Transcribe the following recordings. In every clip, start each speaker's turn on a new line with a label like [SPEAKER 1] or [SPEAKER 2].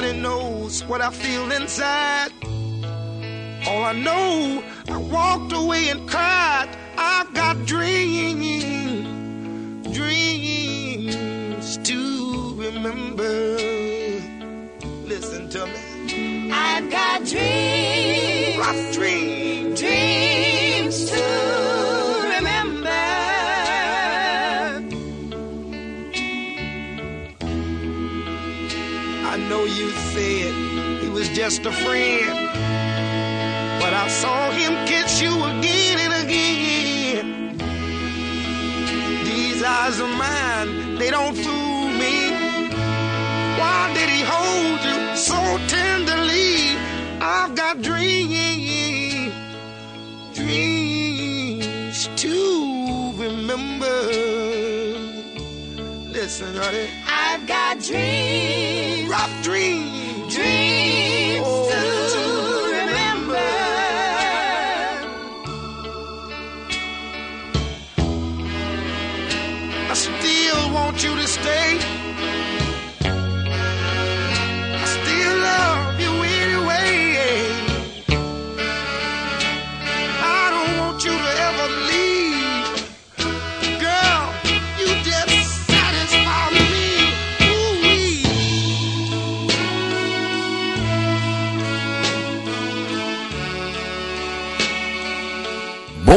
[SPEAKER 1] Nobody knows what I feel inside. All I know, I walked away and cried. I've got dreams, dreams to remember. Listen to me.
[SPEAKER 2] I've got dreams,
[SPEAKER 1] just a friend, but I saw him kiss you again and again. These eyes of mine, they don't fool me. Why did he hold you so tenderly? I've got dreams, dreams to remember. Listen, honey,
[SPEAKER 2] I've got dreams,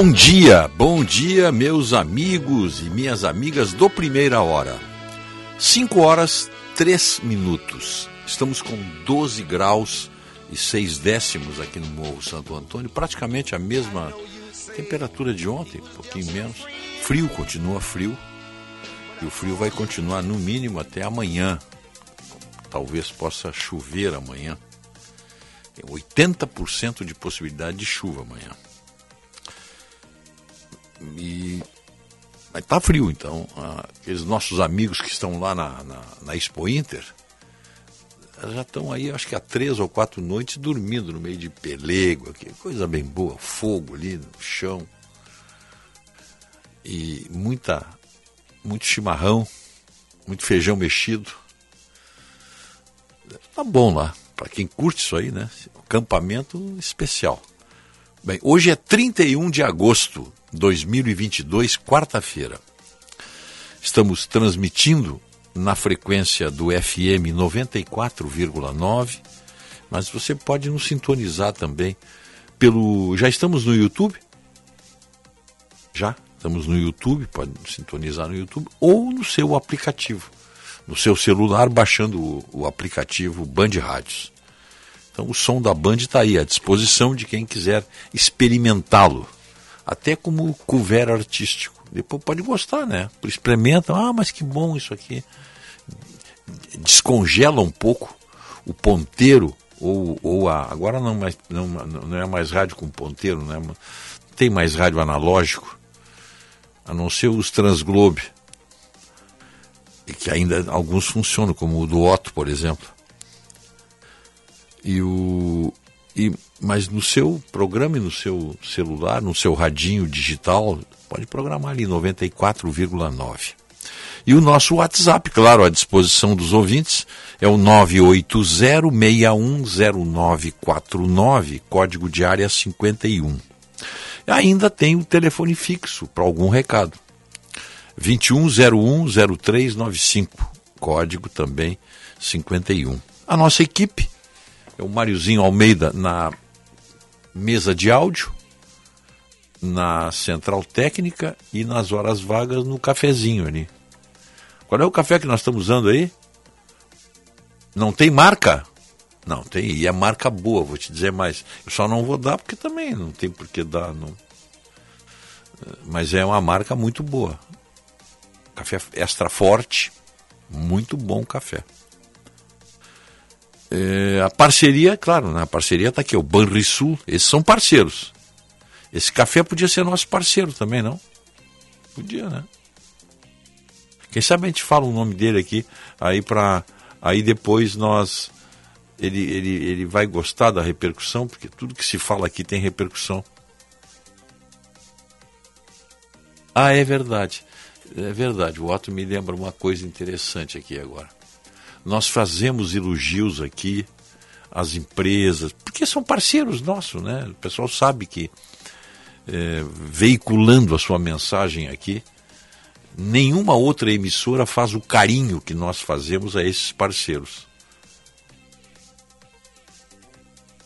[SPEAKER 3] Bom dia, bom dia, meus amigos e minhas amigas do Primeira Hora. 5 horas 3 minutos. Estamos com 12 graus e 6 décimos aqui no Morro Santo Antônio, praticamente a mesma temperatura de ontem, um pouquinho menos. Frio, continua frio. E o frio vai continuar no mínimo até amanhã. Talvez possa chover amanhã. Tem 80% de possibilidade de chuva amanhã. E mas tá frio, então. ah, aqueles nossos amigos que estão lá na, na, na Expo Inter já estão aí, acho que há três ou quatro noites dormindo no meio de pelego, aqui, coisa bem boa, fogo ali no chão. E muita, muito chimarrão, muito feijão mexido. Tá bom lá, para quem curte isso aí, né? Acampamento especial. Bem, hoje é 31 de agosto 2022, quarta-feira. Estamos transmitindo na frequência do FM 94,9, mas você pode nos sintonizar também pelo. Já estamos no YouTube? Já estamos no YouTube, pode sintonizar no YouTube ou no seu aplicativo, no seu celular, baixando o, o aplicativo Band Rádios. Então o som da Band está aí à disposição de quem quiser experimentá-lo, até como cover artístico. Depois pode gostar, né? Experimenta, ah, mas que bom isso aqui. Descongela um pouco o ponteiro ou, ou a agora não mais não, não é mais rádio com ponteiro, né? Tem mais rádio analógico, a não ser os Transglobe, e que ainda alguns funcionam, como o do Otto, por exemplo. E o e mas no seu programa e no seu celular, no seu radinho digital, pode programar ali 94,9. E o nosso WhatsApp, claro, à disposição dos ouvintes, é o 980610949, código de área 51. Ainda tem o telefone fixo para algum recado. 21010395, código também 51. A nossa equipe é o Mariozinho Almeida na mesa de áudio, na central técnica e nas horas vagas no cafezinho ali. Qual é o café que nós estamos usando aí? Não tem marca? Não, tem. E é marca boa, vou te dizer mais. Eu só não vou dar porque também não tem por que dar. Não. Mas é uma marca muito boa. Café extra forte, muito bom café. É, a parceria, claro, né? a parceria está aqui, o Banrisul, esses são parceiros. Esse café podia ser nosso parceiro também, não? Podia, né? Quem sabe a gente fala o nome dele aqui, aí para aí depois nós ele, ele, ele vai gostar da repercussão, porque tudo que se fala aqui tem repercussão. Ah, é verdade. É verdade. O Otto me lembra uma coisa interessante aqui agora. Nós fazemos elogios aqui às empresas, porque são parceiros nossos, né? O pessoal sabe que é, veiculando a sua mensagem aqui, nenhuma outra emissora faz o carinho que nós fazemos a esses parceiros.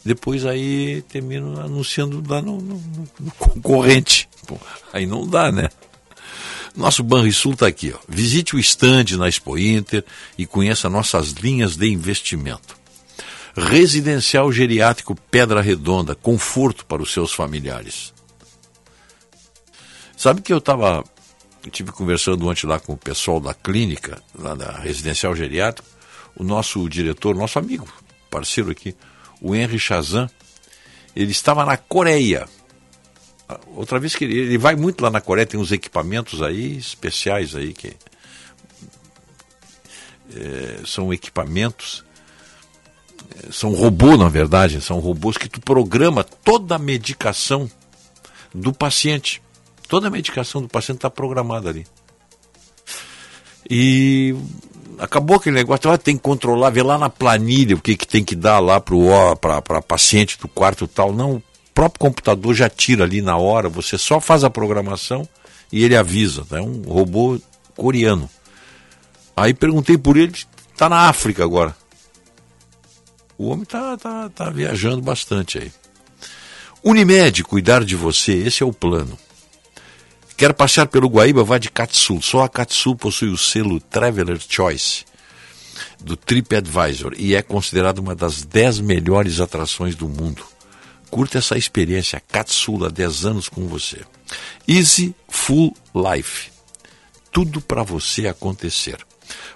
[SPEAKER 3] Depois aí termino anunciando lá no, no, no concorrente. Aí não dá, né? Nosso Banrisul está aqui. Ó. Visite o estande na Expo Inter e conheça nossas linhas de investimento. Residencial Geriátrico Pedra Redonda, conforto para os seus familiares. Sabe que eu estava, tive conversando ontem lá com o pessoal da clínica, lá da Residencial Geriátrico, o nosso diretor, nosso amigo, parceiro aqui, o Henry Chazan, ele estava na Coreia outra vez que ele, ele, vai muito lá na Coreia, tem uns equipamentos aí especiais aí que é, são equipamentos, é, são robôs na verdade, são robôs que tu programa toda a medicação do paciente. Toda a medicação do paciente está programada ali. E acabou aquele negócio, ah, tem que controlar, ver lá na planilha o que, que tem que dar lá para paciente do quarto tal. Não, próprio computador já tira ali na hora, você só faz a programação e ele avisa. É um robô coreano. Aí perguntei por ele, está na África agora. O homem está tá, tá viajando bastante aí. Unimed, cuidar de você, esse é o plano. Quer passear pelo Guaíba? Vá de Katsu. Só a Katsu possui o selo Traveler Choice do TripAdvisor e é considerada uma das 10 melhores atrações do mundo. Curta essa experiência Katsula 10 anos com você. Easy Full Life. Tudo para você acontecer.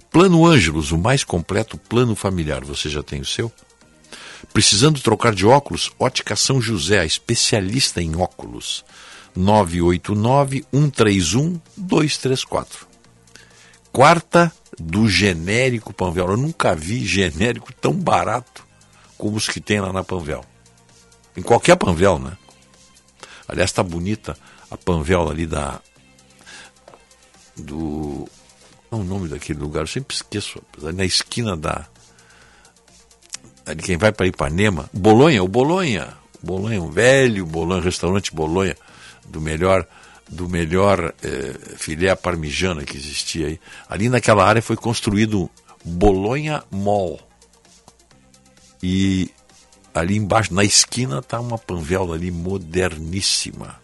[SPEAKER 3] Plano Ângelos, o mais completo plano familiar. Você já tem o seu? Precisando trocar de óculos? Ótica São José, especialista em óculos. 989-131-234. Quarta do genérico Panvel. Eu nunca vi genérico tão barato como os que tem lá na Panvel. Em qualquer Panvel, né? Aliás, está bonita a Panvel ali da. Do. É o nome daquele lugar, eu sempre esqueço. Na esquina da. Ali quem vai para Ipanema. Bolonha, o Bolonha. Bolonha, um velho Bolonha, restaurante Bolonha, do melhor do melhor eh, filé parmigiana que existia aí. Ali naquela área foi construído Bolonha Mall. E ali embaixo, na esquina, está uma panvela ali moderníssima.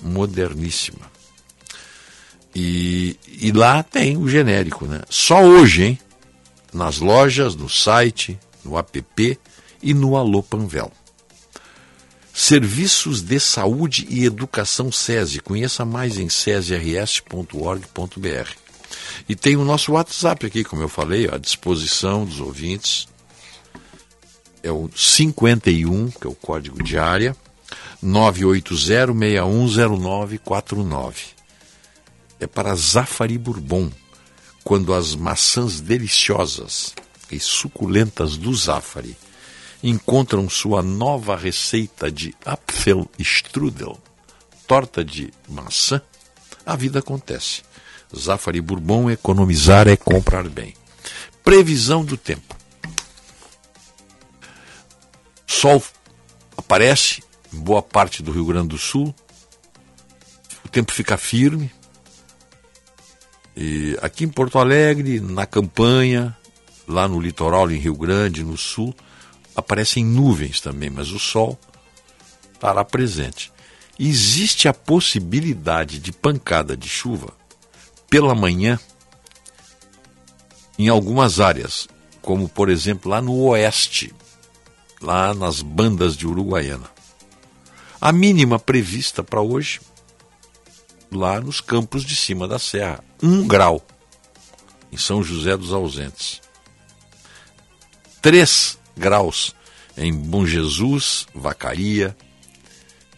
[SPEAKER 3] Moderníssima. E, e lá tem o genérico, né? Só hoje, hein? Nas lojas, no site, no app e no Alô Panvel. Serviços de Saúde e Educação SESI. Conheça mais em sesirs.org.br. E tem o nosso WhatsApp aqui, como eu falei, à disposição dos ouvintes é o 51, que é o código de área, 980610949. É para Zafari Bourbon, quando as maçãs deliciosas e suculentas do Zafari encontram sua nova receita de Apfelstrudel, torta de maçã, a vida acontece. Zafari Bourbon, economizar é comprar bem. Previsão do tempo. Sol aparece em boa parte do Rio Grande do Sul. O tempo fica firme. E aqui em Porto Alegre, na campanha, lá no litoral, em Rio Grande, no sul, aparecem nuvens também, mas o sol estará presente. Existe a possibilidade de pancada de chuva pela manhã em algumas áreas, como por exemplo lá no oeste, lá nas bandas de Uruguaiana. A mínima prevista para hoje, lá nos campos de cima da serra, um grau, em São José dos Ausentes. Três graus em Bom Jesus, Vacaria,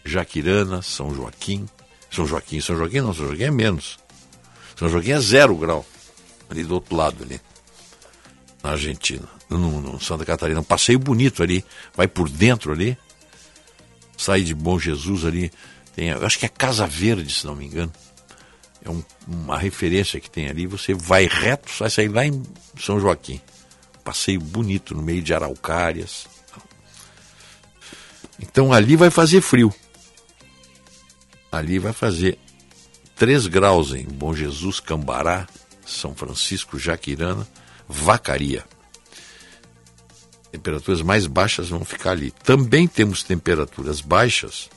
[SPEAKER 3] Jaquirana, São Joaquim. São Joaquim, São Joaquim não, São Joaquim é menos. São Joaquim é zero grau, ali do outro lado, ali, na Argentina, no, no Santa Catarina. Um passeio bonito ali, vai por dentro ali, sai de Bom Jesus ali, tem, eu acho que é Casa Verde, se não me engano. É um, uma referência que tem ali, você vai reto, vai sair lá em São Joaquim. Passeio bonito no meio de araucárias. Então ali vai fazer frio. Ali vai fazer 3 graus em Bom Jesus, Cambará, São Francisco, Jaquirana, Vacaria. Temperaturas mais baixas vão ficar ali. Também temos temperaturas baixas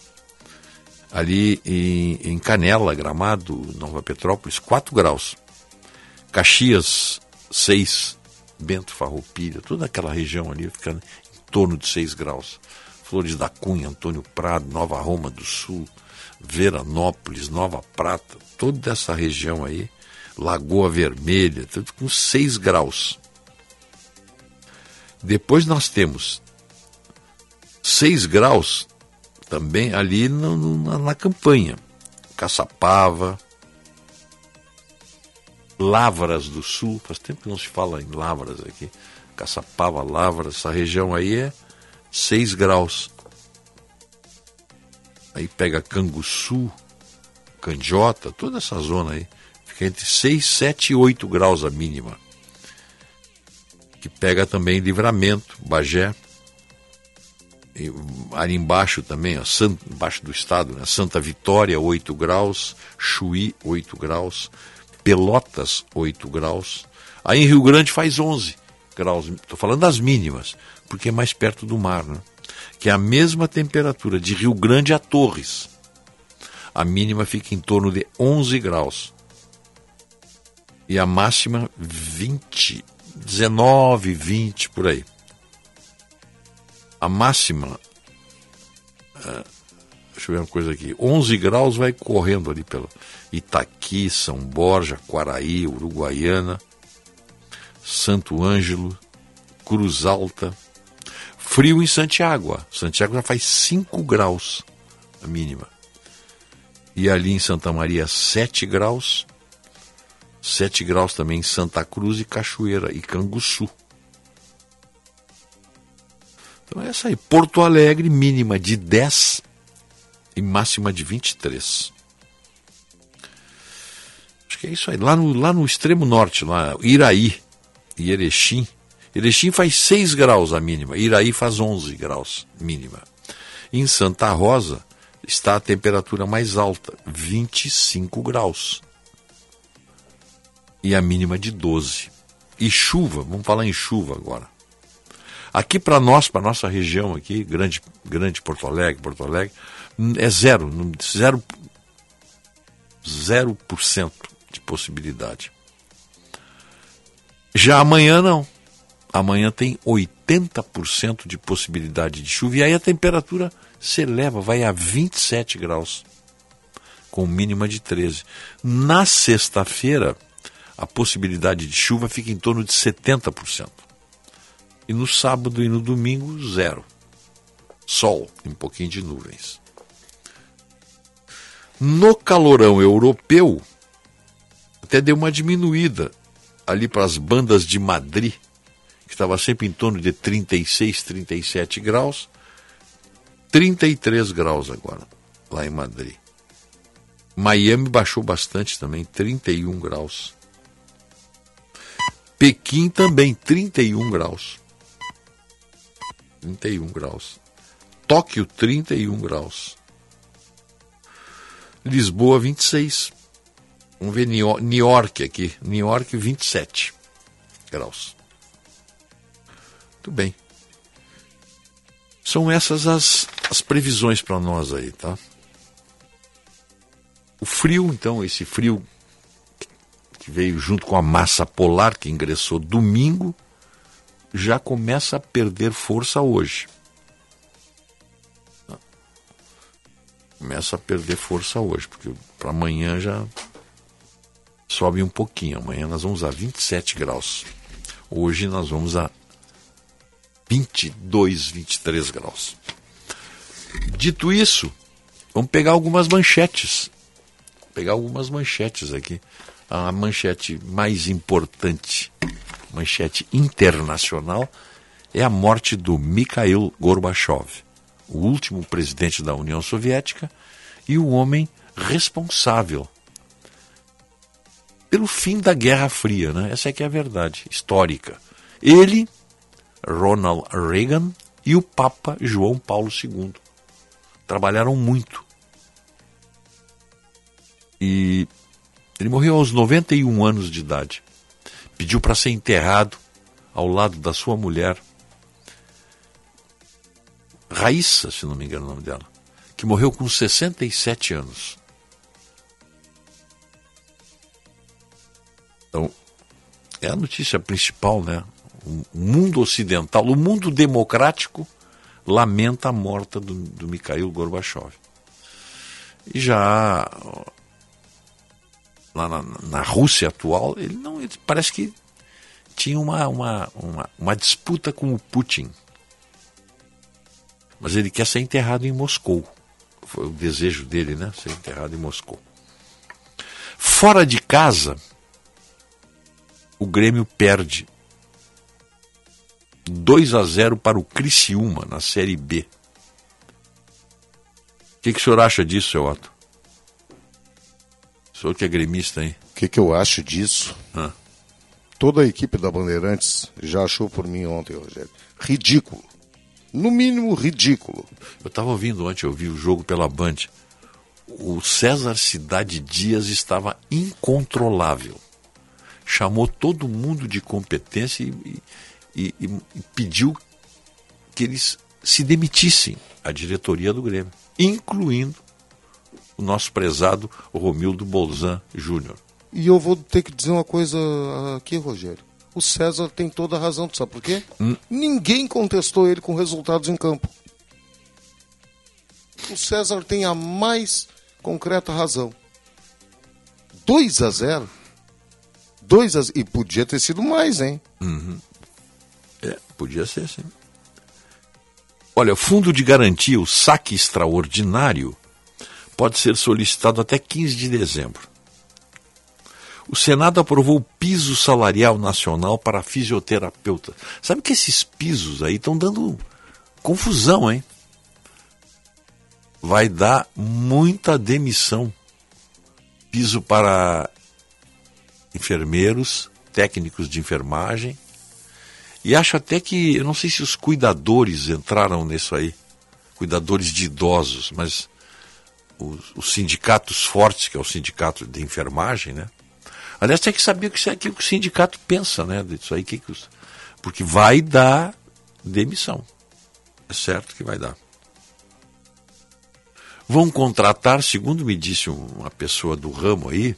[SPEAKER 3] ali em, em Canela, Gramado, Nova Petrópolis, 4 graus. Caxias, 6. Bento Farroupilha, toda aquela região ali ficando em torno de 6 graus. Flores da Cunha, Antônio Prado, Nova Roma do Sul, Veranópolis, Nova Prata, toda essa região aí, Lagoa Vermelha, tudo com 6 graus. Depois nós temos 6 graus também ali na campanha. Caçapava, Lavras do Sul, faz tempo que não se fala em Lavras aqui. Caçapava, Lavras, essa região aí é 6 graus. Aí pega Canguçu, Candiota, toda essa zona aí. Fica entre 6, 7 e 8 graus a mínima. Que pega também Livramento, Bagé. Ali embaixo também, ó, embaixo do estado, né? Santa Vitória, 8 graus. Chuí, 8 graus. Pelotas, 8 graus. Aí em Rio Grande faz 11 graus. Estou falando das mínimas, porque é mais perto do mar, né? Que é a mesma temperatura de Rio Grande a Torres. A mínima fica em torno de 11 graus. E a máxima 20, 19, 20 por aí. A máxima. Uh, deixa eu ver uma coisa aqui. 11 graus vai correndo ali pelo Itaqui, São Borja, Quaraí, Uruguaiana, Santo Ângelo, Cruz Alta. Frio em Santiago. Santiago já faz 5 graus a mínima. E ali em Santa Maria, 7 graus. 7 graus também em Santa Cruz e Cachoeira e Canguçu. Então é essa aí. Porto Alegre, mínima de 10 e máxima de 23. Acho que é isso aí. Lá no, lá no extremo norte, lá, Iraí e Erechim. Erechim faz 6 graus a mínima, Iraí faz 11 graus mínima. Em Santa Rosa está a temperatura mais alta, 25 graus. E a mínima de 12. E chuva, vamos falar em chuva agora. Aqui para nós, para nossa região aqui, grande, grande Porto Alegre, Porto Alegre, é zero, zero, zero por cento de possibilidade. Já amanhã não. Amanhã tem 80% de possibilidade de chuva e aí a temperatura se eleva, vai a 27 graus, com mínima de 13. Na sexta-feira, a possibilidade de chuva fica em torno de 70%. E no sábado e no domingo, zero. Sol um pouquinho de nuvens. No calorão europeu, até deu uma diminuída ali para as bandas de Madrid, que estava sempre em torno de 36, 37 graus, 33 graus agora, lá em Madrid. Miami baixou bastante também, 31 graus. Pequim também, 31 graus. 31 graus. Tóquio, 31 graus. Lisboa, 26. Vamos ver New York aqui. New York, 27 graus. Muito bem. São essas as, as previsões para nós aí, tá? O frio, então, esse frio que veio junto com a massa polar que ingressou domingo, já começa a perder força hoje. Começa a perder força hoje, porque para amanhã já sobe um pouquinho. Amanhã nós vamos a 27 graus. Hoje nós vamos a 22, 23 graus. Dito isso, vamos pegar algumas manchetes. Pegar algumas manchetes aqui. A manchete mais importante, manchete internacional, é a morte do Mikhail Gorbachev, o último presidente da União Soviética e o homem responsável pelo fim da Guerra Fria, né? Essa é que é a verdade histórica. Ele, Ronald Reagan e o Papa João Paulo II trabalharam muito. E ele morreu aos 91 anos de idade. Pediu para ser enterrado ao lado da sua mulher, Raíssa, se não me engano o nome dela, que morreu com 67 anos. Então, é a notícia principal, né? O mundo ocidental, o mundo democrático lamenta a morte do, do Mikhail Gorbachev. E já lá na, na, Rússia atual, ele não ele parece que tinha uma, uma, uma, uma disputa com o Putin. Mas ele quer ser enterrado em Moscou. Foi o desejo dele, né? Ser enterrado em Moscou. Fora de casa, o Grêmio perde 2 a 0 para o Criciúma na Série B. O que, que o senhor acha disso, seu Otto? O senhor que é gremista, hein?
[SPEAKER 4] O que, que eu acho disso?
[SPEAKER 3] Ah.
[SPEAKER 4] Toda a equipe da Bandeirantes já achou por mim ontem, Rogério. Ridículo. No mínimo, ridículo.
[SPEAKER 3] Eu estava ouvindo ontem, eu vi o jogo pela Band. O César Cidade Dias estava incontrolável. Chamou todo mundo de competência e, e, e, e pediu que eles se demitissem, a diretoria do Grêmio, incluindo o nosso prezado Romildo Bolzan Júnior.
[SPEAKER 4] E eu vou ter que dizer uma coisa aqui, Rogério. O César tem toda a razão, sabe por quê?
[SPEAKER 3] Hum.
[SPEAKER 4] Ninguém contestou ele com resultados em campo. O César tem a mais concreta razão. 2 a 0 2 a 0 E podia ter sido mais, hein?
[SPEAKER 3] Uhum. É, podia ser, sim. Olha, fundo de garantia, o saque extraordinário, pode ser solicitado até 15 de dezembro. O Senado aprovou o piso salarial nacional para fisioterapeutas. Sabe que esses pisos aí estão dando confusão, hein? Vai dar muita demissão. Piso para enfermeiros, técnicos de enfermagem. E acho até que, eu não sei se os cuidadores entraram nisso aí, cuidadores de idosos, mas os, os sindicatos fortes, que é o sindicato de enfermagem, né? Aliás, tem que saber o que, o que o sindicato pensa, né? Disso aí, que, porque vai dar demissão. É certo que vai dar. Vão contratar, segundo me disse uma pessoa do ramo aí,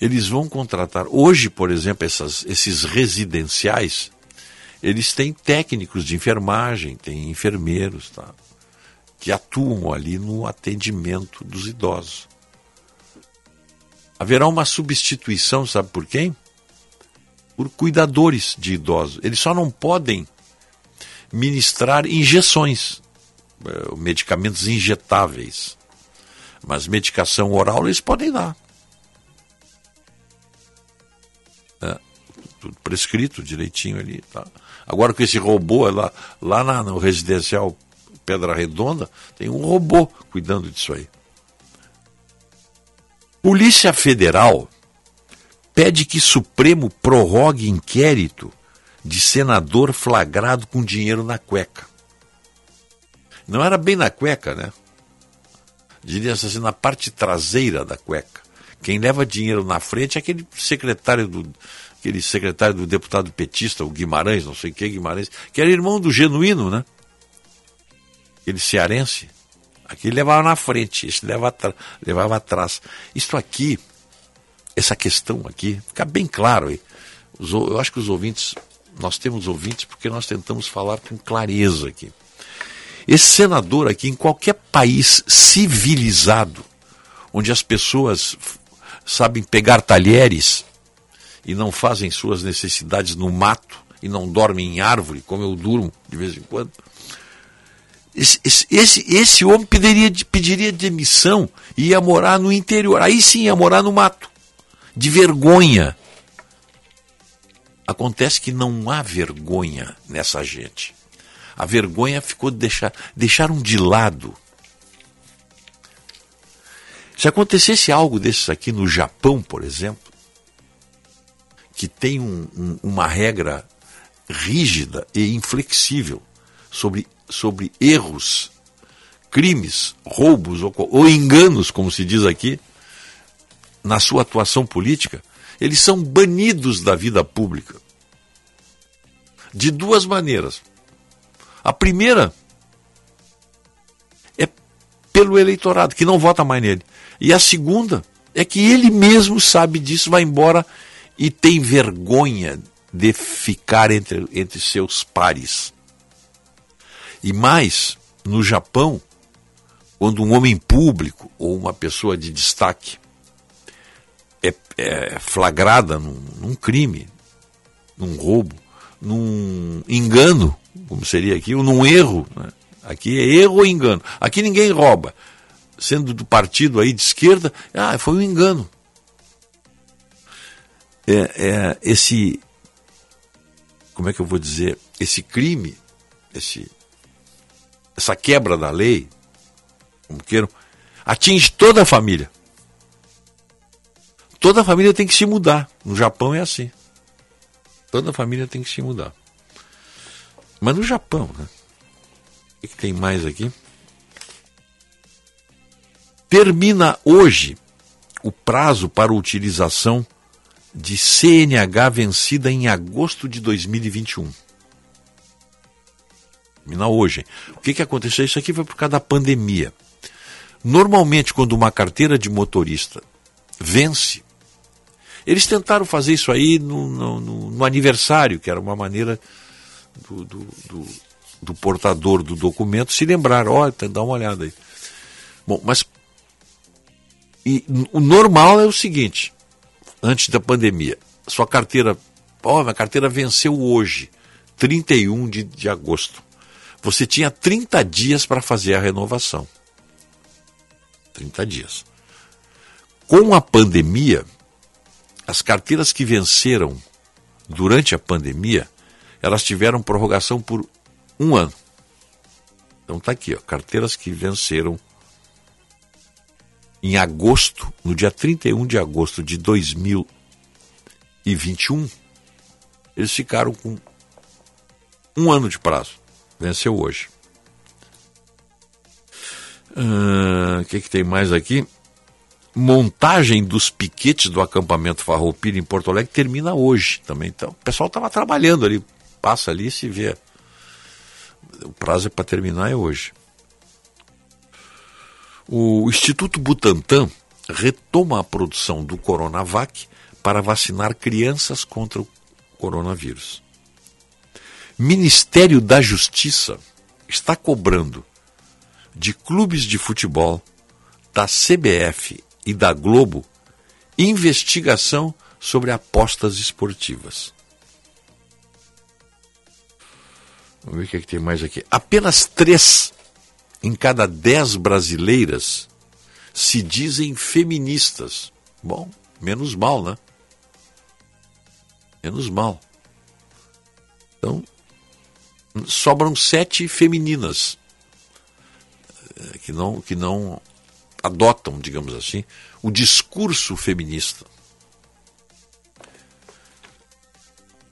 [SPEAKER 3] eles vão contratar. Hoje, por exemplo, essas, esses residenciais, eles têm técnicos de enfermagem, têm enfermeiros, tá? Que atuam ali no atendimento dos idosos. Haverá uma substituição, sabe por quem? Por cuidadores de idosos. Eles só não podem ministrar injeções, eh, medicamentos injetáveis. Mas medicação oral eles podem dar. É, tudo prescrito direitinho ali. Tá? Agora com esse robô lá, lá na, no residencial Pedra Redonda, tem um robô cuidando disso aí. Polícia Federal pede que Supremo prorrogue inquérito de senador flagrado com dinheiro na cueca. Não era bem na cueca, né? Diria assim, na parte traseira da cueca. Quem leva dinheiro na frente é aquele secretário do, aquele secretário do deputado petista, o Guimarães, não sei o que Guimarães, que era irmão do Genuíno, né? Aquele cearense. Aquele levava na frente, esse levava, levava atrás. Isto aqui, essa questão aqui, fica bem claro aí. Eu acho que os ouvintes, nós temos ouvintes porque nós tentamos falar com clareza aqui. Esse senador aqui, em qualquer país civilizado, onde as pessoas sabem pegar talheres e não fazem suas necessidades no mato e não dormem em árvore, como eu durmo de vez em quando. Esse, esse, esse homem pediria, pediria demissão e ia morar no interior. Aí sim ia morar no mato. De vergonha. Acontece que não há vergonha nessa gente. A vergonha ficou de deixar, deixaram de lado. Se acontecesse algo desses aqui no Japão, por exemplo, que tem um, um, uma regra rígida e inflexível sobre, sobre erros, crimes, roubos ou, ou enganos, como se diz aqui, na sua atuação política, eles são banidos da vida pública. De duas maneiras. A primeira é pelo eleitorado, que não vota mais nele. E a segunda é que ele mesmo sabe disso, vai embora e tem vergonha de ficar entre, entre seus pares. E mais, no Japão, quando um homem público ou uma pessoa de destaque é, é flagrada num, num, crime, num roubo, num engano, como seria aqui, ou num erro, né? aqui é erro ou engano. Aqui ninguém rouba. Sendo do partido aí de esquerda, ah, foi um engano é, é, esse, como é que eu vou dizer, esse crime, esse, essa quebra da lei, como queiram, atinge toda a família. Toda a família tem que se mudar. No Japão é assim. Toda a família tem que se mudar. Mas no Japão, né? O que, tem mais aqui? Termina hoje o prazo para utilização de CNH vencida em agosto de 2021. Termina hoje. O que, que aconteceu? Isso aqui foi por causa da pandemia. Normalmente, quando uma carteira de motorista vence, eles tentaram fazer isso aí no, no, no, no aniversário, que era uma maneira do, do, do, do, portador do documento se lembrar, olha, dá uma olhada aí. Bom, mas e, o normal é o seguinte: antes da pandemia. Sua carteira, ó, oh, minha carteira venceu hoje, 31 de, de agosto. Você tinha 30 dias para fazer a renovação. 30 dias. Com a pandemia, as carteiras que venceram durante a pandemia, elas tiveram prorrogação por um ano. Então tá aqui, ó, carteiras que venceram em agosto, no dia 31 de agosto de 2021, eles ficaram com um ano de prazo. Venceu hoje. O uh, que, que tem mais aqui? Montagem dos piquetes do acampamento Farroupilha em Porto Alegre termina hoje também. Então, o pessoal estava trabalhando ali, passa ali e se vê. O prazo é para terminar é hoje. O Instituto Butantan retoma a produção do Coronavac para vacinar crianças contra o coronavírus. Ministério da Justiça está cobrando de clubes de futebol, da CBF e da Globo investigação sobre apostas esportivas. Vamos ver o que, é que tem mais aqui. Apenas três em cada dez brasileiras se dizem feministas. Bom, menos mal, né? Menos mal. Então, sobram sete femininas eh, que não, que não adotam, digamos assim, o discurso feminista.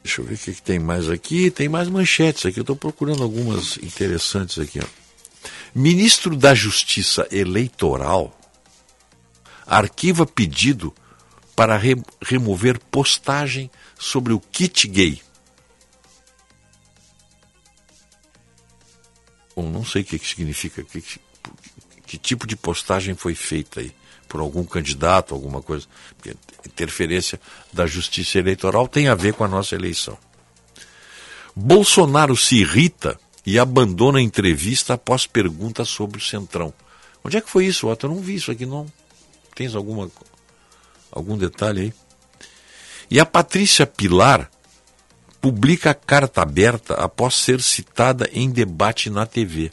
[SPEAKER 3] Deixa eu ver o que, que tem mais aqui. Tem mais manchetes aqui. Eu estou procurando algumas interessantes aqui. Ó. Ministro da Justiça Eleitoral arquiva pedido para re remover postagem sobre o kit gay. Bom, não sei o que, que significa, que, que tipo de postagem foi feita aí por algum candidato, alguma coisa. Porque interferência da justiça eleitoral tem a ver com a nossa eleição. Bolsonaro se irrita e abandona a entrevista após pergunta sobre o Centrão. Onde é que foi isso, Otto? Eu não vi isso aqui, não. Tens alguma, algum detalhe aí? E a Patrícia Pilar publica a carta aberta após ser citada em debate na TV.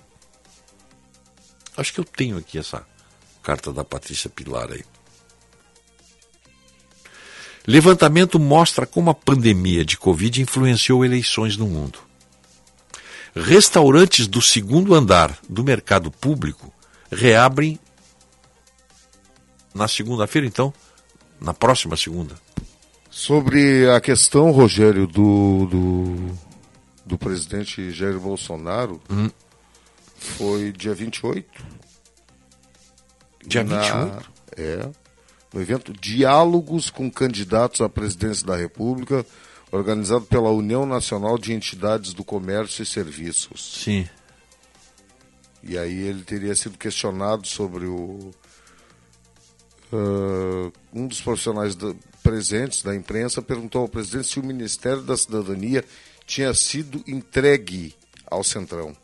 [SPEAKER 3] Acho que eu tenho aqui essa carta da Patrícia Pilar aí. Levantamento mostra como a pandemia de Covid influenciou eleições no mundo. Restaurantes do segundo andar do mercado público reabrem na segunda-feira, então, na próxima segunda.
[SPEAKER 4] Sobre a questão, Rogério, do, do, do presidente Jair Bolsonaro, hum. foi dia 28.
[SPEAKER 3] Dia na, 28?
[SPEAKER 4] É. No evento Diálogos com Candidatos à Presidência da República, organizado pela União Nacional de Entidades do Comércio e Serviços.
[SPEAKER 3] Sim.
[SPEAKER 4] E aí ele teria sido questionado sobre o. Uh, um dos profissionais da, presentes da imprensa perguntou ao presidente se o Ministério da Cidadania tinha sido entregue ao Centrão.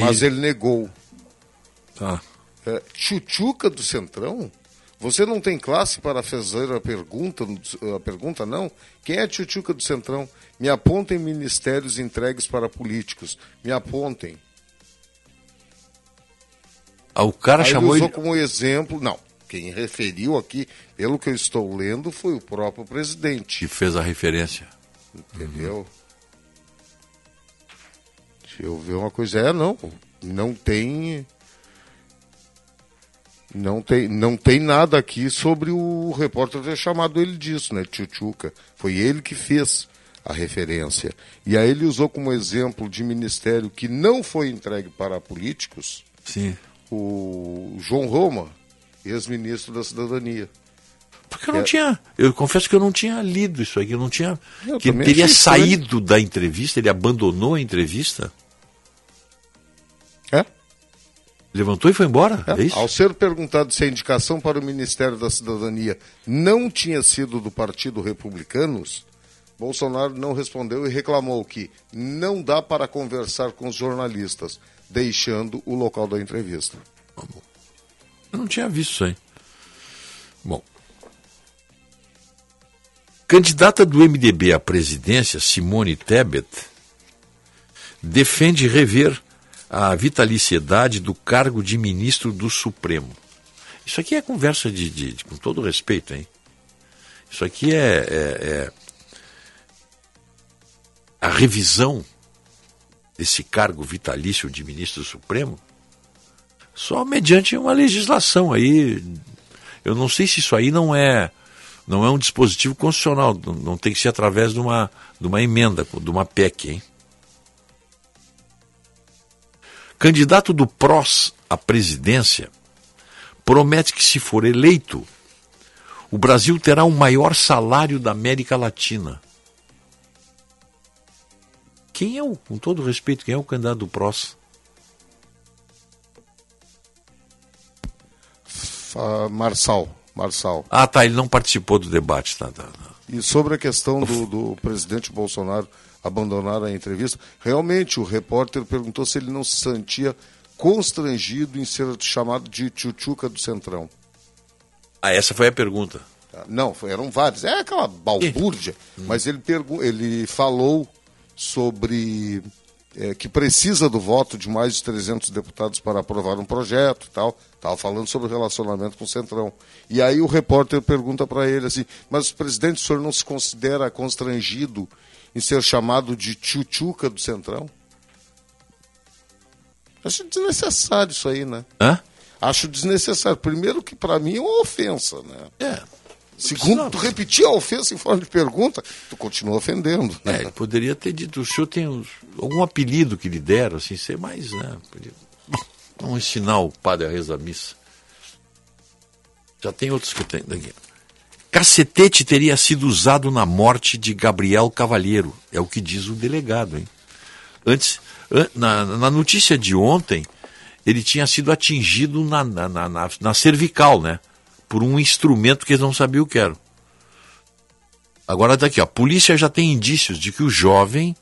[SPEAKER 4] Mas ele negou.
[SPEAKER 3] Tá.
[SPEAKER 4] É, chuchuca do Centrão? Você não tem classe para fazer a pergunta, a pergunta não? Quem é a tchutchuca do Centrão? Me apontem ministérios entregues para políticos. Me apontem.
[SPEAKER 3] Ah, o cara
[SPEAKER 4] Aí
[SPEAKER 3] chamou
[SPEAKER 4] ele usou
[SPEAKER 3] ele...
[SPEAKER 4] como exemplo. Não, quem referiu aqui, pelo que eu estou lendo, foi o próprio presidente.
[SPEAKER 3] Que fez a referência.
[SPEAKER 4] Entendeu? Uhum. Deixa eu ver uma coisa. É, não. Não tem. Não tem, não tem nada aqui sobre o repórter ter chamado ele disso, né? Tchutchuca. Foi ele que fez a referência. E aí ele usou como exemplo de ministério que não foi entregue para políticos
[SPEAKER 3] Sim.
[SPEAKER 4] o João Roma, ex-ministro da Cidadania.
[SPEAKER 3] Porque eu não é... tinha. Eu confesso que eu não tinha lido isso aqui. Eu não tinha.
[SPEAKER 4] Eu
[SPEAKER 3] que ele teria saído da entrevista, ele abandonou a entrevista.
[SPEAKER 4] É?
[SPEAKER 3] Levantou e foi embora? É, é isso?
[SPEAKER 4] Ao ser perguntado se a indicação para o Ministério da Cidadania não tinha sido do Partido Republicanos, Bolsonaro não respondeu e reclamou que não dá para conversar com os jornalistas, deixando o local da entrevista.
[SPEAKER 3] Eu não tinha visto isso aí. Bom. Candidata do MDB à presidência, Simone Tebet, defende rever a vitaliciedade do cargo de ministro do Supremo. Isso aqui é conversa de, de, de com todo respeito, hein? Isso aqui é, é, é a revisão desse cargo vitalício de ministro Supremo só mediante uma legislação aí. Eu não sei se isso aí não é não é um dispositivo constitucional, não tem que ser através de uma, de uma emenda, de uma PEC, hein? Candidato do PROS à presidência promete que, se for eleito, o Brasil terá o maior salário da América Latina. Quem é o, com todo respeito, quem é o candidato do PROS?
[SPEAKER 4] Marçal. Marçal.
[SPEAKER 3] Ah, tá, ele não participou do debate. Tá, tá, tá.
[SPEAKER 4] E sobre a questão do, do presidente Bolsonaro abandonar a entrevista, realmente o repórter perguntou se ele não se sentia constrangido em ser chamado de tchutchuca do Centrão.
[SPEAKER 3] Ah, essa foi a pergunta.
[SPEAKER 4] Não, eram vários. É aquela balbúrdia. Hum. Mas ele, ele falou sobre é, que precisa do voto de mais de 300 deputados para aprovar um projeto e tal. Estava falando sobre o relacionamento com o Centrão. E aí o repórter pergunta para ele assim, mas presidente, o senhor não se considera constrangido em ser chamado de tchutchuca do Centrão? Acho desnecessário isso aí, né?
[SPEAKER 3] Hã?
[SPEAKER 4] acho desnecessário. Primeiro que para mim é uma ofensa, né?
[SPEAKER 3] É.
[SPEAKER 4] Segundo, tu repetir a ofensa em forma de pergunta, tu continua ofendendo.
[SPEAKER 3] É,
[SPEAKER 4] Né?
[SPEAKER 3] ele poderia ter dito, o senhor tem algum apelido que lhe deram, assim, ser mais, né? Podia- Vamos ensinar o padre a rezar a missa. Já tem outros que tem daqui. Cacetete teria sido usado na morte de Gabriel Cavalheiro, é o que diz o delegado, hein? Antes, an- na, na notícia de ontem, ele tinha sido atingido na, na, na, na- cervical, né? Por um instrumento que eles não sabiam o que era. Agora daqui, ó. A polícia já tem indícios de que o jovem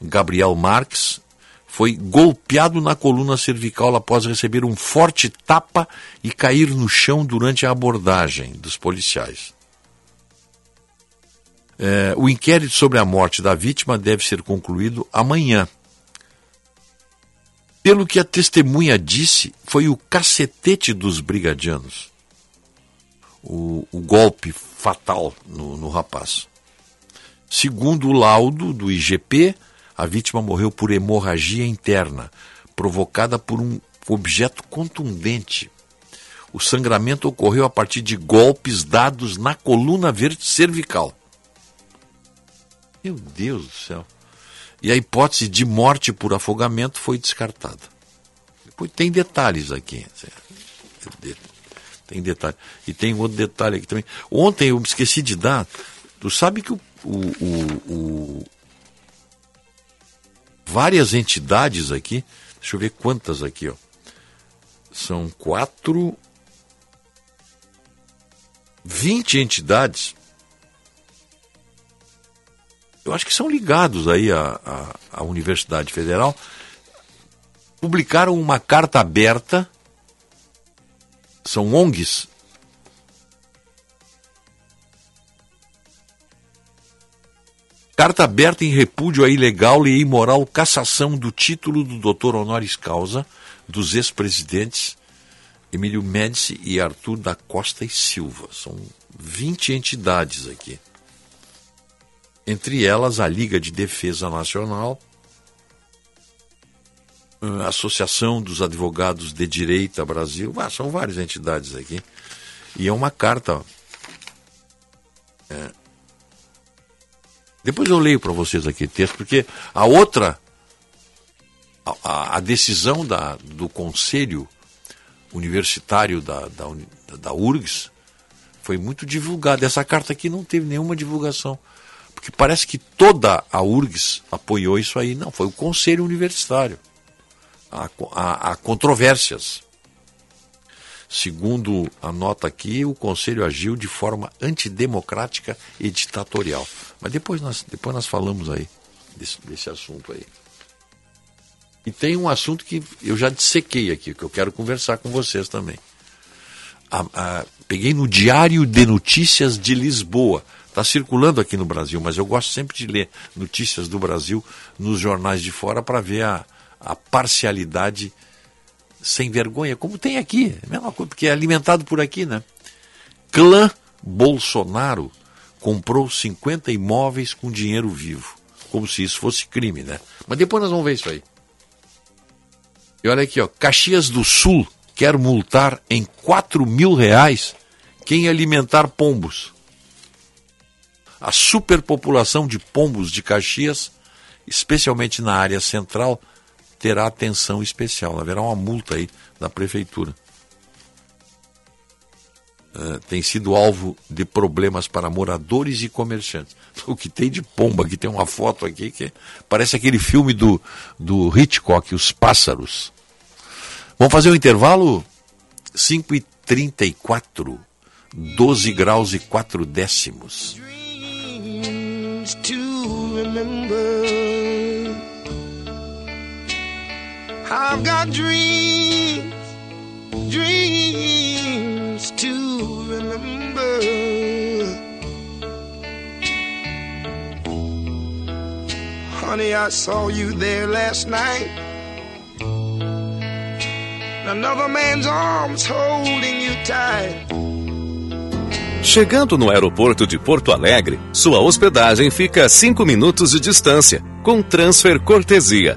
[SPEAKER 3] Gabriel Marques foi golpeado na coluna cervical após receber um forte tapa e cair no chão durante a abordagem dos policiais. É, o inquérito sobre a morte da vítima deve ser concluído amanhã. Pelo que a testemunha disse, foi o cacetete dos brigadianos. O, o golpe fatal no, no rapaz. Segundo o laudo do IGP, a vítima morreu por hemorragia interna, provocada por um objeto contundente. O sangramento ocorreu a partir de golpes dados na coluna cervical. Meu Deus do céu. E a hipótese de morte por afogamento foi descartada. Depois tem detalhes aqui. Tem detalhe. E tem outro detalhe aqui também. Ontem eu me esqueci de dar. Tu sabe que o, o, o- várias entidades aqui. Deixa eu ver quantas aqui, ó. São quatro. 20 entidades. Eu acho que são ligados aí à, à, à Universidade Federal. Publicaram uma carta aberta. São ONGs Carta aberta em repúdio à ilegal e imoral cassação do título do doutor honoris causa dos ex-presidentes Emílio Médici e Arthur da Costa e Silva. São 20 entidades aqui. Entre elas a Liga de Defesa Nacional, a Associação dos Advogados de Direita Brasil, ah, são várias entidades aqui. E é uma carta Depois eu leio para vocês aqui o texto, porque a outra, a- a, decisão da, do Conselho Universitário da, da, da URGS foi muito divulgada. Essa carta aqui não teve nenhuma divulgação. Porque parece que toda a URGS apoiou isso aí. Não, foi o Conselho Universitário. Há, há- há controvérsias. Segundo a nota aqui, o Conselho agiu de forma antidemocrática e ditatorial. Mas depois nós, depois nós falamos aí desse, desse assunto aí. E tem um assunto que eu já dissequei aqui, que eu quero conversar com vocês também. A- a- peguei no Diário de Notícias de Lisboa. Está circulando aqui no Brasil, mas eu gosto sempre de ler notícias do Brasil nos jornais de fora para ver a, a parcialidade sem vergonha, como tem aqui, é mesma coisa, porque é alimentado por aqui, né? Clã Bolsonaro comprou 50 imóveis com dinheiro vivo, como se isso fosse crime, né? Mas depois nós vamos ver isso aí. E olha aqui, ó, Caxias do Sul quer multar em 4 mil reais quem alimentar pombos. A superpopulação de pombos de Caxias, especialmente na área central, terá atenção especial. Haverá uma multa aí da prefeitura. Eh, tem sido alvo de problemas para moradores e comerciantes. O que tem de pomba, aqui tem uma foto aqui que parece aquele filme do, do Hitchcock, Os Pássaros. Vamos fazer um intervalo? 5 e 34 12 graus e 4 décimos.
[SPEAKER 1] dreams to remember. I've got dreams, dreams to remember. Honey, I saw you there last night. Another man's arms holding you tight.
[SPEAKER 5] Chegando no aeroporto de Porto Alegre, sua hospedagem fica a 5 minutos de distância, com transfer cortesia.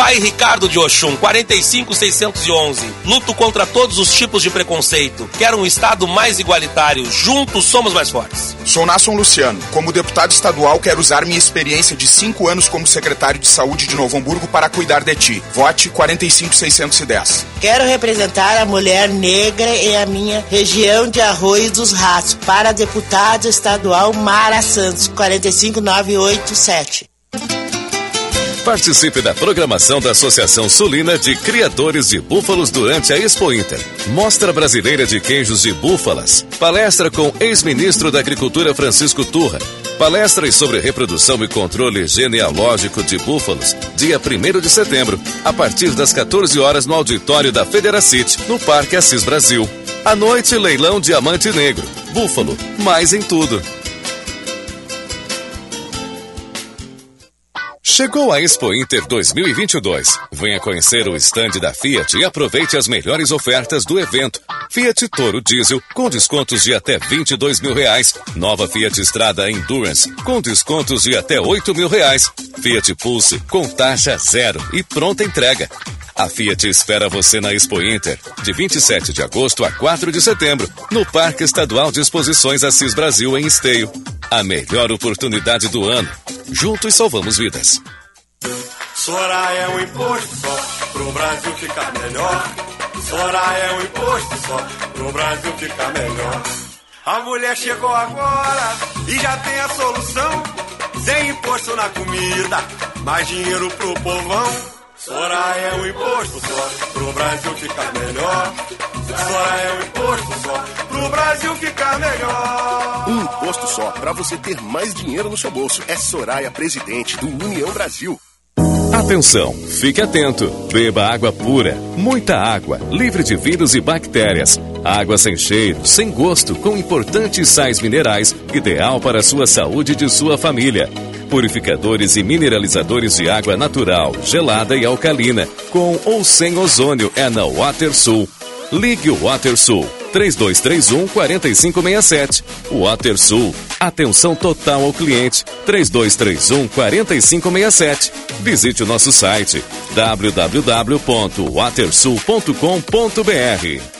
[SPEAKER 6] Pai Ricardo de Oxum, 45611. Luto contra todos os tipos de preconceito. Quero um Estado mais igualitário. Juntos somos mais fortes.
[SPEAKER 7] Sou Nasson Luciano. Como deputado estadual, quero usar minha experiência de cinco anos como secretário de saúde de Novo Hamburgo para cuidar de ti. Vote 45610.
[SPEAKER 8] Quero representar a mulher negra em a minha região de Arroio dos Ratos para deputado estadual Mara Santos, 45987.
[SPEAKER 5] Participe da programação da Associação Sulina de Criadores de Búfalos durante a Expo Inter. Mostra Brasileira de Queijos de Búfalas. Palestra com ex-ministro da Agricultura Francisco Turra. Palestras sobre reprodução e controle genealógico de búfalos, dia 1 de setembro, a partir das 14 horas no auditório da Federacity, no Parque Assis Brasil. À noite, leilão Diamante Negro. Búfalo, mais em tudo. Chegou a Expo Inter 2022. Venha conhecer o estande da Fiat e aproveite as melhores ofertas do evento. Fiat Toro Diesel com descontos de até 22 mil reais. Nova Fiat Estrada Endurance com descontos de até 8 mil reais. Fiat Pulse com taxa zero e pronta entrega. A Fiat espera você na Expo Inter, de 27 de agosto a 4 de setembro, no Parque Estadual de Exposições Assis Brasil, em Esteio. A melhor oportunidade do ano. Juntos salvamos vidas.
[SPEAKER 9] Soraya é um imposto só, pro Brasil ficar melhor. Soraya é um imposto só, pro Brasil ficar melhor. A mulher chegou agora e já tem a solução. Sem imposto na comida, mais dinheiro pro povão. Soraya é um imposto só, pro Brasil ficar melhor. Soraya é um imposto só, pro Brasil ficar melhor.
[SPEAKER 10] Um imposto só, pra você ter mais dinheiro no seu bolso. É Soraya, presidente do União Brasil.
[SPEAKER 5] Atenção, fique atento. Beba água pura, muita água, livre de vírus e bactérias. Água sem cheiro, sem gosto, com importantes sais minerais, ideal para a sua saúde e de sua família. Purificadores e mineralizadores de água natural, gelada e alcalina, com ou sem ozônio é na WaterSul. Ligue o WaterSul 3231 4567. WaterSul. Atenção total ao cliente 3231 4567. Visite o nosso site www.watersul.com.br.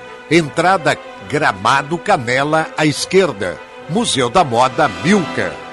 [SPEAKER 11] Entrada Gramado Canela à esquerda. Museu da Moda Milka.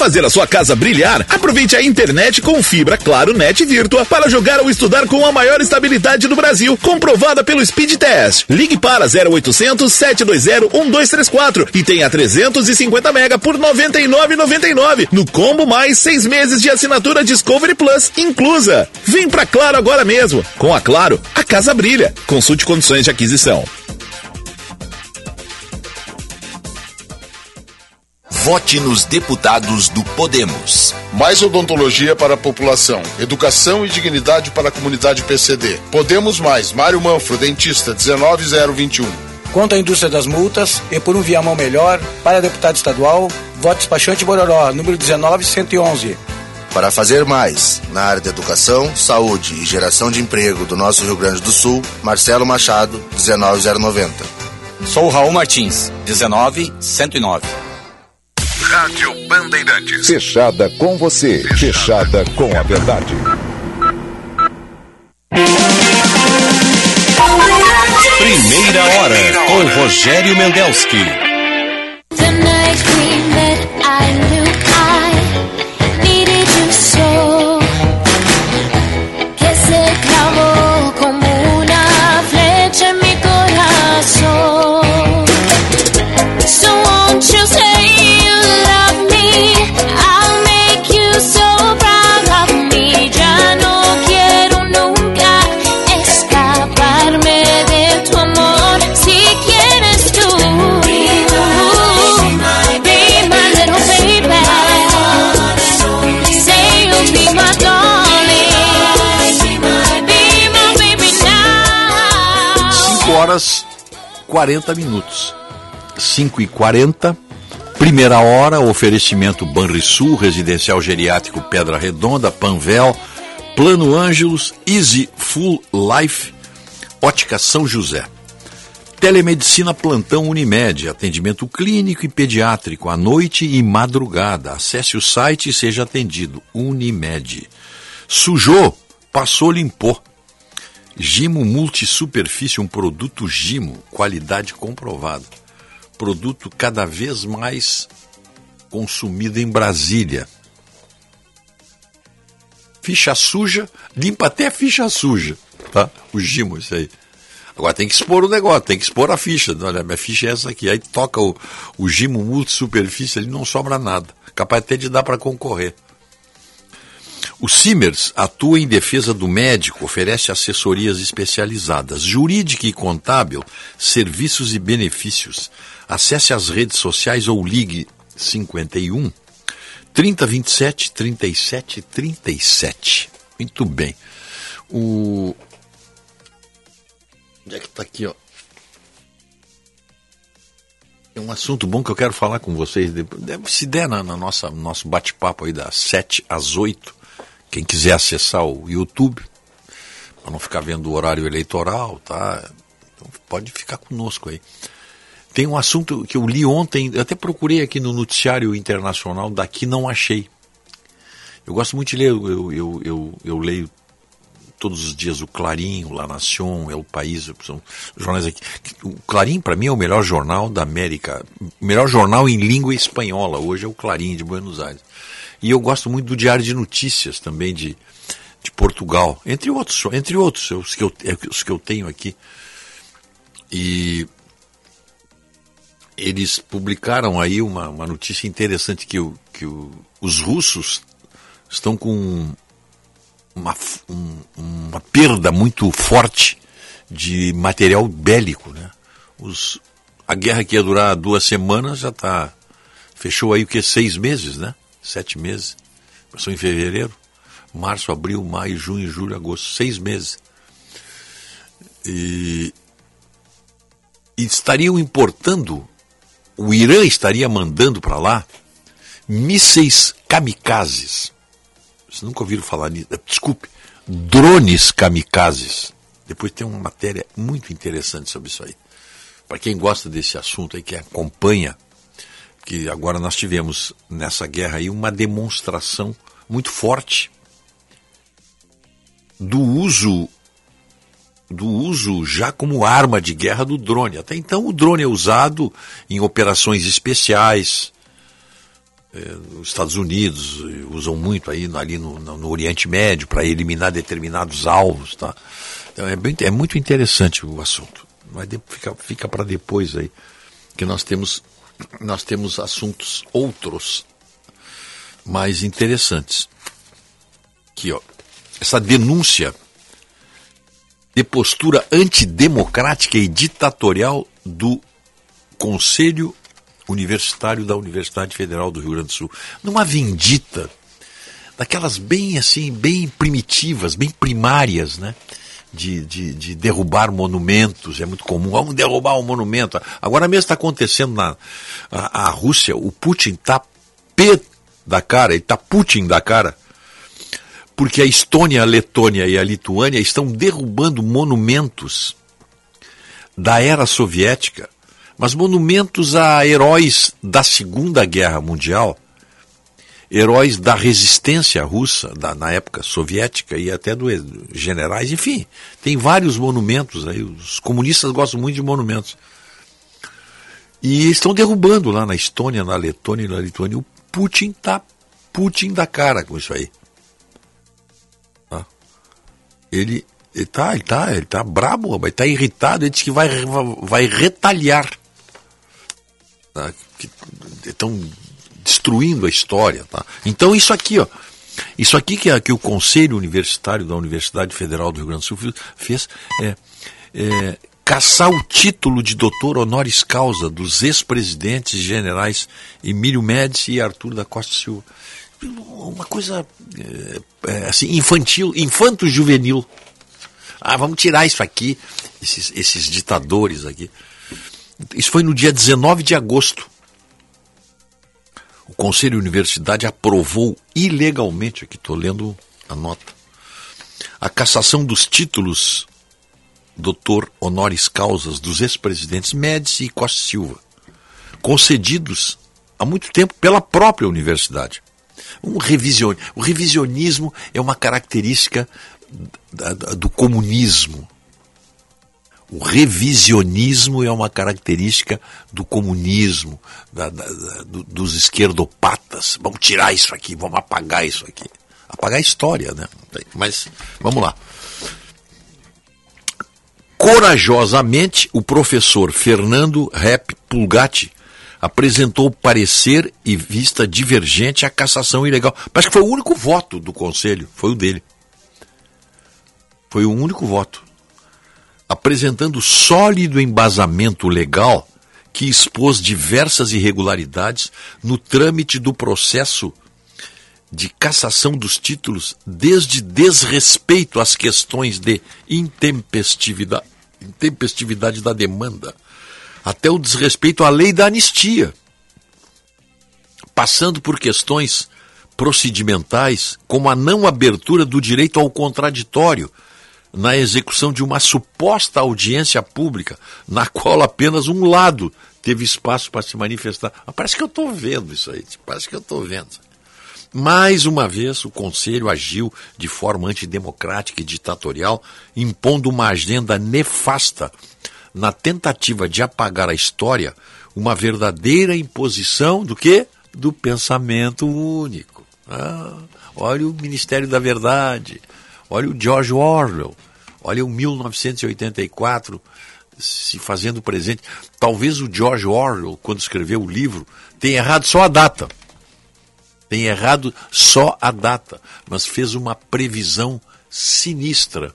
[SPEAKER 12] Fazer a sua casa brilhar? Aproveite a internet com fibra Claro Net Virtua para jogar ou estudar com a maior estabilidade do Brasil, comprovada pelo Speed Test. Ligue para 0800 720 1234 e tenha 350 mega por 99,99 no combo mais seis meses de assinatura Discovery Plus inclusa. Vem pra Claro agora mesmo. Com a Claro, a casa brilha. Consulte condições de aquisição.
[SPEAKER 2] Vote nos deputados do Podemos.
[SPEAKER 13] Mais odontologia para a população. Educação e dignidade para a comunidade PCD. Podemos Mais. Mário Manfro, dentista, 19021.
[SPEAKER 14] Contra a indústria das multas e por um viamão melhor, para deputado estadual, voto despachante Bororó, número 19111.
[SPEAKER 15] Para fazer mais na área da educação, saúde e geração de emprego do nosso Rio Grande do Sul, Marcelo Machado, 19090.
[SPEAKER 16] Sou Raul Martins, 19109.
[SPEAKER 17] Rádio Bandeirantes.
[SPEAKER 18] Fechada com você, fechada com a verdade.
[SPEAKER 2] Primeira hora com Rogério Mendelski.
[SPEAKER 3] Horas 40 minutos. 5 e 40 Primeira hora, oferecimento Banrisul, Residencial Geriátrico Pedra Redonda, Panvel, Plano Ângelos, Easy Full Life, Ótica São José. Telemedicina Plantão Unimed, atendimento clínico e pediátrico à noite e madrugada. Acesse o site e seja atendido. Unimed. Sujou, passou, limpou. Gimo Multisuperfície, um produto Gimo, qualidade comprovada. Produto cada vez mais consumido em Brasília. Ficha suja, limpa até ficha suja, tá? O Gimo, isso aí. Agora tem que expor o negócio, tem que expor a ficha. Olha, minha ficha é essa aqui. Aí toca o, o Gimo Multisuperfície, ali não sobra nada. Capaz até de dar para concorrer. O Simers atua em defesa do médico, oferece assessorias especializadas, jurídica e contábil, serviços e benefícios. Acesse as redes sociais ou ligue 51 3027 37 37. Muito bem. O Onde é que está aqui, ó? É um assunto bom que eu quero falar com vocês. Se der na, na nossa nosso bate-papo aí das 7 às 8. Quem quiser acessar o YouTube, para não ficar vendo o horário eleitoral, tá? Então pode ficar conosco aí. Tem um assunto que eu li ontem, eu até procurei aqui no noticiário internacional, daqui não achei. Eu gosto muito de ler, eu, eu, eu, eu leio todos os dias o Clarim, o La Nación, El País, são jornais aqui. O Clarim, para mim, é o melhor jornal da América, o melhor jornal em língua espanhola. Hoje é o Clarim de Buenos Aires. E eu gosto muito do Diário de Notícias também de, de Portugal, entre outros, entre outros, os que eu, os que eu tenho aqui. E eles publicaram aí uma, uma notícia interessante que, o, que o, os russos estão com uma, um, uma perda muito forte de material bélico. Né? Os, a guerra que ia durar duas semanas já está. Fechou aí o que? Seis meses, né? Sete meses. Começou em fevereiro, março, abril, maio, junho, julho, agosto. Seis meses. E, e estariam importando, o Irã estaria mandando para lá mísseis kamikazes vocês nunca ouviram falar nisso? Desculpe, drones kamikazes. Depois tem uma matéria muito interessante sobre isso aí. Para quem gosta desse assunto aí, que acompanha, que agora nós tivemos nessa guerra aí uma demonstração muito forte do uso do uso já como arma de guerra do drone. Até então o drone é usado em operações especiais, é, os Estados Unidos usam muito aí ali no, no Oriente Médio para eliminar determinados alvos, tá? Então é, bem, é muito interessante o assunto, mas fica, fica para depois aí, que nós temos nós temos assuntos outros mais interessantes. Aqui, ó, essa denúncia de postura antidemocrática e ditatorial do Conselho universitário da Universidade Federal do Rio Grande do Sul, numa vindita, daquelas bem assim, bem primitivas, bem primárias, né? De, de, de, derrubar monumentos, é muito comum, vamos derrubar um monumento. Agora mesmo está acontecendo na a, a Rússia, o Putin está pé da cara, ele está Putin da cara, porque a Estônia, a Letônia e a Lituânia estão derrubando monumentos da era soviética mas monumentos a heróis da Segunda Guerra Mundial, heróis da resistência russa, da, na época soviética e até dos generais, enfim, tem vários monumentos aí. Os comunistas gostam muito de monumentos. E estão derrubando lá na Estônia, na Letônia e na Lituânia. O Putin tá Putin da cara com isso aí. Tá? Ele, ele tá, ele tá, ele tá brabo, ele tá irritado, ele diz que vai, vai retalhar tá? que estão destruindo a história. Tá? Então isso aqui, ó, isso aqui que, é, que o Conselho Universitário da Universidade Federal do Rio Grande do Sul fez é, é caçar o título de doutor honoris causa dos ex-presidentes generais Emílio Médici e Arthur da Costa Silva. Uma coisa é, é, assim, infantil, infanto-juvenil. Ah, vamos tirar isso aqui, esses, esses ditadores aqui. Isso foi no dia 19 de agosto. O Conselho de Universidade aprovou ilegalmente, aqui estou lendo a nota, a cassação dos títulos doutor honoris causas dos ex-presidentes Médici e Costa Silva, concedidos há muito tempo pela própria universidade. Um revision... O revisionismo é uma característica do comunismo. O revisionismo é uma característica do comunismo, da- da- da- do- dos esquerdopatas. Vamos tirar isso aqui, vamos apagar isso aqui. Apagar a história, né? Mas vamos lá. Corajosamente, o professor Fernando Rep Pulgatti apresentou parecer e vista divergente à cassação ilegal. Parece que foi o único voto do conselho, foi o dele. Foi o único voto. Apresentando sólido embasamento legal que expôs diversas irregularidades no trâmite do processo de cassação dos títulos, desde desrespeito às questões de intempestividade, intempestividade da demanda, até o desrespeito à lei da anistia, passando por questões procedimentais, como a não abertura do direito ao contraditório na execução de uma suposta audiência pública, na qual apenas um lado teve espaço para se manifestar. Ah, parece que eu estou vendo isso aí, parece que eu estou vendo. Mais uma vez, o Conselho agiu de forma antidemocrática e ditatorial, impondo uma agenda nefasta na tentativa de apagar a história, uma verdadeira imposição do quê? Do pensamento único. Ah, olha o Ministério da Verdade, olha o George Orwell, olha o 1984 se fazendo presente. Talvez o George Orwell, quando escreveu o livro, tenha errado só a data. Tem errado só a data, mas fez uma previsão sinistra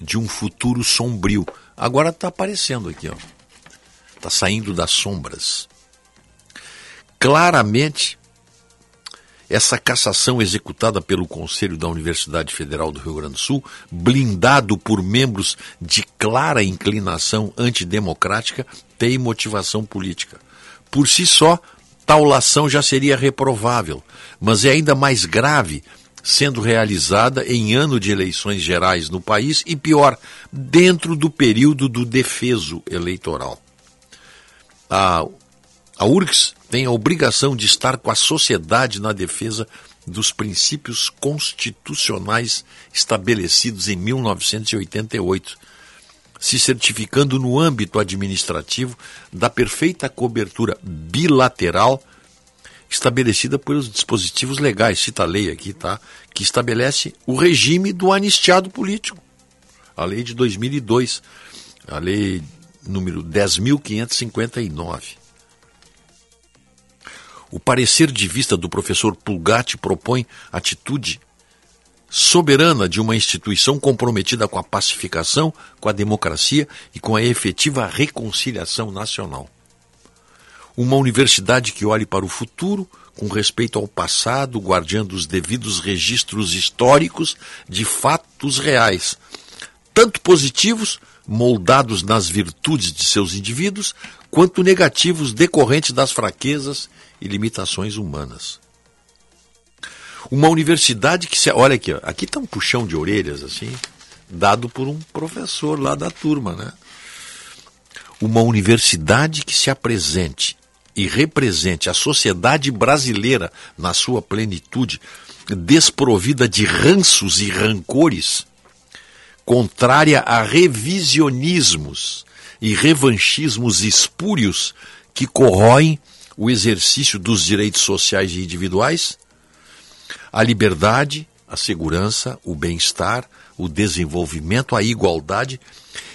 [SPEAKER 3] de um futuro sombrio. Agora está aparecendo aqui, ó. Está saindo das sombras. Claramente, essa cassação executada pelo Conselho da Universidade Federal do Rio Grande do Sul, blindado por membros de clara inclinação antidemocrática, tem motivação política. Por si só, tal ação já seria reprovável, mas é ainda mais grave sendo realizada em ano de eleições gerais no país e pior, dentro do período do defeso eleitoral. A, a URGS tem a obrigação de estar com a sociedade na defesa dos princípios constitucionais estabelecidos em 1988, se certificando no âmbito administrativo da perfeita cobertura bilateral estabelecida pelos dispositivos legais, cita a lei aqui, tá? Que estabelece o regime do anistiado político. A lei de 2002, a lei número 10.559. O parecer de vista do professor Pulgatti propõe atitude soberana de uma instituição comprometida com a pacificação, com a democracia e com a efetiva reconciliação nacional. Uma universidade que olhe para o futuro com respeito ao passado, guardiando os devidos registros históricos de fatos reais, tanto positivos, moldados nas virtudes de seus indivíduos, quanto negativos decorrentes das fraquezas e limitações humanas. Uma universidade que se. Olha aqui, ó, aqui está um puxão de orelhas, assim, dado por um professor lá da turma, né? Uma universidade que se apresente e represente a sociedade brasileira na sua plenitude, desprovida de ranços e rancores, contrária a revisionismos e revanchismos espúrios que corroem o exercício dos direitos sociais e individuais, a liberdade, a segurança, o bem-estar, o desenvolvimento, a igualdade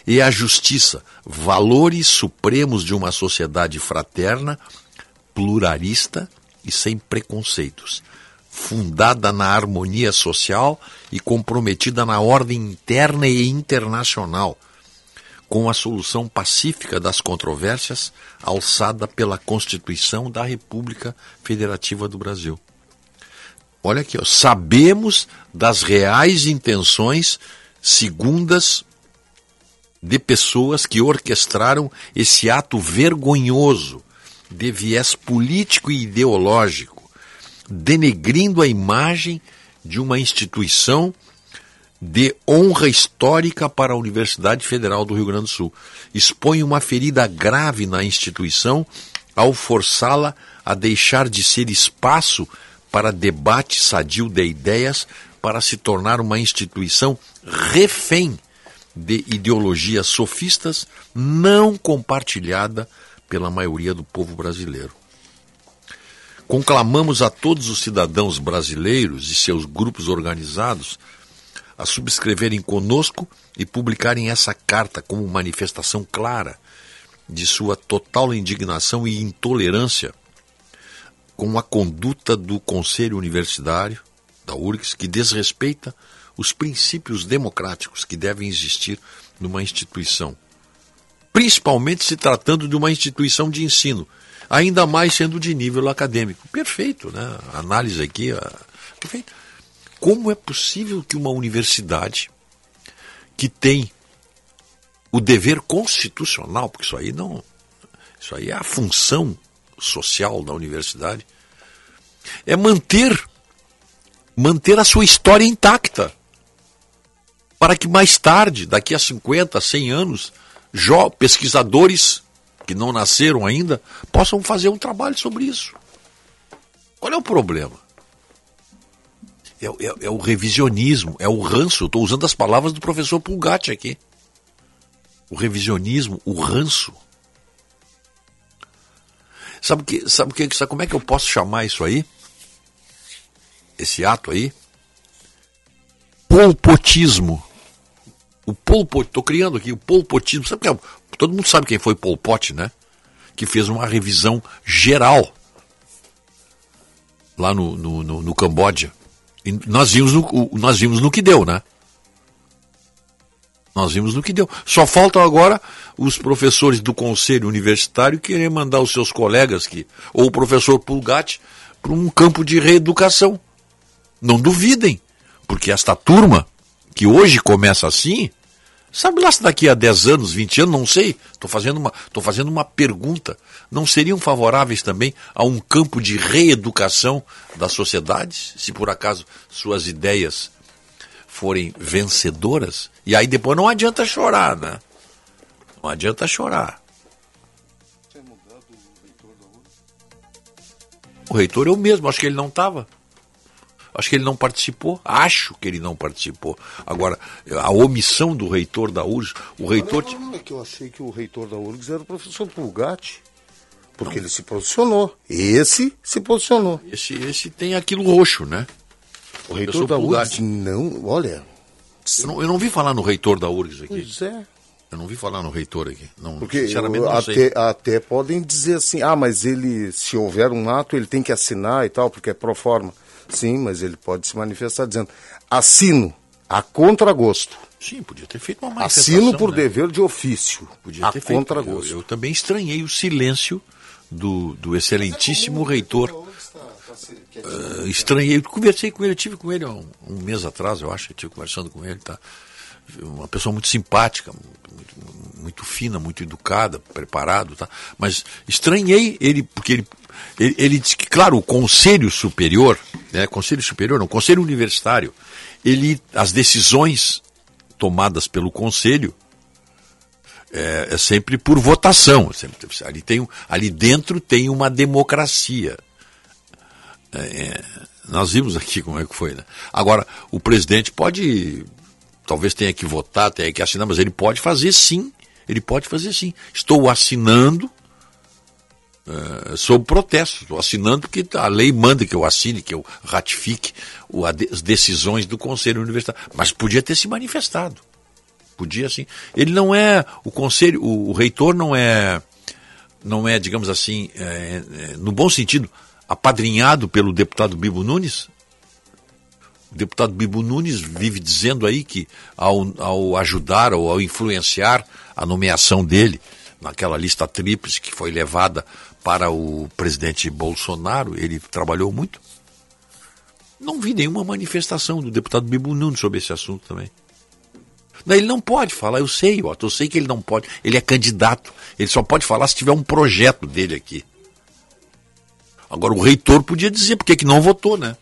[SPEAKER 3] e a justiça, valores supremos de uma sociedade fraterna, pluralista e sem preconceitos, fundada na harmonia social e comprometida na ordem interna e internacional, com a solução pacífica das controvérsias alçada pela Constituição da República Federativa do Brasil. Olha aqui, ó, sabemos das reais intenções segundas de pessoas que orquestraram esse ato vergonhoso de viés político e ideológico, denegrindo a imagem de uma instituição de honra histórica para a Universidade Federal do Rio Grande do Sul. Expõe uma ferida grave na instituição ao forçá-la a deixar de ser espaço para debate sadio de ideias para se tornar uma instituição refém de ideologias sofistas não compartilhada pela maioria do povo brasileiro. Conclamamos a todos os cidadãos brasileiros e seus grupos organizados a subscreverem conosco e publicarem essa carta como manifestação clara de sua total indignação e intolerância com a conduta do Conselho Universitário da URGS, que desrespeita os princípios democráticos que devem existir numa instituição. Principalmente se tratando de uma instituição de ensino, ainda mais sendo de nível acadêmico. Perfeito, né? A análise aqui, a... perfeito. Como é possível que uma universidade que tem o dever constitucional, porque isso aí não. Isso aí é a função social da universidade, é manter manter a sua história intacta. Para que mais tarde, daqui a 50, 100 anos, pesquisadores que não nasceram ainda possam fazer um trabalho sobre isso. Qual é o problema? É, é, é o revisionismo, é o ranço. Estou usando as palavras do professor Pulgatti aqui. O revisionismo, o ranço. Sabe, que, sabe, que, sabe como é que eu posso chamar isso aí? Esse ato aí? Polpotismo. O polpot, estou criando aqui o polpotismo. Sabe que é, todo mundo sabe quem foi Pol Pot, né? Que fez uma revisão geral lá no, no, no, no Camboja. Nós vimos no, nós vimos no que deu, né? Nós vimos no que deu. Só faltam agora os professores do conselho universitário querer mandar os seus colegas que, ou o professor Pulgatti para um campo de reeducação. Não duvidem, porque esta turma que hoje começa assim, sabe lá se daqui a 10 anos, 20 anos, não sei, estou fazendo, uma, fazendo uma pergunta, não seriam favoráveis também a um campo de reeducação das sociedades, se por acaso suas ideias forem vencedoras, e aí depois não adianta chorar, né? Não adianta chorar. O reitor é o mesmo, acho que ele não estava. Acho que ele não participou. Acho que ele não participou. Agora, a omissão do reitor da URGS, o reitor.
[SPEAKER 4] Não, é que eu achei que o reitor da URGS era o professor Pulgatti. Porque não. ele se posicionou. Esse se posicionou.
[SPEAKER 3] Esse, esse tem aquilo roxo, né?
[SPEAKER 4] O reitor da URGS, não, olha.
[SPEAKER 3] Eu não, eu não vi falar no reitor da URGS aqui.
[SPEAKER 4] Pois é.
[SPEAKER 3] Eu não vi falar no reitor aqui. Não,
[SPEAKER 4] Porque sinceramente não até, sei. até podem dizer assim, ah, mas ele, se houver um ato, ele tem que assinar e tal, porque é pro forma. Sim, mas ele pode se manifestar dizendo, assino a contragosto.
[SPEAKER 3] Sim, podia ter feito uma manifestação.
[SPEAKER 4] Assino por né? dever de ofício.
[SPEAKER 3] Podia ter a feito. Contragosto. Eu, eu também estranhei o silêncio do, do excelentíssimo reitor Uh, estranhei, conversei com ele, tive com ele um, um mês atrás, eu acho, eu estive conversando com ele, tá? Uma pessoa muito simpática, muito, muito, fina, muito educada, preparado, tá? Mas estranhei ele, porque ele, ele, ele disse que, claro, o Conselho Superior, né? Conselho Superior, não, Conselho Universitário, ele, as decisões tomadas pelo Conselho, é, é, sempre por votação. Sempre, ali, tem, ali dentro tem uma democracia. É, é, nós vimos aqui como é que foi, né? Agora, o presidente pode, talvez tenha que votar, tenha que assinar, mas ele pode fazer sim, ele pode fazer sim. Estou assinando uh, sob protesto, estou assinando porque a lei manda que eu assine, que eu ratifique o, as decisões do Conselho Universitário. Mas podia ter se manifestado. Podia sim. Ele não é, o conselho, o, o reitor não é, não é, digamos assim, é, é, no bom sentido, apadrinhado pelo deputado Bibo Nunes? O deputado Bibo Nunes vive dizendo aí que ao, ao ajudar ou ao influenciar a nomeação dele naquela lista tríplice que foi levada para o presidente Bolsonaro, ele trabalhou muito. Não vi nenhuma manifestação do deputado Bibo Nunes sobre esse assunto também. Ele não pode falar, eu sei, Otto, eu sei que ele não pode. Ele é candidato. Ele só pode falar se tiver um projeto dele aqui. Agora, o reitor podia dizer por que que não votou, né?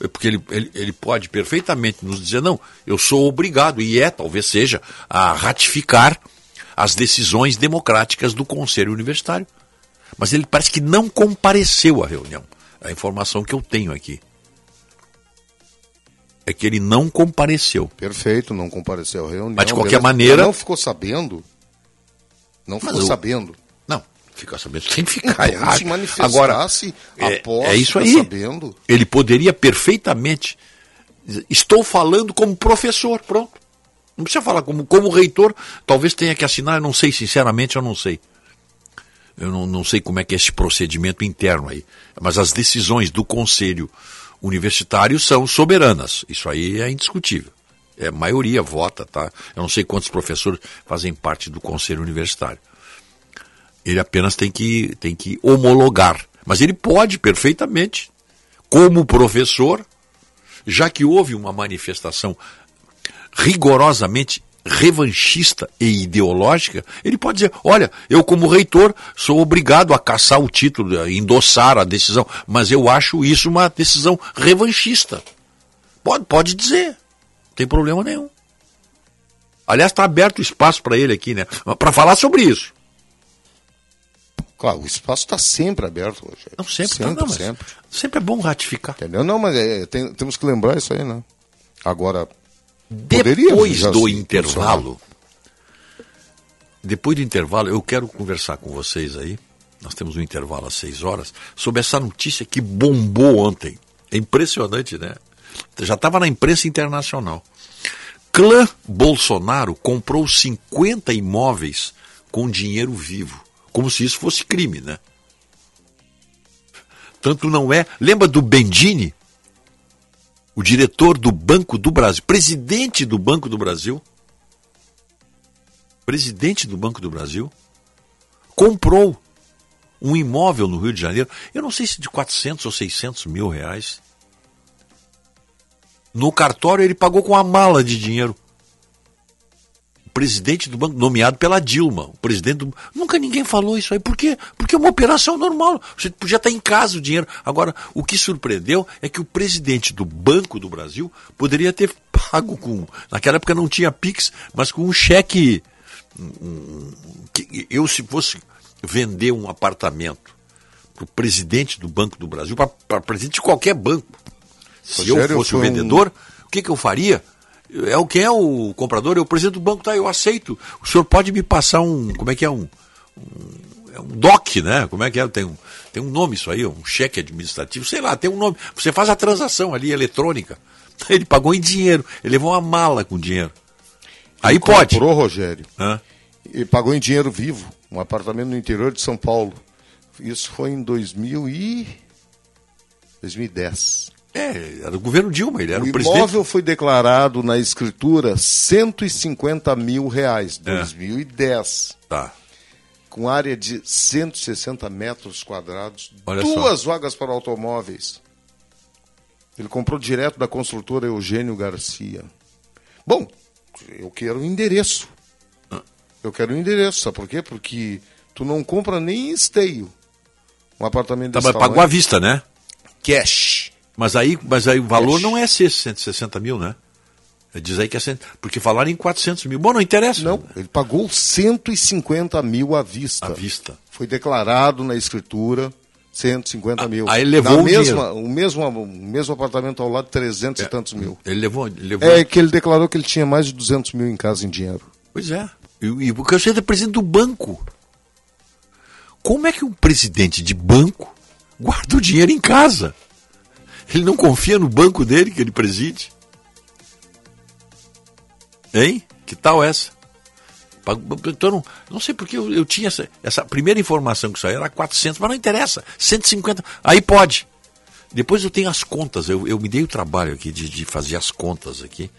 [SPEAKER 3] É Porque ele, ele, ele pode perfeitamente nos dizer, não, eu sou obrigado, e é, talvez seja, a ratificar as decisões democráticas do Conselho Universitário. Mas ele parece que não compareceu à reunião. É a informação que eu tenho aqui. É que ele não compareceu.
[SPEAKER 4] Perfeito, não compareceu à reunião.
[SPEAKER 3] Mas de qualquer
[SPEAKER 4] beleza.
[SPEAKER 3] maneira-
[SPEAKER 4] Não ficou sabendo. Não ficou
[SPEAKER 3] eu-
[SPEAKER 4] sabendo.
[SPEAKER 3] Não, fica sabendo sem ficar
[SPEAKER 4] Então, se manifestasse
[SPEAKER 3] Agora, é,
[SPEAKER 4] após
[SPEAKER 3] é isso
[SPEAKER 4] ficar
[SPEAKER 3] aí.
[SPEAKER 4] sabendo.
[SPEAKER 3] Ele poderia perfeitamente. Estou falando como professor, pronto. Não precisa falar como, como reitor, talvez tenha que assinar, eu não sei, sinceramente, eu não sei. Eu não, não sei como é que é esse procedimento interno aí. Mas as decisões do conselho universitário são soberanas. Isso aí é indiscutível. É, a maioria vota, tá? Eu não sei quantos professores fazem parte do conselho universitário. Ele apenas tem que, tem que homologar. Mas ele pode perfeitamente, como professor, já que houve uma manifestação rigorosamente revanchista e ideológica, ele pode dizer: olha, eu como reitor sou obrigado a caçar o título, a endossar a decisão, mas eu acho isso uma decisão revanchista. Pode, pode dizer, não tem problema nenhum. Aliás, está aberto o espaço para ele aqui, né? Para falar sobre isso.
[SPEAKER 4] Claro, o espaço está sempre aberto hoje.
[SPEAKER 3] Não, sempre, tá,
[SPEAKER 4] sempre,
[SPEAKER 3] não, mas
[SPEAKER 4] sempre.
[SPEAKER 3] sempre é bom ratificar.
[SPEAKER 4] Entendeu? Não, mas é, tem- temos que lembrar isso aí, né? Agora,
[SPEAKER 3] Depois
[SPEAKER 4] já
[SPEAKER 3] do intervalo, depois do intervalo, eu quero conversar com vocês aí. Nós temos um intervalo às 6 horas sobre essa notícia que bombou ontem. É impressionante, né? Já estava na imprensa internacional. Clã Bolsonaro comprou 50 imóveis com dinheiro vivo, como se isso fosse crime, né? Tanto não é. Lembra do Bendini? O diretor do Banco do Brasil, presidente do Banco do Brasil, presidente do Banco do Brasil, comprou um imóvel no Rio de Janeiro, eu não sei se de 400 ou 600 mil reais. No cartório ele pagou com uma mala de dinheiro. Presidente do banco, nomeado pela Dilma, o presidente do... Nunca ninguém falou isso aí. Por quê? Porque é uma operação normal. Você podia estar em casa o dinheiro. Agora, o que surpreendeu é que o presidente do Banco do Brasil poderia ter pago com. Naquela época não tinha Pix, mas com um cheque. que eu, se fosse vender um apartamento para o presidente do Banco do Brasil, para presidente de qualquer banco, se eu fosse o
[SPEAKER 4] um-
[SPEAKER 3] vendedor, o que, que eu faria? É o quem é o comprador? É o presidente do banco, tá? Eu aceito. O senhor pode me passar um. Como é que é um. um é um DOC, né? Como é que é? Tem um, tem um nome isso aí, um cheque administrativo, sei lá, tem um nome. Você faz a transação ali eletrônica. Ele pagou em dinheiro, ele levou uma mala com dinheiro. Aí pode.
[SPEAKER 4] Comprou, Rogério.
[SPEAKER 3] Hã?
[SPEAKER 4] E pagou em dinheiro vivo, um apartamento no interior de São Paulo. Isso foi em 2000 e... 2010.
[SPEAKER 3] É, era o governo Dilma, ele era
[SPEAKER 4] o
[SPEAKER 3] o, presidente.
[SPEAKER 4] imóvel foi declarado na escritura 150 mil reais,
[SPEAKER 3] É.
[SPEAKER 4] 2010.
[SPEAKER 3] Tá.
[SPEAKER 4] Com área de 160 metros quadrados,
[SPEAKER 3] Olha só.
[SPEAKER 4] duas vagas para automóveis. Ele comprou direto da construtora Eugênio Garcia. Bom, eu quero o endereço. Eu quero o endereço, sabe por quê? Porque tu não compra nem em esteio um apartamento
[SPEAKER 3] Tá,
[SPEAKER 4] desse
[SPEAKER 3] mas pagou à vista, né?
[SPEAKER 4] Cash.
[SPEAKER 3] Mas aí, mas aí o valor
[SPEAKER 4] Cash.
[SPEAKER 3] não é ser 160 mil, né? Diz aí que é 100, porque falaram em 400 mil. Bom, não interessa.
[SPEAKER 4] Não, ele pagou 150 mil à vista.
[SPEAKER 3] À vista.
[SPEAKER 4] Foi declarado na escritura 150 mil.
[SPEAKER 3] aí ele levou o
[SPEAKER 4] mesma, o mesmo O mesmo apartamento ao lado, 300 e tantos mil.
[SPEAKER 3] Ele levou, ele levou.
[SPEAKER 4] É que ele declarou que ele tinha mais de 200 mil em casa em dinheiro.
[SPEAKER 3] Pois é. E, e porque você é presidente do banco. Como é que um presidente de banco guarda o dinheiro em casa? Ele não confia no banco dele que ele preside? Hein? Que tal essa? Então, não, não sei porque eu, eu tinha essa, essa primeira informação que saiu era 400, mas não interessa, 150, aí pode. Depois eu tenho as contas, eu, eu me dei o trabalho aqui de, de fazer as contas aqui.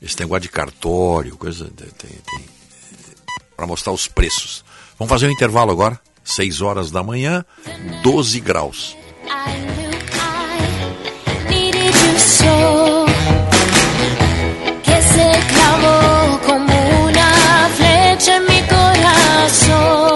[SPEAKER 3] Esse negócio de cartório, coisa. Tem, tem, para mostrar os preços. Vamos fazer um intervalo agora, 6 horas da manhã, 12 graus.
[SPEAKER 2] que se clavó como una flecha en mi corazón.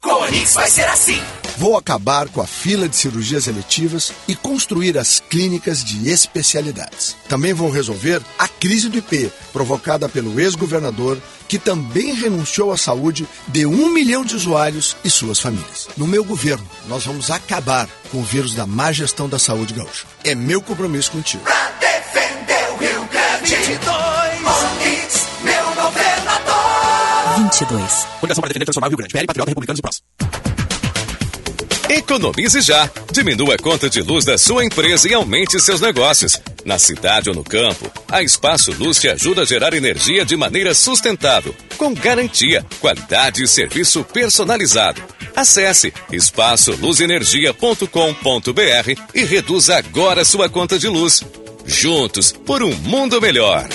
[SPEAKER 19] Com Onix vai ser assim. Vou acabar com a fila de cirurgias eletivas e construir as clínicas de especialidades. Também vou resolver a crise do IP, provocada pelo ex-governador, que também renunciou à saúde de um milhão de usuários e suas famílias. No meu governo, nós vamos acabar com o vírus da má gestão da saúde gaúcha. É meu compromisso contigo.
[SPEAKER 9] Defendeu Rio Grande. 22.
[SPEAKER 20] 22.
[SPEAKER 6] Fundação para defender transformar o Rio Grande. PL, Patriota, Republicanos e Prós.
[SPEAKER 5] Economize já. Diminua a conta de luz da sua empresa e aumente seus negócios. Na cidade ou no campo, a Espaço Luz te ajuda a gerar energia de maneira sustentável, com garantia, qualidade e serviço personalizado. Acesse espaçoluzenergia.com.br e reduza agora sua conta de luz. Juntos por um mundo melhor.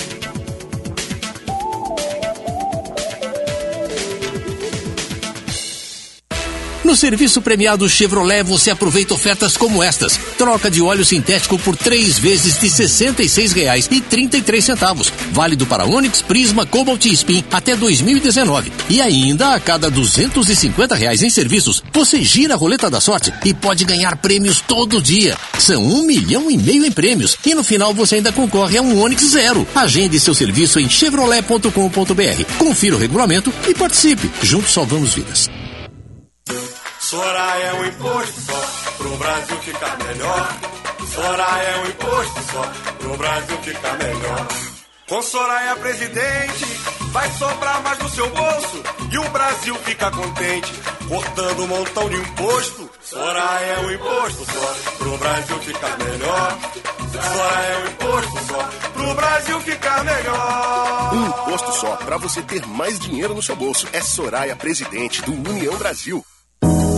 [SPEAKER 21] No serviço premiado Chevrolet você aproveita ofertas como estas. Troca de óleo sintético por três vezes de R$ 66,33. Válido para Onix, Prisma, Cobalt e Spin até 2019. E ainda a cada 250 reais em serviços, você gira a roleta da sorte e pode ganhar prêmios todo dia. São um milhão e meio em prêmios. E no final você ainda concorre a um Onix Zero. Agende seu serviço em chevrolet.com.br. Confira o regulamento e participe. Juntos salvamos vidas.
[SPEAKER 9] Soraya é um imposto só, pro Brasil ficar melhor. Soraya é um imposto só, pro Brasil ficar melhor. Com Soraya presidente, vai sobrar mais no seu bolso e o Brasil fica contente, cortando um montão de imposto. Soraya é um imposto só, pro Brasil ficar melhor. Soraya é um imposto só, pro Brasil ficar melhor.
[SPEAKER 10] Um imposto só para você ter mais dinheiro no seu bolso. É Soraya Presidente do União Brasil.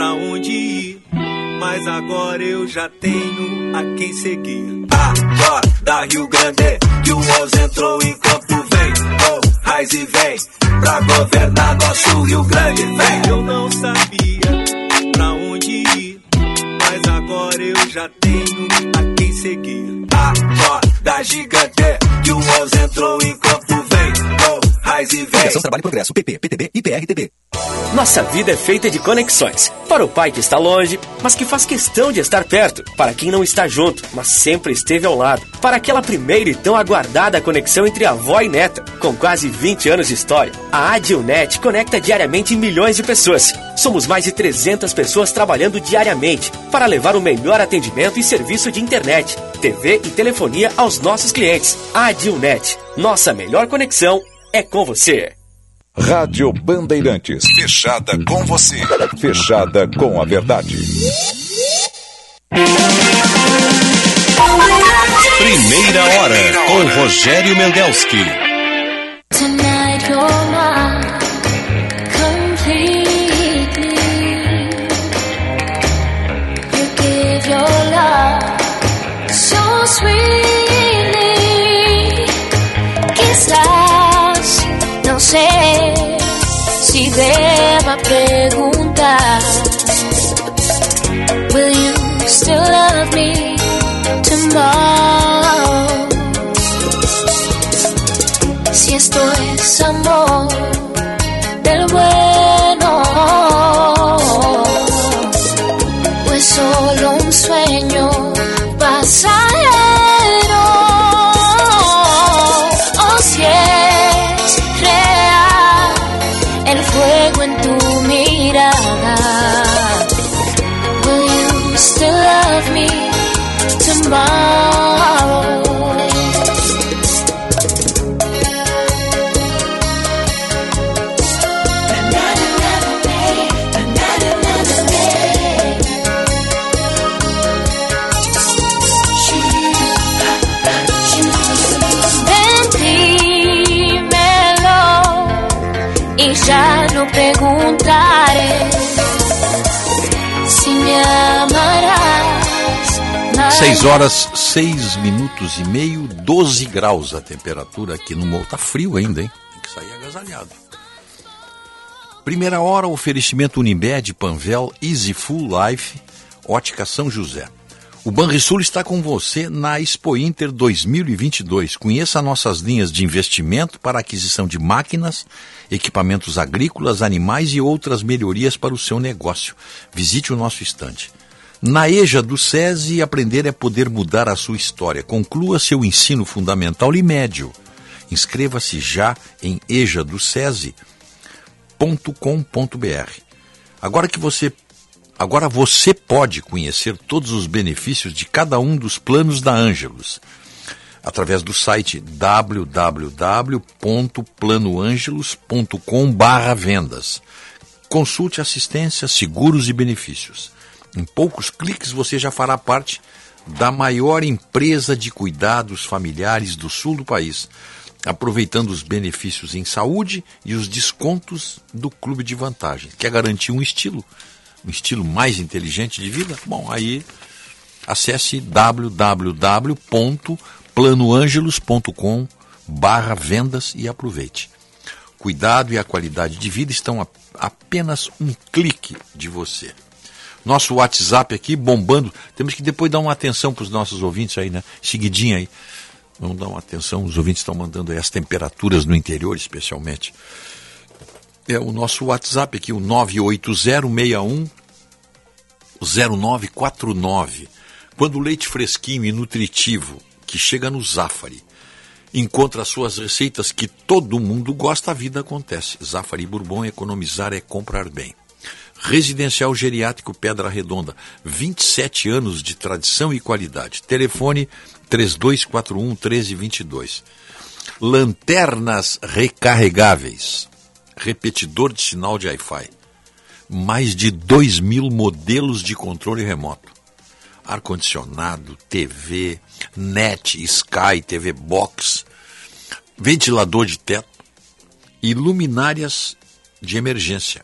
[SPEAKER 9] pra onde ir, mas agora eu já tenho a quem seguir. Acorda Rio Grande, que o 11 entrou em campo, vem, oh, raiz e vem, pra governar nosso Rio Grande, vem. Eu não sabia pra onde ir, mas agora eu já tenho a quem seguir. Acorda gigante, que o 11 entrou em campo, vem, raiz e vem.
[SPEAKER 22] Trabalho e Progresso, PP, PTB e PRTB.
[SPEAKER 23] Nossa vida é feita de conexões. Para o pai que está longe, mas que faz questão de estar perto. Para quem não está junto, mas sempre esteve ao lado. Para aquela primeira e tão aguardada conexão entre avó e neta. Com quase 20 anos de história, a Adilnet conecta diariamente milhões de pessoas. Somos mais de 300 pessoas trabalhando diariamente para levar o melhor atendimento e serviço de internet, TV e telefonia aos nossos clientes. Adilnet, nossa melhor conexão é com você.
[SPEAKER 24] Rádio Bandeirantes. Fechada com você. Fechada com a verdade.
[SPEAKER 25] Primeira hora com Rogério Mendelski.
[SPEAKER 2] Esto es preguntaré si me amarás. más.
[SPEAKER 3] 6 horas, 6 minutos e meio, 12 graus a temperatura aqui no morro. Tá frio ainda, hein? Tem que sair agasalhado. Primeira hora, oferecimento Unimed, Panvel, Easy Full Life, Ótica São José. O Banrisul está com você na Expo Inter 2022. Conheça nossas linhas de investimento para aquisição de máquinas, equipamentos agrícolas, animais e outras melhorias para o seu negócio. Visite o nosso estande. Na EJA do SESI, aprender é poder mudar a sua história. Conclua seu ensino fundamental e médio. Inscreva-se já em ejadocese.com.br. Agora que você Agora você pode conhecer todos os benefícios de cada um dos planos da Ângelos através do site www.planoangelos.com/vendas. Consulte assistência, seguros e benefícios. Em poucos cliques você já fará parte da maior empresa de cuidados familiares do sul do país, aproveitando os benefícios em saúde e os descontos do clube de vantagens. Quer garantir um estilo, um estilo mais inteligente de vida? Bom, aí acesse www.planoangelos.com barra vendas e aproveite. Cuidado e a qualidade de vida estão a apenas um clique de você. Nosso WhatsApp aqui bombando. Temos que depois dar uma atenção para os nossos ouvintes aí, né? Seguidinho aí. Vamos dar uma atenção. Os ouvintes estão mandando aí as temperaturas no interior, especialmente. É o nosso WhatsApp aqui, o 98061 0949. Quando o leite fresquinho e nutritivo que chega no Zafari encontra as suas receitas que todo mundo gosta, a vida acontece. Zafari Bourbon, economizar é comprar bem. Residencial Geriátrico Pedra Redonda, 27 anos de tradição e qualidade. Telefone 3241 1322. Lanternas recarregáveis. Repetidor de sinal de Wi-Fi. Mais de 2 mil modelos de controle remoto. Ar-condicionado, TV, net, Sky, TV Box, ventilador de teto e luminárias de emergência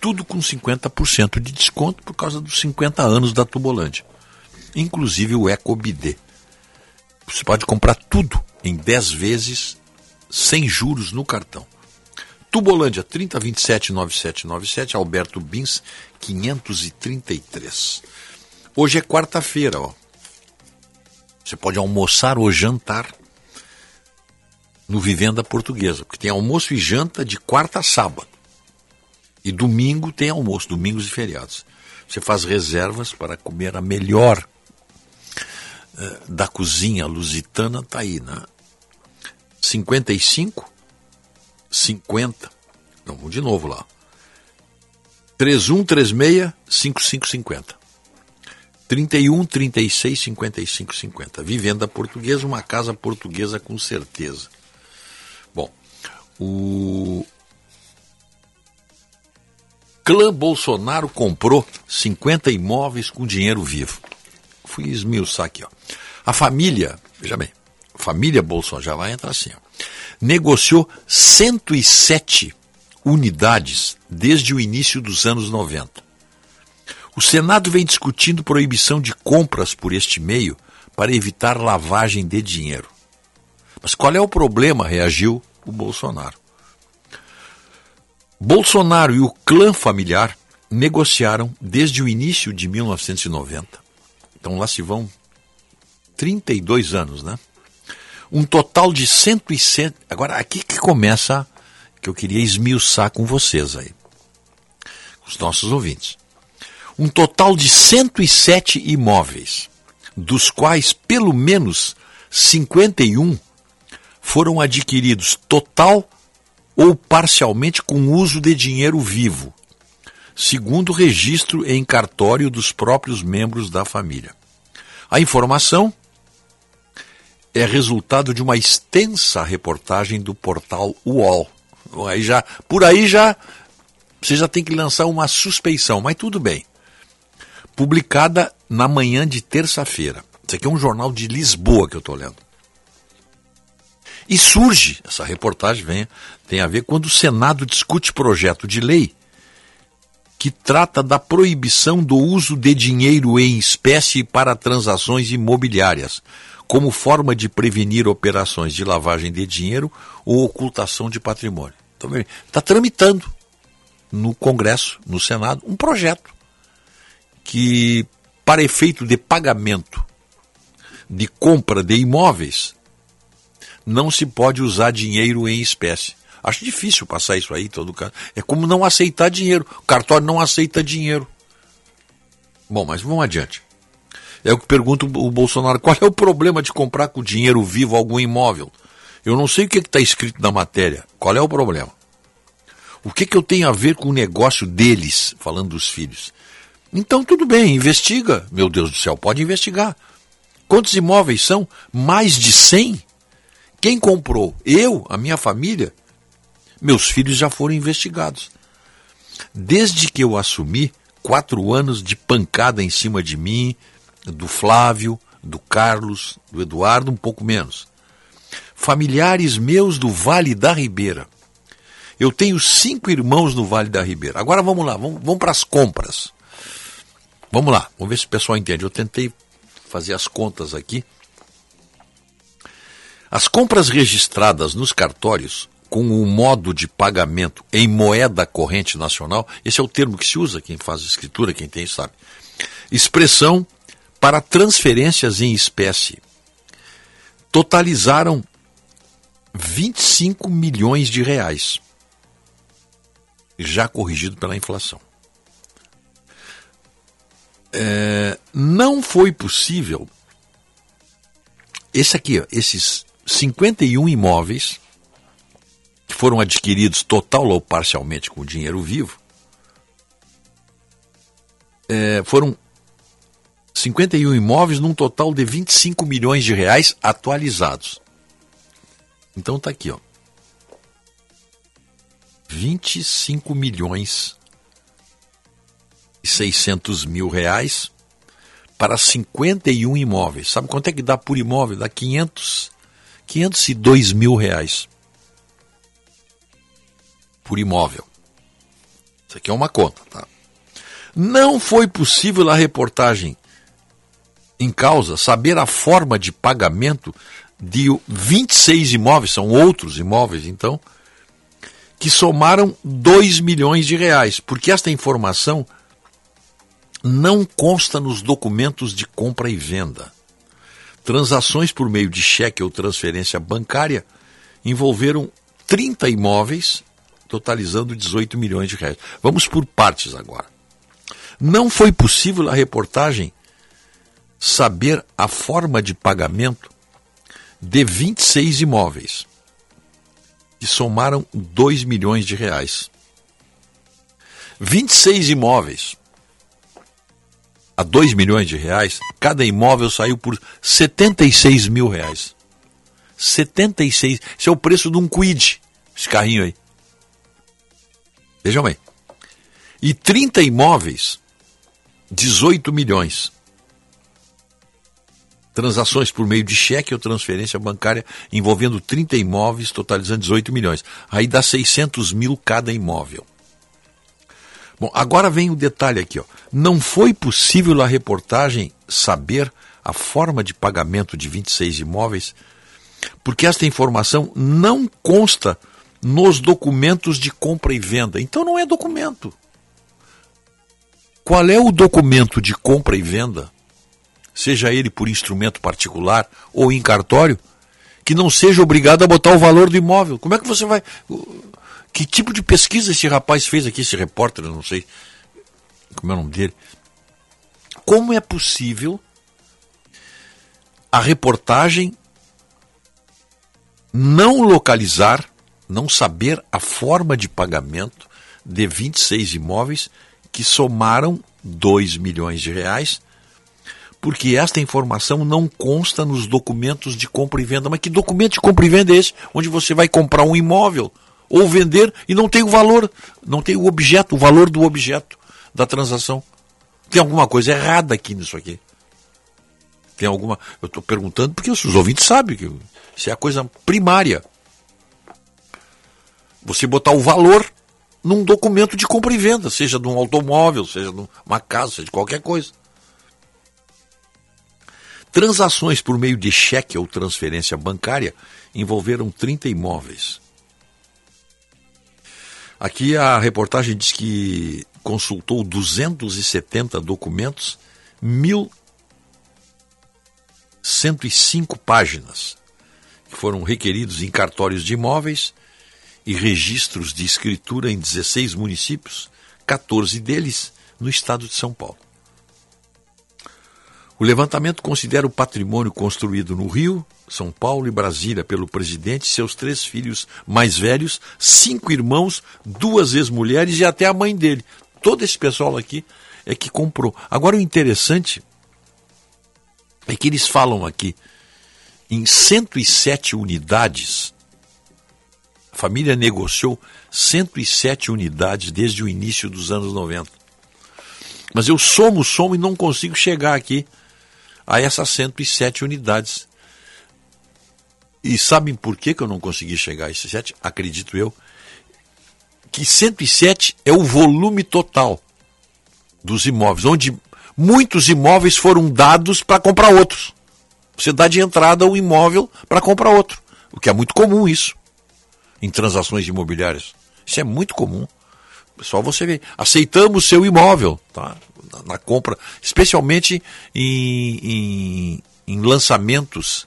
[SPEAKER 3] tudo com 50% de desconto por causa dos 50 anos da Tubolândia. Inclusive o EcoBD. Você pode comprar tudo em 10 vezes sem juros no cartão. Tubolândia 3027 9797, Alberto Bins 533. Hoje é quarta-feira, ó. Você pode almoçar ou jantar no Vivenda Portuguesa, porque tem almoço e janta de quarta a sábado. E domingo tem almoço, domingos e feriados. Você faz reservas para comer a melhor eh, da cozinha lusitana, tá aí, né? 55 50. Não, vamos de novo lá. 3136 5550. 31 36 55 50. Vivenda portuguesa, uma casa portuguesa com certeza. Bom, o clã Bolsonaro comprou 50 imóveis com dinheiro vivo. Fui esmiuçar aqui, ó. A família, veja bem, família Bolsonaro já vai entrar assim, ó, negociou 107 unidades desde o início dos anos 90. O Senado vem discutindo proibição de compras por este meio para evitar lavagem de dinheiro. Mas qual é o problema? reagiu o Bolsonaro. Bolsonaro e o clã familiar negociaram desde o início de 1990. Então lá se vão 32 anos, né? Um total de 107. Agora, aqui que começa que eu queria esmiuçar com vocês aí, os nossos ouvintes. Um total de 107 imóveis, dos quais pelo menos 51 foram adquiridos total ou parcialmente com uso de dinheiro vivo, segundo registro em cartório dos próprios membros da família. A informação é resultado de uma extensa reportagem do portal UOL. Aí já, por aí já você já tem que lançar uma suspeição, mas tudo bem. Publicada na manhã de terça-feira. Isso aqui é um jornal de Lisboa que eu estou lendo. E surge, essa reportagem vem, tem a ver quando o Senado discute projeto de lei que trata da proibição do uso de dinheiro em espécie para transações imobiliárias, como forma de prevenir operações de lavagem de dinheiro ou ocultação de patrimônio. Está tramitando no Congresso, no Senado, um projeto que, para efeito de pagamento de compra de imóveis, não se pode usar dinheiro em espécie. Acho difícil passar isso aí, todo caso. É como não aceitar dinheiro. O cartório não aceita dinheiro. Bom, mas vamos adiante. É o que pergunta o Bolsonaro: qual é o problema de comprar com dinheiro vivo algum imóvel? Eu não sei o que está escrito na matéria. Qual é o problema? O que, que eu tenho a ver com o negócio deles, falando dos filhos? Então, tudo bem, investiga. Meu Deus do céu, pode investigar. Quantos imóveis são? Mais de 100? Quem comprou? Eu, a minha família? Meus filhos já foram investigados. Desde que eu assumi, quatro anos de pancada em cima de mim, do Flávio, do Carlos, do Eduardo, um pouco menos. Familiares meus do Vale da Ribeira. Eu tenho cinco irmãos no Vale da Ribeira. Agora vamos lá, vamos, vamos para as compras. Vamos lá, vamos ver se o pessoal entende. Eu tentei fazer as contas aqui. As compras registradas nos cartórios com o modo de pagamento em moeda corrente nacional, esse é o termo que se usa, quem faz escritura, quem tem sabe. Expressão para transferências em espécie. Totalizaram 25 milhões de reais, já corrigido pela inflação. É, não foi possível. Esse aqui, esses 51 imóveis que foram adquiridos total ou parcialmente com dinheiro vivo, é, foram 51 imóveis num total de 25 milhões de reais atualizados. Então tá aqui, ó. 25 milhões e 600 mil reais para 51 imóveis. Sabe quanto é que dá por imóvel? Dá 500 502 mil reais por imóvel. Isso aqui é uma conta, tá? Não foi possível na reportagem em causa saber a forma de pagamento de 26 imóveis, são outros imóveis então, que somaram 2 milhões de reais, porque esta informação não consta nos documentos de compra e venda. Transações por meio de cheque ou transferência bancária envolveram 30 imóveis, totalizando 18 milhões de reais. Vamos por partes agora. Não foi possível na reportagem saber a forma de pagamento de 26 imóveis, que somaram 2 milhões de reais. 26 imóveis a 2 milhões de reais, cada imóvel saiu por 76 mil reais. 76. Esse é o preço de um Quid, esse carrinho aí. Vejam bem. E 30 imóveis, 18 milhões. Transações por meio de cheque ou transferência bancária envolvendo 30 imóveis, totalizando 18 milhões. Aí dá 600 mil cada imóvel. Bom, agora vem o detalhe aqui. Ó. Não foi possível a reportagem saber a forma de pagamento de 26 imóveis, porque esta informação não consta nos documentos de compra e venda. Então não é documento. Qual é o documento de compra e venda, seja ele por instrumento particular ou em cartório, que não seja obrigado a botar o valor do imóvel? Como é que você vai. Que tipo de pesquisa esse rapaz fez aqui, esse repórter, eu não sei como é o nome dele. Como é possível a reportagem não localizar, não saber a forma de pagamento de 26 imóveis que somaram 2 milhões de reais, porque esta informação não consta nos documentos de compra e venda. Mas que documento de compra e venda é esse? Onde você vai comprar um imóvel ou vender e não tem o valor, não tem o objeto, o valor do objeto da transação. Tem alguma coisa errada aqui nisso aqui. Tem alguma. Eu estou perguntando porque os ouvintes sabem que isso é a coisa primária. Você botar o valor num documento de compra e venda, seja de um automóvel, seja de uma casa, seja de qualquer coisa. Transações por meio de cheque ou transferência bancária envolveram 30 imóveis. Aqui a reportagem diz que consultou 270 documentos, 1.105 páginas, que foram requeridos em cartórios de imóveis e registros de escritura em 16 municípios, 14 deles no estado de São Paulo. O levantamento considera o patrimônio construído no Rio, São Paulo e Brasília pelo presidente, seus três filhos mais velhos, cinco irmãos, duas ex-mulheres e até a mãe dele. Todo esse pessoal aqui é que comprou. Agora o interessante é que eles falam aqui em 107 unidades. A família negociou 107 unidades desde o início dos anos 90. Mas eu somo, somo e não consigo chegar aqui a essas 107 unidades. E sabem por que, que eu não consegui chegar a esses 7? Acredito eu. Que 107 é o volume total dos imóveis, onde muitos imóveis foram dados para comprar outros. Você dá de entrada o imóvel para comprar outro. O que é muito comum isso em transações imobiliárias. Isso é muito comum. Só você vê. Aceitamos seu imóvel, tá? Na, compra, especialmente em, em, em lançamentos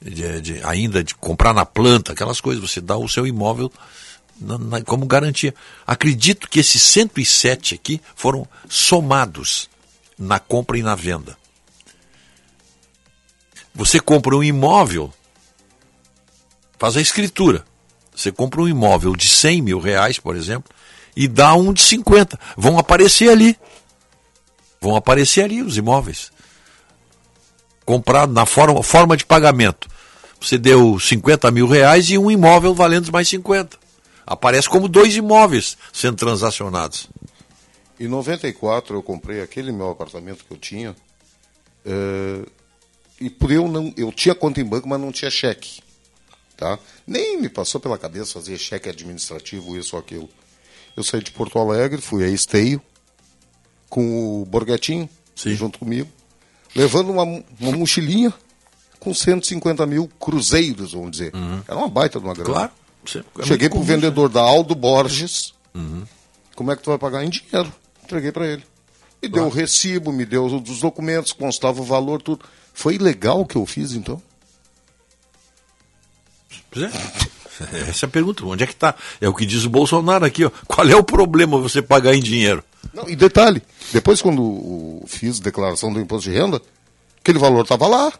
[SPEAKER 3] de, de, ainda de comprar na planta, aquelas coisas, você dá o seu imóvel na, na, como garantia. Acredito que esses 107 aqui foram somados na compra e na venda. Você compra um imóvel, faz a escritura. Você compra um imóvel de 100 mil reais, por exemplo, e dá um de 50. Vão aparecer ali. Vão aparecer ali os imóveis. Comprado na forma, forma de pagamento. Você deu 50 mil reais e um imóvel valendo mais 50. Aparece como dois imóveis sendo transacionados.
[SPEAKER 4] Em 94 eu comprei aquele meu apartamento que eu tinha. Uh, e por eu não. Eu tinha conta em banco, mas não tinha cheque. Tá? Nem me passou pela cabeça fazer cheque administrativo, isso ou aquilo. Eu saí de Porto Alegre, fui a Esteio, com o Borghetinho, junto comigo, levando uma, uma mochilinha com 150 mil cruzeiros, vamos dizer.
[SPEAKER 3] Uhum.
[SPEAKER 4] Era uma baita de uma grana.
[SPEAKER 3] Claro. É
[SPEAKER 4] Cheguei pro
[SPEAKER 3] comum,
[SPEAKER 4] vendedor da Aldo Borges.
[SPEAKER 3] Uhum.
[SPEAKER 4] Como é que tu vai pagar? Em dinheiro. Entreguei para ele. Me deu o recibo, me deu os documentos, constava o valor, tudo. Foi legal o que eu fiz, então?
[SPEAKER 3] Pois é. Essa é a pergunta. Onde é que está? É o que diz o Bolsonaro aqui. Ó. Qual é o problema você pagar em dinheiro?
[SPEAKER 4] Não, e detalhe, depois quando fiz declaração do imposto de renda, aquele valor estava lá.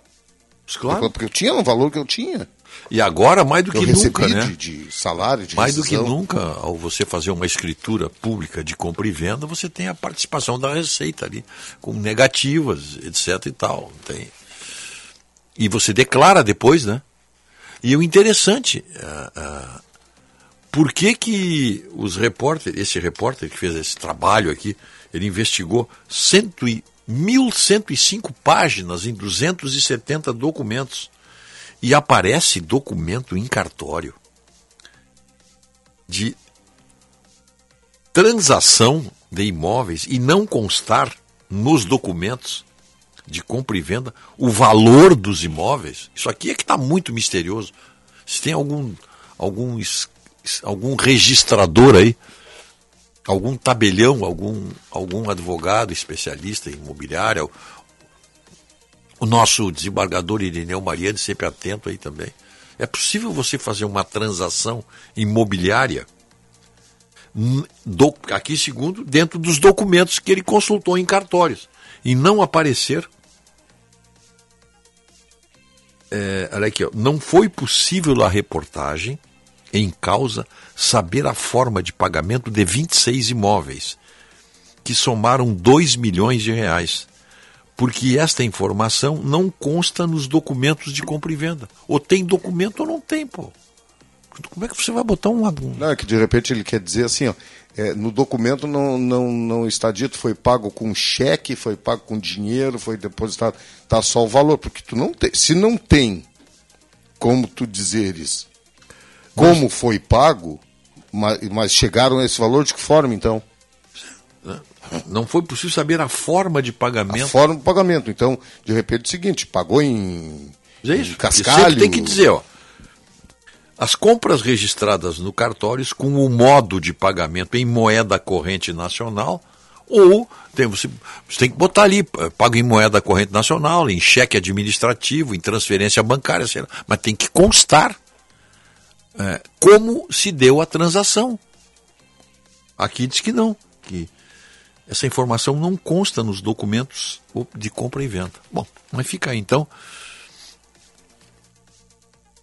[SPEAKER 3] Claro.
[SPEAKER 4] Porque eu tinha um valor que eu tinha.
[SPEAKER 3] E agora, mais do
[SPEAKER 4] Eu
[SPEAKER 3] que
[SPEAKER 4] recebi
[SPEAKER 3] nunca, né?
[SPEAKER 4] de, de salário, de
[SPEAKER 3] Mais do que
[SPEAKER 4] rescisão.
[SPEAKER 3] nunca, ao você fazer uma escritura pública de compra e venda, você tem a participação da Receita ali, com negativas, etc e tal. Tem. E você declara depois, né? E o interessante, ah, ah, por que que os repórteres, esse repórter que fez esse trabalho aqui, ele investigou cento e, 1.105 páginas em 270 documentos e aparece documento em cartório de transação de imóveis e não constar nos documentos de compra e venda o valor dos imóveis. Isso aqui é que está muito misterioso. Se tem algum, algum, algum registrador aí, algum tabelião, algum, algum advogado especialista em imobiliária, o, nosso desembargador Irineu Mariani sempre atento aí também. É possível você fazer uma transação imobiliária n- do- aqui segundo dentro dos documentos que ele consultou em cartórios e não aparecer é, olha aqui, ó, não foi possível a reportagem em causa saber a forma de pagamento de 26 imóveis, que somaram 2 milhões de reais, porque esta informação não consta nos documentos de compra e venda. Ou tem documento ou não tem, pô. Como é que você vai botar um...
[SPEAKER 4] Não, é que de repente ele quer dizer assim, ó, é, no documento não, não, não está dito foi pago com cheque, foi pago com dinheiro, foi depositado, tá só o valor, porque tu não tem, se não tem como tu dizeres como foi pago, mas, mas chegaram a esse valor de que forma então?
[SPEAKER 3] Não foi possível saber a forma de pagamento.
[SPEAKER 4] A forma do pagamento. Então, de repente, é o seguinte, pagou em,
[SPEAKER 3] Mas é
[SPEAKER 4] em
[SPEAKER 3] isso. E
[SPEAKER 4] cascalho.
[SPEAKER 3] tem que dizer, ó. As compras registradas no cartórios com o modo de pagamento em moeda corrente nacional ou tem, você, você tem que botar ali, eh, pago em moeda corrente nacional, em cheque administrativo, em transferência bancária, sei lá, mas tem que constar eh, como se deu a transação. Aqui diz que não, que essa informação não consta nos documentos de compra e venda. Bom, mas fica aí então.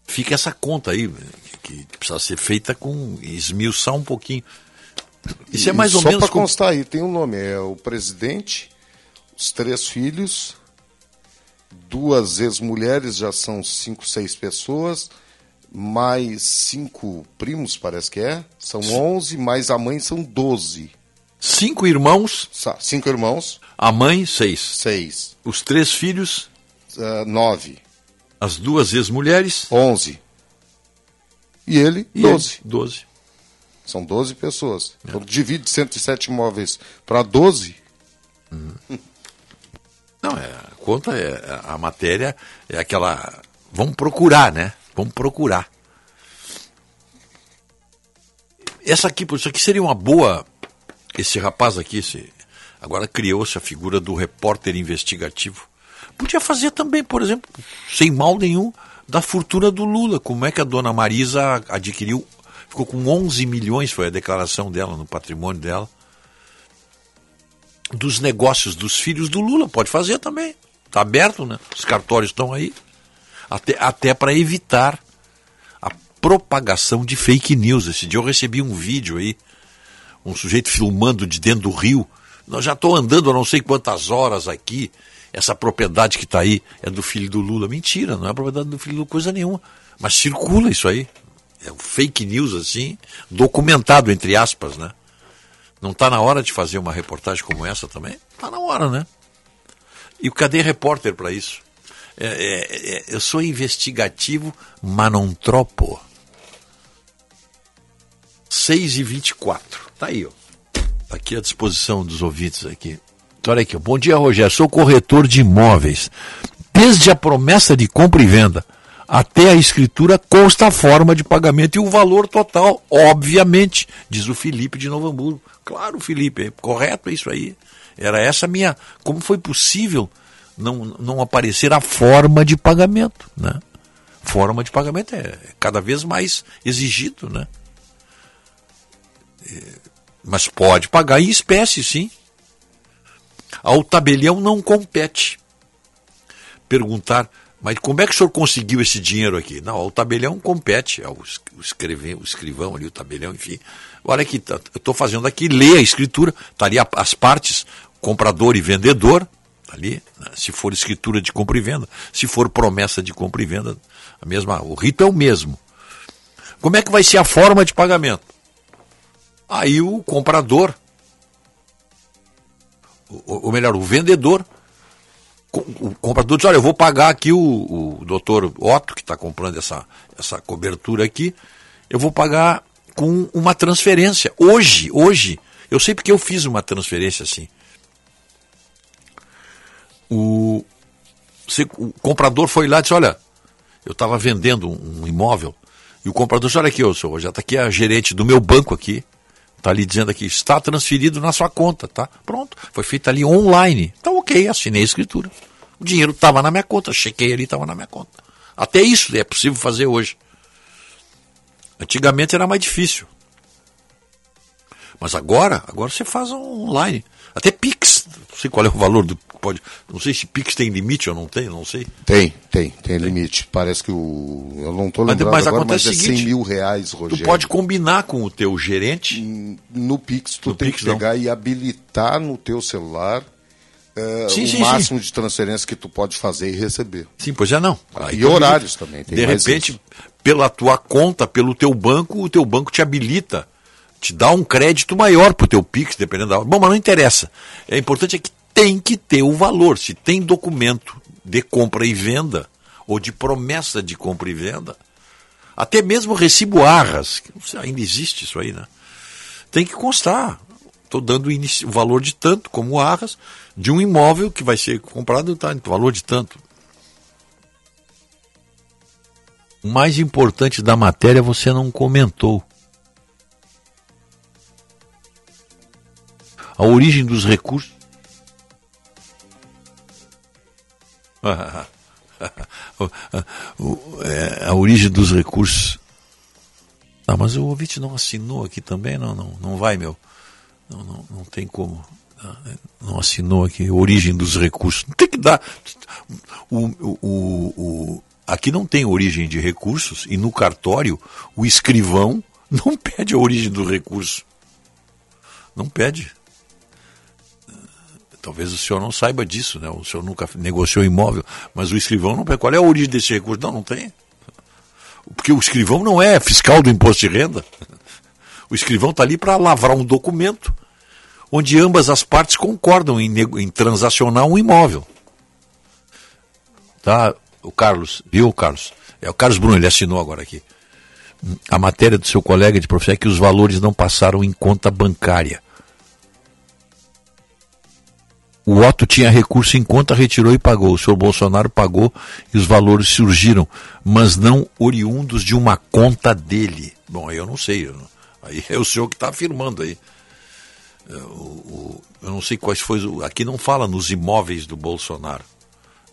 [SPEAKER 3] Fica essa conta aí, que, que precisa ser feita com esmiuçar um pouquinho. Isso é mais ou
[SPEAKER 4] só
[SPEAKER 3] menos.
[SPEAKER 4] para
[SPEAKER 3] como-
[SPEAKER 4] constar aí, tem um nome, é o presidente, os três filhos, duas ex-mulheres, já são cinco, seis pessoas, mais cinco primos, parece que é, são onze, mais a mãe são doze.
[SPEAKER 3] Cinco irmãos.
[SPEAKER 4] Cinco irmãos.
[SPEAKER 3] A mãe, seis.
[SPEAKER 4] Seis.
[SPEAKER 3] Os três filhos.
[SPEAKER 4] nove.
[SPEAKER 3] As duas ex-mulheres.
[SPEAKER 4] Onze. E ele,
[SPEAKER 3] E
[SPEAKER 4] doze.
[SPEAKER 3] ele, doze.
[SPEAKER 4] São 12 pessoas. Então divide 107 imóveis para 12.
[SPEAKER 3] Não, é, a conta é. A matéria é aquela. Vamos procurar, né? Vamos procurar. Essa aqui, isso aqui seria uma boa. Esse rapaz aqui, esse, agora criou-se a figura do repórter investigativo. Podia fazer também, por exemplo, sem mal nenhum, da fortuna do Lula. Como é que a dona Marisa adquiriu, ficou com 11 milhões, foi a declaração dela no patrimônio dela, dos negócios dos filhos do Lula. Pode fazer também. Está aberto, né? Os cartórios estão aí. Até, até para evitar a propagação de fake news. Esse dia eu recebi um vídeo aí, um sujeito filmando de dentro do rio. Nós já estou andando há não sei quantas horas aqui. Essa propriedade que está aí é do filho do Lula. Mentira, não é propriedade do filho do Lula, coisa nenhuma. Mas circula isso aí. É um fake news assim, documentado, entre aspas, né? Não está na hora de fazer uma reportagem como essa também? Está na hora, né? E cadê repórter para isso? É, é, é, eu sou investigativo, mas não tropo. 6 e 24 Tá aí, ó. Tá aqui à disposição dos ouvintes aqui. Então, olha aqui, bom dia, Rogério. Sou corretor de imóveis. Desde a promessa de compra e venda até a escritura consta a forma de pagamento e o valor total, obviamente, diz o Felipe de Novo Hamburgo. Claro, Felipe, é correto isso aí. Era essa minha. Como foi possível não, não aparecer a forma de pagamento, né? Forma de pagamento é cada vez mais exigido, né? É, Mas pode pagar em espécie, sim. Ao tabelião não compete perguntar, mas como é que o senhor conseguiu esse dinheiro aqui? Não, ao tabelião compete, es- o, escrever, o escrivão ali, o tabelião, enfim. Olha aqui, tá- eu estou fazendo aqui, lê a escritura, está ali a- as partes, comprador e vendedor, tá ali, né? se for escritura de compra e venda, se for promessa de compra e venda, a mesma, o rito é o mesmo. Como é que vai ser a forma de pagamento? Aí o comprador, ou melhor, o vendedor, o comprador diz, olha, eu vou pagar aqui o, o doutor Otto, que está comprando essa, essa cobertura aqui, eu vou pagar com uma transferência. Hoje, hoje, eu sei porque eu fiz uma transferência assim. O, o comprador foi lá e disse, olha, eu estava vendendo um, imóvel, e o comprador disse, olha aqui, ô senhor, já está aqui a gerente do meu banco aqui, está ali dizendo aqui, está transferido na sua conta, tá? Pronto, foi feito ali online. Então, ok, assinei a escritura. O dinheiro estava na minha conta, chequei ali, estava na minha conta. Até isso é possível fazer hoje. Antigamente era mais difícil. Mas agora, agora você faz online. Até Pix. Não sei qual é o valor do. Pode, não sei se Pix tem limite ou não tem, não sei.
[SPEAKER 4] Tem, tem, tem, tem. limite. Parece que o. Eu não estou lembrando mas, mas agora, mas é seguinte, 100 mil reais, Rogério.
[SPEAKER 3] Tu pode combinar com o teu gerente.
[SPEAKER 4] No Pix, tu no tem Pix, que pegar não. e habilitar no teu celular é, sim, o sim, máximo sim. de transferência que tu pode fazer e receber.
[SPEAKER 3] Sim, pois é não.
[SPEAKER 4] Aí e horários também.
[SPEAKER 3] de repente, isso. pela tua conta, pelo teu banco, o teu banco te habilita, te dá um crédito maior para o teu Pix, dependendo da hora. Bom, mas não interessa. É importante é que tem que ter o valor. Se tem documento de compra e venda, ou de promessa de compra e venda, até mesmo recibo arras, ainda existe isso aí, né? Tem que constar. Estou dando o valor de tanto, como arras, de um imóvel que vai ser comprado, tá, valor de tanto. O mais importante da matéria você não comentou. A origem dos recursos. É, a origem dos recursos. Ah, mas o ouvinte não assinou aqui também? Não, não, não vai, meu. Não, não, não tem como não assinou aqui, origem dos recursos. Tem que dar. O, o, o, aqui não tem origem de recursos e no cartório o escrivão não pede a origem do recurso. Não pede. Talvez o senhor não saiba disso, né? O senhor nunca negociou imóvel, mas o escrivão não. Qual é a origem desse recurso? Não, não tem. Porque o escrivão não é fiscal do imposto de renda. O escrivão está ali para lavrar um documento onde ambas as partes concordam em, em transacionar um imóvel. Tá, o Carlos, viu, Carlos? É o Carlos Bruno, ele assinou agora aqui. A matéria do seu colega de profissão é que os valores não passaram em conta bancária. O Otto tinha recurso em conta, retirou e pagou. O senhor Bolsonaro pagou e os valores surgiram, mas não oriundos de uma conta dele. Bom, aí eu não sei. Aí é o senhor que está afirmando aí. É, o, eu não sei quais foi. Aqui não fala nos imóveis do Bolsonaro.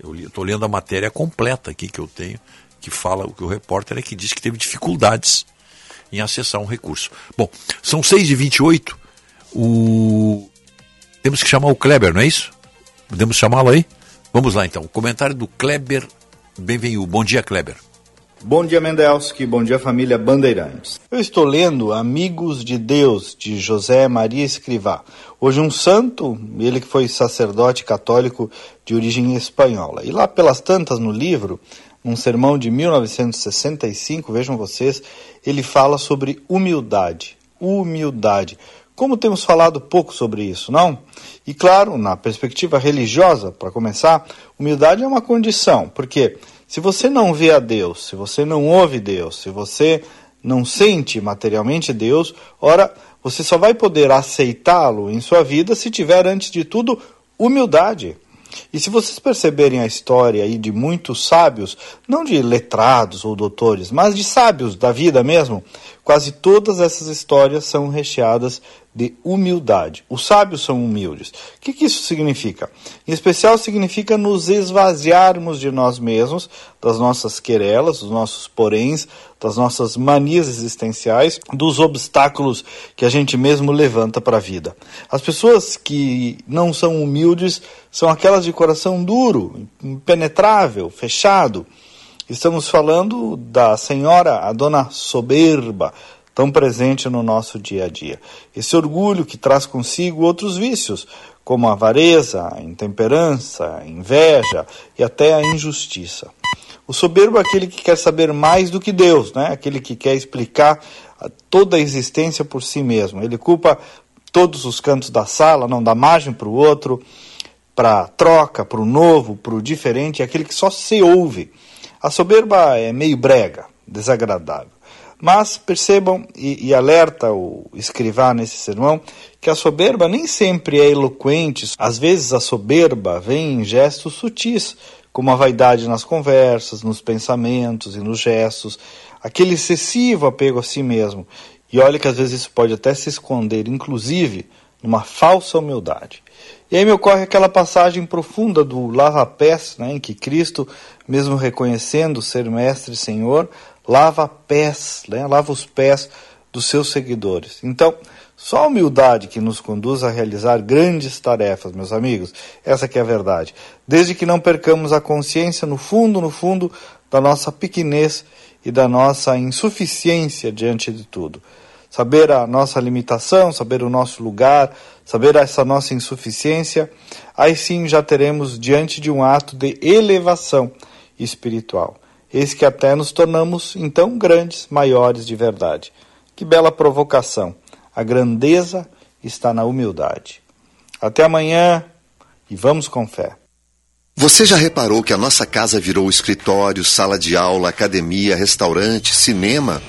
[SPEAKER 3] Eu estou lendo a matéria completa aqui que eu tenho, que fala o que o repórter é que diz que teve dificuldades em acessar um recurso. Bom, são 6h28. O... Temos que chamar o Kleber, não é isso? Podemos chamá-lo aí? Vamos lá então. O comentário do Kleber. Bem-vindo. Bom dia, Kleber.
[SPEAKER 26] Bom dia, Mendelski. Bom dia, família Bandeirantes. Eu estou lendo Amigos de Deus, de José Maria Escrivá. Hoje um santo, ele que foi sacerdote católico de origem espanhola. E lá pelas tantas no livro, num sermão de 1965, vejam vocês, ele fala sobre humildade. Humildade. Como temos falado pouco sobre isso, não? E claro, na perspectiva religiosa, para começar, humildade é uma condição, porque se você não vê a Deus, se você não ouve Deus, se você não sente materialmente Deus, ora, você só vai poder aceitá-lo em sua vida se tiver, antes de tudo, humildade. E se vocês perceberem a história aí de muitos sábios, não de letrados ou doutores, mas de sábios da vida mesmo, quase todas essas histórias são recheadas de humildade. Os sábios são humildes. O que, que isso significa? Em especial, significa nos esvaziarmos de nós mesmos, das nossas querelas, dos nossos poréns, das nossas manias existenciais, dos obstáculos que a gente mesmo levanta para a vida. As pessoas que não são humildes são aquelas de coração duro, impenetrável, fechado. Estamos falando da senhora, a dona soberba, tão presente no nosso dia a dia. Esse orgulho que traz consigo outros vícios, como a avareza, a intemperança, a inveja e até a injustiça. O soberbo é aquele que quer saber mais do que Deus, né? aquele que quer explicar toda a existência por si mesmo. Ele culpa todos os cantos da sala, não dá margem para o outro, para troca, para o novo, para o diferente, é aquele que só se ouve. A soberba é meio brega, desagradável. Mas percebam e, e, alerta o escrivá nesse sermão que a soberba nem sempre é eloquente. Às vezes a soberba vem em gestos sutis, como a vaidade nas conversas, nos pensamentos e nos gestos, aquele excessivo apego a si mesmo. E olha que às vezes isso pode até se esconder, inclusive, numa falsa humildade. E aí me ocorre aquela passagem profunda do lava-pés, né, em que Cristo, mesmo reconhecendo ser mestre e senhor, lava pés, né, lava os pés dos seus seguidores. Então, só a humildade que nos conduz a realizar grandes tarefas, meus amigos. Essa que é a verdade. Desde que não percamos a consciência no fundo, no fundo da nossa pequenez e da nossa insuficiência diante de tudo saber a nossa limitação, saber o nosso lugar, saber essa nossa insuficiência, aí sim já teremos diante de um ato de elevação espiritual. Eis que até nos tornamos então grandes, maiores de verdade. Que bela provocação! A grandeza está na humildade. Até amanhã e vamos com fé.
[SPEAKER 27] Você já reparou que a nossa casa virou escritório, sala de aula, academia, restaurante, cinema?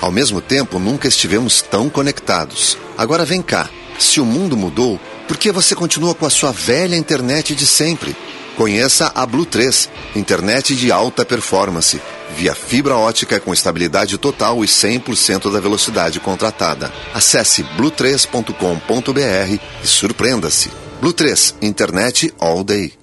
[SPEAKER 27] Ao mesmo tempo, nunca estivemos tão conectados. Agora vem cá. Se o mundo mudou, por que você continua com a sua velha internet de sempre? Conheça a Blue 3, internet de alta performance, via fibra ótica com estabilidade total e 100% da velocidade contratada. Acesse blue3.com.br e surpreenda-se. Blue 3, internet all day.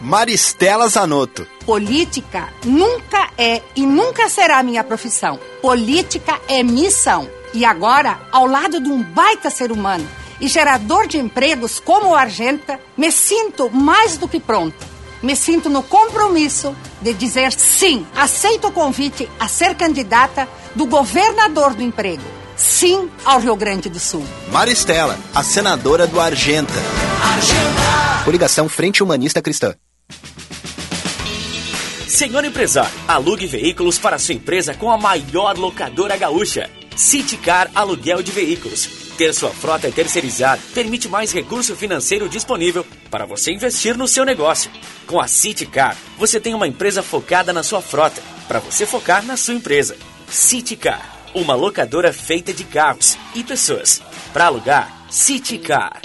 [SPEAKER 28] Maristela Zanotto.
[SPEAKER 20] Política nunca é e nunca será minha profissão. Política é missão. E agora, ao lado de um baita ser humano e gerador de empregos como o Argenta, me sinto mais do que pronto. Me sinto no compromisso de dizer sim, aceito o convite a ser candidata do governador do emprego. Sim ao Rio Grande do Sul.
[SPEAKER 28] Maristela, a senadora do Argenta. Argenta. Coligação Frente Humanista Cristã.
[SPEAKER 23] Senhor empresário, alugue veículos para sua empresa com a maior locadora gaúcha. Citicar Aluguel de Veículos. Ter sua frota terceirizada permite mais recurso financeiro disponível para você investir no seu negócio. Com a Citicar, você tem uma empresa focada na sua frota, para você focar na sua empresa. Citicar, uma locadora feita de carros e pessoas. Para alugar, Citicar.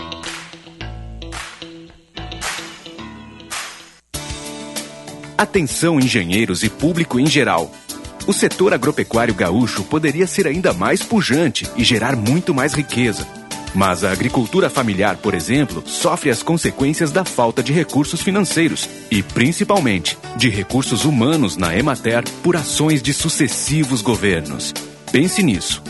[SPEAKER 29] Atenção, engenheiros e público em geral. O setor agropecuário gaúcho poderia ser ainda mais pujante e gerar muito mais riqueza. Mas a agricultura familiar, por exemplo, sofre as consequências da falta de recursos financeiros e, principalmente, de recursos humanos na Emater por ações de sucessivos governos. Pense nisso.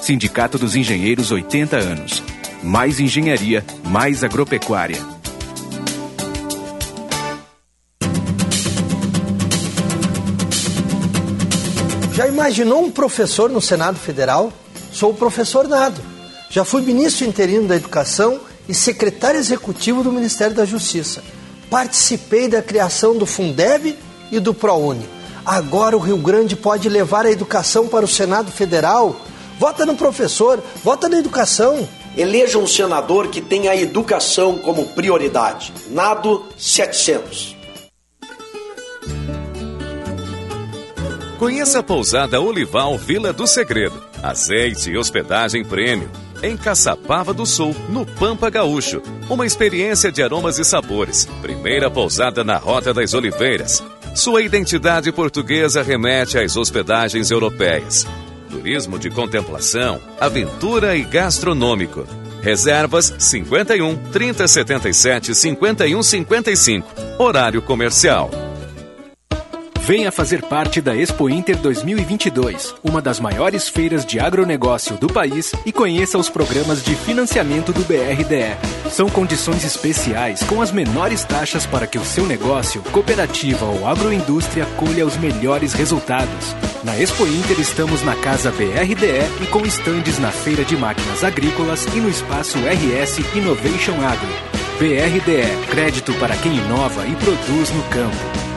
[SPEAKER 29] Sindicato dos Engenheiros 80 anos. Mais engenharia, mais agropecuária.
[SPEAKER 30] Já imaginou um professor no Senado Federal? Sou o professor Nado. Já fui ministro interino da Educação e secretário executivo do Ministério da Justiça. Participei da criação do Fundeb e do ProUni. Agora o Rio Grande pode levar a educação para o Senado Federal. Vota no professor, vota na educação.
[SPEAKER 31] Eleja um senador que tenha a educação como prioridade. Nado 700.
[SPEAKER 5] Conheça a pousada Olival Vila do Segredo. Azeite e hospedagem prêmio. Em Caçapava do Sul, no Pampa Gaúcho. Uma experiência de aromas e sabores. Primeira pousada na Rota das Oliveiras. Sua identidade portuguesa remete às hospedagens europeias. Turismo de contemplação, aventura e gastronômico. Reservas 51 3077 5155. Horário comercial.
[SPEAKER 29] Venha fazer parte da Expo Inter 2022, uma das maiores feiras de agronegócio do país e conheça os programas de financiamento do BRDE. São condições especiais com as menores taxas para que o seu negócio, cooperativa ou agroindústria colha os melhores resultados. Na Expo Inter estamos na Casa BRDE e com estandes na Feira de Máquinas Agrícolas e no espaço RS Innovation Agro. BRDE, crédito para quem inova e produz no campo.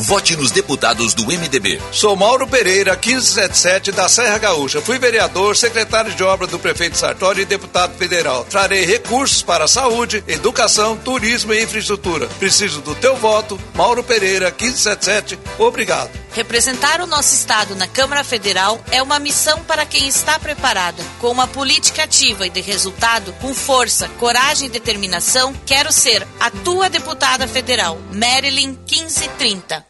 [SPEAKER 32] Vote nos deputados do MDB.
[SPEAKER 33] Sou Mauro Pereira, 1577 da Serra Gaúcha. Fui vereador, secretário de obra do prefeito Sartori e deputado federal. Trarei recursos para saúde, educação, turismo e infraestrutura. Preciso do teu voto. Mauro Pereira, 1577. Obrigado.
[SPEAKER 34] Representar o nosso Estado na Câmara Federal é uma missão para quem está preparado. Com uma política ativa e de resultado, com força, coragem e determinação, quero ser a tua deputada federal, Marilyn 1530.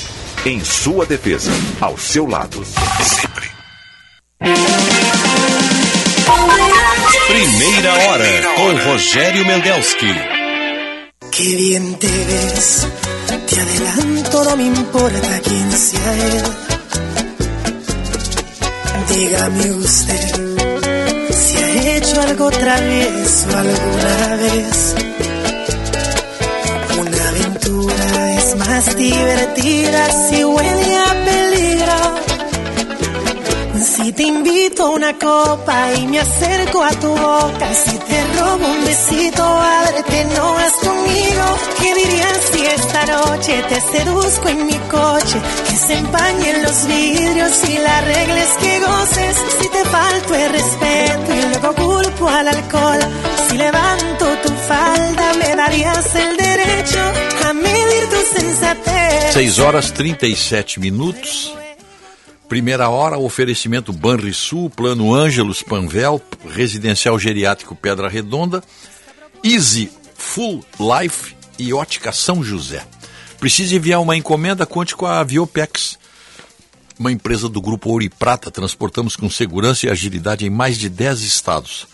[SPEAKER 24] Em sua defesa. Ao seu lado. Sempre.
[SPEAKER 25] Primeira hora com Rogério Mendelski.
[SPEAKER 35] Qué bien te ves, te adelanto, no me importa quién sea él. Dígame usted si ha hecho algo travieso alguna vez. Aventura es más divertida si huele a peligro. Si te invito a una copa y me acerco a tu boca, si te robo un besito, ábrete, no vas conmigo. ¿Qué dirías si esta noche te seduzco en mi coche? Que se empañen los vidrios y la regla es que goces. Si te falto el respeto y luego culpo al alcohol, si levanto tu falda, me darías el derecho a medir tu sensatez.
[SPEAKER 3] 6 horas 37 minutos. Primeira hora, oferecimento Banrisul, Plano Ângelos Panvel, Residencial Geriátrico Pedra Redonda, Easy Full Life e Ótica São José. Precisa enviar uma encomenda? Conte com a Viopex, uma empresa do Grupo Ouro e Prata. Transportamos com segurança e agilidade em mais de 10 estados.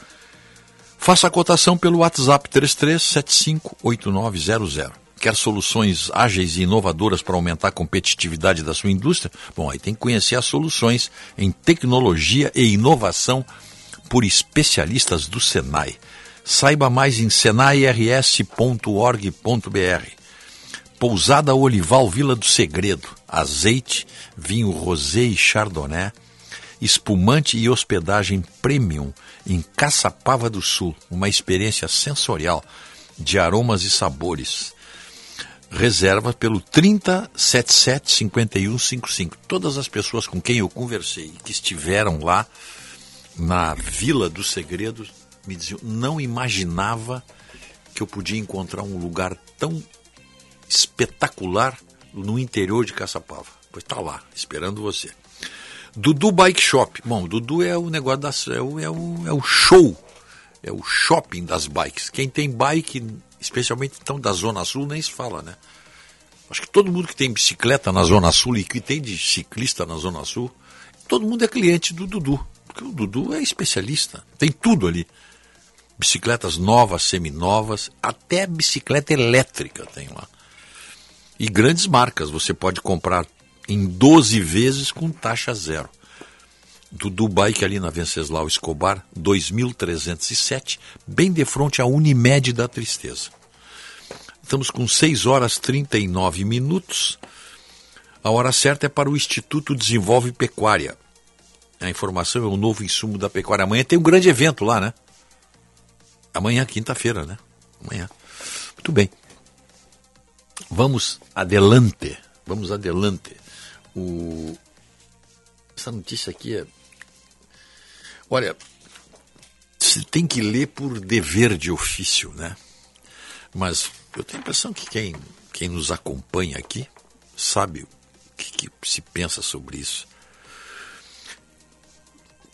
[SPEAKER 3] Faça a cotação pelo WhatsApp 33758900. Quer soluções ágeis e inovadoras para aumentar a competitividade da sua indústria? Bom, aí tem que conhecer as soluções em tecnologia e inovação por especialistas do Senai. Saiba mais em senairs.org.br. Pousada Olival Vila do Segredo. Azeite, vinho rosé e chardonnay, espumante e hospedagem premium em Caçapava do Sul. Uma experiência sensorial de aromas e sabores reserva pelo 3077-5155. Todas as pessoas com quem eu conversei que estiveram lá na Vila dos Segredos me diziam, não imaginava que eu podia encontrar um lugar tão espetacular no interior de Caçapava. Pois está lá, esperando você. Dudu Bike Shop. Bom, Dudu é o negócio da, é o, é o, é o show, é o shopping das bikes. Quem tem bike especialmente então da Zona Sul, nem se fala, né? Acho que todo mundo que tem bicicleta na Zona Sul e que tem de ciclista na Zona Sul, todo mundo é cliente do Dudu, porque o Dudu é especialista, tem tudo ali. Bicicletas novas, seminovas, até bicicleta elétrica tem lá. E grandes marcas, você pode comprar em 12 vezes com taxa zero. Dudu Bike ali na Venceslau Escobar, 2307, bem de frente à Unimed da Tristeza. Estamos com 6 horas 39 minutos. A hora certa é para o Instituto Desenvolve Pecuária. A informação é o novo insumo da pecuária. Amanhã tem um grande evento lá, né? Amanhã, quinta-feira, né? Amanhã. Muito bem. Vamos adelante. Vamos adelante. O... Essa notícia aqui é. Olha, você tem que ler por dever de ofício, né? Mas eu tenho a impressão que quem, quem nos acompanha aqui sabe o que, que se pensa sobre isso.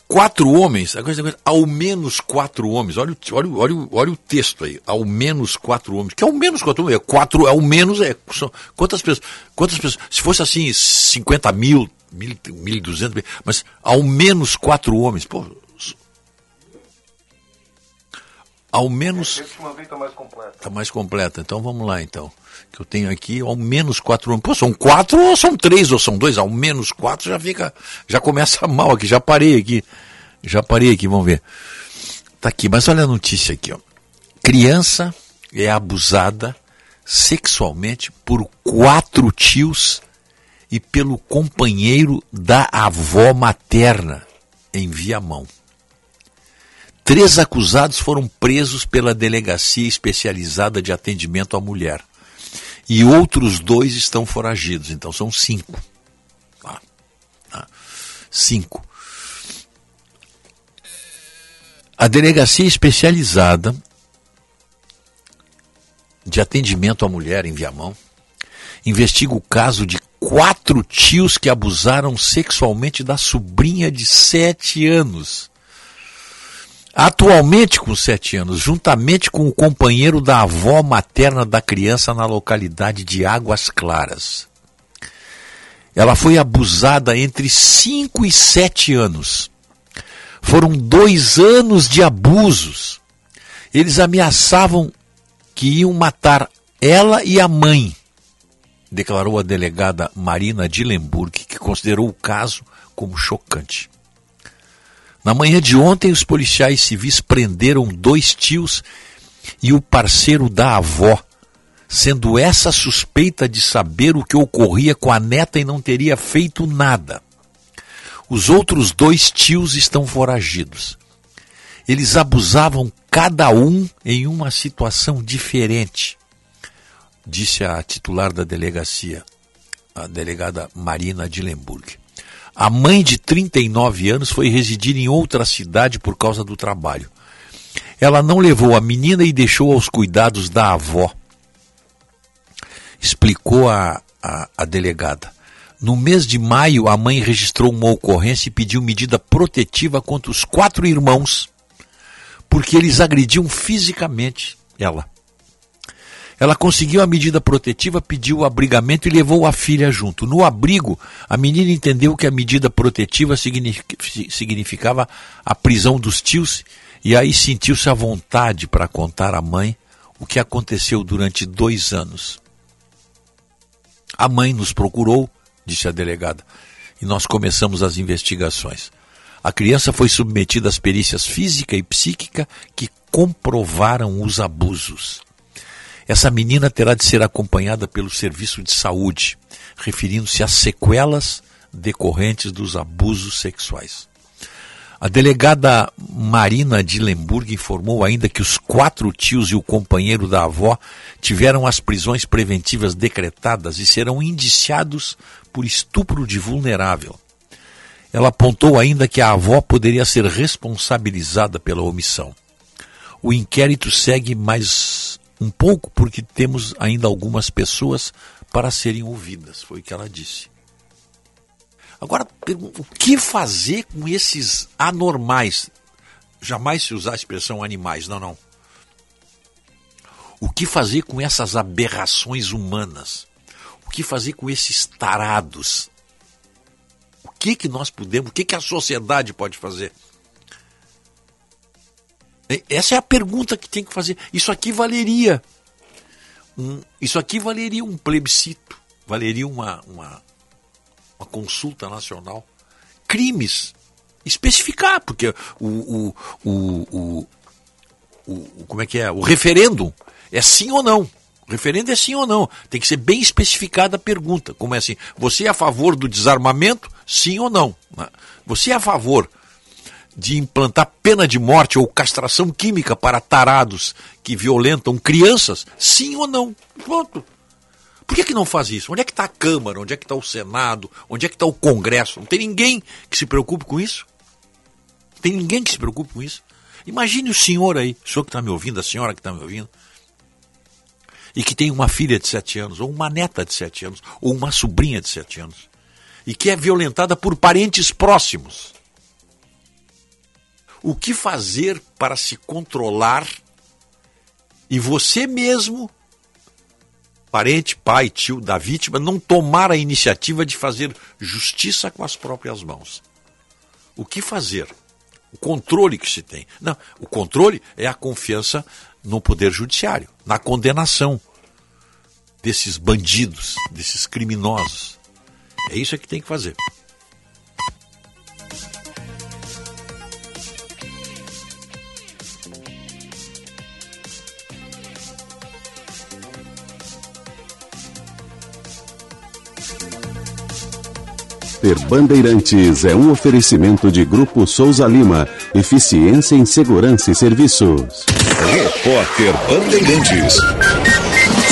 [SPEAKER 3] Quatro homens, agora, ao menos quatro homens, olha, olha, olha, olha o texto aí, ao menos quatro homens, que ao menos quatro homens, é quatro, ao menos é, são, quantas pessoas, quantas pessoas, se fosse assim, 50 mil, mil, mil duzentos, mas ao menos quatro homens, pô, ao menos.
[SPEAKER 4] Está mais completo.
[SPEAKER 3] Está mais completa. Então vamos lá, então. Que eu tenho aqui ao menos quatro. Pô, são quatro ou são três ou são dois? Ao menos quatro já fica. Já começa mal aqui. Já parei aqui. Já parei aqui, vamos ver. Tá aqui, mas olha a notícia aqui, ó. Criança é abusada sexualmente por quatro tios e pelo companheiro da avó materna em Viamão. Três acusados foram presos pela Delegacia Especializada de Atendimento à Mulher. E outros dois estão foragidos, então são cinco. Ah, ah, cinco. A Delegacia Especializada de Atendimento à Mulher em Viamão investiga o caso de quatro tios que abusaram sexualmente da sobrinha de sete anos. Atualmente com sete anos, juntamente com o companheiro da avó materna da criança na localidade de Águas Claras. Ela foi abusada entre cinco e sete anos. Foram dois anos de abusos. Eles ameaçavam que iam matar ela e a mãe, declarou a delegada Marina Dillenburg, que considerou o caso como chocante. Na manhã de ontem, os policiais civis prenderam dois tios e o parceiro da avó, sendo essa suspeita de saber o que ocorria com a neta e não teria feito nada. Os outros dois tios estão foragidos. Eles abusavam cada um em uma situação diferente, disse a titular da delegacia, a delegada Marina Dillenburg. A mãe de 39 anos foi residir em outra cidade por causa do trabalho. Ela não levou a menina e deixou aos cuidados da avó. Explicou a, a, a delegada. No mês de maio, a mãe registrou uma ocorrência e pediu medida protetiva contra os quatro irmãos, porque eles agrediam fisicamente ela. Ela conseguiu a medida protetiva, pediu o abrigamento e levou a filha junto. No abrigo, a menina entendeu que a medida protetiva significava a prisão dos tios e aí sentiu-se à vontade para contar à mãe o que aconteceu durante dois anos. A mãe nos procurou, disse a delegada, e nós começamos as investigações. A criança foi submetida às perícias física e psíquica que comprovaram os abusos. Essa menina terá de ser acompanhada pelo serviço de saúde, referindo-se às sequelas decorrentes dos abusos sexuais. A delegada Marina de Lemburg informou ainda que os quatro tios e o companheiro da avó tiveram as prisões preventivas decretadas e serão indiciados por estupro de vulnerável. Ela apontou ainda que a avó poderia ser responsabilizada pela omissão. O inquérito segue mais um pouco porque temos ainda algumas pessoas para serem ouvidas, foi o que ela disse. Agora, o que fazer com esses anormais? Jamais se usar a expressão animais, não, não. O que fazer com essas aberrações humanas? O que fazer com esses tarados? O que que nós podemos, o que que a sociedade pode fazer? Essa é a pergunta que tem que fazer. Isso aqui valeria um, isso aqui valeria um plebiscito, valeria uma, uma, uma consulta nacional. Crimes, especificar, porque o, o, o, o, o, como é que é? O referendo é sim ou não. O referendo é sim ou não. Tem que ser bem especificada a pergunta. Como é assim? Você é a favor do desarmamento? Sim ou não? Né? Você é a favor de implantar pena de morte ou castração química para tarados que violentam crianças? Sim ou não? Pronto. Por que, que não faz isso? Onde é que está a Câmara? Onde é que está o Senado? Onde é que está o Congresso? Não tem ninguém que se preocupe com isso? Tem ninguém que se preocupe com isso? Imagine o senhor aí, o senhor que está me ouvindo, a senhora que está me ouvindo, e que tem uma filha de sete anos, ou uma neta de sete anos, ou uma sobrinha de sete anos, e que é violentada por parentes próximos o que fazer para se controlar e você mesmo, parente, pai, tio da vítima, não tomar a iniciativa de fazer justiça com as próprias mãos. O que fazer? o controle que se tem. Não, o controle é a confiança no poder judiciário, na condenação desses bandidos, desses criminosos. É isso que tem que fazer.
[SPEAKER 36] Repórter Bandeirantes é um oferecimento de Grupo Souza Lima. Eficiência em Segurança e Serviços.
[SPEAKER 37] Repórter Bandeirantes.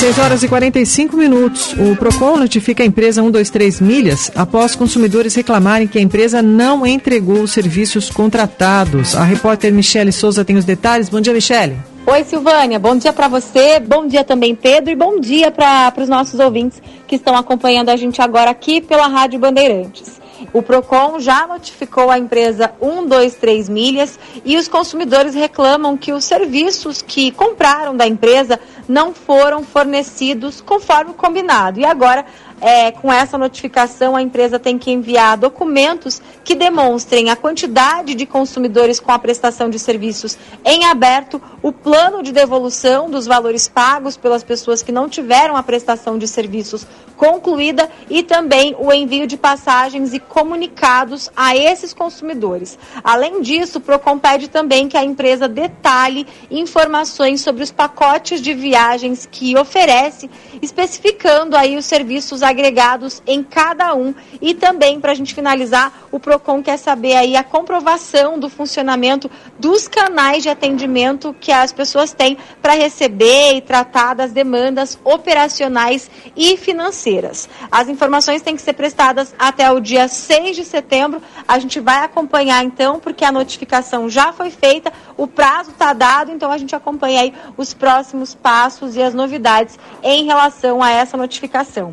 [SPEAKER 38] 6 horas e 45 minutos. O PROCON notifica a empresa 123 Milhas após consumidores reclamarem que a empresa não entregou os serviços contratados. A repórter Michele Souza tem os detalhes. Bom dia, Michele.
[SPEAKER 39] Oi, Silvânia. Bom dia para você, bom dia também, Pedro, e bom dia para os nossos ouvintes que estão acompanhando a gente agora aqui pela Rádio Bandeirantes. O Procon já notificou a empresa 123 Milhas e os consumidores reclamam que os serviços que compraram da empresa não foram fornecidos conforme combinado. E agora é, com essa notificação, a empresa tem que enviar documentos que demonstrem a quantidade de consumidores com a prestação de serviços em aberto, o plano de devolução dos valores pagos pelas pessoas que não tiveram a prestação de serviços concluída e também o envio de passagens e comunicados a esses consumidores. Além disso, o Procon pede também que a empresa detalhe informações sobre os pacotes de viagens que oferece, especificando aí os serviços agregados em cada um. E também, para a gente finalizar, o PROCON quer saber aí a comprovação do funcionamento dos canais de atendimento que as pessoas têm para receber e tratar das demandas operacionais e financeiras. As informações têm que ser prestadas até o dia 6 de setembro. A gente vai acompanhar então, porque a notificação já foi feita, o prazo está dado, então a gente acompanha aí os próximos passos e as novidades em relação a essa notificação.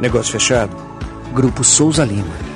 [SPEAKER 40] Negócio fechado? Grupo Souza Lima.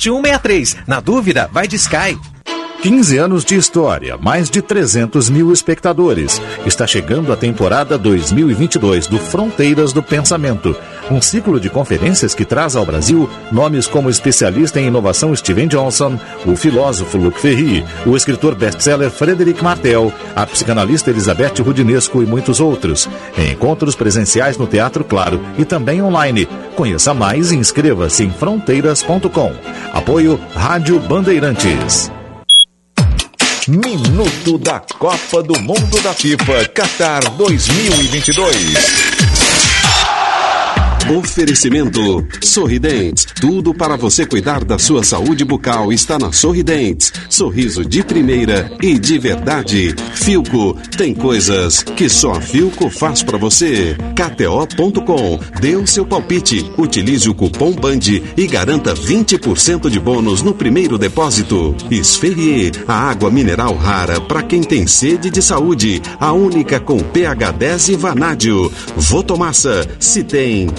[SPEAKER 41] 7163. Na dúvida, vai de Sky.
[SPEAKER 42] 15 anos de história, mais de 300 mil espectadores. Está chegando a temporada 2022 do Fronteiras do Pensamento, um ciclo de conferências que traz ao Brasil nomes como especialista em inovação Steven Johnson, o filósofo Luc Ferry, o escritor best-seller Frederic Martel, a psicanalista Elizabeth Rudinesco e muitos outros. Encontros presenciais no Teatro Claro e também online. Conheça mais e inscreva-se em fronteiras.com. Apoio Rádio Bandeirantes.
[SPEAKER 37] Minuto da Copa do Mundo da FIFA Qatar 2022.
[SPEAKER 36] Oferecimento Sorridentes. Tudo para você cuidar da sua saúde bucal está na Sorridentes. Sorriso de primeira e de verdade. Filco tem coisas que só Filco faz para você. KTO.com. Dê o seu palpite. Utilize o cupom BAND e garanta 20% de bônus no primeiro depósito. Esferrier, a água mineral rara para quem tem sede de saúde. A única com pH 10 e vanádio. Votomassa, se tem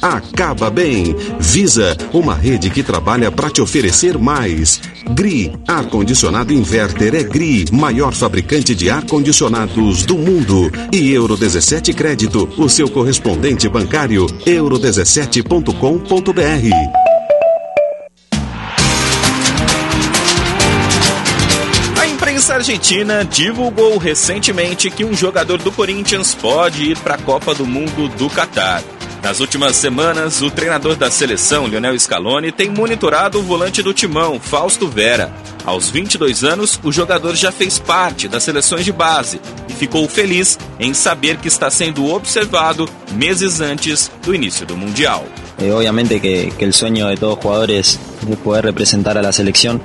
[SPEAKER 36] acaba bem. Visa, uma rede que trabalha para te oferecer mais. GRI, ar-condicionado inverter é GRI, maior fabricante de ar-condicionados do mundo. E Euro 17 Crédito, o seu correspondente bancário, euro17.com.br.
[SPEAKER 43] A imprensa argentina divulgou recentemente que um jogador do Corinthians pode ir para a Copa do Mundo do Catar. Nas últimas semanas, o treinador da seleção, Lionel Scaloni, tem monitorado o volante do timão, Fausto Vera. Aos 22 anos, o jogador já fez parte das seleções de base e ficou feliz em saber que está sendo observado meses antes do início do Mundial.
[SPEAKER 44] Eh, obviamente que, que el sueño de todos los jugadores es poder representar a selección.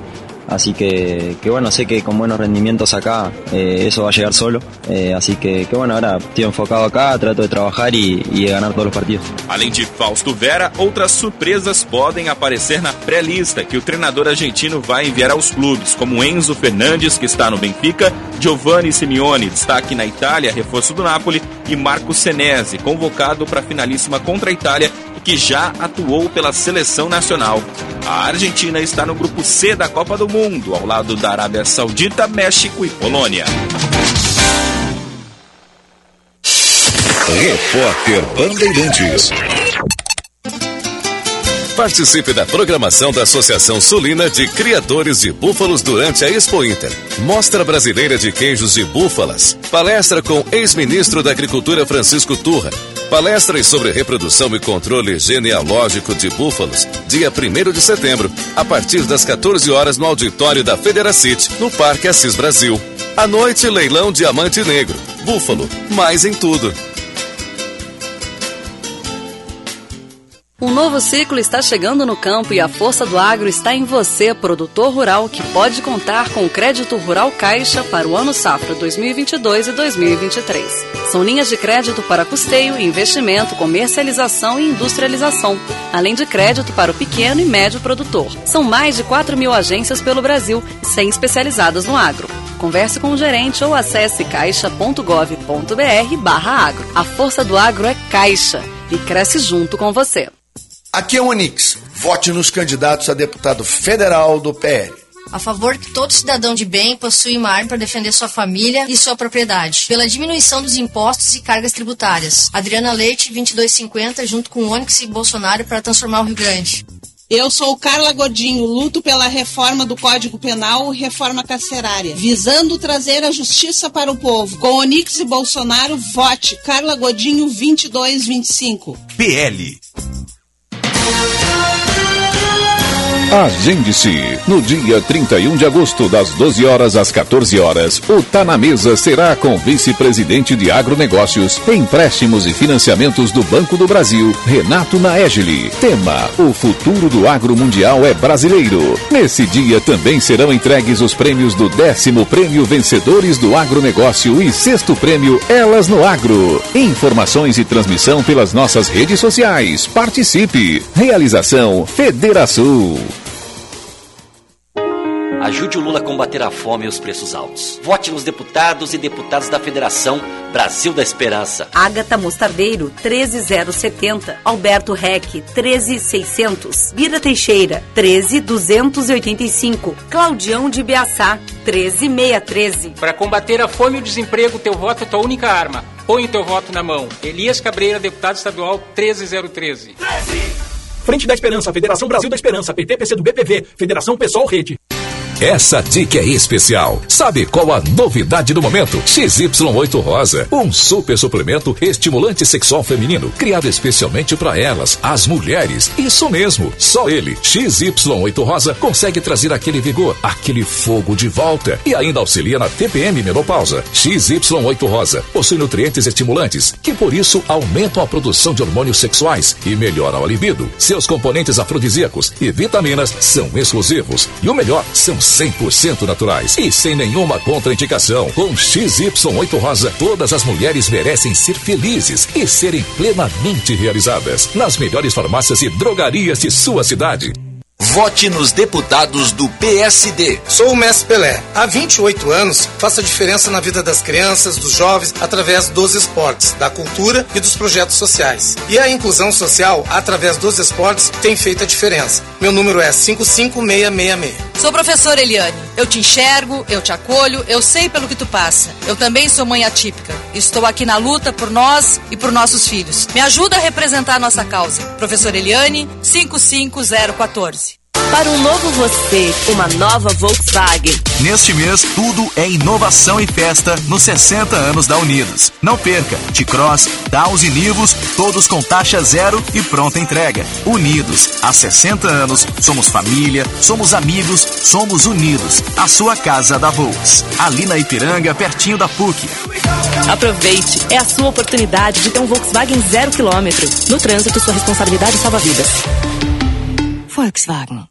[SPEAKER 44] Así que, que bueno, sé que con buenos rendimientos acá eh, eso va a llegar solo. Eh, así que, que bueno, ahora estoy enfocado acá, trato de trabajar y, y de ganar todos los partidos.
[SPEAKER 43] Além de Fausto Vera, outras surpresas podem aparecer na pré-lista que o treinador argentino vai enviar aos clubes, como Enzo Fernandes, que está no Benfica, Giovanni Simeone, destaque na Itália, reforço do Napoli, e Marco Senesi, convocado para a finalíssima contra a Itália que já atuou pela seleção nacional. A Argentina está no grupo C da Copa do Mundo, ao lado da Arábia Saudita, México e Polônia.
[SPEAKER 18] Repórter Bandeirantes.
[SPEAKER 5] Participe da programação da Associação Sulina de Criadores de Búfalos durante a Expo Inter. Mostra Brasileira de Queijos de Búfalas. Palestra com ex-ministro da Agricultura Francisco Turra. Palestras sobre reprodução e controle genealógico de búfalos, dia 1 de setembro, a partir das 14 horas no auditório da Federacity, no Parque Assis Brasil. À noite, leilão Diamante Negro. Búfalo, mais em tudo.
[SPEAKER 45] Um novo ciclo está chegando no campo e a força do agro está em você, produtor rural, que pode contar com o crédito rural Caixa para o ano safra 2022 e 2023. São linhas de crédito para custeio, investimento, comercialização e industrialização, além de crédito para o pequeno e médio produtor. São mais de 4 mil agências pelo Brasil, 100 especializadas no agro. Converse com o gerente ou acesse caixa.gov.br barra agro. A força do agro é Caixa e cresce junto com você.
[SPEAKER 19] Aqui é o Onix. Vote nos candidatos a deputado federal do PL.
[SPEAKER 46] A favor que todo cidadão de bem possui uma arma para defender sua família e sua propriedade. Pela diminuição dos impostos e cargas tributárias. Adriana Leite, 2250, junto com Onyx e Bolsonaro para transformar o Rio Grande.
[SPEAKER 31] Eu sou Carla Godinho, luto pela reforma do Código Penal, reforma carcerária, visando trazer a justiça para o povo. Com Onix e Bolsonaro, vote Carla Godinho 2225.
[SPEAKER 18] PL. Talk. Agende-se. No dia 31 de agosto, das 12 horas às 14 horas, o Tá na Mesa será com vice-presidente de agronegócios, empréstimos e financiamentos do Banco do Brasil, Renato Naegeli. Tema: O futuro do agro mundial é brasileiro. Nesse dia também serão entregues os prêmios do décimo prêmio Vencedores do Agronegócio e sexto prêmio Elas no Agro. Informações e transmissão pelas nossas redes sociais. Participe. Realização Federação.
[SPEAKER 42] Ajude o Lula a combater a fome e os preços altos. Vote nos deputados e deputadas da Federação Brasil da Esperança.
[SPEAKER 47] Agatha Mostardeiro, 13070. Alberto Reck, 13600. Bira Teixeira, 13285. Claudião de Biaçá, 13613.
[SPEAKER 48] Para combater a fome e o desemprego, teu voto é tua única arma. Põe o teu voto na mão. Elias Cabreira, deputado estadual 13013. 13.
[SPEAKER 49] Frente da Esperança, Federação Brasil da Esperança, PT, PC do BPV, Federação Pessoal Rede.
[SPEAKER 18] Essa dica é especial. Sabe qual a novidade do momento? XY8 Rosa, um super suplemento estimulante sexual feminino, criado especialmente para elas, as mulheres. Isso mesmo, só ele, XY8 Rosa, consegue trazer aquele vigor, aquele fogo de volta e ainda auxilia na TPM menopausa. XY8 Rosa possui nutrientes estimulantes que por isso aumentam a produção de hormônios sexuais e melhoram a libido. Seus componentes afrodisíacos e vitaminas são exclusivos e o melhor, são 100% naturais e sem nenhuma contraindicação. Com XY8 Rosa, todas as mulheres merecem ser felizes e serem plenamente realizadas nas melhores farmácias e drogarias de sua cidade.
[SPEAKER 50] Vote nos deputados do PSD.
[SPEAKER 51] Sou o Mestre Pelé. Há 28 anos faço a diferença na vida das crianças, dos jovens, através dos esportes, da cultura e dos projetos sociais. E a inclusão social, através dos esportes, tem feito a diferença. Meu número é 55666.
[SPEAKER 52] Sou professora Eliane. Eu te enxergo, eu te acolho, eu sei pelo que tu passa. Eu também sou mãe atípica. Estou aqui na luta por nós e por nossos filhos. Me ajuda a representar a nossa causa. Professora Eliane, 55014.
[SPEAKER 53] Para um novo você, uma nova Volkswagen.
[SPEAKER 29] Neste mês, tudo é inovação e festa nos 60 anos da Unidos. Não perca, T-Cross, Downs e Nivos, todos com taxa zero e pronta entrega. Unidos, há 60 anos, somos família, somos amigos, somos unidos. A sua casa da Volks. Ali na Ipiranga, pertinho da PUC.
[SPEAKER 53] Aproveite, é a sua oportunidade de ter um Volkswagen zero quilômetro. No trânsito, sua responsabilidade salva vidas. Volkswagen.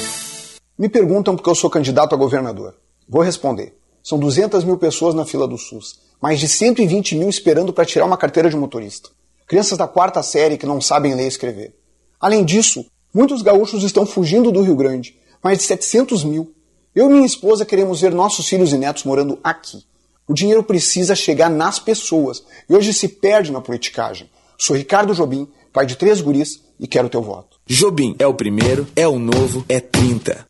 [SPEAKER 42] Me perguntam porque eu sou candidato a governador. Vou responder. São 200 mil pessoas na fila do SUS, mais de 120 mil esperando para tirar uma carteira de motorista. Crianças da quarta série que não sabem ler e escrever. Além disso, muitos gaúchos estão fugindo do Rio Grande, mais de 700 mil. Eu e minha esposa queremos ver nossos filhos e netos morando aqui. O dinheiro precisa chegar nas pessoas e hoje se perde na politicagem. Sou Ricardo Jobim, pai de três guris e quero teu voto.
[SPEAKER 54] Jobim é o primeiro, é o novo, é 30.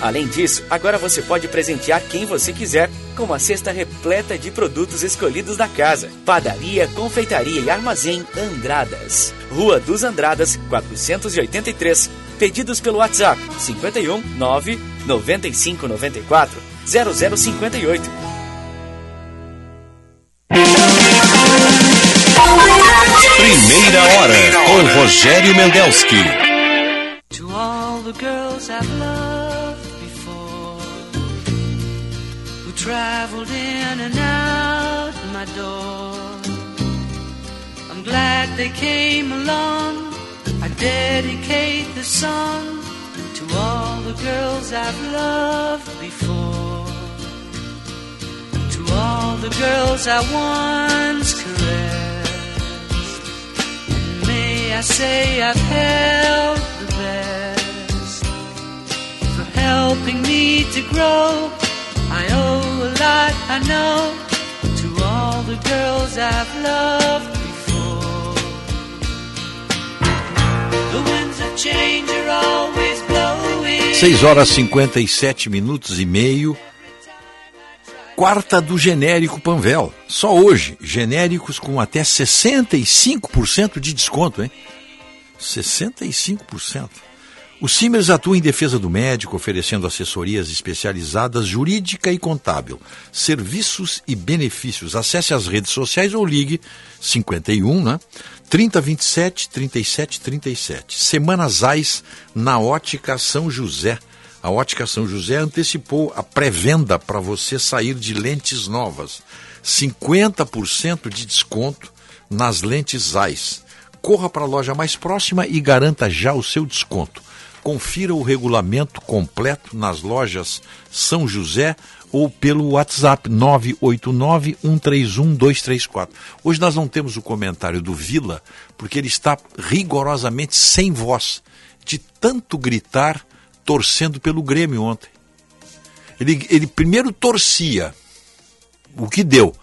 [SPEAKER 23] Além disso, agora você pode presentear quem você quiser com uma cesta repleta de produtos escolhidos da casa. Padaria, Confeitaria e Armazém Andradas. Rua dos Andradas, 483. Pedidos pelo WhatsApp 51 9 95 94 0058.
[SPEAKER 55] Primeira hora com Rogério Mendelski.
[SPEAKER 45] To all the girls I've loved traveled in and out my door. I'm glad they came along. I dedicate this song to all the girls I've loved before. To all the girls I once caressed. And may I say I've held the best for helping me to grow. I owe a lot, I know, to all the girls I've loved before. The winds of change are always blowing.
[SPEAKER 3] 6 horas 57 minutos e meio. Quarta do genérico Panvel. Só hoje, genéricos com até 65% de desconto, hein? 65%. O Simers atua em defesa do médico, oferecendo assessorias especializadas jurídica e contábil, serviços e benefícios. Acesse as redes sociais ou ligue 51, né? 3027 3737. Semanas AIS na Ótica São José. A Ótica São José antecipou a pré-venda para você sair de lentes novas. 50% de desconto nas lentes AIS. Corra para a loja mais próxima e garanta já o seu desconto. Confira o regulamento completo nas lojas São José ou pelo WhatsApp 989-131-234. Hoje nós não temos o comentário do Vila, porque ele está rigorosamente sem voz, de tanto gritar torcendo pelo Grêmio ontem. Ele, ele primeiro torcia, o que deu.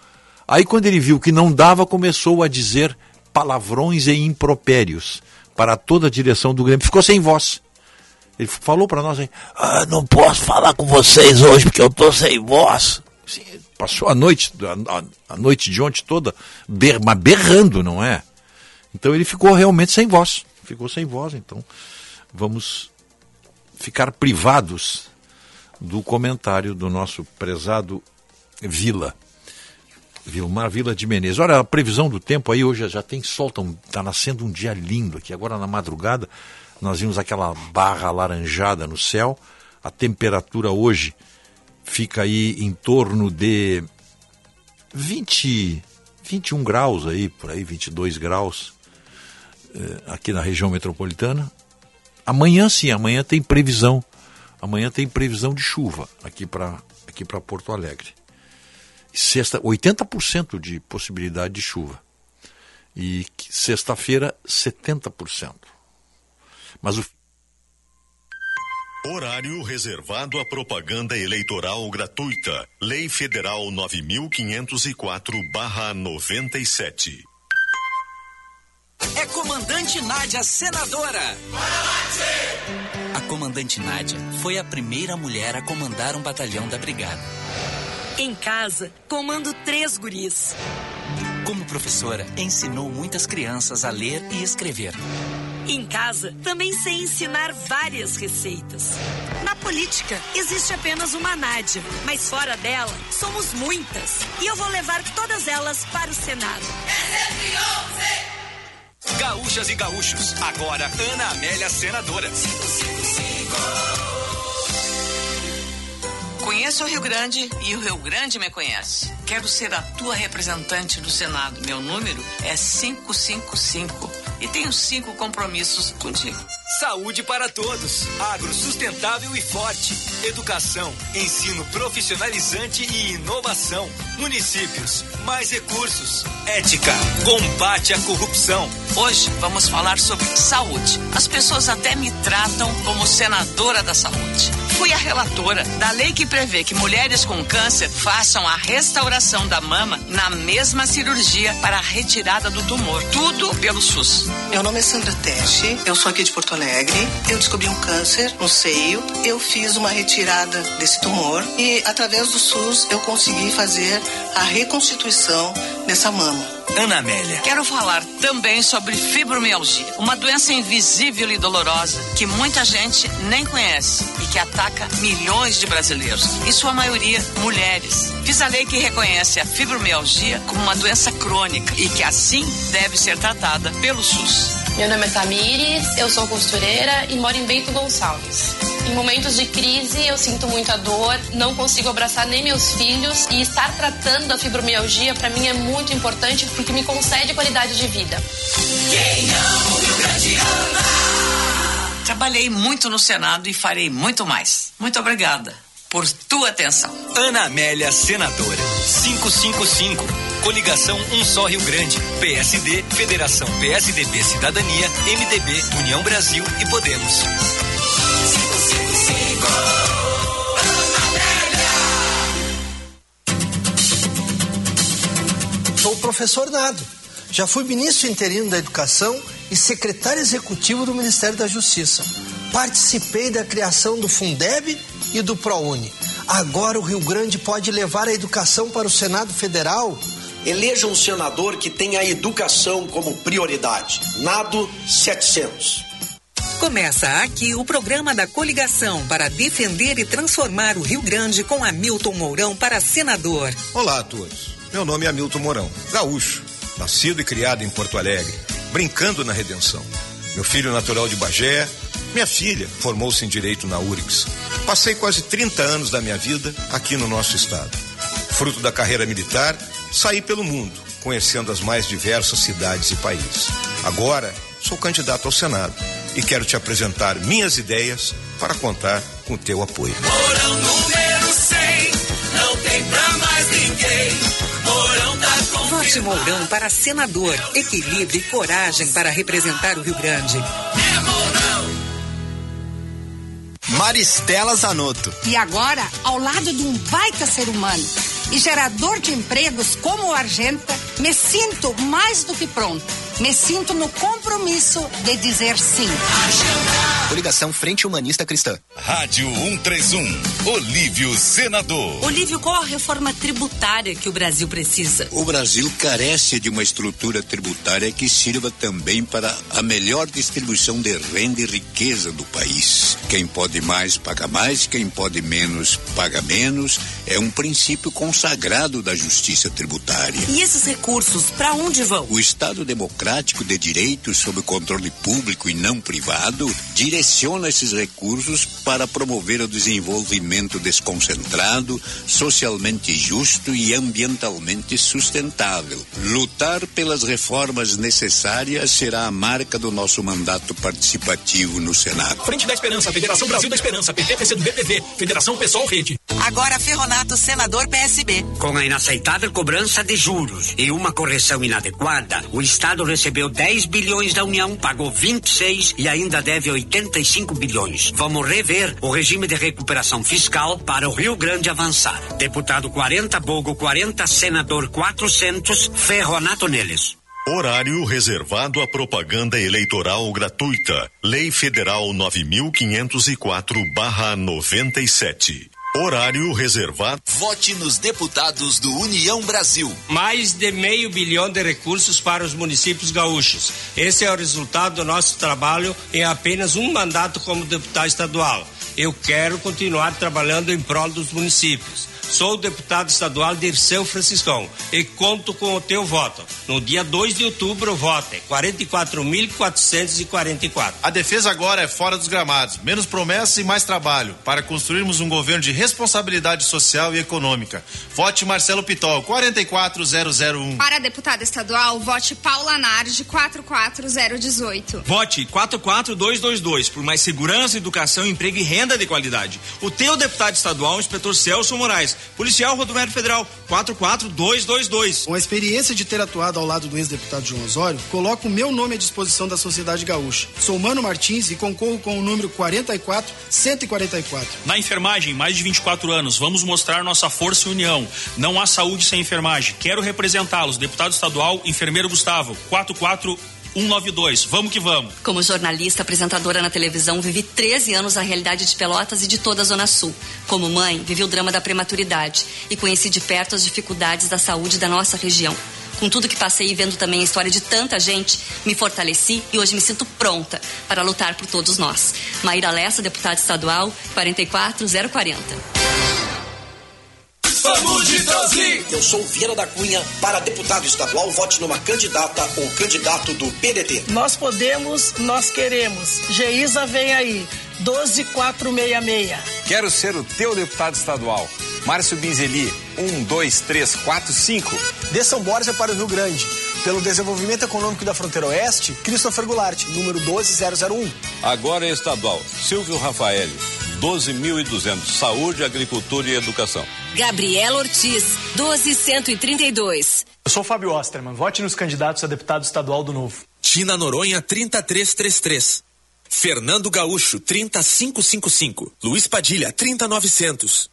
[SPEAKER 3] Aí, quando ele viu que não dava, começou a dizer palavrões e impropérios para toda a direção do Grêmio. Ficou sem voz. Ele falou para nós, hein, ah, não posso falar com vocês hoje porque eu estou sem voz. Sim, passou a noite, a, a, noite de ontem toda, ber, mas berrando, não é? Então ele ficou realmente sem voz. Ficou sem voz, então vamos ficar privados do comentário do nosso prezado Vila. Vilmar Vila de Menezes. Olha, a previsão do tempo aí hoje já tem sol, está nascendo um dia lindo aqui. Agora na madrugada nós vimos aquela barra alaranjada no céu. A temperatura hoje fica aí em torno de 20, 21 graus aí, por aí, 22 graus eh, aqui na região metropolitana. Amanhã sim, amanhã tem previsão. Amanhã tem previsão de chuva aqui para aqui para Porto Alegre. Sexta, 80% de possibilidade de chuva. E sexta-feira, 70%. Mas o
[SPEAKER 56] Horário reservado à propaganda eleitoral gratuita. Lei Federal 9504/97.
[SPEAKER 57] É Comandante Nádia, senadora. A Comandante Nádia foi a primeira mulher a comandar um batalhão da Brigada.
[SPEAKER 58] Em casa, comando três guris.
[SPEAKER 57] Como professora, ensinou muitas crianças a ler e escrever.
[SPEAKER 58] Em casa, também sei ensinar várias receitas. Na política, existe apenas uma Nádia, mas fora dela, somos muitas. E eu vou levar todas elas para o Senado.
[SPEAKER 57] Gaúchas e gaúchos, agora Ana Amélia Senadora.
[SPEAKER 59] Conheço o Rio Grande e o Rio Grande me conhece. Quero ser a tua representante no Senado. Meu número é 555 e tenho cinco compromissos contigo.
[SPEAKER 57] Saúde para todos, agro sustentável e forte, educação, ensino profissionalizante e inovação, municípios, mais recursos, ética, combate à corrupção.
[SPEAKER 59] Hoje vamos falar sobre saúde. As pessoas até me tratam como senadora da saúde. Fui a relatora da lei que prevê que mulheres com câncer façam a restauração da mama na mesma cirurgia para a retirada do tumor. Tudo pelo SUS.
[SPEAKER 42] Meu nome é Sandra Teste, eu sou aqui de Porto Alegre. Eu descobri um câncer no seio, eu fiz uma retirada desse tumor e através do SUS eu consegui fazer a reconstituição dessa mama.
[SPEAKER 59] Ana Amélia. Quero falar também sobre fibromialgia, uma doença invisível e dolorosa que muita gente nem conhece e que ataca milhões de brasileiros, e sua maioria mulheres. Fiz a lei que reconhece a fibromialgia como uma doença crônica e que assim deve ser tratada pelo SUS.
[SPEAKER 60] Meu nome é Tamires, eu sou costureira e moro em Bento Gonçalves. Em momentos de crise, eu sinto muita dor, não consigo abraçar nem meus filhos e estar tratando a fibromialgia para mim é muito importante porque me concede qualidade de vida.
[SPEAKER 59] Quem ama o Rio Grande ama! Trabalhei muito no Senado e farei muito mais. Muito obrigada por tua atenção.
[SPEAKER 57] Ana Amélia, senadora. 555. Coligação Um Só Rio Grande. PSD, Federação PSDB Cidadania, MDB, União Brasil e Podemos. 555.
[SPEAKER 30] Sou o professor Nado. Já fui ministro interino da Educação e secretário executivo do Ministério da Justiça. Participei da criação do Fundeb e do ProUni. Agora o Rio Grande pode levar a educação para o Senado Federal.
[SPEAKER 61] Eleja um senador que tenha a educação como prioridade. Nado 700.
[SPEAKER 62] Começa aqui o programa da coligação para defender e transformar o Rio Grande com Hamilton Mourão para senador.
[SPEAKER 63] Olá a todos. Meu nome é Hamilton Mourão, gaúcho, nascido e criado em Porto Alegre, brincando na redenção. Meu filho natural de Bagé, minha filha formou-se em direito na URGS. Passei quase 30 anos da minha vida aqui no nosso estado. Fruto da carreira militar, saí pelo mundo, conhecendo as mais diversas cidades e países. Agora, sou candidato ao Senado e quero te apresentar minhas ideias para contar com teu apoio.
[SPEAKER 57] Mourão número 100, não tem pra mais ninguém. Mourão tá com
[SPEAKER 62] Vote Mourão para senador. Equilíbrio e coragem para representar o Rio Grande.
[SPEAKER 64] Maristela Zanotto.
[SPEAKER 65] E agora, ao lado de um baita ser humano e gerador de empregos como o Argenta, me sinto mais do que pronto. Me sinto no compromisso de dizer sim.
[SPEAKER 64] Coligação Frente Humanista Cristã.
[SPEAKER 56] Rádio 131. Olívio Senador.
[SPEAKER 58] Olívio, qual a reforma tributária que o Brasil precisa?
[SPEAKER 66] O Brasil carece de uma estrutura tributária que sirva também para a melhor distribuição de renda e riqueza do país. Quem pode mais, paga mais, quem pode menos, paga menos. É um princípio consagrado da justiça tributária.
[SPEAKER 58] E esses recursos, para onde vão?
[SPEAKER 66] O Estado democrático de direito sob controle público e não privado direciona direciona esses recursos para promover o desenvolvimento desconcentrado, socialmente justo e ambientalmente sustentável. Lutar pelas reformas necessárias será a marca do nosso mandato participativo no Senado.
[SPEAKER 67] Frente da Esperança, Federação Brasil da Esperança, PTPC do BPV, Federação Pessoal Rede.
[SPEAKER 68] Agora Ferronato, senador PSB.
[SPEAKER 69] Com a inaceitável cobrança de juros e uma correção inadequada, o Estado recebeu 10 bilhões da União, pagou 26 e ainda deve 85 bilhões. Vamos rever o regime de recuperação fiscal para o Rio Grande avançar. Deputado 40 Bogo 40, senador 400, Ferronato neles.
[SPEAKER 42] Horário reservado à propaganda eleitoral gratuita. Lei Federal 9504/97. Horário reservado.
[SPEAKER 50] Vote nos deputados do União Brasil.
[SPEAKER 60] Mais de meio bilhão de recursos para os municípios gaúchos. Esse é o resultado do nosso trabalho em apenas um mandato como deputado estadual. Eu quero continuar trabalhando em prol dos municípios. Sou o deputado estadual Dirceu Franciscão e conto com o teu voto. No dia 2 de outubro, vote 44.444.
[SPEAKER 70] A defesa agora é fora dos gramados. Menos promessas e mais trabalho para construirmos um governo de responsabilidade social e econômica. Vote Marcelo Pitol, 44001.
[SPEAKER 71] Para deputada estadual, vote Paula Nardi, 44018.
[SPEAKER 9] Vote 44222 por mais segurança, educação, emprego e renda de qualidade. O teu deputado estadual, o inspetor Celso Moraes. Policial Rodoviário Federal 44222.
[SPEAKER 72] Com a experiência de ter atuado ao lado do ex-deputado João Osório, coloco o meu nome à disposição da sociedade gaúcha. Sou Mano Martins e concorro com o número 44144.
[SPEAKER 9] Na enfermagem, mais de 24 anos, vamos mostrar nossa força e união. Não há saúde sem enfermagem. Quero representá-los. Deputado estadual, enfermeiro Gustavo 44 192. Vamos que vamos.
[SPEAKER 73] Como jornalista, apresentadora na televisão, vivi 13 anos a realidade de Pelotas e de toda a Zona Sul. Como mãe, vivi o drama da prematuridade e conheci de perto as dificuldades da saúde da nossa região. Com tudo que passei e vendo também a história de tanta gente, me fortaleci e hoje me sinto pronta para lutar por todos nós. Maíra Lessa, deputada estadual, 44040.
[SPEAKER 74] Vamos de Transi! Eu sou Viana da Cunha. Para deputado estadual, vote numa candidata ou candidato do PDT.
[SPEAKER 75] Nós podemos, nós queremos. Geisa vem aí. 12466.
[SPEAKER 76] Quero ser o teu deputado estadual. Márcio Binzeli, 1, 2, 3, 4, 5.
[SPEAKER 77] De São Borja para o Rio Grande. Pelo desenvolvimento econômico da fronteira oeste, Christopher Goulart, número 12001.
[SPEAKER 78] Agora é estadual. Silvio Rafael, 12.200. Saúde, agricultura e educação.
[SPEAKER 68] Gabriela Ortiz, 12132.
[SPEAKER 77] Eu sou Fábio Osterman. Vote nos candidatos a deputado estadual do Novo.
[SPEAKER 55] Tina Noronha, 30333. Fernando Gaúcho, 30555. Luiz Padilha, 30900.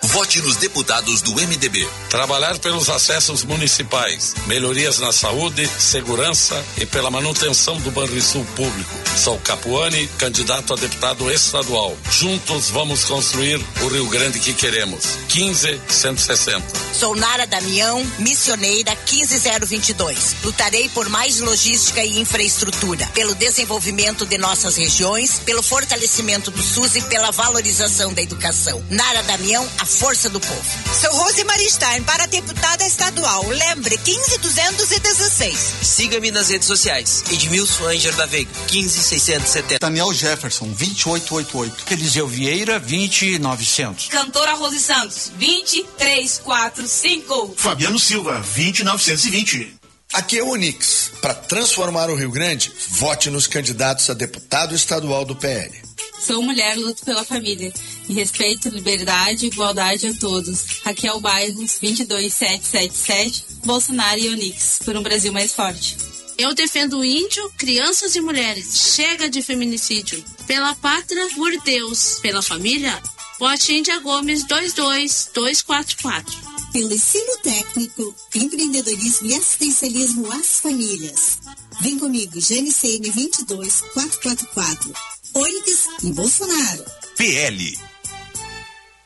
[SPEAKER 50] Vote nos deputados do MDB.
[SPEAKER 79] Trabalhar pelos acessos municipais, melhorias na saúde, segurança e pela manutenção do Banrisul público. Sou Capuani, candidato a deputado estadual. Juntos vamos construir o Rio Grande que queremos. 15160.
[SPEAKER 68] Sou Nara Damião, missioneira 15022. Lutarei por mais logística e infraestrutura, pelo desenvolvimento de nossas regiões, pelo fortalecimento do SUS e pela valorização da educação. Nara Damião, a força do povo.
[SPEAKER 80] Sou Rosemarie Stein para deputada estadual. Lembre, 15216.
[SPEAKER 81] Siga-me nas redes sociais. Edmilson Anger da Veiga, 15670.
[SPEAKER 82] Daniel Jefferson, 2888.
[SPEAKER 83] Eliseu Vieira, 20900.
[SPEAKER 84] Cantora Rose Santos, 20345.
[SPEAKER 85] Fabiano Silva, 20920.
[SPEAKER 19] Aqui é o Onix. Para transformar o Rio Grande, vote nos candidatos a deputado estadual do PL.
[SPEAKER 86] Sou mulher, luto pela família. E respeito, liberdade e igualdade a todos. Raquel Bairros, 22777, Bolsonaro e Onix, por um Brasil mais forte.
[SPEAKER 87] Eu defendo o índio, crianças e mulheres. Chega de feminicídio. Pela pátria, por Deus. Pela família, vote Índia Gomes 22244.
[SPEAKER 41] Pelo ensino técnico, empreendedorismo e assistencialismo às famílias. Vem comigo, GNCN 22444. Onix e Bolsonaro.
[SPEAKER 55] PL.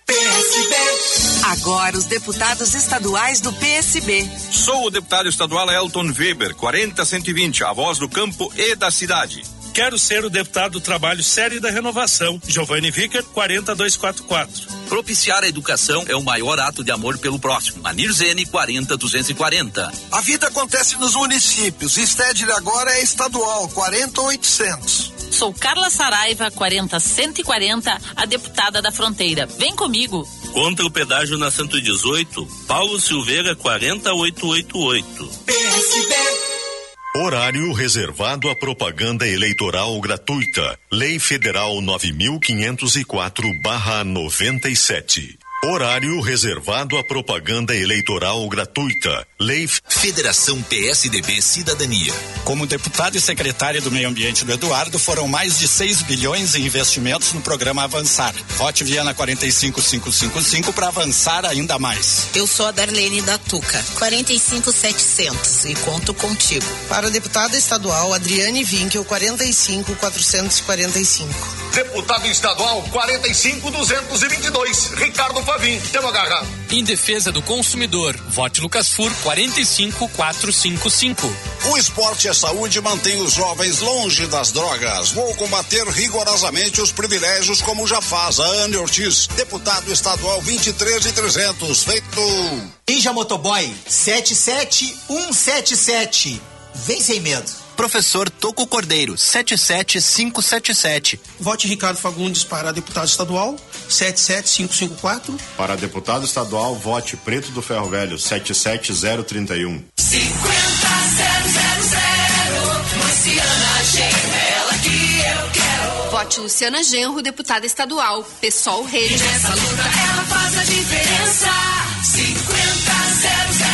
[SPEAKER 68] PSB. Agora os deputados estaduais do PSB.
[SPEAKER 79] Sou o deputado estadual Elton Weber, 40120, a voz do campo e da cidade.
[SPEAKER 88] Quero ser o deputado do Trabalho Sério e da Renovação, Giovanni Vicker, 40244.
[SPEAKER 89] Propiciar a educação é o maior ato de amor pelo próximo. Anir Zene, 40240.
[SPEAKER 90] A vida acontece nos municípios. Stedley agora é estadual, 40800.
[SPEAKER 91] Sou Carla Saraiva, 40140, a deputada da fronteira. Vem comigo.
[SPEAKER 92] Contra o pedágio na 118, Paulo Silveira, 40888.
[SPEAKER 93] PSB.
[SPEAKER 42] Horário reservado à propaganda eleitoral gratuita. Lei Federal 9504/97. Horário reservado à propaganda eleitoral gratuita. Lei
[SPEAKER 50] Federação PSDB Cidadania.
[SPEAKER 94] Como deputado e secretário do Meio Ambiente do Eduardo, foram mais de 6 bilhões em investimentos no programa Avançar. Vote Viana 45555 para avançar ainda mais.
[SPEAKER 58] Eu sou a Darlene da Tuca, 45700 e conto contigo.
[SPEAKER 95] Para a deputada estadual Adriane Vinkel, 45445.
[SPEAKER 96] Deputado estadual 45222, Ricardo Favim, tamo agarrado.
[SPEAKER 97] Em defesa do consumidor, vote Lucas Fur 45455.
[SPEAKER 98] O esporte é saúde e mantém os jovens longe das drogas. Vou combater rigorosamente os privilégios como já faz a Anne Ortiz, deputado estadual 23 e 300, feito.
[SPEAKER 99] Ninja Motoboy 77177. Vem sem medo.
[SPEAKER 100] Professor Toco Cordeiro, 77577.
[SPEAKER 101] Vote Ricardo Fagundes para deputado estadual, 77554.
[SPEAKER 102] Para deputado estadual, vote Preto do Ferro Velho, 77031.
[SPEAKER 103] 50 Luciana Genro, ela que eu quero.
[SPEAKER 104] Vote Luciana Genro, deputada estadual, PSOL Rede.
[SPEAKER 103] E nessa luta ela faz a diferença. 50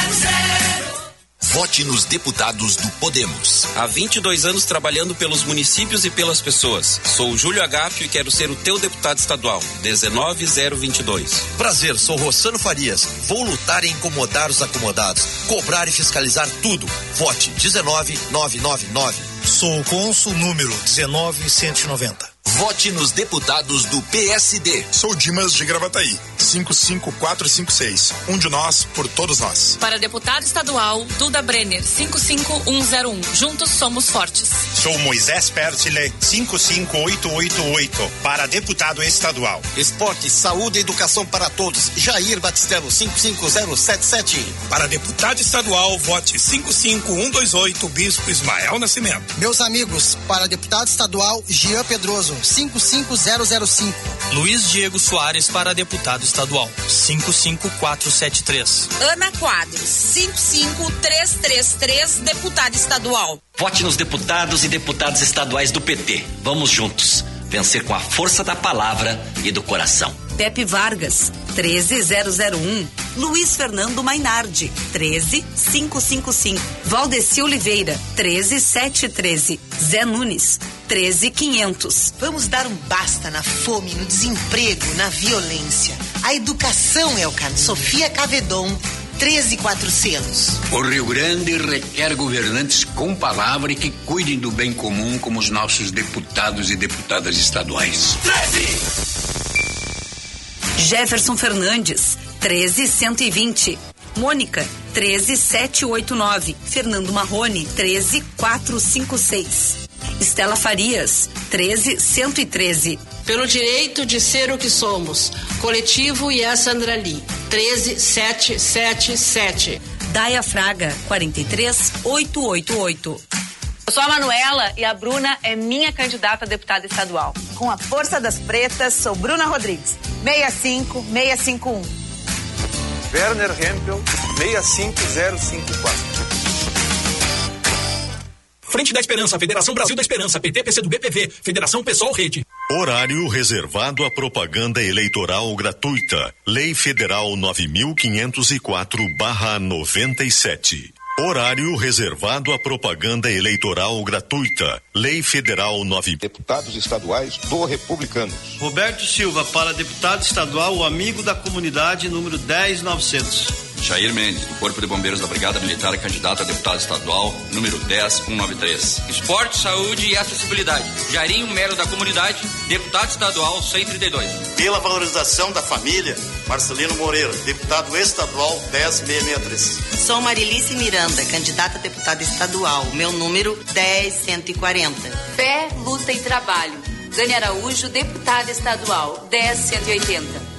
[SPEAKER 50] Vote nos deputados do Podemos.
[SPEAKER 105] Há 22 anos trabalhando pelos municípios e pelas pessoas. Sou Júlio Agapio e quero ser o teu deputado estadual. 19022.
[SPEAKER 106] Prazer, sou Rossano Farias. Vou lutar e incomodar os acomodados, cobrar e fiscalizar tudo. Vote 19999.
[SPEAKER 107] Sou o cônsul número 19190.
[SPEAKER 50] Vote nos deputados do PSD.
[SPEAKER 7] Sou Dimas de Gravataí, 55456. Um de nós por todos nós.
[SPEAKER 108] Para deputado estadual, Duda Brenner, 55101. Juntos somos fortes.
[SPEAKER 9] Sou Moisés Pertile, 55888. Para deputado estadual.
[SPEAKER 109] Esporte, saúde e educação para todos. Jair Batistelo, 55077.
[SPEAKER 110] Para deputado estadual, vote 55128, Bispo Ismael Nascimento.
[SPEAKER 111] Meus amigos, para deputado estadual, Jean Pedroso. 55005.
[SPEAKER 112] Luiz Diego Soares para deputado estadual. 55473.
[SPEAKER 58] Ana Quadros. 55333, deputada estadual.
[SPEAKER 113] Vote nos deputados e deputadas estaduais do PT. Vamos juntos. Vencer com a força da palavra e do coração.
[SPEAKER 58] Pepe Vargas, 13001. Luiz Fernando Mainardi, 13555. Valdeci Oliveira, 13713. Zé Nunes, 13500.
[SPEAKER 114] Vamos dar um basta na fome, no desemprego, na violência. A educação é o caminho. Sofia Cavedon, 13400.
[SPEAKER 66] O Rio Grande requer governantes com palavra e que cuidem do bem comum como os nossos deputados e deputadas estaduais.
[SPEAKER 58] 13. Jefferson Fernandes, 13120. Mônica, 13789. Fernando Marrone, 13456. Estela Farias, 13113.
[SPEAKER 115] Pelo direito de ser o que somos. Coletivo Yes Andrali, 13777.
[SPEAKER 58] Daia Fraga, 43888.
[SPEAKER 116] Eu sou a Manuela e a Bruna é minha candidata a deputada estadual.
[SPEAKER 117] Com a força das pretas, sou Bruna Rodrigues, 65651.
[SPEAKER 118] Werner Hempel, 65054.
[SPEAKER 92] Frente da Esperança, Federação Brasil da Esperança, PT, PC do BPV, Federação Pessoal Rede.
[SPEAKER 42] Horário reservado à propaganda eleitoral gratuita. Lei Federal 9504/97. Horário reservado à propaganda eleitoral gratuita. Lei Federal 9.
[SPEAKER 119] Deputados estaduais do Republicanos.
[SPEAKER 120] Roberto Silva, para deputado estadual, o amigo da comunidade, número 10900.
[SPEAKER 121] Jair Mendes, do Corpo de Bombeiros da Brigada Militar, candidato a deputado estadual, número 10193.
[SPEAKER 122] Esporte, saúde e acessibilidade. Jairinho Melo da Comunidade, deputado estadual 132.
[SPEAKER 123] Pela valorização da família, Marcelino Moreira, deputado estadual 10663.
[SPEAKER 58] Sou Marilice Miranda, candidata a deputada estadual, meu número 10140.
[SPEAKER 117] Fé, luta e trabalho. Dani Araújo, deputada estadual 10180.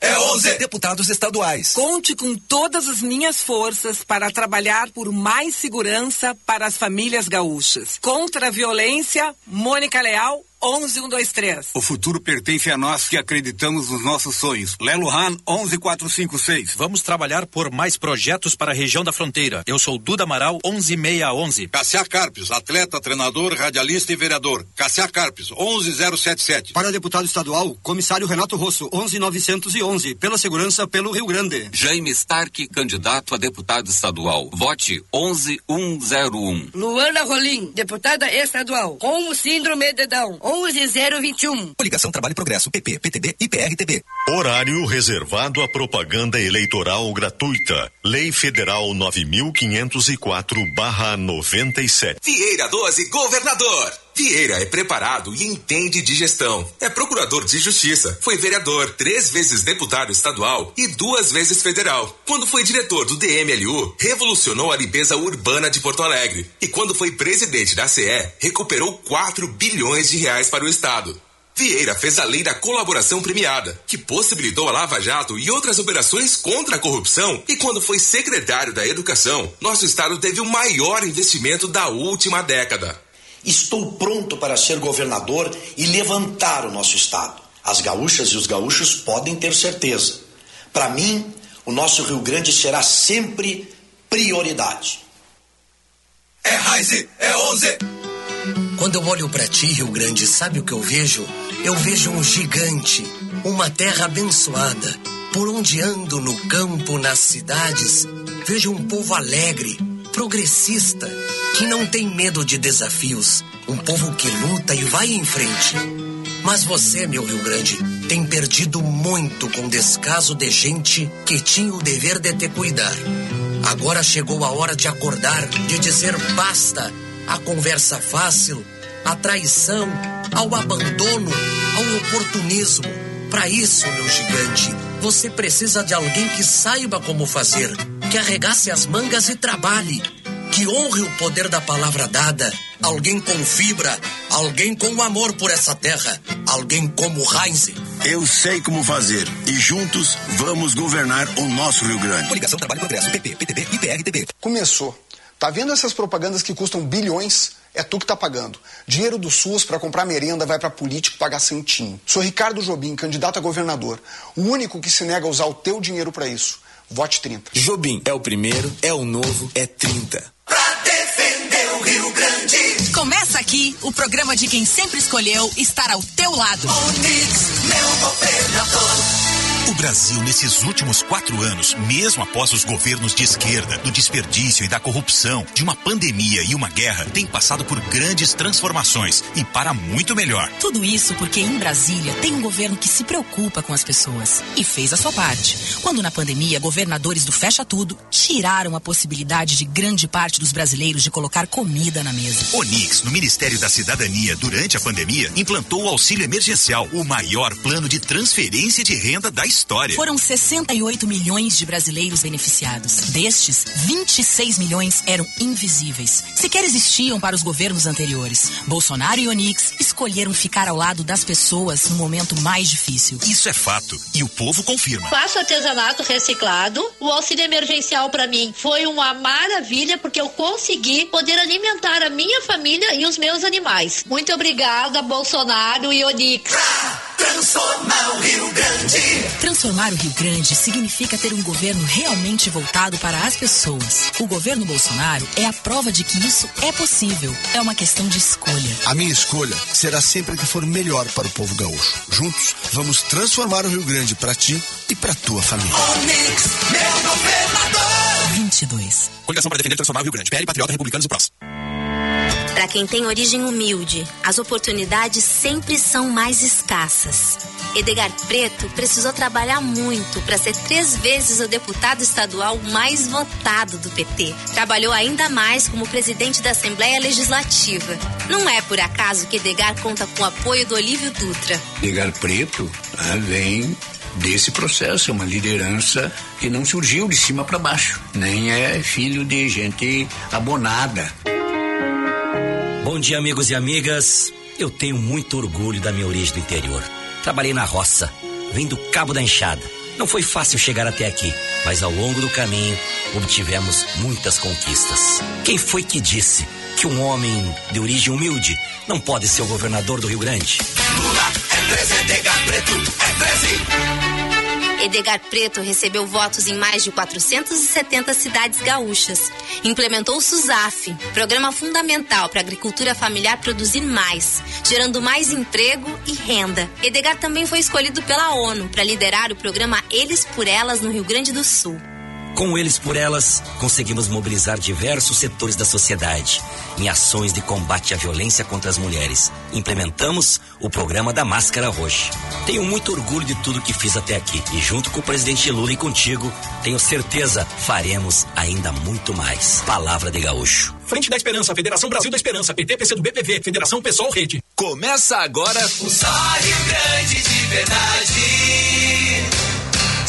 [SPEAKER 124] É 11. Deputados estaduais.
[SPEAKER 125] Conte com todas as minhas forças para trabalhar por mais segurança para as famílias gaúchas. Contra a violência, Mônica Leal, 11123.
[SPEAKER 126] O futuro pertence a nós que acreditamos nos nossos sonhos. Lelo Han 11456.
[SPEAKER 127] Vamos trabalhar por mais projetos para a região da fronteira. Eu sou Duda Amaral 11611.
[SPEAKER 128] Cassia Carpes, atleta, treinador, radialista e vereador. Cassia Carpes 11077.
[SPEAKER 41] Para deputado estadual, comissário Renato Rosso 11911. Pela segurança pelo Rio Grande.
[SPEAKER 129] Jaime Stark, candidato a deputado estadual. Vote 11101.
[SPEAKER 130] Luana Rolim, deputada estadual. Com o síndrome de Down 11021.
[SPEAKER 124] Coligação Trabalho e Progresso, PP, PTB e PRTB.
[SPEAKER 131] Horário reservado à propaganda eleitoral gratuita. Lei Federal 9504/97.
[SPEAKER 42] Vieira 12, governador. Vieira é preparado e entende de gestão. É procurador de justiça. Foi vereador, três vezes deputado estadual e duas vezes federal. Quando foi diretor do DMLU, revolucionou a limpeza urbana de Porto Alegre. E quando foi presidente da CE, recuperou 4 bilhões de reais para o Estado. Vieira fez a lei da colaboração premiada, que possibilitou a Lava Jato e outras operações contra a corrupção. E quando foi secretário da Educação, nosso estado teve o maior investimento da última década.
[SPEAKER 132] Estou pronto para ser governador e levantar o nosso estado. As gaúchas e os gaúchos podem ter certeza. Para mim, o nosso Rio Grande será sempre prioridade.
[SPEAKER 124] É Raize, é 11.
[SPEAKER 74] Quando eu olho para ti, Rio Grande, sabe o que eu vejo? Eu vejo um gigante, uma terra abençoada. Por onde ando no campo, nas cidades, vejo um povo alegre, progressista, que não tem medo de desafios, um povo que luta e vai em frente. Mas você, meu Rio Grande, tem perdido muito com descaso de gente que tinha o dever de te cuidar. Agora chegou a hora de acordar, de dizer basta à conversa fácil, à traição, ao abandono, ao oportunismo. Para isso, meu gigante, você precisa de alguém que saiba como fazer, que arregace as mangas e trabalhe, que honre o poder da palavra dada, alguém com fibra, alguém com amor por essa terra, alguém como Heinz.
[SPEAKER 19] Eu sei como fazer e juntos vamos governar o nosso Rio Grande.
[SPEAKER 124] Coligação Trabalho e Progresso, PP, PTB e PRTB.
[SPEAKER 133] Começou. Tá vendo essas propagandas que custam bilhões? É tu que tá pagando. Dinheiro do SUS para comprar merenda vai para político pagar santinho. Sou Ricardo Jobim, candidato a governador. O único que se nega a usar o teu dinheiro para isso. Vote 30.
[SPEAKER 124] Jobim é o primeiro, é o novo, é 30.
[SPEAKER 42] Pra defender o Rio Grande.
[SPEAKER 58] Começa aqui o programa de quem sempre escolheu estar ao teu lado.
[SPEAKER 42] Onix, meu governador.
[SPEAKER 134] O Brasil, nesses últimos quatro anos, mesmo após os governos de esquerda, do desperdício e da corrupção, de uma pandemia e uma guerra, tem passado por grandes transformações e para muito melhor.
[SPEAKER 58] Tudo isso porque em Brasília tem um governo que se preocupa com as pessoas e fez a sua parte. Quando na pandemia, governadores do Fecha Tudo tiraram a possibilidade de grande parte dos brasileiros de colocar comida na mesa.
[SPEAKER 134] Onix, no Ministério da Cidadania, durante a pandemia, implantou o auxílio emergencial, o maior plano de transferência de renda da história.
[SPEAKER 58] Foram 68 milhões de brasileiros beneficiados. Destes, 26 milhões eram invisíveis. Sequer existiam para os governos anteriores. Bolsonaro e Onix escolheram ficar ao lado das pessoas no momento mais difícil.
[SPEAKER 134] Isso é fato e o povo confirma.
[SPEAKER 135] Faço artesanato reciclado. O auxílio emergencial para mim foi uma maravilha porque eu consegui poder alimentar a minha família e os meus animais. Muito obrigada, Bolsonaro e Onix.
[SPEAKER 42] Transformar o Rio Grande.
[SPEAKER 58] Transformar o Rio Grande significa ter um governo realmente voltado para as pessoas. O governo Bolsonaro é a prova de que isso é possível. É uma questão de escolha.
[SPEAKER 19] A minha escolha será sempre a que for melhor para o povo gaúcho. Juntos, vamos transformar o Rio Grande para ti e para tua família.
[SPEAKER 42] Onix, meu governador.
[SPEAKER 58] 22.
[SPEAKER 127] Coligação para defender e transformar o Rio Grande. PL, Patriota, Republicanos e Prós.
[SPEAKER 136] Para quem tem origem humilde, as oportunidades sempre são mais escassas. Edgar Preto precisou trabalhar muito para ser três vezes o deputado estadual mais votado do PT. Trabalhou ainda mais como presidente da Assembleia Legislativa. Não é por acaso que Edgar conta com o apoio do Olívio Dutra.
[SPEAKER 66] Edgar Preto ah, vem desse processo, é uma liderança que não surgiu de cima para baixo, nem é filho de gente abonada.
[SPEAKER 137] Bom dia, amigos e amigas. Eu tenho muito orgulho da minha origem do interior. Trabalhei na roça, vim do Cabo da Enxada.
[SPEAKER 42] Não foi fácil chegar até aqui, mas ao longo do caminho obtivemos muitas conquistas. Quem foi que disse que um homem de origem humilde não pode ser o governador do Rio Grande?
[SPEAKER 138] Lula é 13, Edgar Preto é 13.
[SPEAKER 139] Edgar Preto recebeu votos em mais de 470 cidades gaúchas. Implementou o SUSAF, programa fundamental para a agricultura familiar produzir mais, gerando mais emprego e renda. Edgar também foi escolhido pela ONU para liderar o programa Eles por Elas no Rio Grande do Sul.
[SPEAKER 42] Com eles por elas, conseguimos mobilizar diversos setores da sociedade em ações de combate à violência contra as mulheres. Implementamos o programa da Máscara Roxa. Tenho muito orgulho de tudo que fiz até aqui e junto com o presidente Lula e contigo, tenho certeza faremos ainda muito mais. Palavra de gaúcho.
[SPEAKER 140] Frente da Esperança, Federação Brasil da Esperança, PT, PCdoB, PV, Federação Pessoal Rede.
[SPEAKER 138] Começa agora o Só Rio Grande de verdade.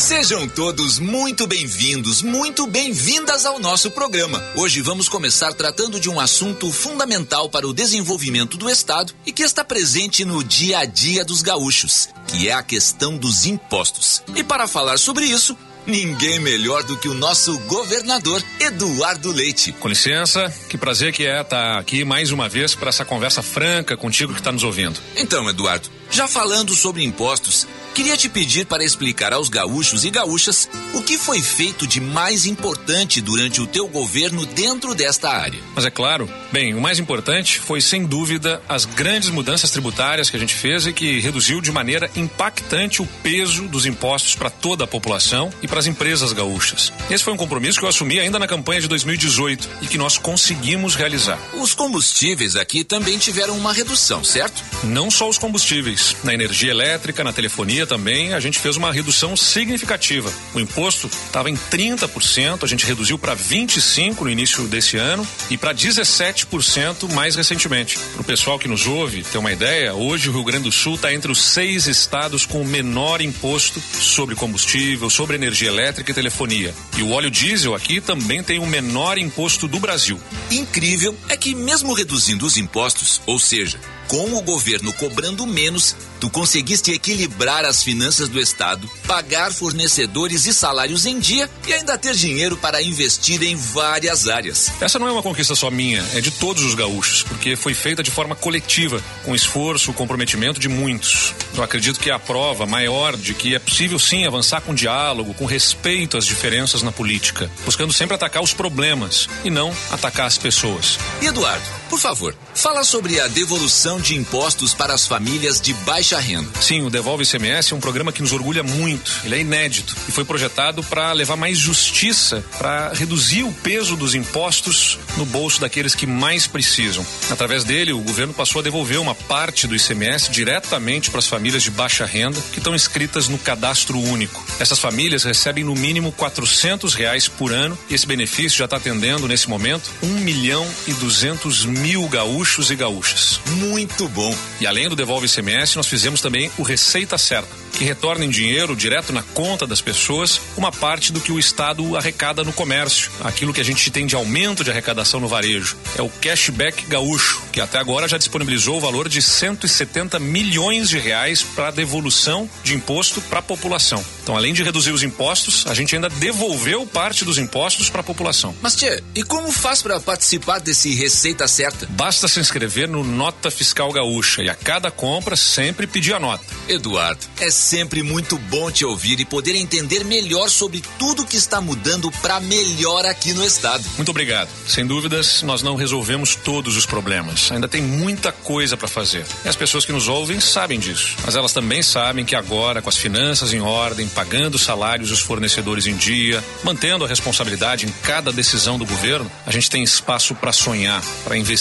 [SPEAKER 50] Sejam todos muito bem-vindos, muito bem-vindas ao nosso programa. Hoje vamos começar tratando de um assunto fundamental para o desenvolvimento do Estado e que está presente no dia a dia dos gaúchos, que é a questão dos impostos. E para falar sobre isso, Ninguém melhor do que o nosso governador, Eduardo Leite.
[SPEAKER 58] Com licença, que prazer que é estar aqui mais uma vez para essa conversa franca contigo que está nos ouvindo.
[SPEAKER 50] Então, Eduardo, já falando sobre impostos, queria te pedir para explicar aos gaúchos e gaúchas o que foi feito de mais importante durante o teu governo dentro desta área.
[SPEAKER 58] Mas é claro, bem, o mais importante foi sem dúvida as grandes mudanças tributárias que a gente fez e que reduziu de maneira impactante o peso dos impostos para toda a população e para as empresas gaúchas. Esse foi um compromisso que eu assumi ainda na campanha de 2018 e que nós conseguimos realizar.
[SPEAKER 50] Os combustíveis aqui também tiveram uma redução, certo?
[SPEAKER 58] Não só os combustíveis, na energia elétrica, na telefonia também, a gente fez uma redução significativa. O imposto estava em 30%, a gente reduziu para 25 no início desse ano e para 17% mais recentemente. Para o pessoal que nos ouve ter uma ideia, hoje o Rio Grande do Sul está entre os seis estados com o menor imposto sobre combustível, sobre energia elétrica e telefonia. E o óleo diesel aqui também tem o menor imposto do Brasil.
[SPEAKER 50] Incrível é que mesmo reduzindo os impostos, ou seja, com o governo cobrando menos, tu conseguiste equilibrar as finanças do Estado, pagar fornecedores e salários em dia e ainda ter dinheiro para investir em várias áreas.
[SPEAKER 58] Essa não é uma conquista só minha, é de todos os gaúchos, porque foi feita de forma coletiva, com esforço, comprometimento de muitos. Eu acredito que é a prova maior de que é possível sim avançar com diálogo, com respeito às diferenças na política, buscando sempre atacar os problemas e não atacar as pessoas.
[SPEAKER 50] E Eduardo, por favor, fala sobre a devolução de impostos para as famílias de baixa renda.
[SPEAKER 58] Sim, o Devolve ICMS é um programa que nos orgulha muito. Ele é inédito e foi projetado para levar mais justiça, para reduzir o peso dos impostos no bolso daqueles que mais precisam. Através dele, o governo passou a devolver uma parte do ICMS diretamente para as famílias de baixa renda que estão inscritas no cadastro único. Essas famílias recebem no mínimo 400 reais por ano e esse benefício já está atendendo nesse momento 1 milhão e 200 mil gaúchos e gaúchas.
[SPEAKER 50] Muito bom.
[SPEAKER 58] E além do Devolve ICMS, nós fizemos também o Receita Certa, que retorna em dinheiro direto na conta das pessoas uma parte do que o Estado arrecada no comércio, aquilo que a gente tem de aumento de arrecadação no varejo. É o Cashback Gaúcho, que até agora já disponibilizou o valor de 170 milhões de reais para devolução de imposto para a população. Então, além de reduzir os impostos, a gente ainda devolveu parte dos impostos para a população.
[SPEAKER 50] Mas, Tchê, e como faz para participar desse Receita Certa?
[SPEAKER 58] Basta se inscrever no Nota Fiscal Gaúcha e a cada compra sempre pedir a nota.
[SPEAKER 50] Eduardo, é sempre muito bom te ouvir e poder entender melhor sobre tudo que está mudando para melhor aqui no estado.
[SPEAKER 58] Muito obrigado. Sem dúvidas, nós não resolvemos todos os problemas. Ainda tem muita coisa para fazer. E as pessoas que nos ouvem sabem disso. Mas elas também sabem que agora, com as finanças em ordem, pagando salários dos fornecedores em dia, mantendo a responsabilidade em cada decisão do governo, a gente tem espaço para sonhar, para investir,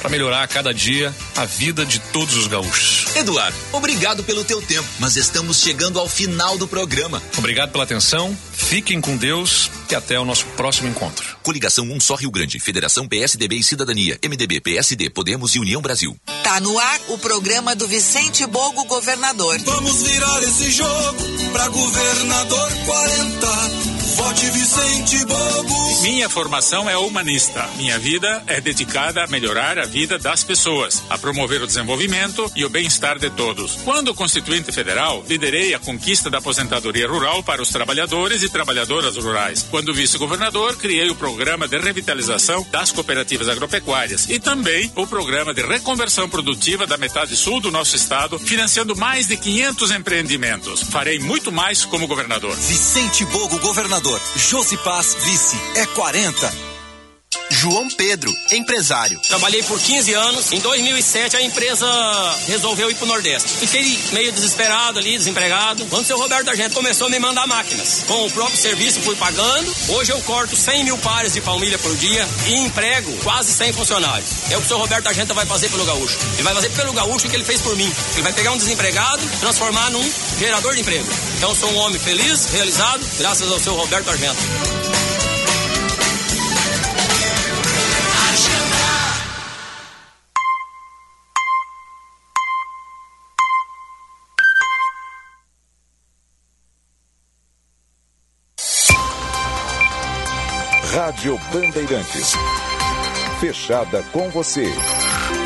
[SPEAKER 58] para melhorar a cada dia a vida de todos os gaúchos.
[SPEAKER 50] Eduardo, obrigado pelo teu tempo, mas estamos chegando ao final do programa.
[SPEAKER 58] Obrigado pela atenção, fiquem com Deus e até o nosso próximo encontro.
[SPEAKER 50] Coligação Um Só Rio Grande, Federação PSDB e Cidadania, MDB, PSD, Podemos e União Brasil.
[SPEAKER 141] Tá no ar o programa do Vicente Bogo Governador.
[SPEAKER 138] Vamos virar esse jogo pra governador 40
[SPEAKER 9] Vote Vicente Bogo.
[SPEAKER 142] Minha formação é humanista. Minha vida é dedicada a melhorar a vida das pessoas, a promover o desenvolvimento e o bem-estar de todos. Quando Constituinte Federal, liderei a conquista da aposentadoria rural para os trabalhadores e trabalhadoras rurais. Quando vice-governador, criei o programa de revitalização das cooperativas agropecuárias e também o programa de reconversão produtiva da metade sul do nosso estado, financiando mais de 500 empreendimentos. Farei muito mais como governador.
[SPEAKER 143] Vicente Bogo, governador. Josi Paz, vice. É 40.
[SPEAKER 144] João Pedro, empresário.
[SPEAKER 145] Trabalhei por 15 anos. Em 2007 a empresa resolveu ir pro Nordeste. Fiquei meio desesperado ali, desempregado. Quando o seu Roberto Argento começou a me mandar máquinas. Com o próprio serviço fui pagando. Hoje eu corto 100 mil pares de palmilha por dia e emprego quase 100 funcionários. É o que o seu Roberto Argento vai fazer pelo gaúcho. Ele vai fazer pelo gaúcho o que ele fez por mim. Ele vai pegar um desempregado, transformar num gerador de emprego. Então sou um homem feliz, realizado, graças ao seu Roberto Argento.
[SPEAKER 146] Rádio Bandeirantes. Fechada com você.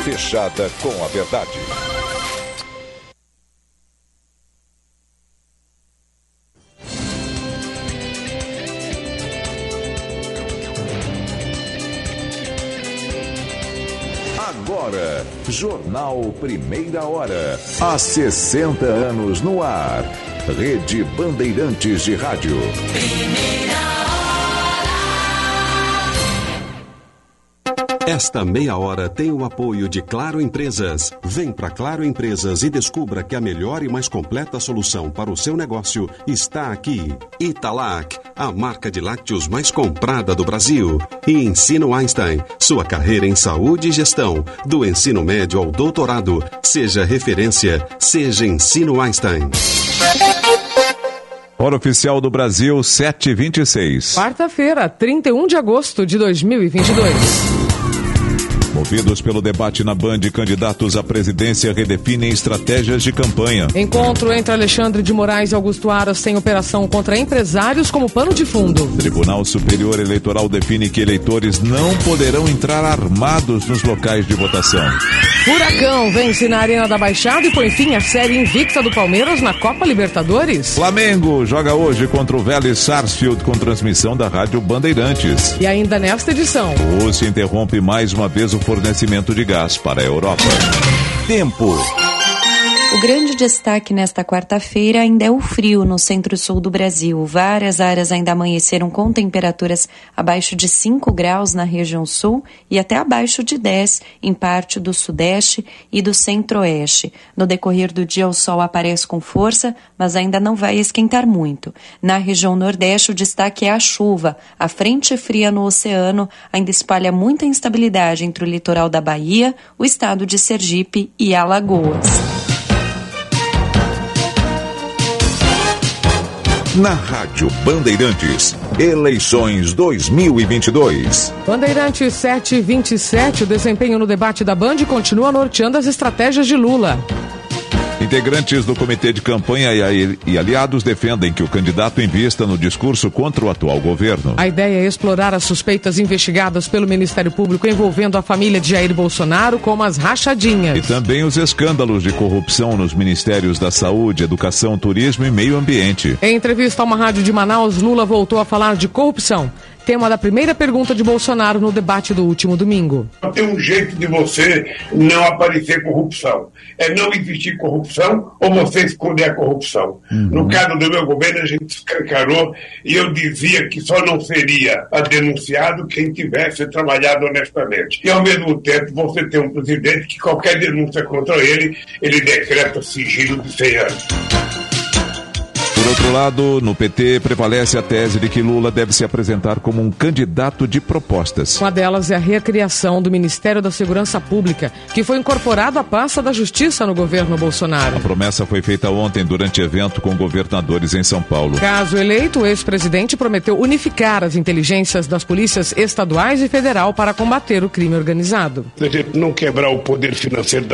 [SPEAKER 146] Fechada com a verdade. Agora, Jornal Primeira Hora. Há 60 anos no ar. Rede Bandeirantes de Rádio.
[SPEAKER 36] Esta meia hora tem o apoio de Claro Empresas. Vem para Claro Empresas e descubra que a melhor e mais completa solução para o seu negócio está aqui. Italac, a marca de lácteos mais comprada do Brasil. E Ensino Einstein, sua carreira em saúde e gestão, do ensino médio ao doutorado. Seja referência, seja Ensino Einstein.
[SPEAKER 18] Hora oficial do Brasil, 726.
[SPEAKER 147] Quarta-feira, 31 de agosto de 2022.
[SPEAKER 18] Movidos pelo debate na Band, candidatos à presidência redefinem estratégias de campanha.
[SPEAKER 147] Encontro entre Alexandre de Moraes e Augusto Aras tem operação contra empresários como pano de fundo.
[SPEAKER 18] Tribunal Superior Eleitoral define que eleitores não poderão entrar armados nos locais de votação.
[SPEAKER 147] Furacão vence na Arena da Baixada e põe fim à série invicta do Palmeiras na Copa Libertadores.
[SPEAKER 18] Flamengo joga hoje contra o Vélez Sarsfield com transmissão da Rádio Bandeirantes.
[SPEAKER 147] E ainda nesta edição.
[SPEAKER 18] Rússia interrompe mais uma vez o fornecimento de gás para a Europa. Tempo.
[SPEAKER 148] O grande destaque nesta quarta-feira ainda é o frio no centro-sul do Brasil. Várias áreas ainda amanheceram com temperaturas abaixo de 5 graus na região sul e até abaixo de 10 em parte do sudeste e do centro-oeste. No decorrer do dia, o sol aparece com força, mas ainda não vai esquentar muito. Na região nordeste, o destaque é a chuva. A frente fria no oceano ainda espalha muita instabilidade entre o litoral da Bahia, o estado de Sergipe e Alagoas.
[SPEAKER 146] Na Rádio Bandeirantes, eleições 2022.
[SPEAKER 147] Bandeirantes 727, o desempenho no debate da Band continua norteando as estratégias de Lula.
[SPEAKER 18] Integrantes do comitê de campanha e aliados defendem que o candidato invista no discurso contra o atual governo.
[SPEAKER 147] A ideia é explorar as suspeitas investigadas pelo Ministério Público envolvendo a família de Jair Bolsonaro, como as rachadinhas.
[SPEAKER 18] E também os escândalos de corrupção nos ministérios da Saúde, Educação, Turismo e Meio Ambiente.
[SPEAKER 147] Em entrevista a uma rádio de Manaus, Lula voltou a falar de corrupção tema da primeira pergunta de Bolsonaro no debate do último domingo.
[SPEAKER 42] Tem um jeito de você não aparecer corrupção. É não existir corrupção ou você esconder a corrupção. Uhum. No caso do meu governo, a gente escancarou e eu dizia que só não seria denunciado quem tivesse trabalhado honestamente. E, ao mesmo tempo, você tem um presidente que qualquer denúncia contra ele, ele decreta sigilo de 100 anos.
[SPEAKER 18] Por outro lado, no PT prevalece a tese de que Lula deve se apresentar como um candidato de propostas.
[SPEAKER 147] Uma delas é a recriação do Ministério da Segurança Pública, que foi incorporado à pasta da Justiça no governo Bolsonaro.
[SPEAKER 18] A promessa foi feita ontem durante evento com governadores em São Paulo.
[SPEAKER 147] Caso eleito, o ex-presidente prometeu unificar as inteligências das polícias estaduais e federal para combater o crime organizado.
[SPEAKER 42] Se a gente não quebrar o poder financeiro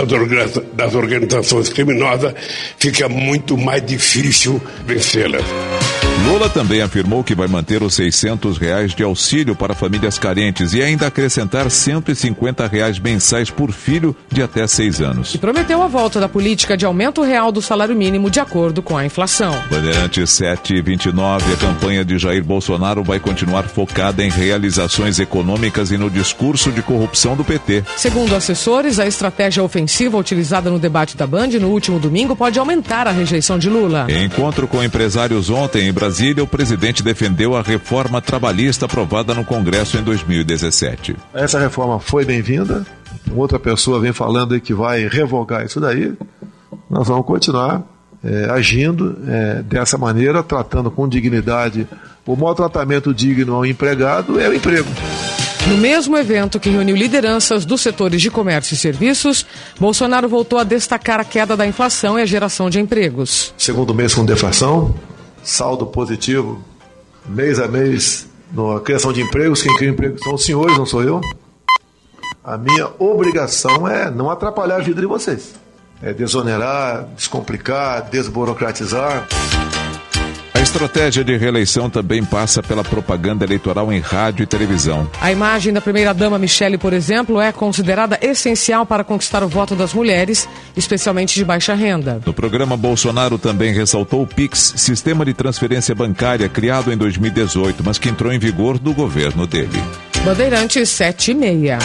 [SPEAKER 42] das organizações criminosas, fica muito mais difícil excellent.
[SPEAKER 18] Lula também afirmou que vai manter os 600 reais de auxílio para famílias carentes e ainda acrescentar 150 reais mensais por filho de até seis anos.
[SPEAKER 147] E prometeu a volta da política de aumento real do salário mínimo de acordo com a inflação.
[SPEAKER 18] Bandeirantes 729, a campanha de Jair Bolsonaro vai continuar focada em realizações econômicas e no discurso de corrupção do PT.
[SPEAKER 147] Segundo assessores, a estratégia ofensiva utilizada no debate da Band no último domingo pode aumentar a rejeição de Lula.
[SPEAKER 18] Encontro com empresários ontem em Brasília, o presidente defendeu a reforma trabalhista aprovada no Congresso em 2017.
[SPEAKER 42] Essa reforma foi bem-vinda. Outra pessoa vem falando que vai revogar isso daí. Nós vamos continuar é, agindo é, dessa maneira, tratando com dignidade. O maior tratamento digno ao empregado é o emprego.
[SPEAKER 147] No mesmo evento que reuniu lideranças dos setores de comércio e serviços, Bolsonaro voltou a destacar a queda da inflação e a geração de empregos.
[SPEAKER 42] Segundo mês com deflação, saldo positivo, mês a mês, na criação de empregos. Quem cria empregos são os senhores, não sou eu. A minha obrigação é não atrapalhar a vida de vocês. É desonerar, descomplicar, desburocratizar.
[SPEAKER 18] A estratégia de reeleição também passa pela propaganda eleitoral em rádio e televisão.
[SPEAKER 147] A imagem da primeira-dama Michele, por exemplo, é considerada essencial para conquistar o voto das mulheres, especialmente de baixa renda.
[SPEAKER 18] No programa, Bolsonaro também ressaltou o PIX, sistema de transferência bancária criado em 2018, mas que entrou em vigor do governo dele.
[SPEAKER 147] Bandeirantes 7 e meia.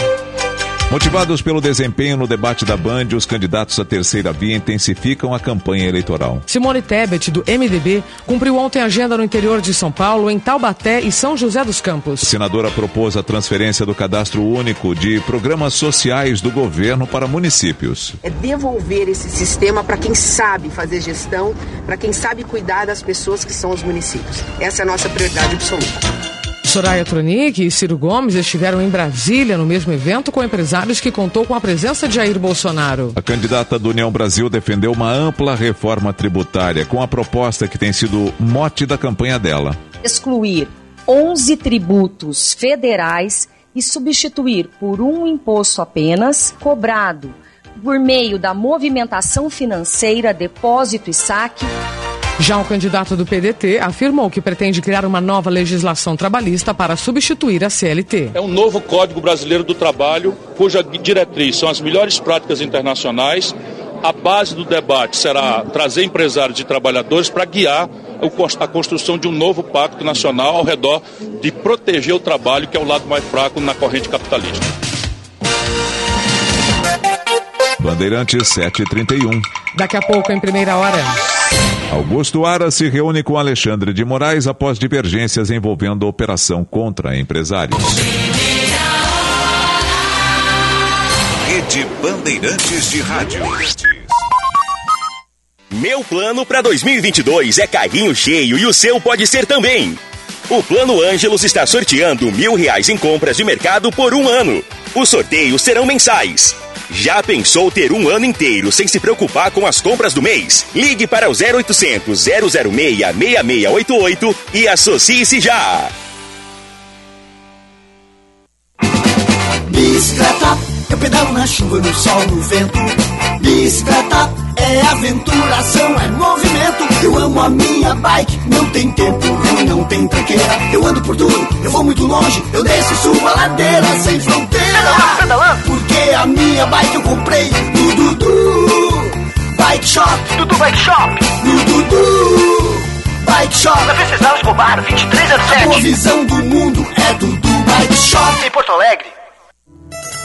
[SPEAKER 18] Motivados pelo desempenho no debate da Band, os candidatos à terceira via intensificam a campanha eleitoral.
[SPEAKER 147] Simone Tebet, do MDB, cumpriu ontem agenda no interior de São Paulo, em Taubaté e São José dos Campos.
[SPEAKER 18] A senadora propôs a transferência do cadastro único de programas sociais do governo para municípios.
[SPEAKER 149] É devolver esse sistema para quem sabe fazer gestão, para quem sabe cuidar das pessoas que são os municípios. Essa é a nossa prioridade absoluta.
[SPEAKER 147] Soraya Tronic e Ciro Gomes estiveram em Brasília no mesmo evento com empresários que contou com a presença de Jair Bolsonaro.
[SPEAKER 18] A candidata do União Brasil defendeu uma ampla reforma tributária com a proposta que tem sido mote da campanha dela.
[SPEAKER 133] Excluir 11 tributos federais e substituir por um imposto apenas cobrado por meio da movimentação financeira, depósito e saque
[SPEAKER 147] já o candidato do PDT afirmou que pretende criar uma nova legislação trabalhista para substituir a CLT.
[SPEAKER 150] É um novo Código Brasileiro do Trabalho, cuja diretriz são as melhores práticas internacionais. A base do debate será trazer empresários e trabalhadores para guiar a construção de um novo pacto nacional ao redor de proteger o trabalho, que é o lado mais fraco na corrente capitalista.
[SPEAKER 18] Bandeirantes 731.
[SPEAKER 147] Daqui a pouco, em primeira hora.
[SPEAKER 18] Augusto Ara se reúne com Alexandre de Moraes após divergências envolvendo a operação contra empresários.
[SPEAKER 151] Rede Bandeirantes de Rádio.
[SPEAKER 152] Meu plano para 2022 é carrinho cheio e o seu pode ser também. O Plano Ângelos está sorteando mil reais em compras de mercado por um ano. Os sorteios serão mensais. Já pensou ter um ano inteiro sem se preocupar com as compras do mês? Ligue para o 0800 006 6688 e associe-se já.
[SPEAKER 153] Bicicleta, eu pedalo na chuva, no sol, no vento. Bicicleta é aventuração, é movimento. Eu amo a minha bike, não tem tempo ruim, não tem tranqueira. Eu ando por tudo, eu vou muito longe, eu desço e subo a ladeira sem fronteira. Porque a minha bike eu comprei no Dudu Bike Shop.
[SPEAKER 154] Dudu Bike Shop.
[SPEAKER 153] No Dudu Bike Shop.
[SPEAKER 154] Na Venceslau Escobar, 2307.
[SPEAKER 153] A boa visão do mundo é Dudu Bike Shop.
[SPEAKER 154] Em Porto Alegre.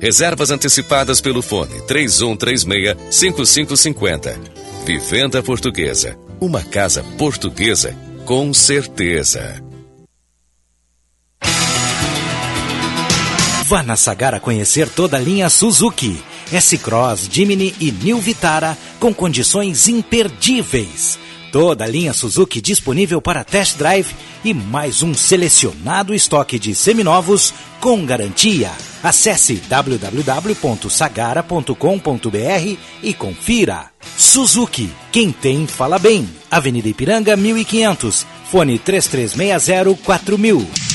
[SPEAKER 5] Reservas antecipadas pelo fone 3136-5550. Vivenda Portuguesa. Uma casa portuguesa com certeza.
[SPEAKER 41] Vá na Sagara conhecer toda a linha Suzuki. S-Cross, Jimny e New Vitara com condições imperdíveis.
[SPEAKER 155] Toda a linha Suzuki disponível para test drive e mais um selecionado estoque de seminovos com garantia. Acesse www.sagara.com.br e confira. Suzuki, quem tem fala bem. Avenida Ipiranga 1500, fone 3360 4000.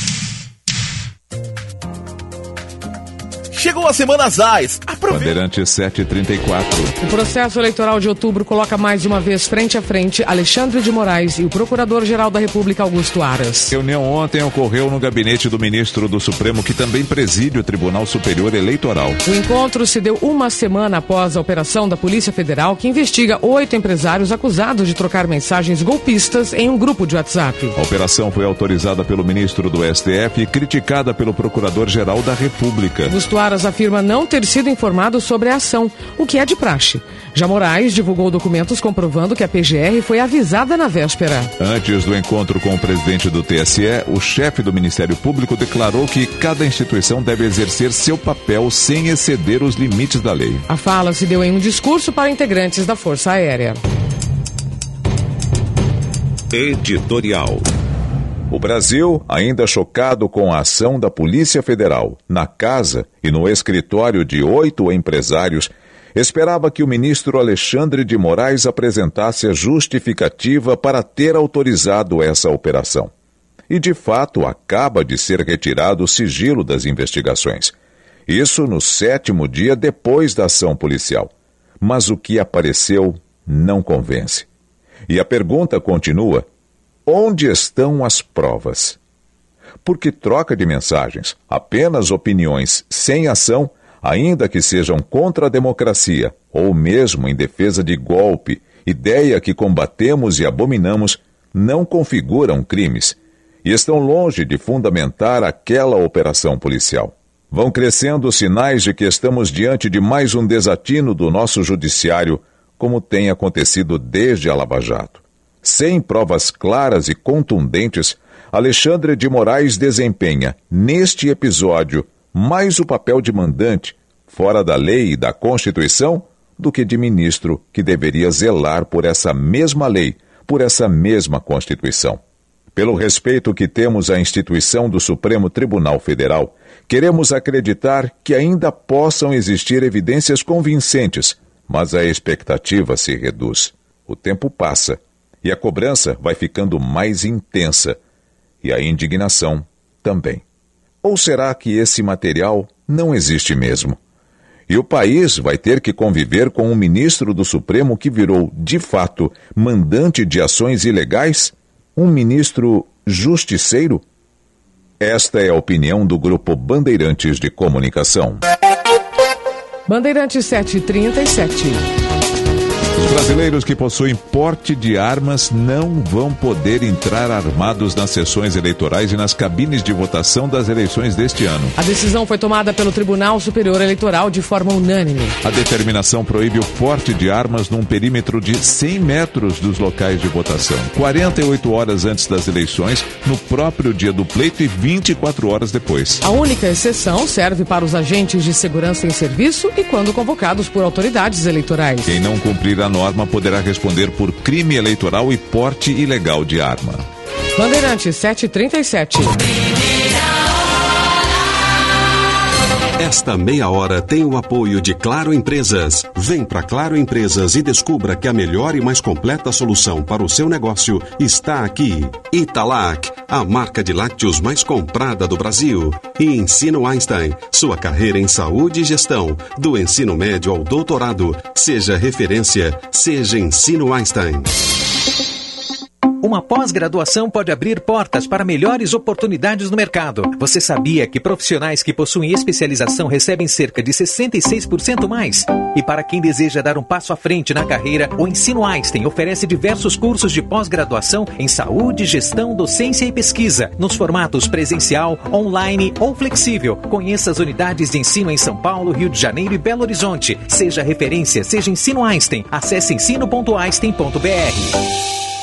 [SPEAKER 156] Chegou a Semana Zais. Aproveita.
[SPEAKER 18] Bandeirante 734.
[SPEAKER 147] O processo eleitoral de outubro coloca mais uma vez frente a frente Alexandre de Moraes e o Procurador-Geral da República Augusto Aras.
[SPEAKER 18] Reunião ontem ocorreu no gabinete do ministro do Supremo, que também preside o Tribunal Superior Eleitoral.
[SPEAKER 147] O encontro se deu uma semana após a operação da Polícia Federal, que investiga oito empresários acusados de trocar mensagens golpistas em um grupo de WhatsApp.
[SPEAKER 18] A operação foi autorizada pelo ministro do STF e criticada pelo Procurador-Geral da República.
[SPEAKER 147] Augusto Aras afirma não ter sido informado sobre a ação, o que é de praxe. Já Moraes divulgou documentos comprovando que a PGR foi avisada na véspera.
[SPEAKER 18] Antes do encontro com o presidente do TSE, o chefe do Ministério Público declarou que cada instituição deve exercer seu papel sem exceder os limites da lei.
[SPEAKER 147] A fala se deu em um discurso para integrantes da Força Aérea.
[SPEAKER 18] Editorial. O Brasil, ainda chocado com a ação da Polícia Federal na casa e no escritório de oito empresários, esperava que o ministro Alexandre de Moraes apresentasse a justificativa para ter autorizado essa operação. E de fato acaba de ser retirado o sigilo das investigações. Isso no sétimo dia depois da ação policial. Mas o que apareceu não convence. E a pergunta continua: Onde estão as provas? Porque troca de mensagens, apenas opiniões sem ação, ainda que sejam contra a democracia ou mesmo em defesa de golpe, ideia que combatemos e abominamos, não configuram crimes e estão longe de fundamentar aquela operação policial. Vão crescendo os sinais de que estamos diante de mais um desatino do nosso judiciário, como tem acontecido desde a Lava Jato. Sem provas claras e contundentes, Alexandre de Moraes desempenha, neste episódio, mais o papel de mandante, fora da lei e da Constituição, do que de ministro que deveria zelar por essa mesma lei, por essa mesma Constituição. Pelo respeito que temos à instituição do Supremo Tribunal Federal, queremos acreditar que ainda possam existir evidências convincentes, mas a expectativa se reduz. O tempo passa e a cobrança vai ficando mais intensa e a indignação também. Ou será que esse material não existe mesmo? E o país vai ter que conviver com um ministro do Supremo que virou, de fato, mandante de ações ilegais? Um ministro justiceiro? Esta é a opinião do Grupo Bandeirantes de Comunicação.
[SPEAKER 147] Bandeirantes 737.
[SPEAKER 18] Os brasileiros que possuem porte de armas não vão poder entrar armados nas sessões eleitorais e nas cabines de votação das eleições deste ano.
[SPEAKER 147] A decisão foi tomada pelo Tribunal Superior Eleitoral de forma unânime.
[SPEAKER 18] A determinação proíbe o porte de armas num perímetro de 100 metros dos locais de votação, 48 horas antes das eleições, no próprio dia do pleito e 24 horas depois.
[SPEAKER 147] A única exceção serve para os agentes de segurança em serviço e quando convocados por autoridades eleitorais.
[SPEAKER 18] Quem não cumprir a norma poderá responder por crime eleitoral e porte ilegal de arma.
[SPEAKER 147] Bandeirante 737.
[SPEAKER 36] Esta meia hora tem o apoio de Claro Empresas. Vem para Claro Empresas e descubra que a melhor e mais completa solução para o seu negócio está aqui. Italac, a marca de lácteos mais comprada do Brasil. E Ensino Einstein, sua carreira em saúde e gestão, do ensino médio ao doutorado. Seja referência, seja Ensino Einstein.
[SPEAKER 155] Uma pós-graduação pode abrir portas para melhores oportunidades no mercado. Você sabia que profissionais que possuem especialização recebem cerca de 66% mais? E para quem deseja dar um passo à frente na carreira, o Ensino Einstein oferece diversos cursos de pós-graduação em saúde, gestão, docência e pesquisa, nos formatos presencial, online ou flexível. Conheça as unidades de ensino em São Paulo, Rio de Janeiro e Belo Horizonte. Seja referência, seja Ensino Einstein. Acesse ensino.einstein.br.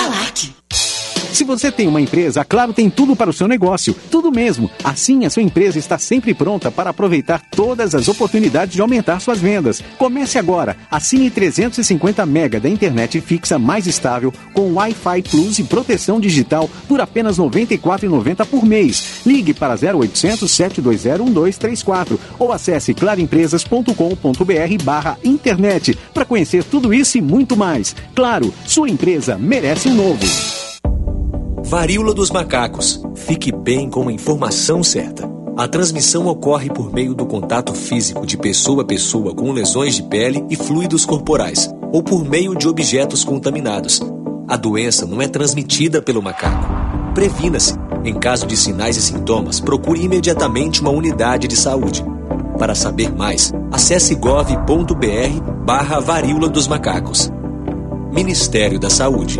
[SPEAKER 157] Se você tem uma empresa, a Claro tem tudo para o seu negócio. Tudo mesmo. Assim, a sua empresa está sempre pronta para aproveitar todas as oportunidades de aumentar suas vendas. Comece agora. Assine 350 mega da internet fixa mais estável com Wi-Fi Plus e proteção digital por apenas R$ 94,90 por mês. Ligue para 0800 720 1234 ou acesse claroempresas.com.br barra internet para conhecer tudo isso e muito mais. Claro, sua empresa merece um novo.
[SPEAKER 55] Varíola dos macacos. Fique bem com a informação certa. A transmissão ocorre por meio do contato físico de pessoa a pessoa com lesões de pele e fluidos corporais, ou por meio de objetos contaminados. A doença não é transmitida pelo macaco. Previna-se. Em caso de sinais e sintomas, procure imediatamente uma unidade de saúde. Para saber mais, acesse gov.br barra varíola dos macacos. Ministério da Saúde.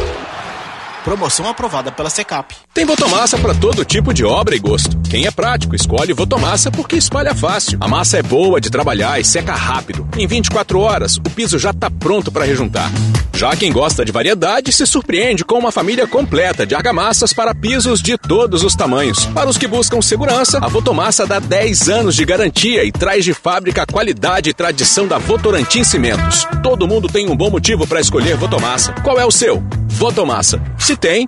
[SPEAKER 158] Promoção aprovada pela Secap.
[SPEAKER 159] Tem Votomassa para todo tipo de obra e gosto. Quem é prático, escolhe Votomassa porque espalha fácil. A massa é boa de trabalhar e seca rápido. Em 24 horas, o piso já está pronto para rejuntar. Já quem gosta de variedade se surpreende com uma família completa de argamassas para pisos de todos os tamanhos. Para os que buscam segurança, a Votomassa dá 10 anos de garantia e traz de fábrica a qualidade e tradição da Votorantim Cimentos. Todo mundo tem um bom motivo para escolher Votomassa. Qual é o seu? Votomassa. Tem,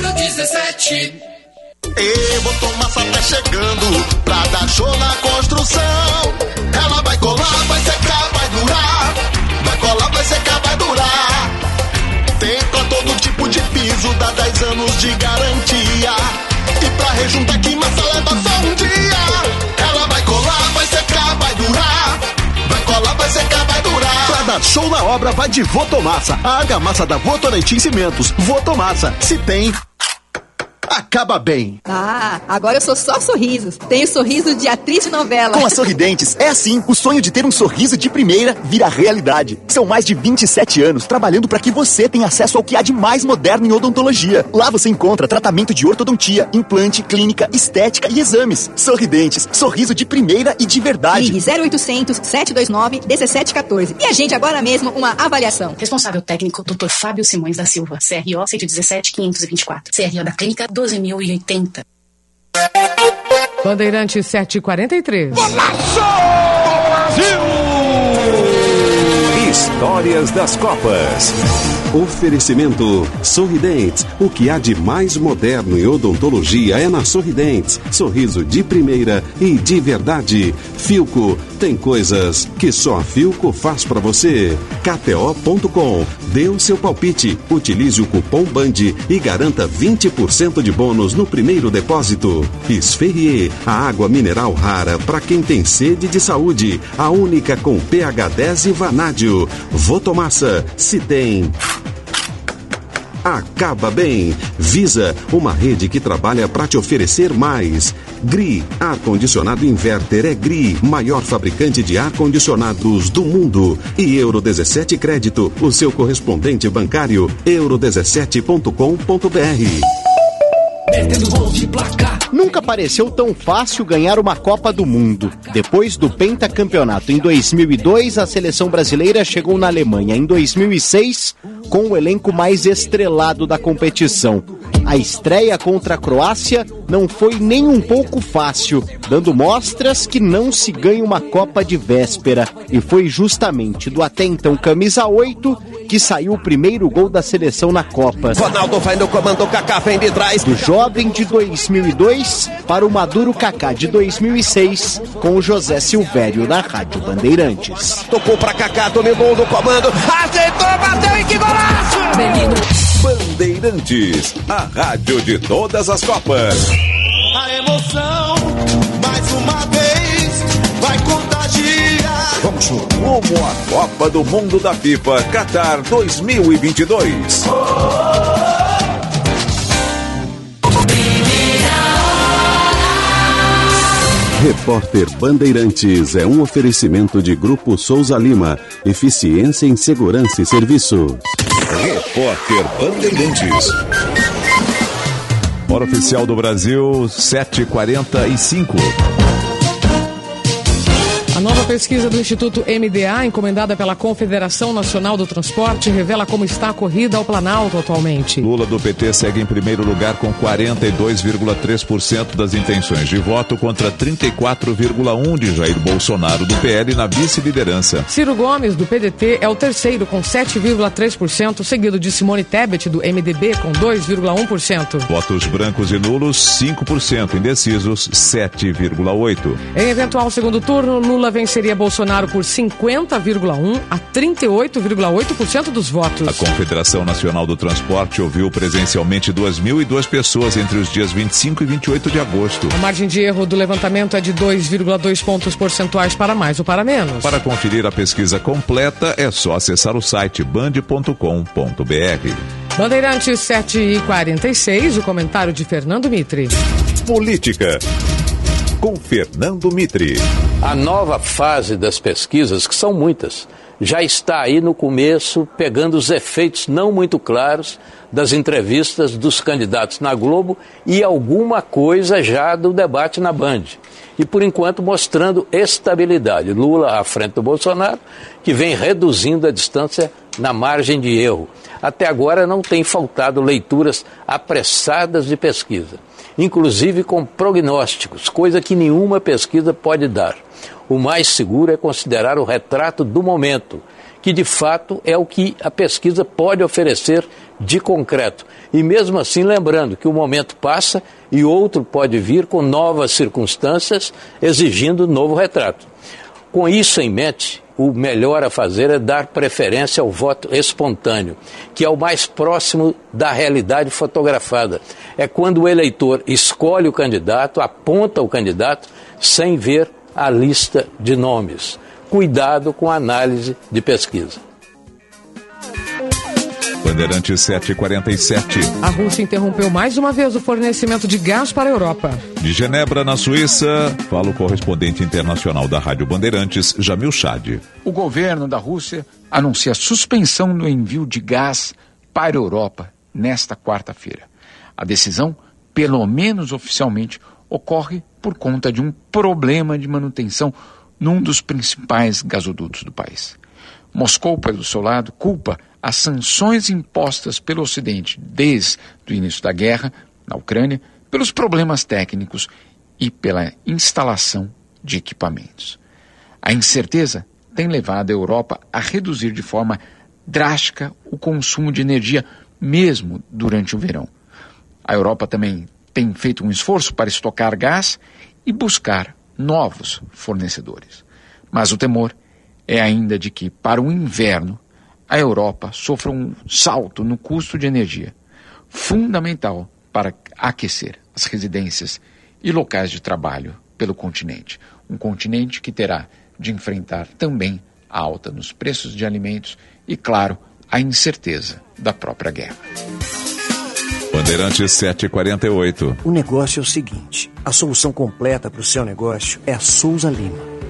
[SPEAKER 160] Euro 17.
[SPEAKER 42] E Votomassa tá chegando pra dar show na construção. Ela vai colar, vai secar, vai durar. Vai colar, vai secar, vai durar. Tem pra todo tipo de piso, dá 10 anos de garantia. E pra rejuntar que massa leva só um dia. Ela vai colar, vai secar, vai durar. Vai colar, vai secar, vai durar.
[SPEAKER 19] Pra dar show na obra, vai de Votomassa. A argamassa da Votorantim Cimentos. Votomassa. Se tem, acaba bem.
[SPEAKER 161] Ah, agora eu sou só sorrisos. Tenho sorriso de atriz de novela.
[SPEAKER 36] Com a Sorridentes, é assim, o sonho de ter um sorriso de primeira vira realidade. São mais de 27 anos trabalhando para que você tenha acesso ao que há de mais moderno em odontologia. Lá você encontra tratamento de ortodontia, implante, clínica, estética e exames. Sorridentes, sorriso de primeira e de verdade.
[SPEAKER 161] Ligue 0800 729 1714 e agende agora mesmo uma avaliação.
[SPEAKER 162] Responsável técnico, Dr. Fábio Simões da Silva, CRO 117 524. CRO da Clínica 12.080.
[SPEAKER 147] Bandeirante 743.
[SPEAKER 36] Histórias das Copas. Oferecimento Sorridentes. O que há de mais moderno em odontologia é na Sorridentes. Sorriso de primeira e de verdade. Filco tem coisas que só a Filco faz para você. KTO.com. Dê o seu palpite. Utilize o cupom BAND e garanta 20% de bônus no primeiro depósito. Esferrier, a água mineral rara para quem tem sede de saúde. A única com pH 10 e vanádio. Votomassa, se tem. Acaba bem. Visa, uma rede que trabalha para te oferecer mais. GRI, ar-condicionado inverter é GRI, maior fabricante de ar-condicionados do mundo. E Euro 17 Crédito, o seu correspondente bancário, euro17.com.br.
[SPEAKER 163] metendo gol de placar.
[SPEAKER 164] Nunca pareceu tão fácil ganhar uma Copa do Mundo. Depois do pentacampeonato em 2002, a seleção brasileira chegou na Alemanha em 2006 com o elenco mais estrelado da competição. A estreia contra a Croácia não foi nem um pouco fácil, dando mostras que não se ganha uma Copa de véspera. E foi justamente do até então camisa 8 que saiu o primeiro gol da seleção na Copa.
[SPEAKER 165] Ronaldo vai no comando, Kaká vem de trás.
[SPEAKER 164] Do jovem de 2002 para o maduro Kaká de 2006, com o José Silvério na Rádio Bandeirantes.
[SPEAKER 165] Tocou pra Kaká, dominou no comando, aceitou, bateu e que golaço!
[SPEAKER 138] Menino. Bandeirantes, a rádio de todas as Copas.
[SPEAKER 166] A emoção, mais uma vez, vai contagiar.
[SPEAKER 138] Vamos rumo à Copa do Mundo da FIFA Qatar 2022.
[SPEAKER 36] Repórter Bandeirantes é um oferecimento de Grupo Souza Lima. Eficiência em Segurança e Serviço.
[SPEAKER 138] Repórter Bandeirantes.
[SPEAKER 18] Hora oficial do Brasil, 7h45.
[SPEAKER 147] A nova pesquisa do Instituto MDA, encomendada pela Confederação Nacional do Transporte, revela como está a corrida ao Planalto atualmente.
[SPEAKER 18] Lula do PT segue em primeiro lugar com 42,3% das intenções de voto contra 34,1% de Jair Bolsonaro do PL na vice-liderança.
[SPEAKER 147] Ciro Gomes, do PDT, é o terceiro com 7,3%, seguido de Simone Tebet, do MDB, com 2,1%.
[SPEAKER 18] Votos brancos e nulos, 5%. Indecisos, 7,8%.
[SPEAKER 147] Em eventual segundo turno, Lula venceria Bolsonaro por 50,1% a 38,8% dos votos.
[SPEAKER 18] A Confederação Nacional do Transporte ouviu presencialmente 2.002 pessoas entre os dias 25 e 28 de agosto.
[SPEAKER 147] A margem de erro do levantamento é de 2,2 pontos percentuais para mais ou para menos.
[SPEAKER 18] Para conferir a pesquisa completa, é só acessar o site band.com.br.
[SPEAKER 147] Bandeirantes 7 e 46, o comentário de Fernando Mitre.
[SPEAKER 138] Política. Com Fernando Mitre.
[SPEAKER 75] A nova fase das pesquisas, que são muitas, já está aí no começo, pegando os efeitos não muito claros das entrevistas dos candidatos na Globo e alguma coisa já do debate na Band. E, por enquanto, mostrando estabilidade. Lula à frente do Bolsonaro, que vem reduzindo a distância na margem de erro. Até agora não tem faltado leituras apressadas de pesquisa, inclusive com prognósticos, coisa que nenhuma pesquisa pode dar. O mais seguro é considerar o retrato do momento, que de fato é o que a pesquisa pode oferecer de concreto. E mesmo assim, lembrando que o momento passa e outro pode vir com novas circunstâncias exigindo novo retrato. Com isso em mente, o melhor a fazer é dar preferência ao voto espontâneo, que é o mais próximo da realidade fotografada. É quando o eleitor escolhe o candidato, aponta o candidato, sem ver a lista de nomes. Cuidado com a análise de pesquisa.
[SPEAKER 18] Bandeirantes 747.
[SPEAKER 147] A Rússia interrompeu mais uma vez o fornecimento de gás para a Europa.
[SPEAKER 18] De Genebra, na Suíça, fala o correspondente internacional da Rádio Bandeirantes, Jamil Chad.
[SPEAKER 167] O governo da Rússia anuncia a suspensão do envio de gás para a Europa nesta quarta-feira. A decisão, pelo menos oficialmente, ocorre por conta de um problema de manutenção num dos principais gasodutos do país. Moscou, pelo seu lado, culpa as sanções impostas pelo Ocidente desde o início da guerra na Ucrânia pelos problemas técnicos e pela instalação de equipamentos. A incerteza tem levado a Europa a reduzir de forma drástica o consumo de energia, mesmo durante o verão. A Europa também tem feito um esforço para estocar gás e buscar novos fornecedores. Mas o temor é ainda de que, para o inverno, a Europa sofra um salto no custo de energia, fundamental para aquecer as residências e locais de trabalho pelo continente. Um continente que terá de enfrentar também a alta nos preços de alimentos e, claro, a incerteza da própria guerra.
[SPEAKER 18] Bandeirantes 748.
[SPEAKER 168] O negócio é o seguinte: a solução completa para o seu negócio é a Souza Lima.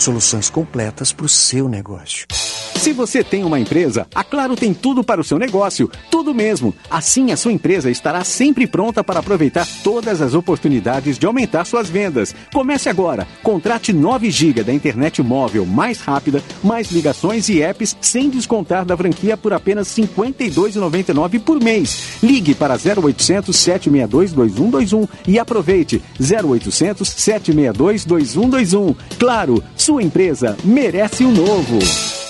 [SPEAKER 164] Soluções completas para o seu negócio.
[SPEAKER 42] Se você tem uma empresa, a Claro tem tudo para o seu negócio, tudo mesmo. Assim, a sua empresa estará sempre pronta para aproveitar todas as oportunidades de aumentar suas vendas. Comece agora. Contrate 9 GB da internet móvel mais rápida, mais ligações e apps sem descontar da franquia por apenas R$ 52,99 por mês. Ligue para 0800 762 2121 e aproveite 0800 762 2121. Claro, sua empresa merece o novo.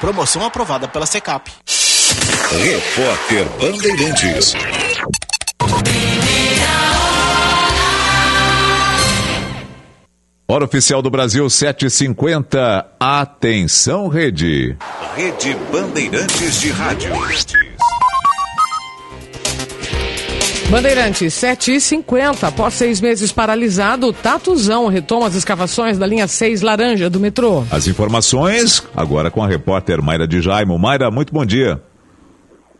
[SPEAKER 169] Promoção aprovada pela Secap.
[SPEAKER 170] Repórter Bandeirantes. Hora oficial do Brasil 750. Atenção, rede. Rede Bandeirantes de Rádio.
[SPEAKER 147] Bandeirantes, 7h50. Após seis meses paralisado, Tatuzão retoma as escavações da linha 6 Laranja do metrô.
[SPEAKER 18] As informações agora com a repórter Mayra de Jaimo. Mayra, muito bom dia.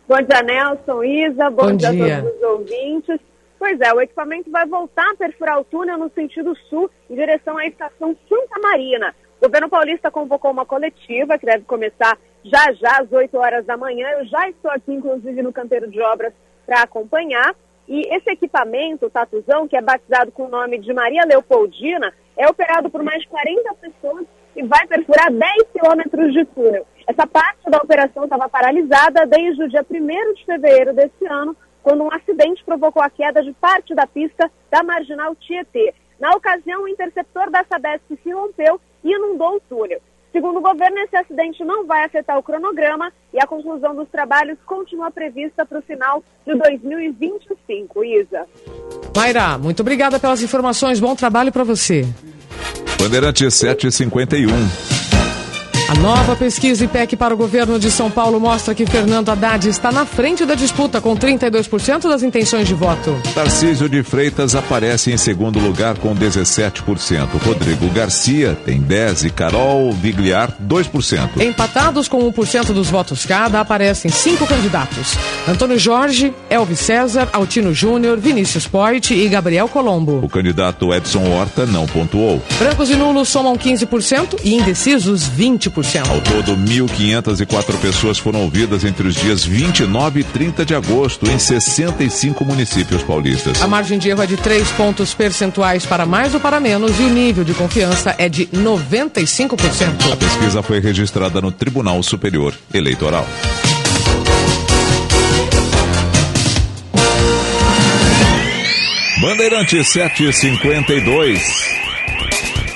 [SPEAKER 171] Bom dia, Nelson, Isa. Bom,
[SPEAKER 147] Bom
[SPEAKER 171] dia,
[SPEAKER 147] dia.
[SPEAKER 171] a todos os ouvintes. Pois é, o equipamento vai voltar a perfurar o túnel no sentido sul, em direção à estação Santa Marina. O governo paulista convocou uma coletiva que deve começar já já às 8 horas da manhã. Eu já estou aqui, inclusive, no canteiro de obras para acompanhar. E esse equipamento, o Tatuzão, que é batizado com o nome de Maria Leopoldina, é operado por mais de 40 pessoas e vai perfurar 10 quilômetros de túnel. Essa parte da operação estava paralisada desde o dia 1 de fevereiro desse ano, quando um acidente provocou a queda de parte da pista da marginal Tietê. Na ocasião, o interceptor da Sabesp se rompeu e inundou o túnel. Segundo o governo, esse acidente não vai afetar o cronograma e a conclusão dos trabalhos continua prevista para o final de 2025. Isa.
[SPEAKER 147] Mayra, muito obrigada pelas informações. Bom trabalho para você.
[SPEAKER 18] Bandeirantes 751.
[SPEAKER 147] A nova pesquisa IPEC para o governo de São Paulo mostra que Fernando Haddad está na frente da disputa com 32% das intenções de voto.
[SPEAKER 18] Tarcísio de Freitas aparece em segundo lugar com 17%. Rodrigo Garcia tem 10% e Carol Vigliar 2%.
[SPEAKER 147] Empatados com 1% dos votos cada, aparecem cinco candidatos: Antônio Jorge, Elvis César, Altino Júnior, Vinícius Poit e Gabriel Colombo.
[SPEAKER 18] O candidato Edson Horta não pontuou.
[SPEAKER 147] Brancos e nulos somam 15% e indecisos 20%.
[SPEAKER 18] Ao todo, 1.504 pessoas foram ouvidas entre os dias 29 e 30 de agosto em 65 municípios paulistas.
[SPEAKER 147] A margem de erro é de 3 pontos percentuais para mais ou para menos e o nível de confiança é de 95%.
[SPEAKER 18] A pesquisa foi registrada no Tribunal Superior Eleitoral. Bandeirante 752.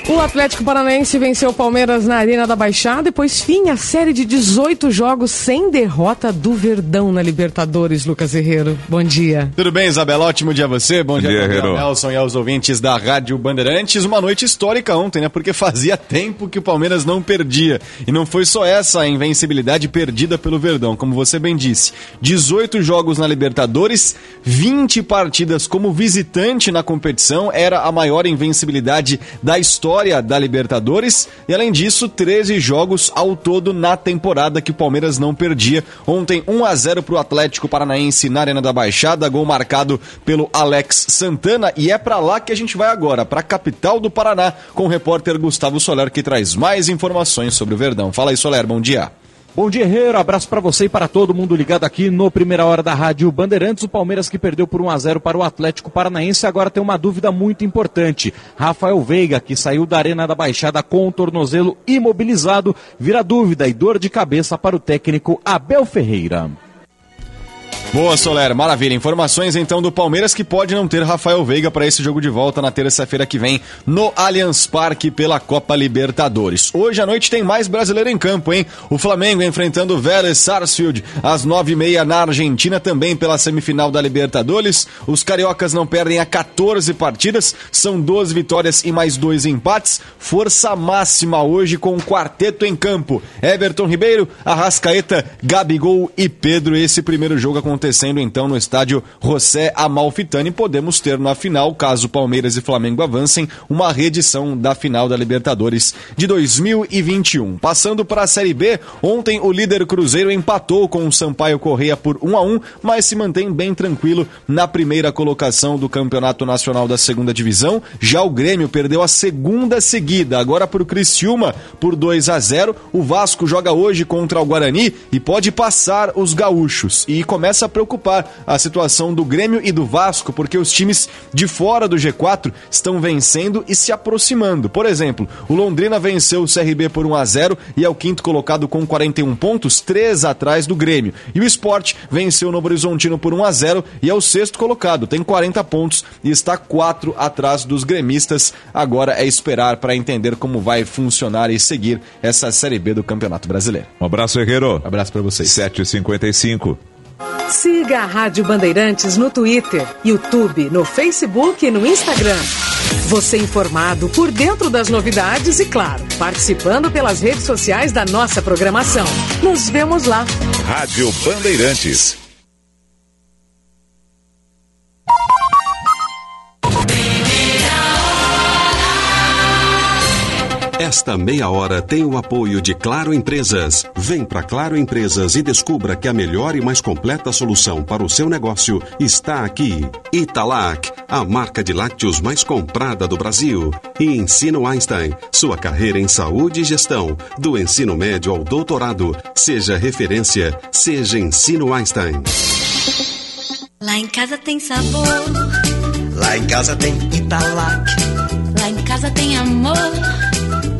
[SPEAKER 147] O Atlético Paranaense venceu o Palmeiras na Arena da Baixada e pôs fim à série de 18 jogos sem derrota do Verdão na Libertadores, Lucas Herrero. Bom dia.
[SPEAKER 172] Tudo bem, Isabela? Ótimo dia a você. Bom,
[SPEAKER 18] Bom
[SPEAKER 172] dia,
[SPEAKER 18] dia.
[SPEAKER 172] Nelson e aos ouvintes da Rádio Bandeirantes. Uma noite histórica ontem, né? Porque fazia tempo que o Palmeiras não perdia. E não foi só essa a invencibilidade perdida pelo Verdão, como você bem disse. 18 jogos na Libertadores, 20 partidas como visitante na competição. Era a maior invencibilidade da história da Libertadores. E além disso, 13 jogos ao todo na temporada que o Palmeiras não perdia. Ontem, 1 a 0 para o Atlético Paranaense na Arena da Baixada, gol marcado pelo Alex Santana. E é para lá que a gente vai agora, para a capital do Paraná, com o repórter Gustavo Soler, que traz mais informações sobre o Verdão. Fala aí, Soler, bom dia.
[SPEAKER 173] Bom dia, Herreiro. Abraço para você e para todo mundo ligado aqui no Primeira Hora da Rádio Bandeirantes. O Palmeiras que perdeu por 1 a 0 para o Atlético Paranaense agora tem uma dúvida muito importante. Rafael Veiga, que saiu da Arena da Baixada com o tornozelo imobilizado, vira dúvida e dor de cabeça para o técnico Abel Ferreira.
[SPEAKER 172] Boa, Soler, maravilha. Informações então do Palmeiras que pode não ter Rafael Veiga para esse jogo de volta na terça-feira que vem no Allianz Parque pela Copa Libertadores. Hoje à noite tem mais brasileiro em campo, hein? O Flamengo enfrentando o Vélez Sarsfield às nove e meia na Argentina também pela semifinal da Libertadores. Os cariocas não perdem a 14 partidas, são 12 vitórias e mais dois empates. Força máxima hoje com o quarteto em campo. Everton Ribeiro, Arrascaeta, Gabigol e Pedro. Esse primeiro jogo aconteceu acontecendo então no estádio José Amalfitani. Podemos ter na final, caso Palmeiras e Flamengo avancem, uma reedição da final da Libertadores de 2021. Passando para a Série B, ontem o líder Cruzeiro empatou com o Sampaio Correia por 1 a 1, mas se mantém bem tranquilo na primeira colocação do Campeonato Nacional da Segunda Divisão. Já o Grêmio perdeu a segunda seguida, agora por Criciúma por 2 a 0. O Vasco joga hoje contra o Guarani e pode passar os gaúchos e começa a preocupar a situação do Grêmio e do Vasco, porque os times de fora do G4 estão vencendo e se aproximando. Por exemplo, o Londrina venceu o CRB por 1 a 0 e é o quinto colocado com 41 pontos, 3 atrás do Grêmio. E o Sport venceu o Novo Horizontino por 1 a 0 e é o sexto colocado, tem 40 pontos e está 4 atrás dos gremistas. Agora é esperar para entender como vai funcionar e seguir essa Série B do Campeonato Brasileiro.
[SPEAKER 18] Um abraço, Herreiro.
[SPEAKER 172] Um abraço para vocês.
[SPEAKER 18] 7h55.
[SPEAKER 174] Siga a Rádio Bandeirantes no Twitter, YouTube, no Facebook e no Instagram. Você informado por dentro das novidades e, claro, participando pelas redes sociais da nossa programação. Nos vemos lá.
[SPEAKER 18] Rádio Bandeirantes.
[SPEAKER 36] Esta meia hora tem o apoio de Claro Empresas. Vem para Claro Empresas e descubra que a melhor e mais completa solução para o seu negócio está aqui. Italac, a marca de lácteos mais comprada do Brasil. E Ensino Einstein, sua carreira em saúde e gestão, do ensino médio ao doutorado. Seja referência, seja Ensino Einstein.
[SPEAKER 175] Lá em casa tem sabor.
[SPEAKER 165] Lá em casa tem Italac.
[SPEAKER 175] Lá em casa tem amor.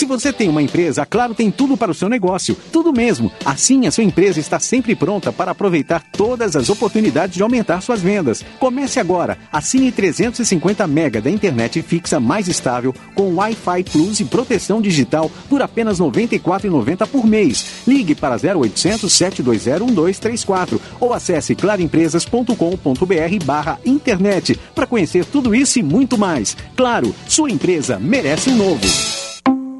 [SPEAKER 176] Se você tem uma empresa, a Claro tem tudo para o seu negócio. Tudo mesmo. Assim, a sua empresa está sempre pronta para aproveitar todas as oportunidades de aumentar suas vendas. Comece agora. Assine 350 mega da internet fixa mais estável com Wi-Fi Plus e proteção digital por apenas R$ 94,90 por mês. Ligue para 0800 720 1234 ou acesse claroempresas.com.br barra internet para conhecer tudo isso e muito mais. Claro, sua empresa merece um novo.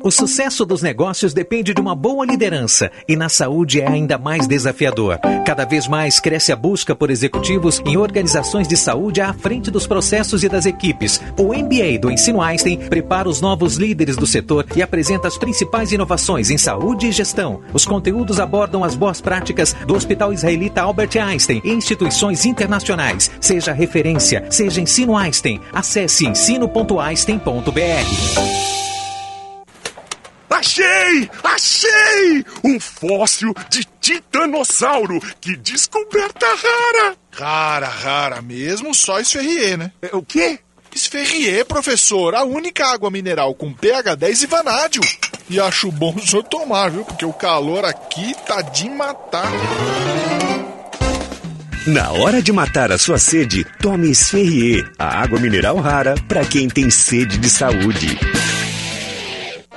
[SPEAKER 133] O sucesso dos negócios depende de uma boa liderança e na saúde é ainda mais desafiador. Cada vez mais cresce a busca por executivos em organizações de saúde à frente dos processos e das equipes. O MBA do Ensino Einstein prepara os novos líderes do setor e apresenta as principais inovações em saúde e gestão. Os conteúdos abordam as boas práticas do Hospital Israelita Albert Einstein e instituições internacionais. Seja referência, seja Ensino Einstein. Acesse ensino.einstein.br.
[SPEAKER 177] Achei! Achei! Um fóssil de titanossauro! Que descoberta rara!
[SPEAKER 178] Rara, rara mesmo, só Esferrier, né?
[SPEAKER 177] É, o quê?
[SPEAKER 178] Esferrier, professor, a única água mineral com pH 10 e vanádio. E acho bom o senhor tomar, viu? Porque o calor aqui tá de matar.
[SPEAKER 179] Na hora de matar a sua sede, tome Esferrier, a água mineral rara para quem tem sede de saúde.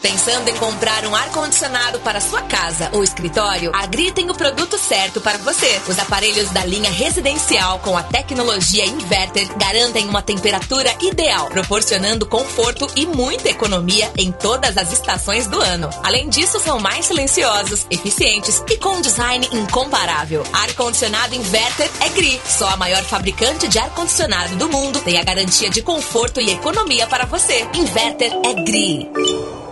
[SPEAKER 180] Pensando em comprar um ar-condicionado para sua casa ou escritório? A Gri tem o produto certo para você. Os aparelhos da linha residencial com a tecnologia inverter garantem uma temperatura ideal, proporcionando conforto e muita economia em todas as estações do ano. Além disso, são mais silenciosos, eficientes e com um design incomparável. Ar-condicionado inverter é Gri, só a maior fabricante de ar-condicionado do mundo tem a garantia de conforto e economia para você. Inverter é Gri.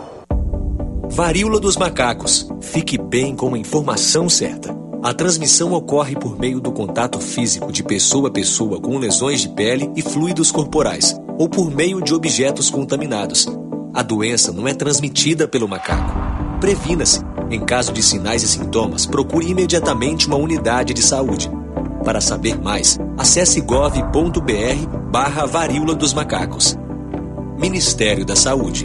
[SPEAKER 55] Varíola dos macacos. Fique bem com a informação certa. A transmissão ocorre por meio do contato físico de pessoa a pessoa com lesões de pele e fluidos corporais, ou por meio de objetos contaminados. A doença não é transmitida pelo macaco. Previna-se. Em caso de sinais e sintomas, procure imediatamente uma unidade de saúde. Para saber mais, acesse gov.br barra varíola dos macacos. Ministério da Saúde.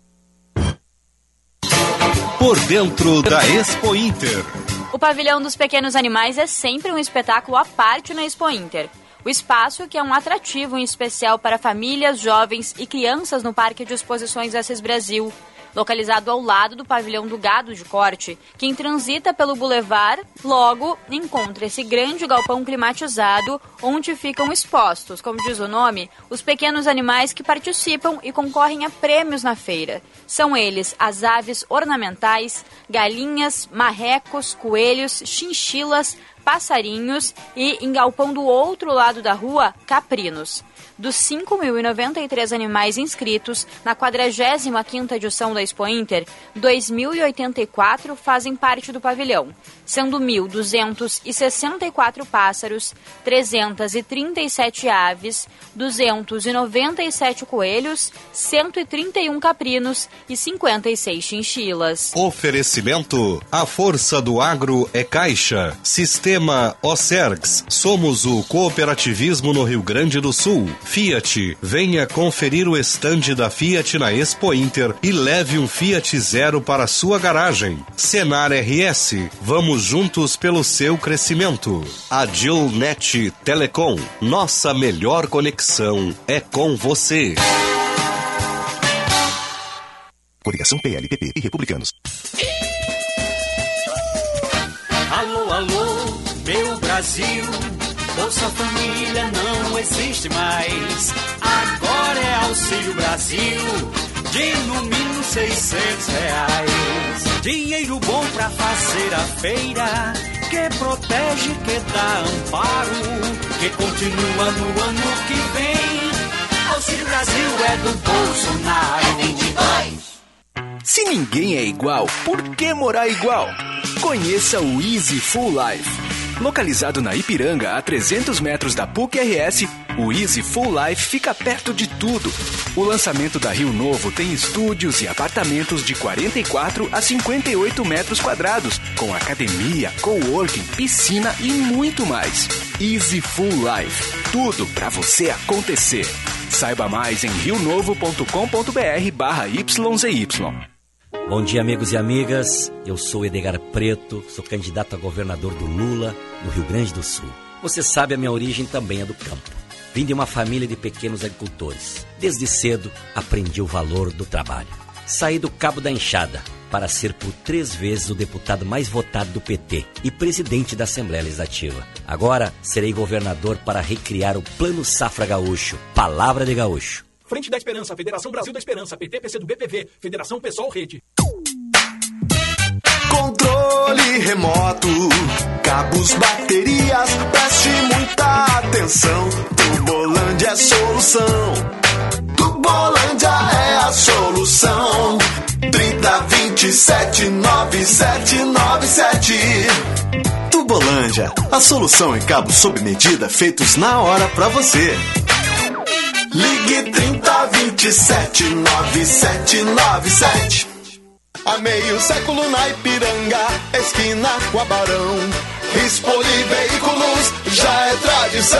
[SPEAKER 181] Por dentro da Expo Inter.
[SPEAKER 182] O pavilhão dos pequenos animais é sempre um espetáculo à parte na Expo Inter. O espaço, que é um atrativo em especial para famílias, jovens e crianças no Parque de Exposições Assis Brasil, localizado ao lado do pavilhão do gado de corte. Quem transita pelo bulevar, logo encontra esse grande galpão climatizado onde ficam expostos, como diz o nome, os pequenos animais que participam e concorrem a prêmios na feira. São eles as aves ornamentais, galinhas, marrecos, coelhos, chinchilas, passarinhos e, em galpão do outro lado da rua, caprinos. Dos 5.093 animais inscritos na 45ª edição da Expo Inter, 2.084 fazem parte do pavilhão, sendo 1.264 pássaros, 337 aves, 297 coelhos, 131 caprinos e 56 chinchilas.
[SPEAKER 181] Oferecimento: A força do agro é Caixa. Sistema Ocergs. Somos o cooperativismo no Rio Grande do Sul. Fiat. Venha conferir o estande da Fiat na Expo Inter e leve um Fiat Zero para sua garagem. Senar RS. Vamos juntos pelo seu crescimento. Agilnet Telecom. Nossa melhor conexão é com você.
[SPEAKER 183] Coligação PLPP e Republicanos.
[SPEAKER 184] Alô, alô, meu Brasil. Bolsa Família não existe mais. Agora é Auxílio Brasil. De no mínimo 600 reais. Dinheiro bom pra fazer a feira. Que protege, que dá amparo. Que continua no ano que vem. Auxílio Brasil é do Bolsonaro. É 22.
[SPEAKER 29] Se ninguém é igual, por que morar igual? Conheça o Easy Full Life. Localizado na Ipiranga, a 300 metros da PUC-RS, o Easy Full Life fica perto de tudo. O lançamento da Rio Novo tem estúdios e apartamentos de 44 a 58 metros quadrados, com academia, coworking, piscina e muito mais. Easy Full Life. Tudo para você acontecer. Saiba mais em rionovo.com.br barra YZY.
[SPEAKER 185] Bom dia, amigos e amigas. Eu sou Edgar Preto, sou candidato a governador do Lula, no Rio Grande do Sul. Você sabe, a minha origem também é do campo. Vim de uma família de pequenos agricultores. Desde cedo, aprendi o valor do trabalho. Saí do cabo da enxada para ser por três vezes o deputado mais votado do PT e presidente da Assembleia Legislativa. Agora serei governador para recriar o Plano Safra Gaúcho. Palavra de Gaúcho.
[SPEAKER 186] Frente da Esperança, Federação Brasil da Esperança, PT, PC do BPV, Federação Pessoal Rede.
[SPEAKER 187] Controle remoto, cabos, baterias, preste muita atenção. Tubolândia é solução. Tubolândia é a solução. 30 27 9797. Tubolândia, a solução em cabos sob medida feitos na hora pra você.
[SPEAKER 188] Ligue 30 27 9797.
[SPEAKER 189] Há meio século na Ipiranga, esquina com a Barão. Rispoli Veículos já é tradição.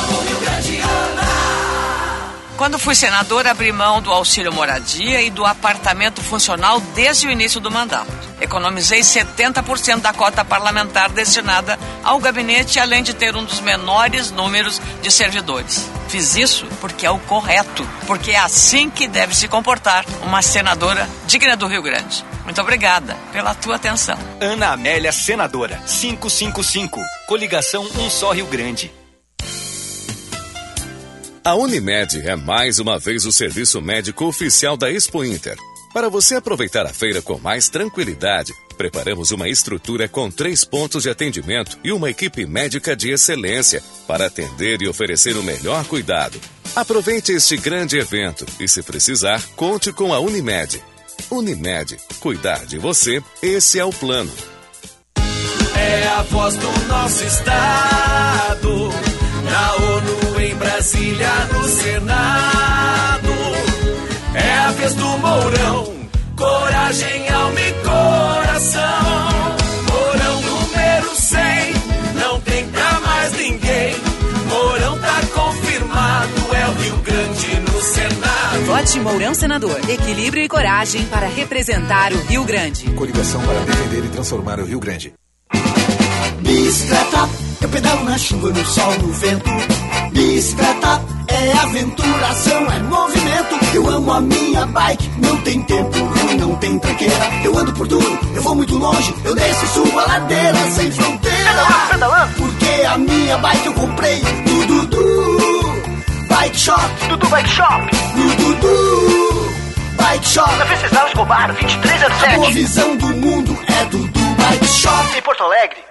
[SPEAKER 59] Quando fui senadora, abri mão do auxílio moradia e do apartamento funcional desde o início do mandato. Economizei 70% da cota parlamentar destinada ao gabinete, além de ter um dos menores números de servidores. Fiz isso porque é o correto, porque é assim que deve se comportar uma senadora digna do Rio Grande. Muito obrigada pela tua atenção.
[SPEAKER 190] Ana Amélia Senadora, 555. Coligação Um Só Rio Grande.
[SPEAKER 5] A Unimed é mais uma vez o serviço médico oficial da Expo Inter. Para você aproveitar a feira com mais tranquilidade, preparamos uma estrutura com três pontos de atendimento e uma equipe médica de excelência para atender e oferecer o melhor cuidado. Aproveite este grande evento e, se precisar, conte com a Unimed. Unimed, cuidar de você, esse é o plano.
[SPEAKER 9] É a voz do nosso estado. Na ONU, em Brasília, no Senado. É a vez do Mourão. Coragem, alma e coração. Mourão número 100. Não tem pra mais ninguém. Mourão tá confirmado. É o Rio Grande no Senado.
[SPEAKER 191] Vote Mourão Senador. Equilíbrio e coragem para representar o Rio Grande.
[SPEAKER 192] Coligação para defender e transformar o Rio Grande.
[SPEAKER 188] Bicicleta, eu pedalo na chuva, no sol, no vento. Bicicleta é aventuração, é movimento. Eu amo a minha bike, não tem tempo ruim, não tem tranqueira. Eu ando por tudo, eu vou muito longe, eu desço e subo a ladeira sem fronteira. Porque a minha bike eu comprei no Dudu Bike Shop.
[SPEAKER 1] Dudu Bike Shop.
[SPEAKER 188] No Dudu Bike Shop.
[SPEAKER 1] Na Venceslau Escobar, 2307.
[SPEAKER 188] A visão do mundo é Dudu Bike Shop.
[SPEAKER 1] Em Porto Alegre.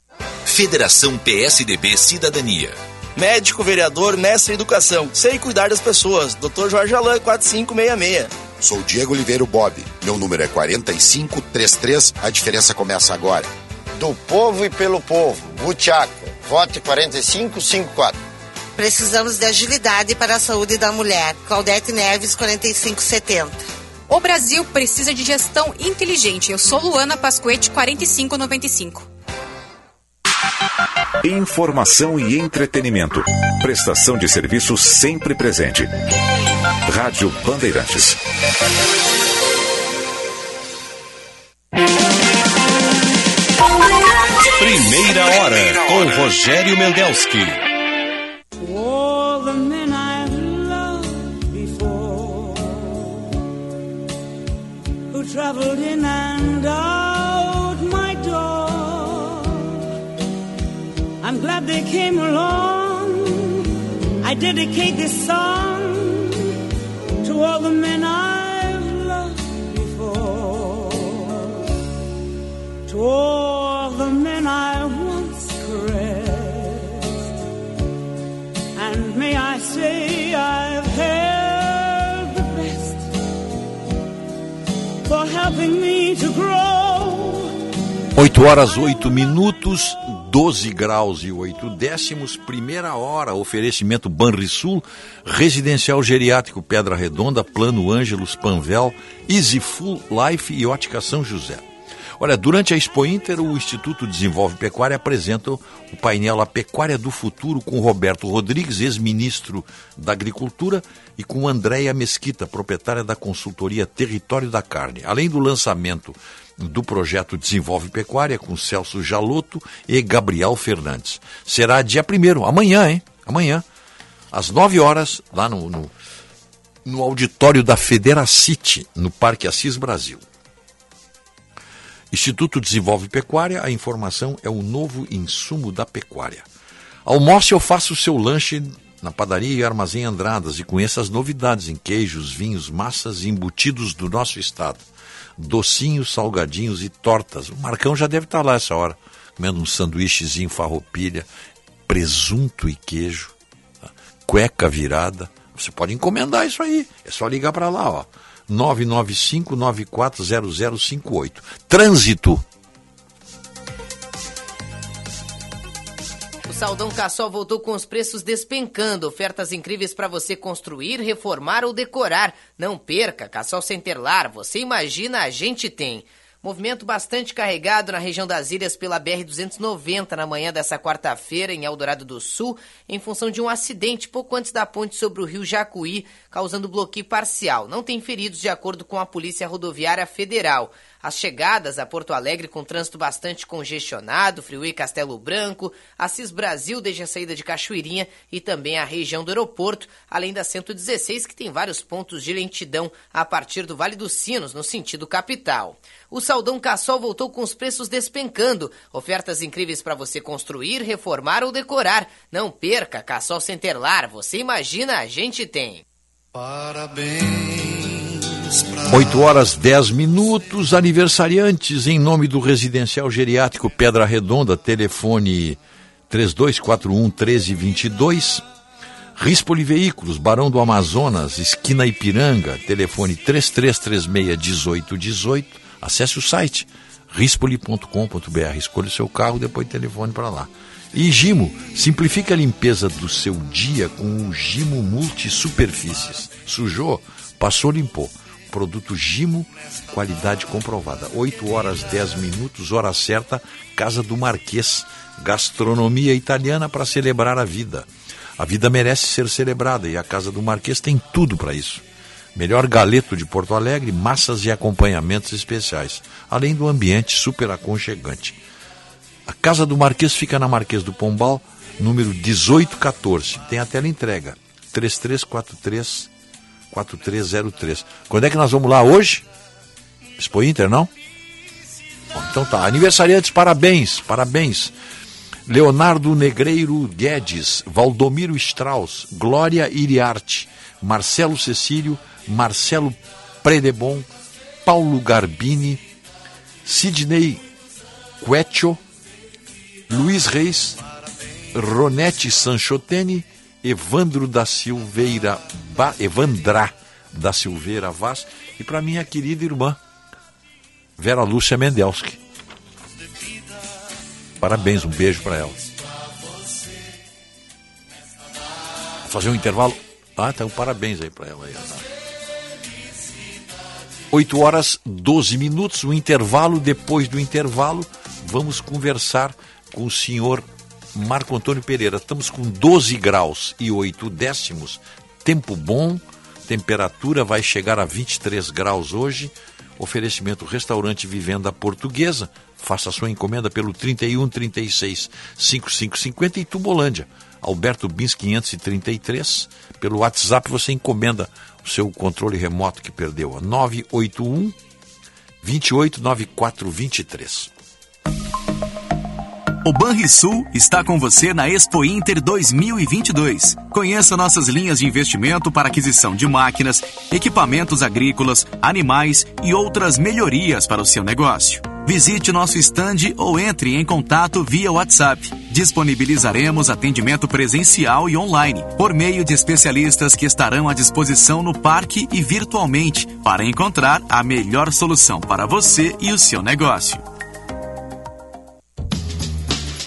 [SPEAKER 50] Federação PSDB Cidadania.
[SPEAKER 171] Médico vereador Mestre Educação. Sei cuidar das pessoas. Dr. Jorge Alain 4566.
[SPEAKER 181] Sou Diego Oliveira Bob. Meu número é 4533. A diferença começa agora.
[SPEAKER 193] Do povo e pelo povo. Butiaco. Vote 4554.
[SPEAKER 194] Precisamos de agilidade para a saúde da mulher. Claudete Neves 4570.
[SPEAKER 195] O Brasil precisa de gestão inteligente. Eu sou Luana Pascoete 4595.
[SPEAKER 18] Informação e entretenimento. Prestação de serviço sempre presente. Rádio Bandeirantes.
[SPEAKER 55] Primeira hora com Rogério Mendelski.
[SPEAKER 196] Traveled in glad they came along. I dedicate this song to all the men I've loved before, to all the men I once caressed. And may I say I've had the best for helping me to grow.
[SPEAKER 3] 8 horas 8 minutos, 12 graus e 8 décimos, primeira hora, oferecimento Banrisul, Residencial Geriátrico Pedra Redonda, Plano Ângelos Panvel, Easy Full Life e Ótica São José. Olha, durante a Expo Inter, o Instituto Desenvolve Pecuária apresenta o painel A Pecuária do Futuro com Roberto Rodrigues, ex-ministro da Agricultura, e com Andréia Mesquita, proprietária da consultoria Território da Carne. Além do lançamento do projeto Desenvolve Pecuária com Celso Jaloto e Gabriel Fernandes. Será dia 1 amanhã, hein? Amanhã, às 9 horas, lá no, no, no auditório da Federacite, no Parque Assis Brasil. Instituto Desenvolve Pecuária, a informação é o novo insumo da pecuária. Almoce ou faça o seu lanche na padaria e armazém Andradas e conheça as novidades em queijos, vinhos, massas e embutidos do nosso estado docinhos, salgadinhos e tortas. O Marcão já deve estar lá essa hora, comendo um sanduíchezinho farroupilha, presunto e queijo, tá? cueca virada. Você pode encomendar isso aí. É só ligar para lá, ó. 995-940058. Trânsito.
[SPEAKER 197] Saldão Cassol voltou com os preços despencando. Ofertas incríveis para você construir, reformar ou decorar. Não perca, Cassol Centerlar. Você imagina, a gente tem. Movimento bastante carregado na região das ilhas pela BR-290 na manhã dessa quarta-feira em Eldorado do Sul, em função de um acidente pouco antes da ponte sobre o rio Jacuí, causando bloqueio parcial. Não tem feridos, de acordo com a Polícia Rodoviária Federal. As chegadas a Porto Alegre com trânsito bastante congestionado, Freeway Castelo Branco, Assis Brasil desde a saída de Cachoeirinha e também a região do aeroporto, além da 116 que tem vários pontos de lentidão a partir do Vale dos Sinos, no sentido capital. O Saldão Cassol voltou com os preços despencando. Ofertas incríveis para você construir, reformar ou decorar. Não perca, Cassol Centerlar. Você imagina, a gente tem.
[SPEAKER 3] Parabéns 8 horas 10 minutos, aniversariantes em nome do Residencial Geriátrico Pedra Redonda, telefone 3241 1322. Rispoli Veículos, Barão do Amazonas, esquina Ipiranga, telefone 3336 1818. Acesse o site rispoli.com.br. Escolha o seu carro, depois telefone para lá. E Gimo, simplifique a limpeza do seu dia com o Gimo Multisuperfícies. Sujou? Passou, limpou Produto Gimo, qualidade comprovada. 8 horas 10 minutos, hora certa, Casa do Marquês. Gastronomia italiana para celebrar a vida. A vida merece ser celebrada e a Casa do Marquês tem tudo para isso. Melhor galeto de Porto Alegre, massas e acompanhamentos especiais, além do ambiente super aconchegante. A Casa do Marquês fica na Marquês do Pombal, número 1814. Tem a tela entrega 3343 4303. Quando é que nós vamos lá hoje? Expo Inter, não? Bom, então tá. Aniversariantes, parabéns, parabéns. Leonardo Negreiro Guedes, Valdomiro Strauss, Glória Iriarte, Marcelo Cecílio, Marcelo Predebon, Paulo Garbini, Sidney Quecho, Luiz Reis, Ronete Sanchotene, Evandro da Silveira, ba, Evandra da Silveira Vaz e para minha querida irmã Vera Lúcia Mendelski. Parabéns, um beijo para ela. Vou fazer um intervalo. Ah, então parabéns aí para ela. Aí. 8 horas 12 minutos, um intervalo. Depois do intervalo, vamos conversar com o senhor Marco Antônio Pereira. Estamos com 12 graus e 8 décimos. Tempo bom, temperatura vai chegar a 23 graus hoje. Oferecimento Restaurante Vivenda Portuguesa. Faça sua encomenda pelo 31 36 5550 em Tubolândia. Alberto Bins 533. Pelo WhatsApp você encomenda seu controle remoto que perdeu. 981 289423.
[SPEAKER 198] O Banrisul está com você na Expo Inter 2022. Conheça nossas linhas de investimento para aquisição de máquinas, equipamentos agrícolas, animais e outras melhorias para o seu negócio. Visite nosso estande ou entre em contato via WhatsApp. Disponibilizaremos atendimento presencial e online, por meio de especialistas que estarão à disposição no parque e virtualmente, para encontrar a melhor solução para você e o seu negócio.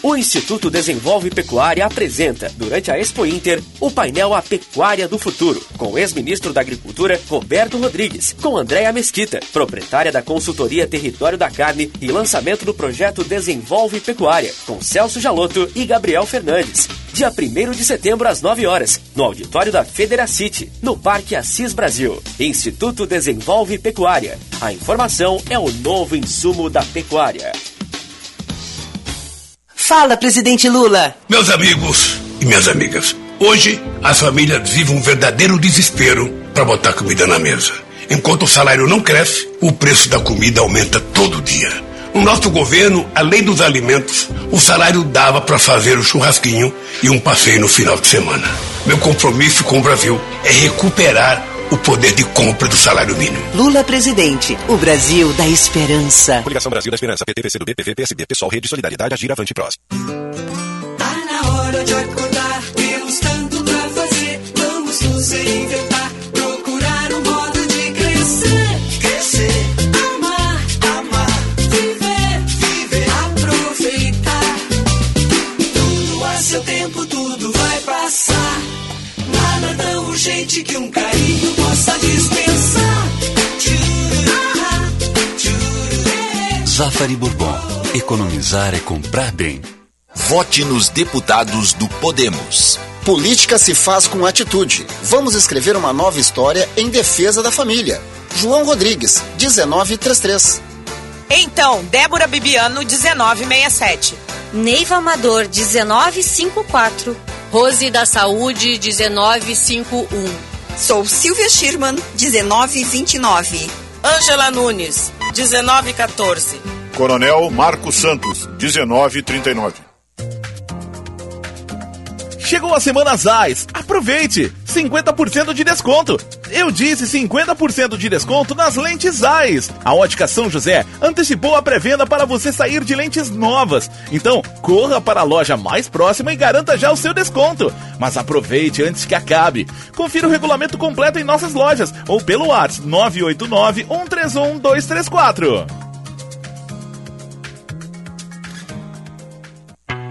[SPEAKER 23] O Instituto Desenvolve Pecuária apresenta, durante a Expo Inter, o painel A Pecuária do Futuro, com o ex-ministro da Agricultura, Roberto Rodrigues, com Andréa Mesquita, proprietária da consultoria Território da Carne e lançamento do projeto Desenvolve Pecuária, com Celso Jaloto e Gabriel Fernandes. Dia 1 de setembro, às 9 horas, no auditório da Federacity, no Parque Assis Brasil. Instituto Desenvolve Pecuária. A informação é o novo insumo da pecuária.
[SPEAKER 199] Fala, presidente Lula.
[SPEAKER 181] Meus amigos e minhas amigas, hoje as famílias vivem um verdadeiro desespero para botar comida na mesa. Enquanto o salário não cresce, o preço da comida aumenta todo dia. No nosso governo, além dos alimentos, o salário dava para fazer o churrasquinho e um passeio no final de semana. Meu compromisso com o Brasil é recuperar o poder de compra do salário mínimo.
[SPEAKER 199] Lula presidente, o Brasil da esperança.
[SPEAKER 200] Coligação Brasil da Esperança, PT, PCdoB, PV, PSB, Pessoal, Rede Solidariedade, Agir, Avante Prós.
[SPEAKER 9] Tá na hora de acordar,
[SPEAKER 201] Zafari Bourbon. Economizar é comprar bem.
[SPEAKER 50] Vote nos deputados do Podemos.
[SPEAKER 202] Política se faz com atitude. Vamos escrever uma nova história em defesa da família. João Rodrigues, 1933.
[SPEAKER 59] Então, Débora Bibiano, 1967.
[SPEAKER 39] Neiva Amador, 1954.
[SPEAKER 203] Rose da Saúde, 1951.
[SPEAKER 204] Sou Silvia Schirman, 1929.
[SPEAKER 59] Ângela Nunes, 1914.
[SPEAKER 205] Coronel Marcos Santos, 1939.
[SPEAKER 12] Chegou a semana Zais. Aproveite! 50% de desconto. Eu disse 50% de desconto nas lentes Zais. A Ótica São José antecipou a pré-venda para você sair de lentes novas. Então, corra para a loja mais próxima e garanta já o seu desconto. Mas aproveite antes que acabe. Confira o regulamento completo em nossas lojas ou pelo WhatsApp 989 131 234.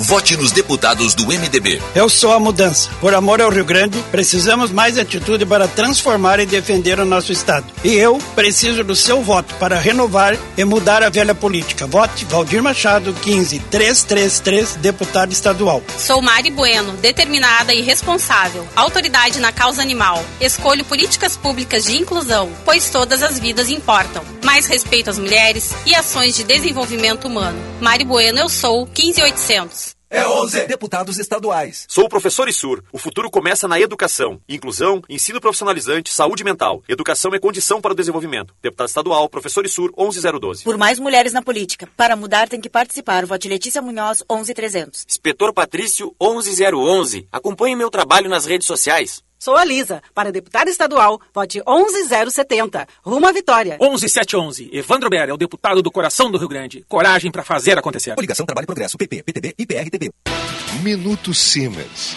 [SPEAKER 50] Vote nos deputados do MDB.
[SPEAKER 206] Eu sou a mudança. Por amor ao Rio Grande, precisamos mais atitude para transformar e defender o nosso Estado. E eu preciso do seu voto para renovar e mudar a velha política. Vote Valdir Machado, 15333, deputado estadual.
[SPEAKER 207] Sou Mari Bueno, determinada e responsável, autoridade na causa animal. Escolho políticas públicas de inclusão, pois todas as vidas importam. Mais respeito às mulheres e ações de desenvolvimento humano. Mari Bueno, eu sou 15800.
[SPEAKER 200] É 11. Deputados estaduais.
[SPEAKER 208] Sou o professor Isur. O futuro começa na educação. Inclusão, ensino profissionalizante, saúde mental. Educação é condição para o desenvolvimento. Deputado estadual, professor Isur, 11012.
[SPEAKER 39] Por mais mulheres na política. Para mudar tem que participar. Vote Letícia Munhoz, 11300.
[SPEAKER 209] Inspetor Patrício, 11011. Acompanhe meu trabalho nas redes sociais.
[SPEAKER 210] Sou a Lisa, para deputada estadual, vote 11070. Rumo à vitória.
[SPEAKER 211] 11711. Evandro Ber é o deputado do coração do Rio Grande. Coragem para fazer acontecer.
[SPEAKER 200] Coligação Trabalho e Progresso, PP, PTB e PRTB.
[SPEAKER 212] Minuto Siemens.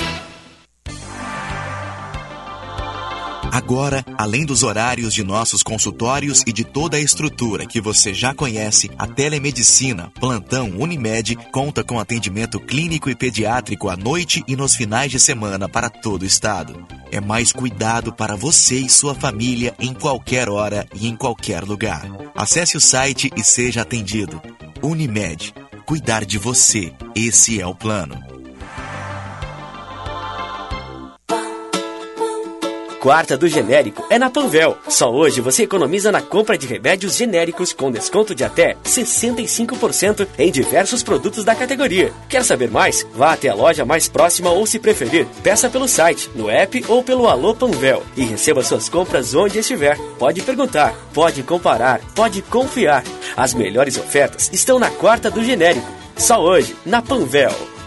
[SPEAKER 213] Agora, além dos horários de nossos consultórios e de toda a estrutura que você já conhece, a telemedicina Plantão Unimed conta com atendimento clínico e pediátrico à noite e nos finais de semana para todo o estado. É mais cuidado para você e sua família em qualquer hora e em qualquer lugar. Acesse o site e seja atendido. Unimed. Cuidar de você. Esse é o plano.
[SPEAKER 23] Quarta do genérico é na Panvel. Só hoje você economiza na compra de remédios genéricos com desconto de até 65% em diversos produtos da categoria. Quer saber mais? Vá até a loja mais próxima ou, se preferir, peça pelo site, no app ou pelo Alô Panvel e receba suas compras onde estiver. Pode perguntar, pode comparar, pode confiar. As melhores ofertas estão na quarta do genérico. Só hoje, na Panvel.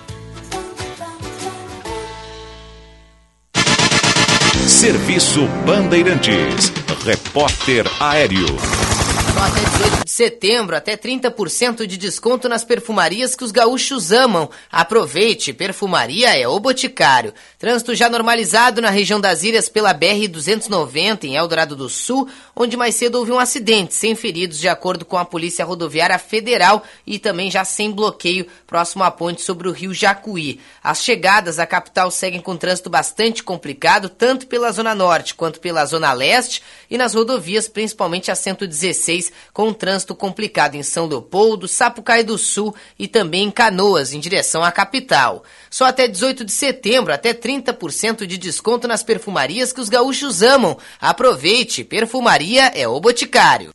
[SPEAKER 55] Serviço Bandeirantes. Repórter Aéreo.
[SPEAKER 197] Até 18 de setembro, até 30% de desconto nas perfumarias que os gaúchos amam. Aproveite, perfumaria é o Boticário. Trânsito já normalizado na região das ilhas pela BR-290 em Eldorado do Sul, onde mais cedo houve um acidente, sem feridos, de acordo com a Polícia Rodoviária Federal e também já sem bloqueio próximo à ponte sobre o rio Jacuí. As chegadas à capital seguem com trânsito bastante complicado, tanto pela Zona Norte quanto pela Zona Leste e nas rodovias, principalmente a 116, com trânsito complicado em São Leopoldo, Sapucaí do Sul e também em Canoas, em direção à capital. Só até 18 de setembro, até 30% de desconto nas perfumarias que os gaúchos amam. Aproveite, perfumaria é o Boticário.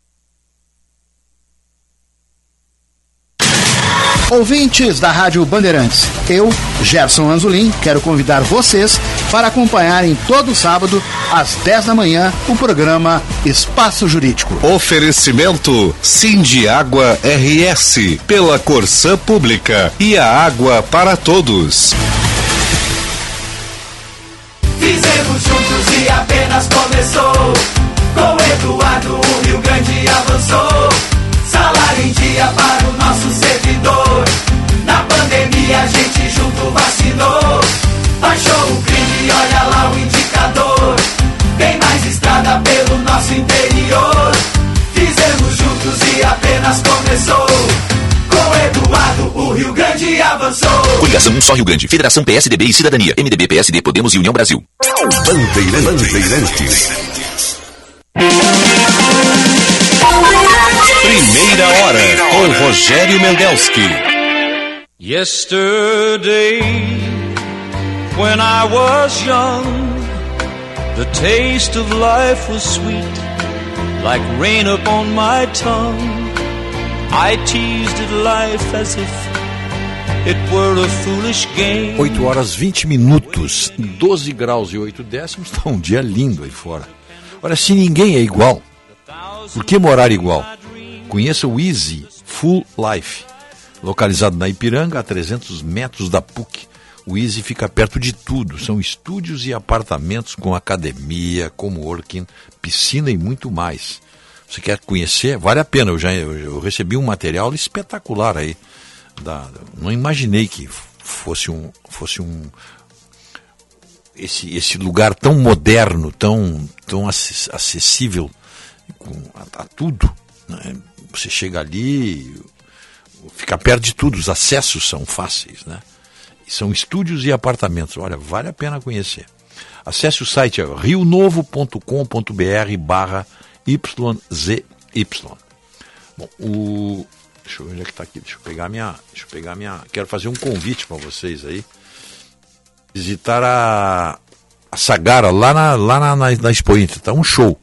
[SPEAKER 31] Ouvintes da Rádio Bandeirantes, eu, Gerson Anzolin, quero convidar vocês para acompanharem todo sábado, às 10 da manhã, o programa Espaço Jurídico.
[SPEAKER 55] Oferecimento Água RS pela Corsã Pública e a água para todos.
[SPEAKER 214] Fizemos juntos e apenas começou. Com Eduardo, o Rio Grande avançou. Salário em dia para o nosso servidor. Na pandemia a gente junto vacinou. Baixou o crime, olha lá o indicador. Tem mais estrada pelo nosso interior. Fizemos juntos e apenas começou. Com Eduardo, o Rio Grande avançou.
[SPEAKER 50] Coligação Um Só Rio Grande. Federação PSDB e Cidadania. MDB, PSD, Podemos e União Brasil.
[SPEAKER 55] Bandeirantes. Bandeirantes. Primeira hora com Rogério Mendelski.
[SPEAKER 215] Yesterday, when I was young, the taste of life was sweet, like rain upon my tongue. I teased at life as if it were a foolish game.
[SPEAKER 3] 8 horas 20 minutos, 12 graus e 8 décimos, está um dia lindo aí fora. Olha, se ninguém é igual, por que morar igual? Conheça o Easy Full Life, localizado na Ipiranga, a 300 metros da PUC. O Easy fica perto de tudo, são estúdios e apartamentos com academia, coworking, piscina e muito mais. Você quer conhecer? Vale a pena, eu já eu, recebi um material espetacular aí. Da, não imaginei que fosse um, fosse um, esse, esse lugar tão moderno, tão, tão acessível a, a tudo. Né? Você chega ali, fica perto de tudo, os acessos são fáceis, né? São estúdios e apartamentos. Olha, vale a pena conhecer. Acesse o site é rionovo.com.br barra YZY. Bom, o. Deixa eu ver onde é que está aqui. Deixa eu pegar minha. Deixa eu pegar minha. Quero fazer um convite para vocês aí. Visitar a, a Sagara lá na, lá na, na, na Expo Inter. Tá um show.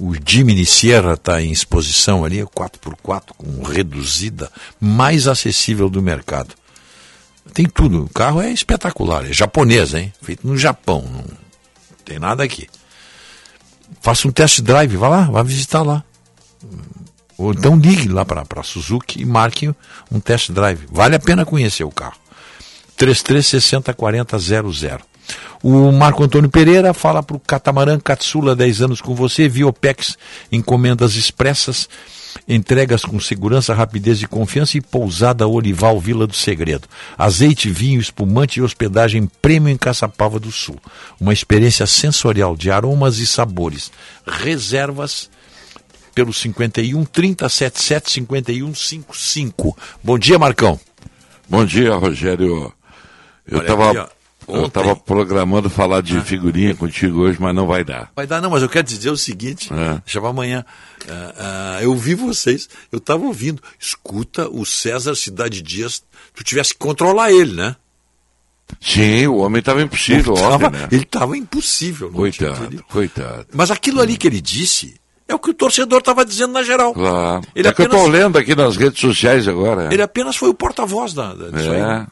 [SPEAKER 3] O Jimny Sierra está em exposição ali, 4x4, com reduzida, mais acessível do mercado. Tem tudo. O carro é espetacular, é japonês, hein? Feito no Japão. Não tem nada aqui. Faça um test drive, vá lá, vá visitar lá. Ou então ligue lá para a Suzuki e marque um test drive. Vale a pena conhecer o carro. 3360 4000. O Marco Antônio Pereira fala para o Catamarã Catsula, 10 anos com você, Viopex, encomendas expressas, entregas com segurança, rapidez e confiança e pousada Olival Vila do Segredo. Azeite, vinho, espumante e hospedagem prêmio em Caçapava do Sul. Uma experiência sensorial de aromas e sabores. Reservas pelo 51 377 51 55. Bom dia, Marcão.
[SPEAKER 216] Bom dia, Rogério. Eu estava eu estava programando falar de figurinha contigo hoje, mas não vai dar.
[SPEAKER 3] Vai dar, não, mas eu quero dizer o seguinte: é. pra amanhã. Uh, uh, eu vi vocês, eu estava ouvindo. Escuta o César Cidade Dias, tu tivesse que controlar ele, né?
[SPEAKER 216] Sim, o homem estava impossível,
[SPEAKER 3] Ele
[SPEAKER 216] óbvio,
[SPEAKER 3] tava-
[SPEAKER 216] né?
[SPEAKER 3] Ele estava impossível. no título.
[SPEAKER 216] Coitado, coitado.
[SPEAKER 3] Mas aquilo ali que ele disse é o que o torcedor estava dizendo na geral.
[SPEAKER 216] Claro.
[SPEAKER 3] Ele
[SPEAKER 216] é que eu
[SPEAKER 3] apenas-
[SPEAKER 216] estou lendo aqui nas redes sociais agora.
[SPEAKER 3] Ele apenas foi o porta-voz da, da- disso aí.
[SPEAKER 216] É.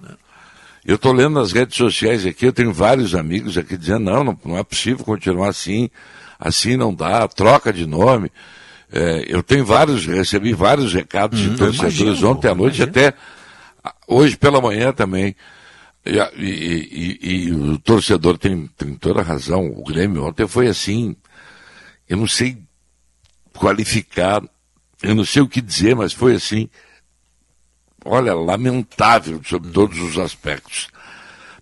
[SPEAKER 216] Eu estou lendo nas redes sociais aqui, eu tenho vários amigos aqui dizendo, não, não, não é possível continuar assim, assim não dá, troca de nome. É, eu tenho vários, recebi vários recados
[SPEAKER 3] Hum,
[SPEAKER 216] de torcedores
[SPEAKER 3] imagino,
[SPEAKER 216] ontem à noite, até ah, hoje pela manhã também. E, e- e- e o torcedor tem, tem toda a razão. O Grêmio ontem foi assim, eu não sei qualificar, eu não sei o que dizer, mas foi assim, olha, lamentável sobre todos os aspectos.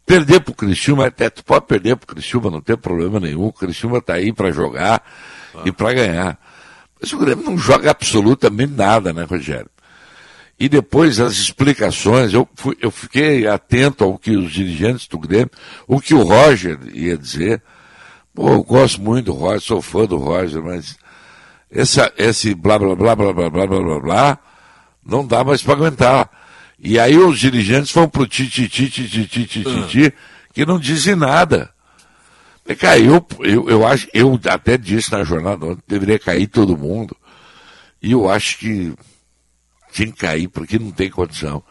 [SPEAKER 216] Perder pro Criciúma, até tu pode perder pro Criciúma, não tem problema nenhum. O Criciúma tá aí para jogar e para ganhar. Mas o Grêmio não joga absolutamente nada, né, Rogério? E depois as explicações, eu, fui- eu fiquei atento ao que os dirigentes do Grêmio, o que o Roger ia dizer. Pô, eu gosto muito do Roger, sou fã do Roger, mas essa, esse blá blá blá blá blá blá blá blá blá não dá mais para aguentar. E aí os dirigentes vão pro titi titi titi titi titi que não dizem nada. E caiu, eu, eu acho, eu até disse na jornada ontem, deveria cair todo mundo. E eu acho que tinha que cair, porque não tem condição.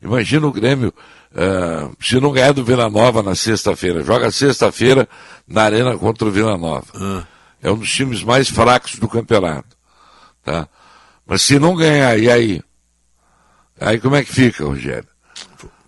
[SPEAKER 216] Imagina o Grêmio, ah, se não ganhar do Vila Nova na sexta-feira, joga sexta-feira na arena contra o Vila Nova. É um dos times mais fracos do campeonato. Tá? Mas se não ganhar, e aí? Aí como é que fica, Rogério?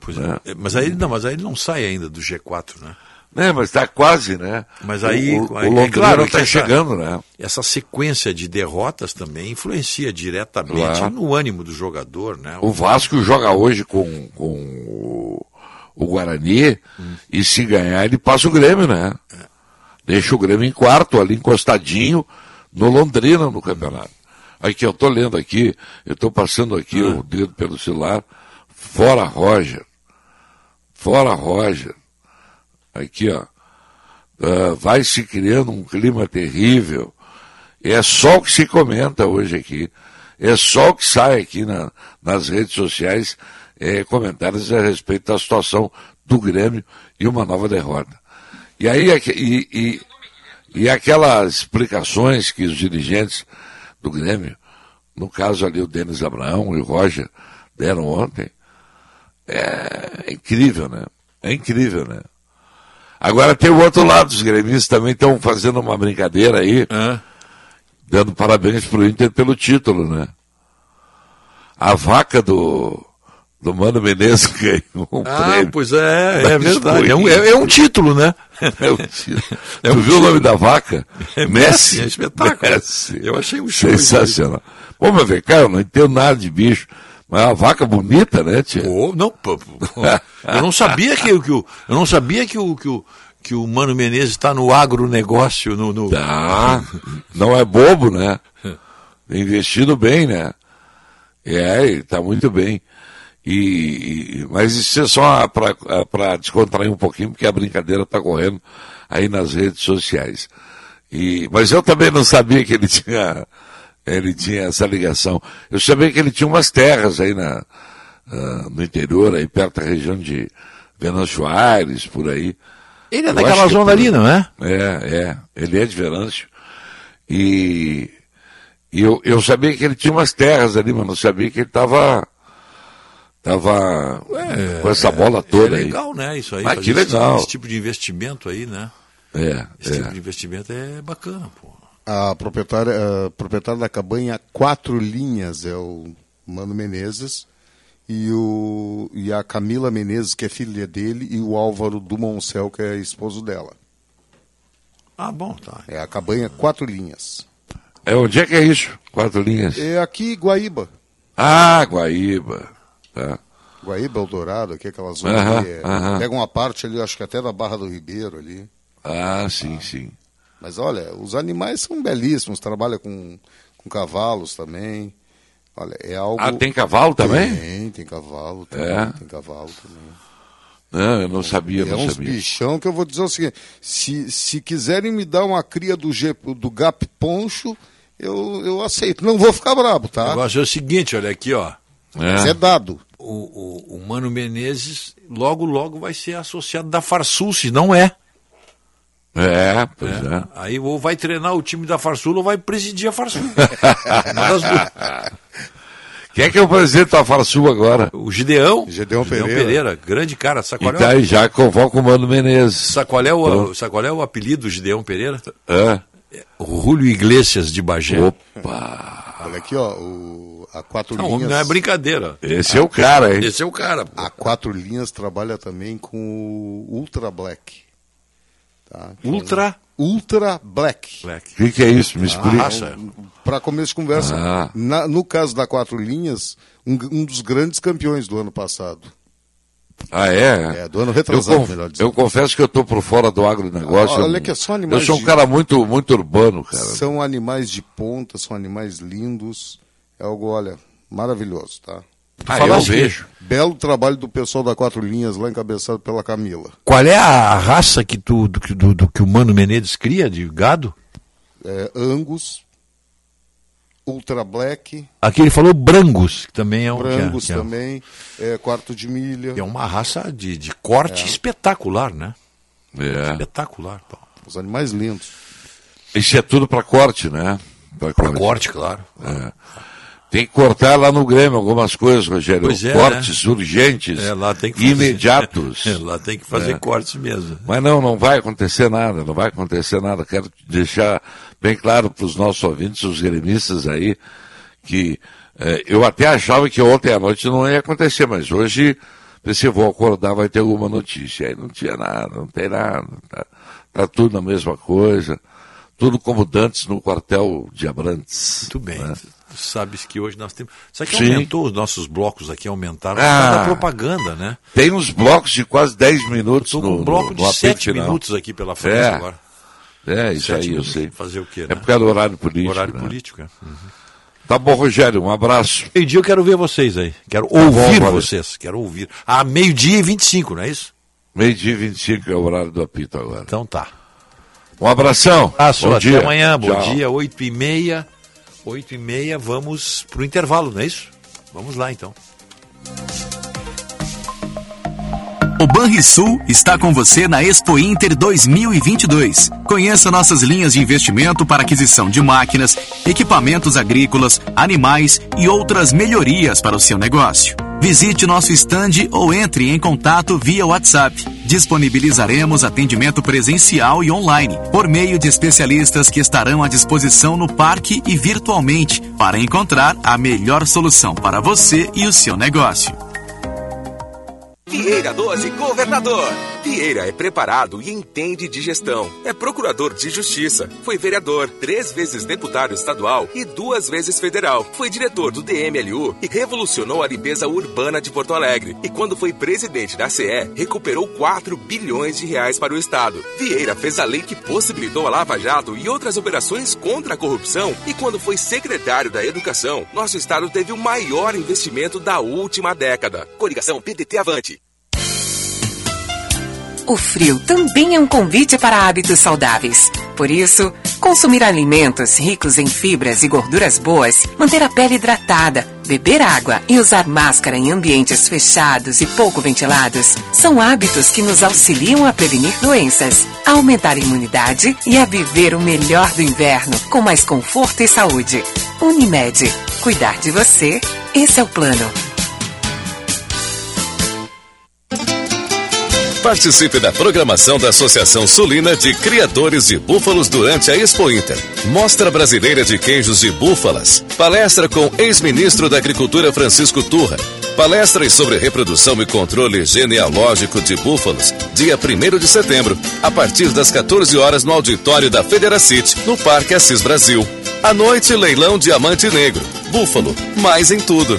[SPEAKER 3] Pois é. Mas aí não, mas aí ele não sai ainda do G4, né?
[SPEAKER 216] Né, mas está quase, né?
[SPEAKER 3] Mas aí,
[SPEAKER 216] o, o,
[SPEAKER 3] aí
[SPEAKER 216] o
[SPEAKER 3] é
[SPEAKER 216] Londrina
[SPEAKER 3] claro
[SPEAKER 216] está chegando, né?
[SPEAKER 3] Essa sequência de derrotas também influencia diretamente
[SPEAKER 216] Claro.
[SPEAKER 3] no ânimo do jogador, né?
[SPEAKER 216] O Vasco joga hoje com, com o, o Guarani e se ganhar ele passa o Grêmio, né? Deixa o Grêmio em quarto, ali encostadinho no Londrina no campeonato. Aqui, eu tô lendo aqui, eu tô passando aqui o dedo pelo celular, fora Roger. Fora Roger. Aqui, ó. Ah, vai se criando um clima terrível. É só o que se comenta hoje aqui. É só o que sai aqui na- nas redes sociais, é, comentários a respeito da situação do Grêmio e uma nova derrota. E aí, e, e, e aquelas explicações que os dirigentes do Grêmio, no caso ali o Denis Abraão e o Roger, deram ontem, é incrível, né? É incrível, né? Agora tem o outro lado, os gremistas também estão fazendo uma brincadeira aí, dando parabéns pro Inter pelo título, né? A vaca do, do Mano Menezes ganhou um
[SPEAKER 3] Ah,
[SPEAKER 216] prêmio.
[SPEAKER 3] pois é, é verdade. É um, é- é um título, né?
[SPEAKER 216] É um título.
[SPEAKER 3] É
[SPEAKER 216] tu
[SPEAKER 3] um
[SPEAKER 216] viu o nome
[SPEAKER 3] título.
[SPEAKER 216] da vaca?
[SPEAKER 3] É
[SPEAKER 216] Messi.
[SPEAKER 3] É espetáculo.
[SPEAKER 216] Messi.
[SPEAKER 3] Eu achei um show.
[SPEAKER 216] Sensacional. Pô, mas vem cá, eu não entendo nada de bicho. Mas é uma vaca bonita, né, tia?
[SPEAKER 3] Pô, não, pô, pô, eu não sabia que, o- que o, eu não sabia que o, que o, que o Mano Menezes está no agronegócio, no, no...
[SPEAKER 216] Tá. Não é bobo, né? Tem investido bem, né? É, ele tá muito bem. E, mas isso é só para descontrair um pouquinho, porque a brincadeira tá correndo aí nas redes sociais. E, mas eu também não sabia que ele tinha, ele tinha essa ligação. Eu sabia que ele tinha umas terras aí na, ah, no interior, aí perto da região de Venâncio Aires, por aí.
[SPEAKER 3] Ele é
[SPEAKER 216] Eu
[SPEAKER 3] daquela zona ali, não é?
[SPEAKER 216] É, é. Ele é de Venâncio. E, e eu, eu sabia que ele tinha umas terras ali, mas não sabia que ele estava tava com essa bola toda
[SPEAKER 3] é
[SPEAKER 216] aí.
[SPEAKER 3] legal, né? Isso aí.
[SPEAKER 216] Ah,
[SPEAKER 3] fazer
[SPEAKER 216] que
[SPEAKER 3] esse-
[SPEAKER 216] legal.
[SPEAKER 3] Esse, tipo de investimento aí, né?
[SPEAKER 216] É,
[SPEAKER 3] Esse
[SPEAKER 216] é.
[SPEAKER 3] tipo de investimento é bacana, pô.
[SPEAKER 4] A proprietária, a proprietária da cabanha Quatro Linhas é o Mano Menezes e, o, e a Camila Menezes, que é filha dele, e o Álvaro Dumoncel, que é esposo dela.
[SPEAKER 3] Ah, bom, tá.
[SPEAKER 4] É a cabanha Quatro Linhas.
[SPEAKER 216] É, onde é que é isso? Quatro linhas.
[SPEAKER 4] É aqui Guaíba.
[SPEAKER 216] Ah, Guaíba. Tá.
[SPEAKER 4] Guaíba, Eldorado, aqui aquela zona
[SPEAKER 216] Aham,
[SPEAKER 4] ali. é-
[SPEAKER 216] aham.
[SPEAKER 4] Pega uma parte ali, acho que até da Barra do Ribeiro ali.
[SPEAKER 216] Ah, sim, sim.
[SPEAKER 4] Mas olha, os animais são belíssimos, trabalha com, com cavalos também. Olha, é algo.
[SPEAKER 216] Ah, tem cavalo também?
[SPEAKER 4] Tem, tem cavalo também.
[SPEAKER 216] É?
[SPEAKER 4] Tem cavalo também.
[SPEAKER 216] Não, eu não sabia,
[SPEAKER 4] é
[SPEAKER 216] não
[SPEAKER 4] uns
[SPEAKER 216] sabia.
[SPEAKER 4] bichão que eu vou dizer o seguinte: se, se quiserem me dar uma cria do, G, do Gap Poncho, eu, eu aceito. Não vou ficar brabo, tá?
[SPEAKER 3] negócio é o seguinte, olha aqui, ó.
[SPEAKER 4] Mas é dado.
[SPEAKER 3] O, o, o Mano Menezes logo, logo vai ser associado da Farsul, se não é.
[SPEAKER 216] É, pois é.
[SPEAKER 3] Aí ou vai treinar o time da Farsul ou vai presidir a Farsul.
[SPEAKER 216] Quem é que é o presidente da Farsul agora?
[SPEAKER 3] O Gideão.
[SPEAKER 4] Gideão
[SPEAKER 3] Pereira.
[SPEAKER 4] Pereira.
[SPEAKER 3] grande cara. Qual
[SPEAKER 216] E
[SPEAKER 3] é
[SPEAKER 216] já convoca o Mano Menezes.
[SPEAKER 3] Sabe qual é o, qual é o apelido do Gideão Pereira?
[SPEAKER 216] É.
[SPEAKER 3] O Julio Iglesias de Bagé.
[SPEAKER 216] Opa!
[SPEAKER 4] Olha aqui, ó, o, a quatro
[SPEAKER 3] Não,
[SPEAKER 4] linhas.
[SPEAKER 3] não é brincadeira.
[SPEAKER 216] Esse é o cara, hein?
[SPEAKER 3] Esse é o cara. pô.
[SPEAKER 4] A quatro linhas trabalha também com o Ultra Black. Tá?
[SPEAKER 3] Ultra?
[SPEAKER 4] Ultra Black.
[SPEAKER 3] Black.
[SPEAKER 216] O que, que é isso? Me explica.
[SPEAKER 3] raça.
[SPEAKER 4] Para começo de conversa,
[SPEAKER 216] Ah.
[SPEAKER 4] na- no caso da quatro linhas, um, um dos grandes campeões do ano passado.
[SPEAKER 216] Ah, é?
[SPEAKER 4] É, do ano retrasado,
[SPEAKER 216] eu, conf-
[SPEAKER 4] melhor dizendo.
[SPEAKER 216] eu confesso que eu tô por fora do agronegócio.
[SPEAKER 4] Olha que é só animais
[SPEAKER 216] Eu sou um cara muito, muito urbano, cara.
[SPEAKER 4] São animais de ponta, são animais lindos. É algo, olha, maravilhoso, tá?
[SPEAKER 216] Ah, eu
[SPEAKER 3] que-
[SPEAKER 216] vejo.
[SPEAKER 4] Belo trabalho do pessoal da Quatro Linhas lá encabeçado pela Camila.
[SPEAKER 3] Qual é a raça que, tu, do, que- do, do que o Mano Menezes cria de gado?
[SPEAKER 4] É, Angus, Ultra Black,
[SPEAKER 3] Aqui ele falou Brangus, que também é um. que é-
[SPEAKER 4] Brangus
[SPEAKER 3] que é,
[SPEAKER 4] também, é, Quarto de Milha.
[SPEAKER 3] é uma raça de, de corte
[SPEAKER 4] É.
[SPEAKER 3] espetacular, né?
[SPEAKER 216] É.
[SPEAKER 3] Espetacular. pô.
[SPEAKER 4] Os animais lindos.
[SPEAKER 216] Isso é tudo pra corte, né? Pra
[SPEAKER 3] Pra
[SPEAKER 216] corte.
[SPEAKER 3] corte, claro.
[SPEAKER 216] É. Tem que cortar lá no Grêmio algumas coisas, Rogério.
[SPEAKER 3] É,
[SPEAKER 216] cortes urgentes,
[SPEAKER 3] É,
[SPEAKER 216] imediatos.
[SPEAKER 3] É, lá tem que fazer
[SPEAKER 216] É.
[SPEAKER 3] cortes mesmo.
[SPEAKER 216] Mas não, não vai acontecer nada, não vai acontecer nada. Quero deixar bem claro para os nossos ouvintes, os gremistas aí, que eh, eu até achava que ontem à noite não ia acontecer, mas hoje, pensei, vou acordar, vai ter alguma notícia. Aí não tinha nada, não tem nada. Tá, tá tudo a mesma coisa. Tudo como dantes no quartel de Abrantes.
[SPEAKER 3] Muito bem.
[SPEAKER 216] né?
[SPEAKER 3] Sabes que hoje nós temos. Sabe que
[SPEAKER 216] Sim.
[SPEAKER 3] aumentou os nossos blocos aqui, aumentaram
[SPEAKER 216] Ah.
[SPEAKER 3] da propaganda, né?
[SPEAKER 216] Tem uns blocos de quase 10 minutos
[SPEAKER 3] Tô com um bloco
[SPEAKER 216] no,
[SPEAKER 3] de
[SPEAKER 216] no
[SPEAKER 3] 7
[SPEAKER 216] apito final.
[SPEAKER 3] minutos aqui pela frente
[SPEAKER 216] É.
[SPEAKER 3] agora.
[SPEAKER 216] É, isso aí eu sei.
[SPEAKER 3] Fazer o quê,
[SPEAKER 216] É
[SPEAKER 3] né?
[SPEAKER 216] por causa do horário político.
[SPEAKER 3] Horário
[SPEAKER 216] né?
[SPEAKER 3] político, é. Uhum.
[SPEAKER 216] Tá bom, Rogério, um abraço.
[SPEAKER 3] Meio-dia eu quero ver vocês aí. Quero
[SPEAKER 216] Tá bom,
[SPEAKER 3] ouvir
[SPEAKER 216] valeu.
[SPEAKER 3] vocês. Quero ouvir. Ah, meio-dia e 25, não é isso?
[SPEAKER 216] Meio-dia e 25 é o horário do apito agora.
[SPEAKER 3] Então tá.
[SPEAKER 216] Um abração.
[SPEAKER 3] Abraço,
[SPEAKER 216] Bom
[SPEAKER 3] até
[SPEAKER 216] dia.
[SPEAKER 3] amanhã. Bom
[SPEAKER 216] Tchau.
[SPEAKER 3] dia, 8 e meia. 8 e meia, vamos pro intervalo, não é isso? Vamos lá então.
[SPEAKER 217] O Banrisul está com você na Expo Inter 2022. Conheça nossas linhas de investimento para aquisição de máquinas, equipamentos agrícolas, animais e outras melhorias para o seu negócio. Visite nosso estande ou entre em contato via WhatsApp. Disponibilizaremos atendimento presencial e online, por meio de especialistas que estarão à disposição no parque e virtualmente, para encontrar a melhor solução para você e o seu negócio.
[SPEAKER 9] Vieira 12, governador. Vieira é preparado e entende de gestão. É procurador de justiça. Foi vereador, três vezes deputado estadual e duas vezes federal. Foi diretor do DMLU e revolucionou a limpeza urbana de Porto Alegre. E quando foi presidente da CE, recuperou 4 bilhões de reais para o Estado. Vieira fez a lei que possibilitou a Lava Jato e outras operações contra a corrupção. E quando foi secretário da Educação, nosso Estado teve o maior investimento da última década. Coligação PDT Avante.
[SPEAKER 218] O frio também é um convite para hábitos saudáveis. Por isso, consumir alimentos ricos em fibras e gorduras boas, manter a pele hidratada, beber água e usar máscara em ambientes fechados e pouco ventilados são hábitos que nos auxiliam a prevenir doenças, a aumentar a imunidade e a viver o melhor do inverno com mais conforto e saúde. Unimed. Cuidar de você, esse é o plano.
[SPEAKER 5] Participe da programação da Associação Sulina de Criadores de Búfalos durante a Expo Inter. Mostra Brasileira de Queijos de Búfalas. Palestra com ex-ministro da Agricultura Francisco Turra. Palestras sobre reprodução e controle genealógico de búfalos, dia 1 de setembro, a partir das 14 horas no auditório da Federacity, no Parque Assis Brasil. À noite, leilão Diamante Negro. Búfalo, mais em tudo.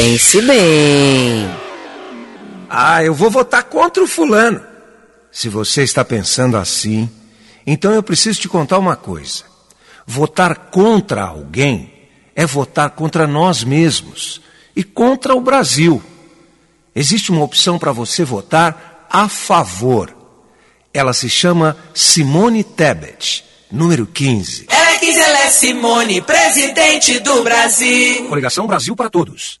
[SPEAKER 219] Pense bem.
[SPEAKER 217] Ah, eu vou votar contra o fulano. Se você está pensando assim, então eu preciso te contar uma coisa. Votar contra alguém é votar contra nós mesmos e contra o Brasil. Existe uma opção para você votar a favor. Ela se chama Simone Tebet, número 15.
[SPEAKER 220] 15, ela é Simone, presidente do Brasil.
[SPEAKER 217] Coligação Brasil para Todos.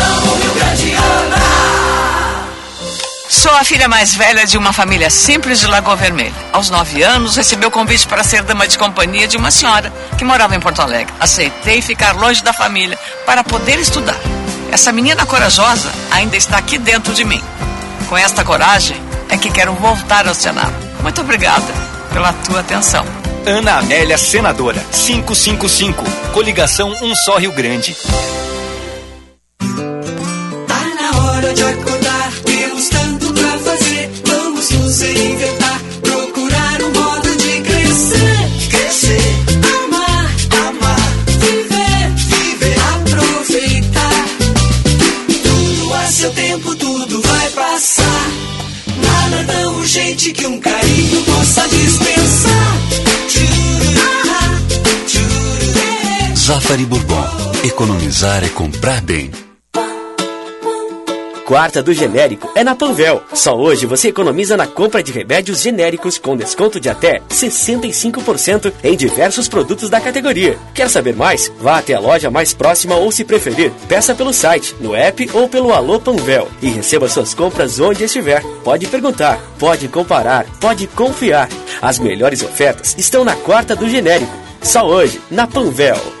[SPEAKER 59] Sou a filha mais velha de uma família simples de Lagoa Vermelha. Aos nove anos, recebi o convite para ser dama de companhia de uma senhora que morava em Porto Alegre. Aceitei ficar longe da família para poder estudar. Essa menina corajosa ainda está aqui dentro de mim. Com esta coragem é que quero voltar ao Senado. Muito obrigada pela tua atenção.
[SPEAKER 221] Ana Amélia, senadora, 555, coligação Um Só Rio Grande.
[SPEAKER 220] Vamos nos reinventar, procurar um modo de crescer. Crescer, amar, amar, viver, viver, aproveitar. Tudo a seu tempo, tudo vai passar. Nada tão urgente que um carinho possa dispensar. Tchururá, tchururê.
[SPEAKER 222] Zafari Bourbon. Economizar é comprar bem.
[SPEAKER 23] Quarta do genérico é na Panvel. Só hoje você economiza na compra de remédios genéricos com desconto de até 65% em diversos produtos da categoria. Quer saber mais? Vá até a loja mais próxima ou, se preferir, peça pelo site, no app ou pelo Alô Panvel e receba suas compras onde estiver. Pode perguntar, pode comparar, pode confiar. As melhores ofertas estão na quarta do genérico. Só hoje, na Panvel.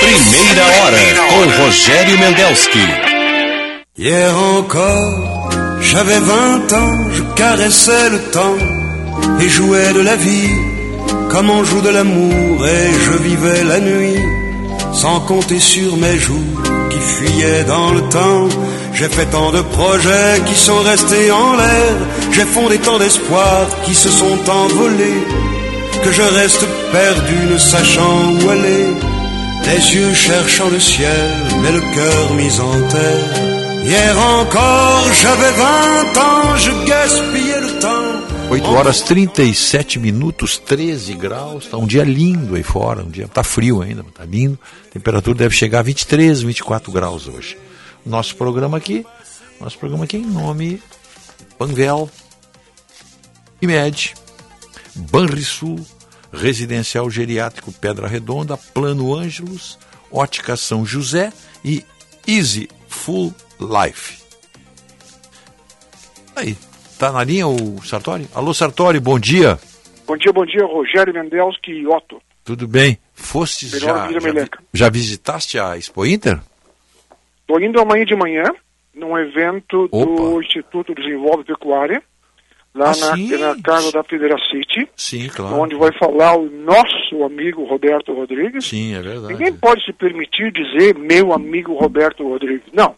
[SPEAKER 55] Primeira hora com Rogério Mendelski.
[SPEAKER 220] Hier encore, j'avais vingt ans, je caressais le temps et jouais de la vie comme on joue de l'amour et je vivais la nuit sans compter sur mes jours qui fuyaient dans le temps. J'ai fait tant de projets qui sont restés en l'air, j'ai fondé tant d'espoirs qui se sont envolés que je reste perdu ne sachant où aller. Les yeux cherchant le ciel, mais le cœur mis en terre. Hier encore, j'avais 20 ans, je gaspillais le temps.
[SPEAKER 3] 8 horas 37 minutos, 13 graus. Tá um dia lindo aí fora. Um dia tá frio ainda, mas tá lindo. A temperatura deve chegar a 23, 24 graus hoje. Nosso programa aqui, nosso programa aqui em nome Panvel, IMED, Banrisul, Residencial Geriátrico Pedra Redonda, Plano Ângelos, Ótica São José e Easy Full Life. Aí, tá na linha o Sartori? Alô Sartori, bom dia.
[SPEAKER 41] Bom dia, bom dia, Rogério Mendelski e Otto.
[SPEAKER 3] Tudo bem? Fostes já,
[SPEAKER 41] vida
[SPEAKER 3] já, já visitaste a Expo Inter?
[SPEAKER 41] Estou indo amanhã de manhã num evento do Instituto Desenvolve Pecuária, lá
[SPEAKER 3] Ah,
[SPEAKER 41] na,
[SPEAKER 3] sim.
[SPEAKER 41] na casa da Federacity,
[SPEAKER 3] Sim, claro.
[SPEAKER 41] onde vai falar o nosso amigo Roberto Rodrigues.
[SPEAKER 3] Sim, é verdade.
[SPEAKER 41] Ninguém pode se permitir dizer meu amigo Roberto Rodrigues. Não,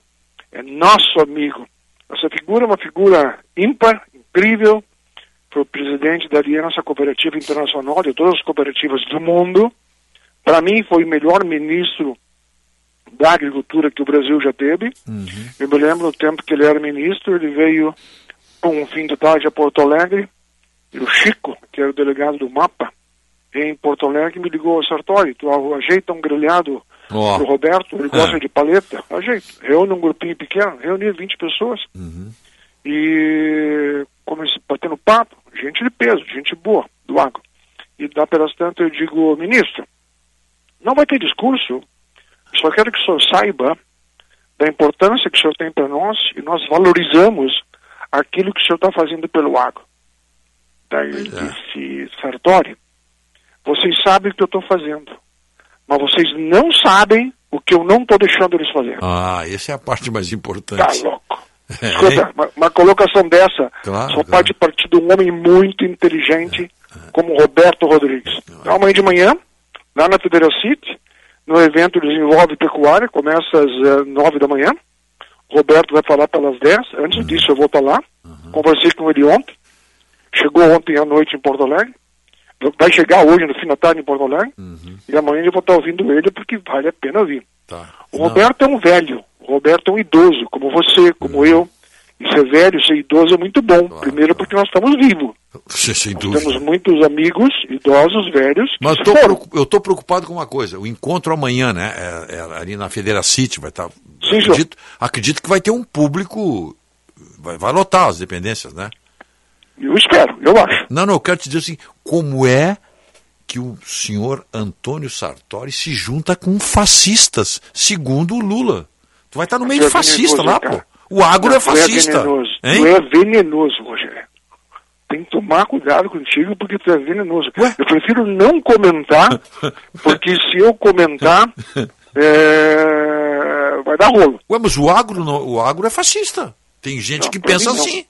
[SPEAKER 41] é nosso amigo. Essa figura é uma figura ímpar, incrível, foi presidente da Aliança Cooperativa Internacional de todas as cooperativas do mundo. Para mim, foi o melhor ministro da agricultura que o Brasil já teve. Eu me lembro no tempo que ele era ministro, ele veio um fim de tarde a Porto Alegre, e o Chico, que era o delegado do MAPA, em Porto Alegre, me ligou, Sartori, tu ajeita um grelhado
[SPEAKER 3] Ó.
[SPEAKER 41] pro Roberto, ele
[SPEAKER 3] É.
[SPEAKER 41] gosta de paleta, ajeito. Reúne um grupinho pequeno, reuni 20 pessoas, e comecei batendo papo, gente de peso, gente boa, do agro. E da pelas tantas eu digo, ministro, não vai ter discurso, só quero que o senhor saiba da importância que o senhor tem para nós e nós valorizamos aquilo que o senhor está fazendo pelo agro. Daí ele disse, Sartori, vocês sabem o que eu estou fazendo, mas vocês não sabem o que eu não estou deixando eles fazer.
[SPEAKER 3] Ah, essa é a parte mais
[SPEAKER 41] Tá
[SPEAKER 3] importante.
[SPEAKER 41] louco.
[SPEAKER 3] É,
[SPEAKER 41] Escuta, uma, uma colocação dessa
[SPEAKER 3] Claro,
[SPEAKER 41] só
[SPEAKER 3] claro.
[SPEAKER 41] pode partir de um homem muito inteligente como Roberto Rodrigues. Então, amanhã de manhã, lá na Federal City, no evento Desenvolve Pecuária, começa às eh, nove da manhã. Roberto vai falar pelas 10. Antes disso, eu vou estar lá. Conversei com ele ontem. Chegou ontem à noite em Porto Alegre. Vai chegar hoje, no fim da tarde, em Porto Alegre. E amanhã eu vou estar ouvindo ele porque vale a pena ouvir. O Roberto é um velho. O Roberto é um idoso, como você, como eu. E ser velho, ser idoso é muito bom. Primeiro porque nós estamos vivos.
[SPEAKER 3] Sem dúvida.
[SPEAKER 41] temos muitos amigos, idosos, velhos,
[SPEAKER 3] Mas
[SPEAKER 41] se
[SPEAKER 3] tô eu estou preocupado com uma coisa. O encontro amanhã, né? é- é ali na Federa City vai estar.
[SPEAKER 41] Sim,
[SPEAKER 3] acredito, acredito que vai ter um público. Vai, vai lotar as dependências, né?
[SPEAKER 41] Eu espero, eu acho.
[SPEAKER 3] Não, não, eu quero te dizer assim, como é que o senhor Antônio Sartori se junta com fascistas, segundo o Lula. Tu vai estar no meio de
[SPEAKER 41] é
[SPEAKER 3] fascista lá, pô. O agro é fascista.
[SPEAKER 41] É venenoso.
[SPEAKER 3] hein?
[SPEAKER 41] Tu é venenoso, Rogério. Tem que tomar cuidado contigo porque tu é venenoso. Eu prefiro não comentar, porque se eu comentar, é, vai dar rolo.
[SPEAKER 3] Ué, mas o agro, não- o agro é fascista. Tem gente que
[SPEAKER 41] pra
[SPEAKER 3] pensa
[SPEAKER 41] não.
[SPEAKER 3] assim.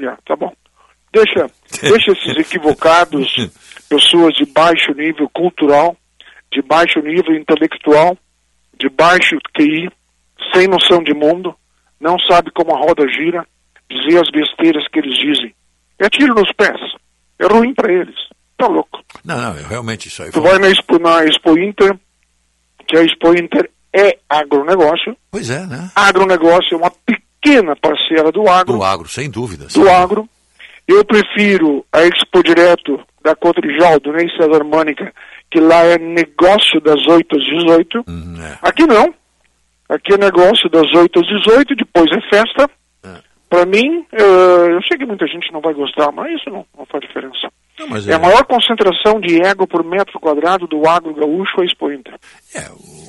[SPEAKER 41] Já, tá bom. Deixa, deixa esses equivocados, pessoas de baixo nível cultural, de baixo nível intelectual, de baixo QI, sem noção de mundo, não sabe como a roda gira, dizer as besteiras que eles dizem. É tiro nos pés. É ruim para eles. Tá louco.
[SPEAKER 3] Não, não, realmente isso aí.
[SPEAKER 41] Tu
[SPEAKER 3] foi-
[SPEAKER 41] vai na Expo, na Expo Inter, que a Expo Inter é agronegócio.
[SPEAKER 3] Pois é, né?
[SPEAKER 41] Agronegócio é uma pequena parcela do agro
[SPEAKER 3] Do agro, sem dúvida.
[SPEAKER 41] do agro. Eu prefiro a Expo Direto da Cotrijal, do Ney César Mânica, que lá é negócio das 8 às 18. Aqui não. Aqui é negócio das 8 às 18, depois é festa. Para mim, eh, eu sei que muita gente não vai gostar, mas isso não, não faz diferença.
[SPEAKER 3] Não,
[SPEAKER 41] é...
[SPEAKER 3] é-
[SPEAKER 41] a maior concentração de ego por metro quadrado do agro gaúcho é a Expo Inter.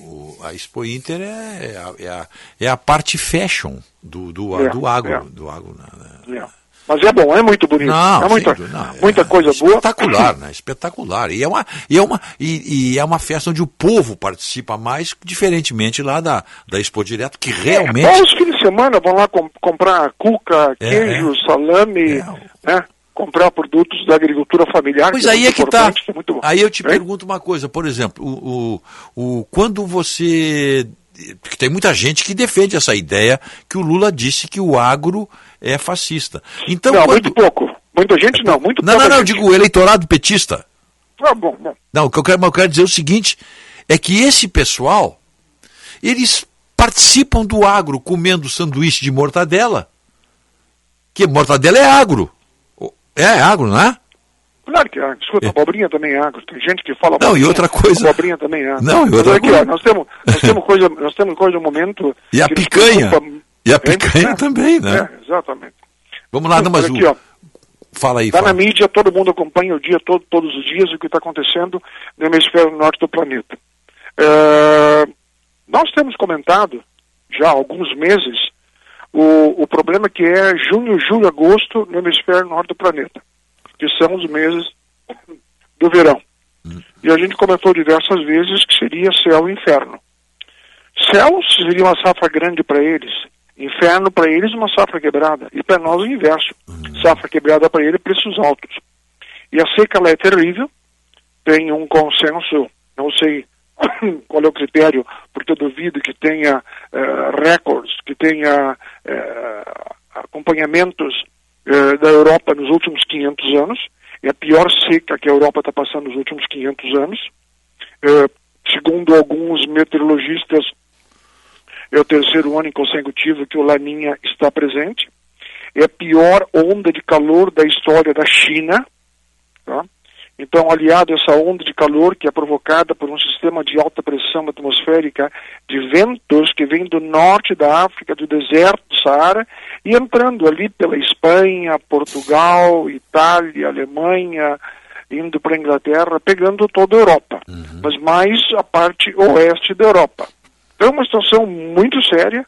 [SPEAKER 3] O- a Expo Inter é, é a, é a- é a parte fashion do, do,
[SPEAKER 41] É,
[SPEAKER 3] do agro.
[SPEAKER 41] é.
[SPEAKER 3] Do agro né?
[SPEAKER 41] É. Mas é bom, é muito bonito.
[SPEAKER 3] Não,
[SPEAKER 41] é muita,
[SPEAKER 3] não,
[SPEAKER 41] muita coisa boa.
[SPEAKER 3] Espetacular, né? Espetacular. E é uma, e é uma, e, e é uma festa onde o povo participa mais, diferentemente lá da, da Expo Direto, que realmente.
[SPEAKER 41] Todos os fins de semana vão lá com- comprar cuca,
[SPEAKER 3] É,
[SPEAKER 41] queijo, salame, né? Comprar produtos da agricultura familiar.
[SPEAKER 3] Pois
[SPEAKER 41] que
[SPEAKER 3] aí é que tá.
[SPEAKER 41] é bom.
[SPEAKER 3] Aí eu te pergunto uma coisa, por exemplo, o, o, o- quando você. Porque tem muita gente que defende essa ideia que o Lula disse que o agro é fascista. Então,
[SPEAKER 41] não,
[SPEAKER 3] quando...
[SPEAKER 41] muito pouco. Muita gente não, muito
[SPEAKER 3] Não, não,
[SPEAKER 41] pouca
[SPEAKER 3] não, eu
[SPEAKER 41] gente.
[SPEAKER 3] digo eleitorado petista.
[SPEAKER 41] Ah, bom, bom.
[SPEAKER 3] Não, o que eu quero, eu quero dizer é o seguinte: é que esse pessoal, eles participam do agro comendo sanduíche de mortadela. Que mortadela é agro. O- É agro, não é?
[SPEAKER 41] Claro que é. Escuta, abobrinha também é agro. Tem gente que fala
[SPEAKER 3] Não, e outra coisa-
[SPEAKER 41] Abobrinha também é agro.
[SPEAKER 3] Não, e
[SPEAKER 41] Mas
[SPEAKER 3] outra
[SPEAKER 41] aqui,
[SPEAKER 3] coisa-
[SPEAKER 41] Ó, nós temos, nós temos coisa, nós temos coisa no momento.
[SPEAKER 3] E a picanha.
[SPEAKER 41] preocupa-
[SPEAKER 3] E a picanha
[SPEAKER 41] É,
[SPEAKER 3] também, né?
[SPEAKER 41] É, exatamente.
[SPEAKER 3] Vamos lá, não, mas
[SPEAKER 41] Olha
[SPEAKER 3] o.
[SPEAKER 41] aqui, ó.
[SPEAKER 3] Fala aí,
[SPEAKER 41] Está na mídia, todo mundo acompanha o dia todo, todos os dias, o que está acontecendo no hemisfério norte do planeta. É, nós temos comentado, já há alguns meses, o, o problema que é junho, julho, agosto no hemisfério norte do planeta, que são os meses do verão. E a gente comentou diversas vezes que seria céu e inferno. Céu seria uma safra grande para eles, inferno para eles uma safra quebrada, e para nós o inverso. Safra quebrada para ele, preços altos. E a seca ela é terrível, tem um consenso, não sei qual é o critério, porque eu duvido que tenha eh, recordes, que tenha eh, acompanhamentos eh, da Europa nos últimos 500 anos. É a pior seca que a Europa está passando nos últimos 500 anos. Segundo alguns meteorologistas, é o terceiro ano consecutivo que o Laninha está presente. É a pior onda de calor da história da China. Tá? Então, aliado a essa onda de calor que é provocada por um sistema de alta pressão atmosférica de ventos que vem do norte da África, do deserto do Saara, e entrando ali pela Espanha, Portugal, Itália, Alemanha, indo para a Inglaterra, pegando toda a Europa, mas mais a parte oeste da Europa. Então, é uma situação muito séria,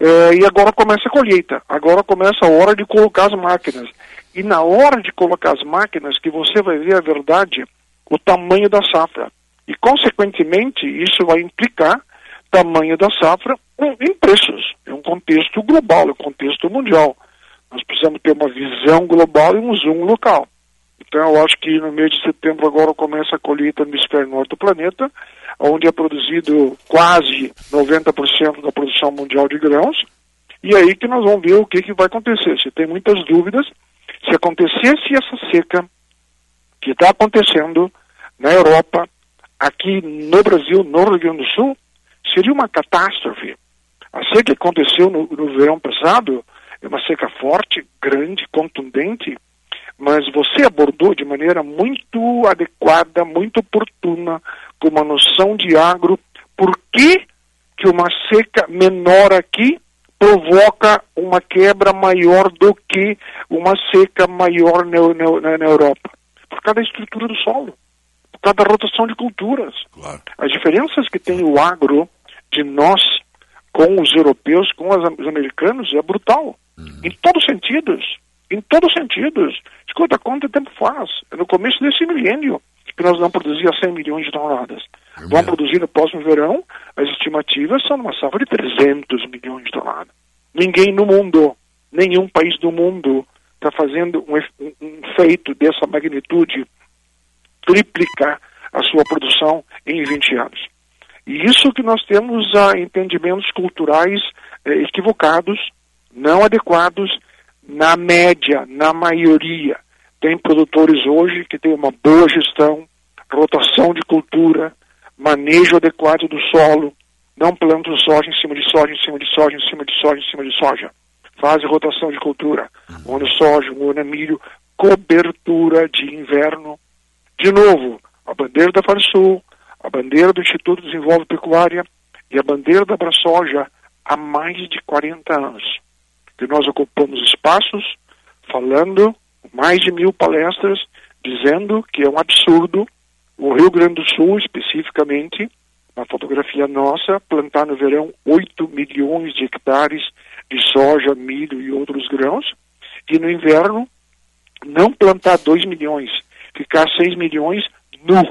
[SPEAKER 41] eh, e agora começa a colheita, agora começa a hora de colocar as máquinas. E na hora de colocar as máquinas que você vai ver a verdade, o tamanho da safra. E, consequentemente, isso vai implicar tamanho da safra em preços. É um contexto global, é um contexto mundial. Nós precisamos ter uma visão global e um zoom local. Então, eu acho que no mês de setembro agora começa a colheita no hemisfério norte do planeta, onde é produzido quase 90% da produção mundial de grãos. E aí que nós vamos ver o que, que vai acontecer. Se tem muitas dúvidas, se acontecesse essa seca que está acontecendo na Europa, aqui no Brasil, no Rio Grande do Sul, seria uma catástrofe. A seca que aconteceu no, no verão passado é uma seca forte, grande, contundente, mas você abordou de maneira muito adequada, muito oportuna, com uma noção de agro, por que, que uma seca menor aqui provoca uma quebra maior do que uma seca maior na, na, na Europa. Por causa da estrutura do solo, por causa da rotação de culturas.
[SPEAKER 216] Claro.
[SPEAKER 41] As diferenças que tem o agro de nós com os europeus, com os americanos, é brutal. Em todos os sentidos. Em todos os sentidos. Escuta, quanto tempo faz? É no começo desse milênio que nós não produzíamos 100 milhões de toneladas. Vamos produzir no próximo verão, as estimativas são uma safra de 300 milhões de toneladas. Ninguém no mundo, nenhum país do mundo está fazendo um, um, um feito dessa magnitude triplicar a sua produção em 20 anos. E isso que nós temos a entendimentos culturais eh, equivocados, não adequados, na média, na maioria. Tem produtores hoje que têm uma boa gestão, rotação de cultura, manejo adequado do solo, não plantam soja em cima de soja, em cima de soja, em cima de soja, em cima de soja. Fazem rotação de cultura. Um ano é soja, um ano é milho, cobertura de inverno. De novo, a bandeira da Farsul, a bandeira do Instituto Desenvolve Pecuária e a bandeira da Brasoja há mais de 40 anos. Que nós ocupamos espaços falando mais de mil palestras dizendo que é um absurdo o Rio Grande do Sul, especificamente, na fotografia nossa, plantar no verão 8 milhões de hectares de soja, milho e outros grãos, e no inverno não plantar 2 milhões, ficar 6 milhões nu.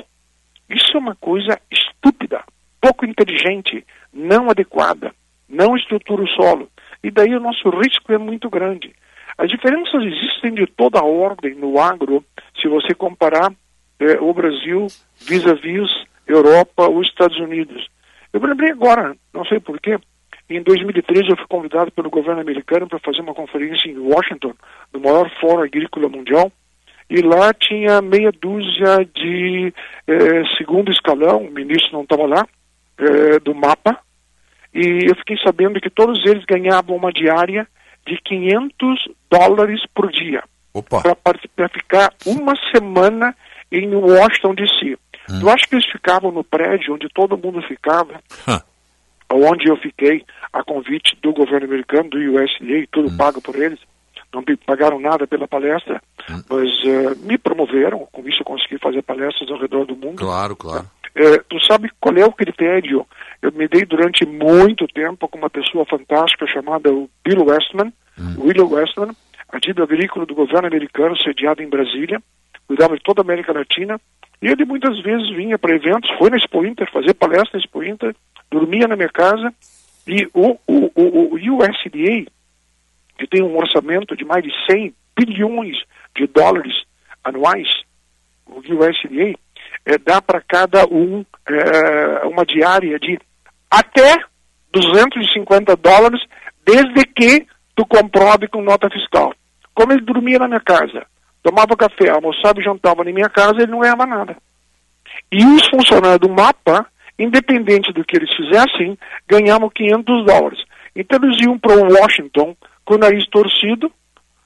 [SPEAKER 41] Isso é uma coisa estúpida, pouco inteligente, não adequada, não estrutura o solo. E daí o nosso risco é muito grande. As diferenças existem de toda ordem no agro, se você comparar eh, o Brasil vis-à-vis Europa ou Estados Unidos. Eu me lembrei agora, não sei porquê, em 2013 eu fui convidado pelo governo americano para fazer uma conferência em Washington, no maior fórum agrícola mundial, e lá tinha meia dúzia de eh, segundo escalão, o ministro não estava lá, eh, do mapa, e eu fiquei sabendo que todos eles ganhavam uma diária de 500 dólares por dia para ficar uma semana em Washington DC.
[SPEAKER 223] Hum.
[SPEAKER 41] Eu acho que eles ficavam no prédio onde todo mundo ficava, onde eu fiquei, a convite do governo americano, do USDA, tudo
[SPEAKER 223] Hum.
[SPEAKER 41] pago por eles. Não me pagaram nada pela palestra,
[SPEAKER 223] Hum.
[SPEAKER 41] mas eh, me promoveram. Com isso eu consegui fazer palestras ao redor do mundo.
[SPEAKER 223] Claro, claro.
[SPEAKER 41] Eh, tu sabe qual é o critério? Eu me dei durante muito tempo com uma pessoa fantástica chamada o Bill Westman, William Westman, adido agrícola do governo americano, sediado em Brasília, cuidava de toda a América Latina, e ele muitas vezes vinha para eventos, foi na Expo Inter, fazer palestra na Expo Inter, dormia na minha casa, e o, o, o, o USDA, que tem um orçamento de mais de 100 bilhões de dólares anuais, o USDA, é, dá para cada um é, uma diária de até 250 dólares, desde que tu comprove com nota fiscal. Como ele dormia na minha casa, tomava café, almoçava e jantava na minha casa, ele não ganhava nada. E os funcionários do mapa, independente do que eles fizessem, ganhavam 500 dólares. Então eles iam para Washington com o nariz torcido.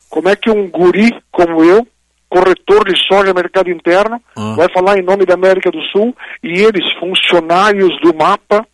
[SPEAKER 41] Como é que um guri como eu, corretor de soja mercado interno, vai falar em nome da América do Sul e eles, funcionários do mapa,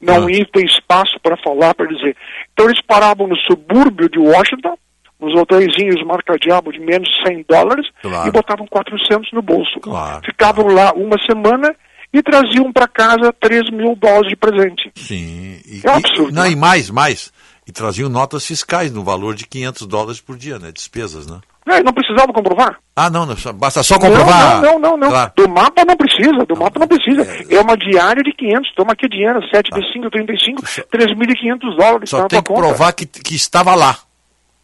[SPEAKER 41] não iam ter espaço para falar, para dizer. Então eles paravam no subúrbio de Washington, nos hotéisinhos marca-diabo de menos de 100 dólares
[SPEAKER 223] Claro.
[SPEAKER 41] e botavam 400 no bolso.
[SPEAKER 223] Claro.
[SPEAKER 41] Ficavam lá uma semana e traziam para casa 3 mil dólares de presente.
[SPEAKER 223] Sim. E,
[SPEAKER 41] É um absurdo.
[SPEAKER 223] E, não, e mais, mais. E traziam notas fiscais no valor de 500 dólares por dia, né? Despesas, né?
[SPEAKER 41] Não, não precisava comprovar.
[SPEAKER 223] Ah, não, não, basta só comprovar.
[SPEAKER 41] Não, não, não, não.
[SPEAKER 223] Claro.
[SPEAKER 41] Do mapa não precisa, do mapa não precisa. É uma diária de 500, toma aqui dinheiro, 7 de 5, 35, 3.500 dólares.
[SPEAKER 223] Só
[SPEAKER 41] tá
[SPEAKER 223] tem que
[SPEAKER 41] conta.
[SPEAKER 223] provar que, que estava lá.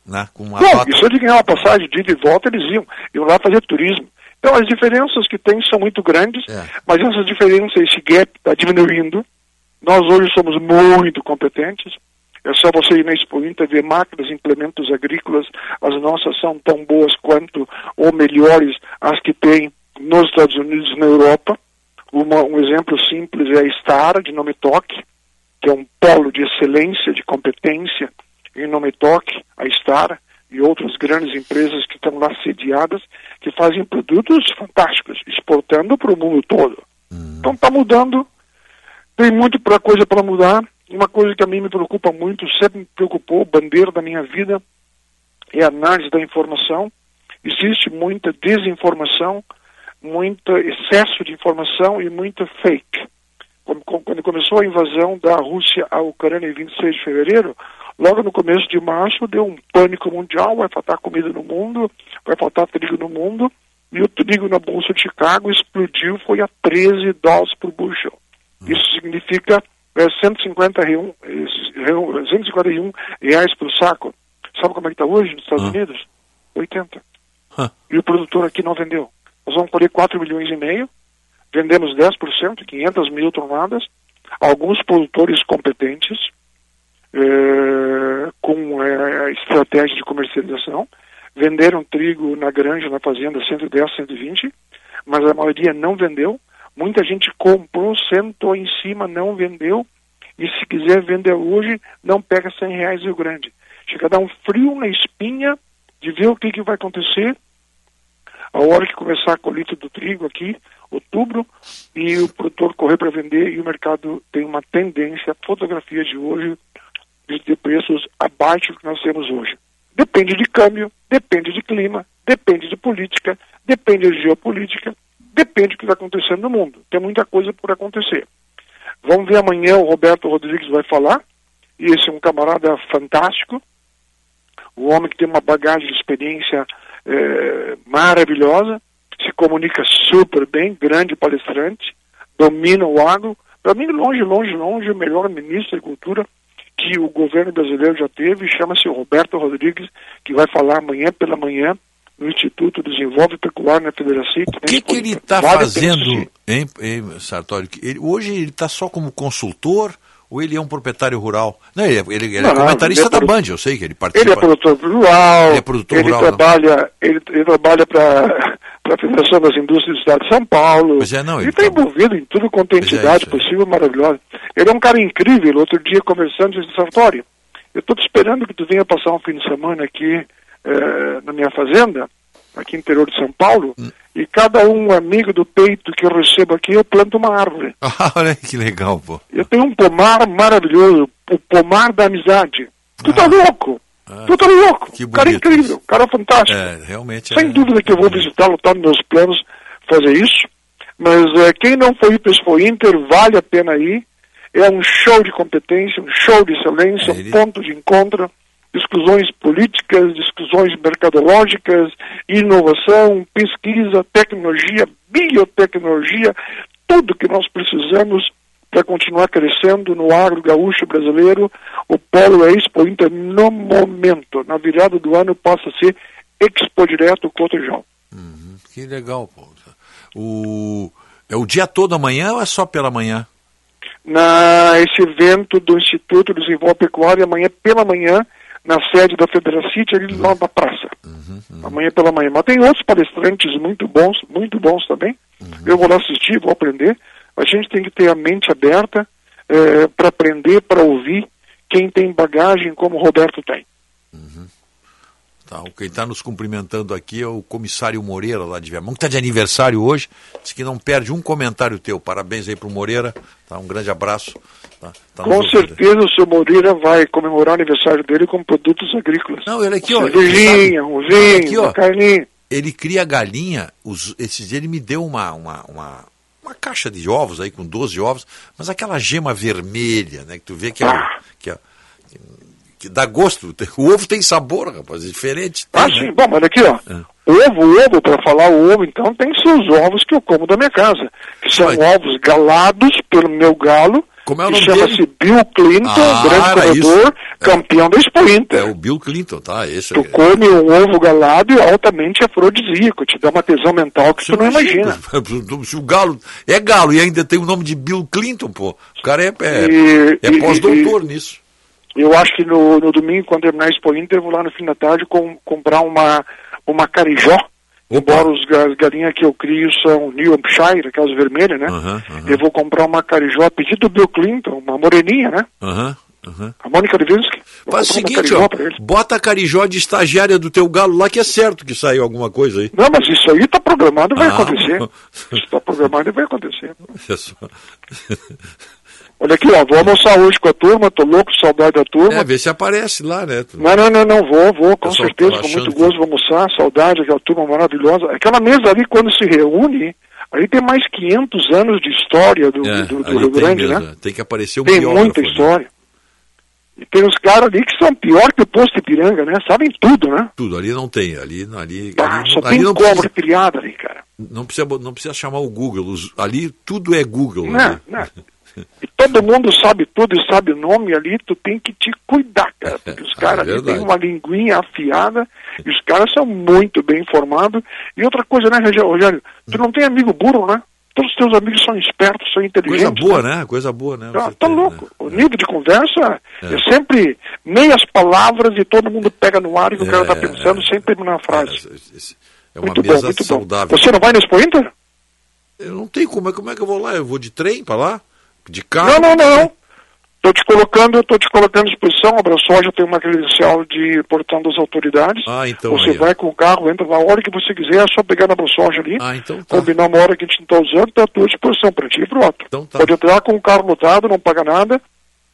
[SPEAKER 223] Né? Com uma
[SPEAKER 41] Não,
[SPEAKER 223] nota.
[SPEAKER 41] e se ele ganhar uma passagem de ida e volta, eles iam, iam lá fazer turismo. Então as diferenças que tem são muito grandes,
[SPEAKER 223] É.
[SPEAKER 41] mas essas diferenças, esse gap está diminuindo. Nós hoje somos muito competentes. É só você ir na Expo Inter ver máquinas e implementos agrícolas. As nossas são tão boas quanto ou melhores as que tem nos Estados Unidos e na Europa. Uma- um exemplo simples é a Star, de nome Toque, que é um polo de excelência, de competência em nome Toque, a Star e outras grandes empresas que estão lá sediadas, que fazem produtos fantásticos, exportando para o mundo todo. Então está mudando, tem muito pra coisa para mudar. Uma coisa que a mim me preocupa muito, sempre me preocupou, bandeira da minha vida, é a análise da informação. Existe muita desinformação, muito excesso de informação e muita fake. Quando, começou a invasão da Rússia à Ucrânia em 26 de fevereiro, logo no começo de março deu um pânico mundial, vai faltar comida no mundo, vai faltar trigo no mundo, e o trigo na Bolsa de Chicago explodiu, foi a 13 dólares por bushel. Isso significa é, 150 reum, eh, reum, 151 reais por saco. Sabe como é que está hoje nos Estados Unidos? 80. E o produtor aqui não vendeu. Nós vamos colher 4 milhões e meio, vendemos 10%, 500 mil toneladas. Alguns produtores competentes, eh, com eh, estratégia de comercialização, venderam trigo na granja, na fazenda, 110, 120, mas a maioria não vendeu. Muita gente comprou, sentou em cima, não vendeu, e se quiser vender hoje, não pega 100 reais Rio Grande. Chega a dar um frio na espinha de ver o que, que vai acontecer a hora que começar a colheita do trigo aqui, outubro, e o produtor correr para vender e o mercado tem uma tendência, a fotografia de hoje, de ter preços abaixo do que nós temos hoje. Depende de câmbio, depende de clima, depende de política, depende de geopolítica, depende do que está acontecendo no mundo. Tem muita coisa por acontecer. Vamos ver amanhã, o Roberto Rodrigues vai falar, e esse é um camarada fantástico, um homem que tem uma bagagem de experiência eh, maravilhosa, se comunica super bem, grande palestrante, domina o agro. Para mim, longe, longe, longe, o melhor ministro da Cultura que o governo brasileiro já teve, chama-se Roberto Rodrigues, que vai falar amanhã pela manhã no Instituto Desenvolve Pecuária na Federação.
[SPEAKER 223] O que, que ele está fazendo, hein, hein Sartori? Ele- hoje ele está só como consultor ou ele é um proprietário rural? Não, ele é, ele- ele é
[SPEAKER 41] Não,
[SPEAKER 223] comentarista
[SPEAKER 41] é
[SPEAKER 223] da
[SPEAKER 41] produ-
[SPEAKER 223] Band, eu sei que ele participa.
[SPEAKER 41] Ele é produtor rural,
[SPEAKER 223] Ele é produtor
[SPEAKER 41] ele
[SPEAKER 223] rural, não?
[SPEAKER 41] trabalha, ele, ele trabalha para a Federação das Indústrias do Estado de São Paulo.
[SPEAKER 223] Pois é, não,
[SPEAKER 41] ele está envolvido em tudo quanto é
[SPEAKER 223] é,
[SPEAKER 41] entidade
[SPEAKER 223] aí.
[SPEAKER 41] possível, maravilhosa. Ele é um cara incrível. Outro dia, conversando, disse, Sartori, eu estou te esperando que tu venha passar um fim de semana aqui eh, na minha fazenda, aqui no interior de São Paulo,
[SPEAKER 223] Hum.
[SPEAKER 41] e cada um amigo do peito que eu recebo aqui, eu planto uma árvore.
[SPEAKER 223] Ah, olha que legal, pô.
[SPEAKER 41] Eu tenho um pomar maravilhoso, o pomar da amizade. Tu
[SPEAKER 223] Ah.
[SPEAKER 41] tá louco? tu tá louco?
[SPEAKER 223] que
[SPEAKER 41] cara
[SPEAKER 223] bonito
[SPEAKER 41] incrível, cara fantástico.
[SPEAKER 223] É, realmente
[SPEAKER 41] Sem
[SPEAKER 223] é.
[SPEAKER 41] dúvida que eu vou visitá-lo, tá nos meus planos fazer isso. Mas eh, quem não foi para o Inter, vale a pena ir. É um show de competência, um show de excelência, um ponto de encontro, discussões políticas, discussões mercadológicas, inovação, pesquisa, tecnologia, biotecnologia, tudo que nós precisamos para continuar crescendo no agro gaúcho brasileiro. O polo é Expo Inter no momento. Na virada do ano passa a ser Expo Direto Cotejão.
[SPEAKER 223] Que legal, pô. O, é o dia todo amanhã ou é só pela manhã?
[SPEAKER 41] Na esse evento do Instituto de Desenvolvimento Pecuário, amanhã pela manhã, na sede da Federacity, ali lá na praça.
[SPEAKER 3] Uhum,
[SPEAKER 41] Amanhã pela manhã. Mas tem outros palestrantes muito bons, muito bons também.
[SPEAKER 3] Uhum.
[SPEAKER 41] Eu vou lá assistir, vou aprender. A gente tem que ter a mente aberta para aprender, para ouvir quem tem bagagem como o Roberto tem.
[SPEAKER 3] Tá, quem está nos cumprimentando aqui é o comissário Moreira, lá de Viamão, que está de aniversário hoje. Diz que não perde um comentário teu. Parabéns aí para o Moreira. Tá, um grande abraço. Tá, tá
[SPEAKER 41] Com certeza o seu Moreira vai comemorar o aniversário dele com produtos agrícolas.
[SPEAKER 3] Não, ele aqui, ó.
[SPEAKER 41] Cervejinha, um vinho,
[SPEAKER 3] aqui, ó,
[SPEAKER 41] uma carninha.
[SPEAKER 3] Ele cria galinha. Os, esses dias ele me deu uma, uma, uma, uma caixa de ovos aí com 12 ovos, mas aquela gema vermelha, né? Que tu vê que é,
[SPEAKER 41] Ah.
[SPEAKER 3] que é- que dá gosto. O ovo tem sabor, rapaz, é diferente.
[SPEAKER 41] Ah,
[SPEAKER 3] Tem, né?
[SPEAKER 41] sim. Bom, mas aqui, ó. Ovo, ovo, para falar o ovo, então, tem seus ovos que eu como da minha casa. Que são ovos galados pelo meu galo.
[SPEAKER 3] Como é o nome
[SPEAKER 41] chama-se? Bill Clinton,
[SPEAKER 3] Ah,
[SPEAKER 41] grande corredor,
[SPEAKER 3] isso.
[SPEAKER 41] campeão da Expo Inter.
[SPEAKER 3] É o Bill Clinton, tá? Esse
[SPEAKER 41] Tu come um ovo galado e é altamente afrodisíaco, te dá uma tesão mental que tu não imagina.
[SPEAKER 3] Se o galo é galo e ainda tem o nome de Bill Clinton, pô. O cara é, é, é pós-doutor nisso.
[SPEAKER 41] Eu acho que no, no domingo, quando terminar a Expo Inter, eu vou lá no fim da tarde com, comprar uma, uma carijó. Embora os ga- as galinhas que eu crio são New Hampshire, aquelas vermelhas, né? Eu vou comprar uma carijó a pedido do Bill Clinton, uma moreninha, né? A Mônica Levinsky.
[SPEAKER 3] Faz o seguinte, ó, bota a carijó de estagiária do teu galo lá que é certo que saiu alguma coisa aí.
[SPEAKER 41] Não, mas isso aí tá programado e vai
[SPEAKER 3] Ah,
[SPEAKER 41] acontecer. Isso tá programado e vai acontecer.
[SPEAKER 3] É só-
[SPEAKER 41] Olha aqui, ó, vou almoçar hoje com a turma, tô louco, saudade da turma.
[SPEAKER 3] É, vê se aparece lá, né?
[SPEAKER 41] Não, não, não, não, vou, vou, com
[SPEAKER 3] Pessoal
[SPEAKER 41] certeza, com muito gosto, vou almoçar, saudade, aquela turma maravilhosa. Aquela mesa ali, quando se reúne, aí tem mais 500 anos de história do,
[SPEAKER 3] É,
[SPEAKER 41] do, do
[SPEAKER 3] ali
[SPEAKER 41] Rio Grande,
[SPEAKER 3] mesmo,
[SPEAKER 41] né?
[SPEAKER 3] é. Tem que aparecer um
[SPEAKER 41] Tem muita
[SPEAKER 3] ali.
[SPEAKER 41] história. E tem uns caras ali que são pior que o posto Ipiranga, né? Sabem tudo, né?
[SPEAKER 3] Tudo, ali não tem, ali, ali,
[SPEAKER 41] Ah,
[SPEAKER 3] ali,
[SPEAKER 41] só
[SPEAKER 3] ali
[SPEAKER 41] tem
[SPEAKER 3] não,
[SPEAKER 41] cobra
[SPEAKER 3] precisa,
[SPEAKER 41] criada ali, cara.
[SPEAKER 3] não, precisa, não precisa chamar o Google, os- ali tudo é Google.
[SPEAKER 41] Não,
[SPEAKER 3] né?
[SPEAKER 41] não. E todo mundo sabe tudo e sabe o nome ali, tu tem que te cuidar, cara. Porque os caras
[SPEAKER 3] É
[SPEAKER 41] têm uma linguinha afiada e os caras são muito bem informados. E outra coisa, né, Rogério? Tu não tem amigo burro, né? Todos os teus amigos são espertos, são inteligentes.
[SPEAKER 3] Coisa boa, né? Coisa boa, né? Você
[SPEAKER 41] tá
[SPEAKER 3] tem,
[SPEAKER 41] louco.
[SPEAKER 3] né?
[SPEAKER 41] O nível de conversa
[SPEAKER 3] É.
[SPEAKER 41] é. sempre meias palavras e todo mundo pega no ar e o cara tá
[SPEAKER 3] É,
[SPEAKER 41] pensando sem terminar a frase.
[SPEAKER 3] É uma
[SPEAKER 41] muito
[SPEAKER 3] mesa
[SPEAKER 41] bom, muito
[SPEAKER 3] saudável.
[SPEAKER 41] bom. Você não vai na Expo Inter?
[SPEAKER 3] Eu não tenho como, é- como é que eu vou lá? Eu vou de trem pra lá? De carro?
[SPEAKER 41] Não, não, não. Tô te colocando, tô te colocando à disposição. A Brasoja tem uma credencial de portão das autoridades.
[SPEAKER 3] Ah, então
[SPEAKER 41] Você
[SPEAKER 3] aí, ó.
[SPEAKER 41] vai com o carro, entra na hora que você quiser, é só pegar na Brasoja ali.
[SPEAKER 3] Ah, então tá.
[SPEAKER 41] Combinar uma hora que a gente não tá usando, tá à tua disposição para ti e pro outro.
[SPEAKER 3] Então tá.
[SPEAKER 41] Pode entrar com o carro lotado, não paga nada.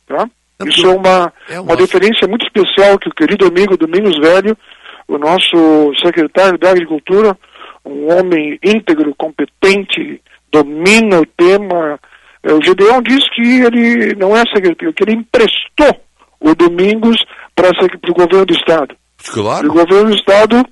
[SPEAKER 41] Tá? Isso é uma,
[SPEAKER 3] é
[SPEAKER 41] uma deferência muito especial que o querido amigo Domingos Velho, o nosso secretário da Agricultura, um homem íntegro, competente, domina o tema. Eh, O Gedeon diz que ele não é secretário, que ele emprestou o Domingos para o governo do Estado.
[SPEAKER 3] Claro.
[SPEAKER 41] E o governo do Estado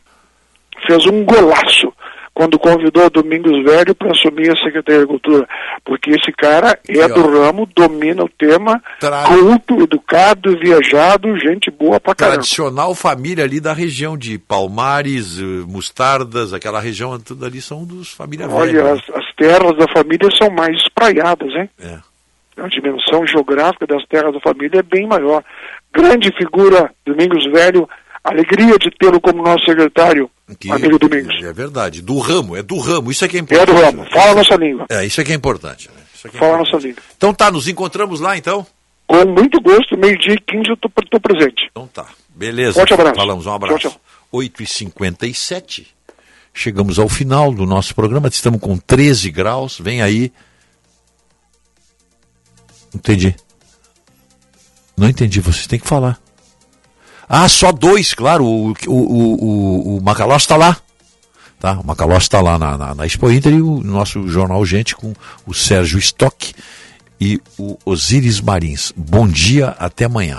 [SPEAKER 41] fez um golaço quando convidou Domingos Velho para assumir a Secretaria de Agricultura, porque esse cara é
[SPEAKER 3] Legal.
[SPEAKER 41] do ramo, domina o tema,
[SPEAKER 3] Tra-
[SPEAKER 41] culto, educado, viajado, gente boa pra caramba.
[SPEAKER 3] Tradicional família ali da região de Palmares, eh, Mostardas, aquela região, tudo ali são dos família
[SPEAKER 41] Olha,
[SPEAKER 3] velha.
[SPEAKER 41] as, as terras da família são mais espraiadas, hein?
[SPEAKER 3] É.
[SPEAKER 41] A dimensão geográfica das terras da família é bem maior. Grande figura, Domingos Velho, alegria de tê-lo como nosso secretário,
[SPEAKER 3] Que-
[SPEAKER 41] amigo Domingos.
[SPEAKER 3] É verdade, do ramo, é do ramo, isso é que é
[SPEAKER 41] É
[SPEAKER 3] importante.
[SPEAKER 41] do ramo, fala a nossa língua.
[SPEAKER 3] É, isso é que é importante. né? É que é
[SPEAKER 41] Fala a nossa língua.
[SPEAKER 3] Então tá, nos encontramos lá então?
[SPEAKER 41] Com muito gosto, meio-dia e 15 eu tô, tô presente.
[SPEAKER 3] Então tá, beleza.
[SPEAKER 41] Forte abraço.
[SPEAKER 3] Falamos, um abraço.
[SPEAKER 41] Tchau, tchau.
[SPEAKER 3] 8h57, chegamos ao final do nosso programa, estamos com 13 graus, vem aí. Entendi. Não entendi, você tem que falar. Ah, só dois, claro, o, o, o, o, Macalós está lá. Tá? O Macalós está lá na, na, na Expo Inter e o nosso jornal Gente com o Sérgio Stock e o Osiris Marins. Bom dia, até amanhã.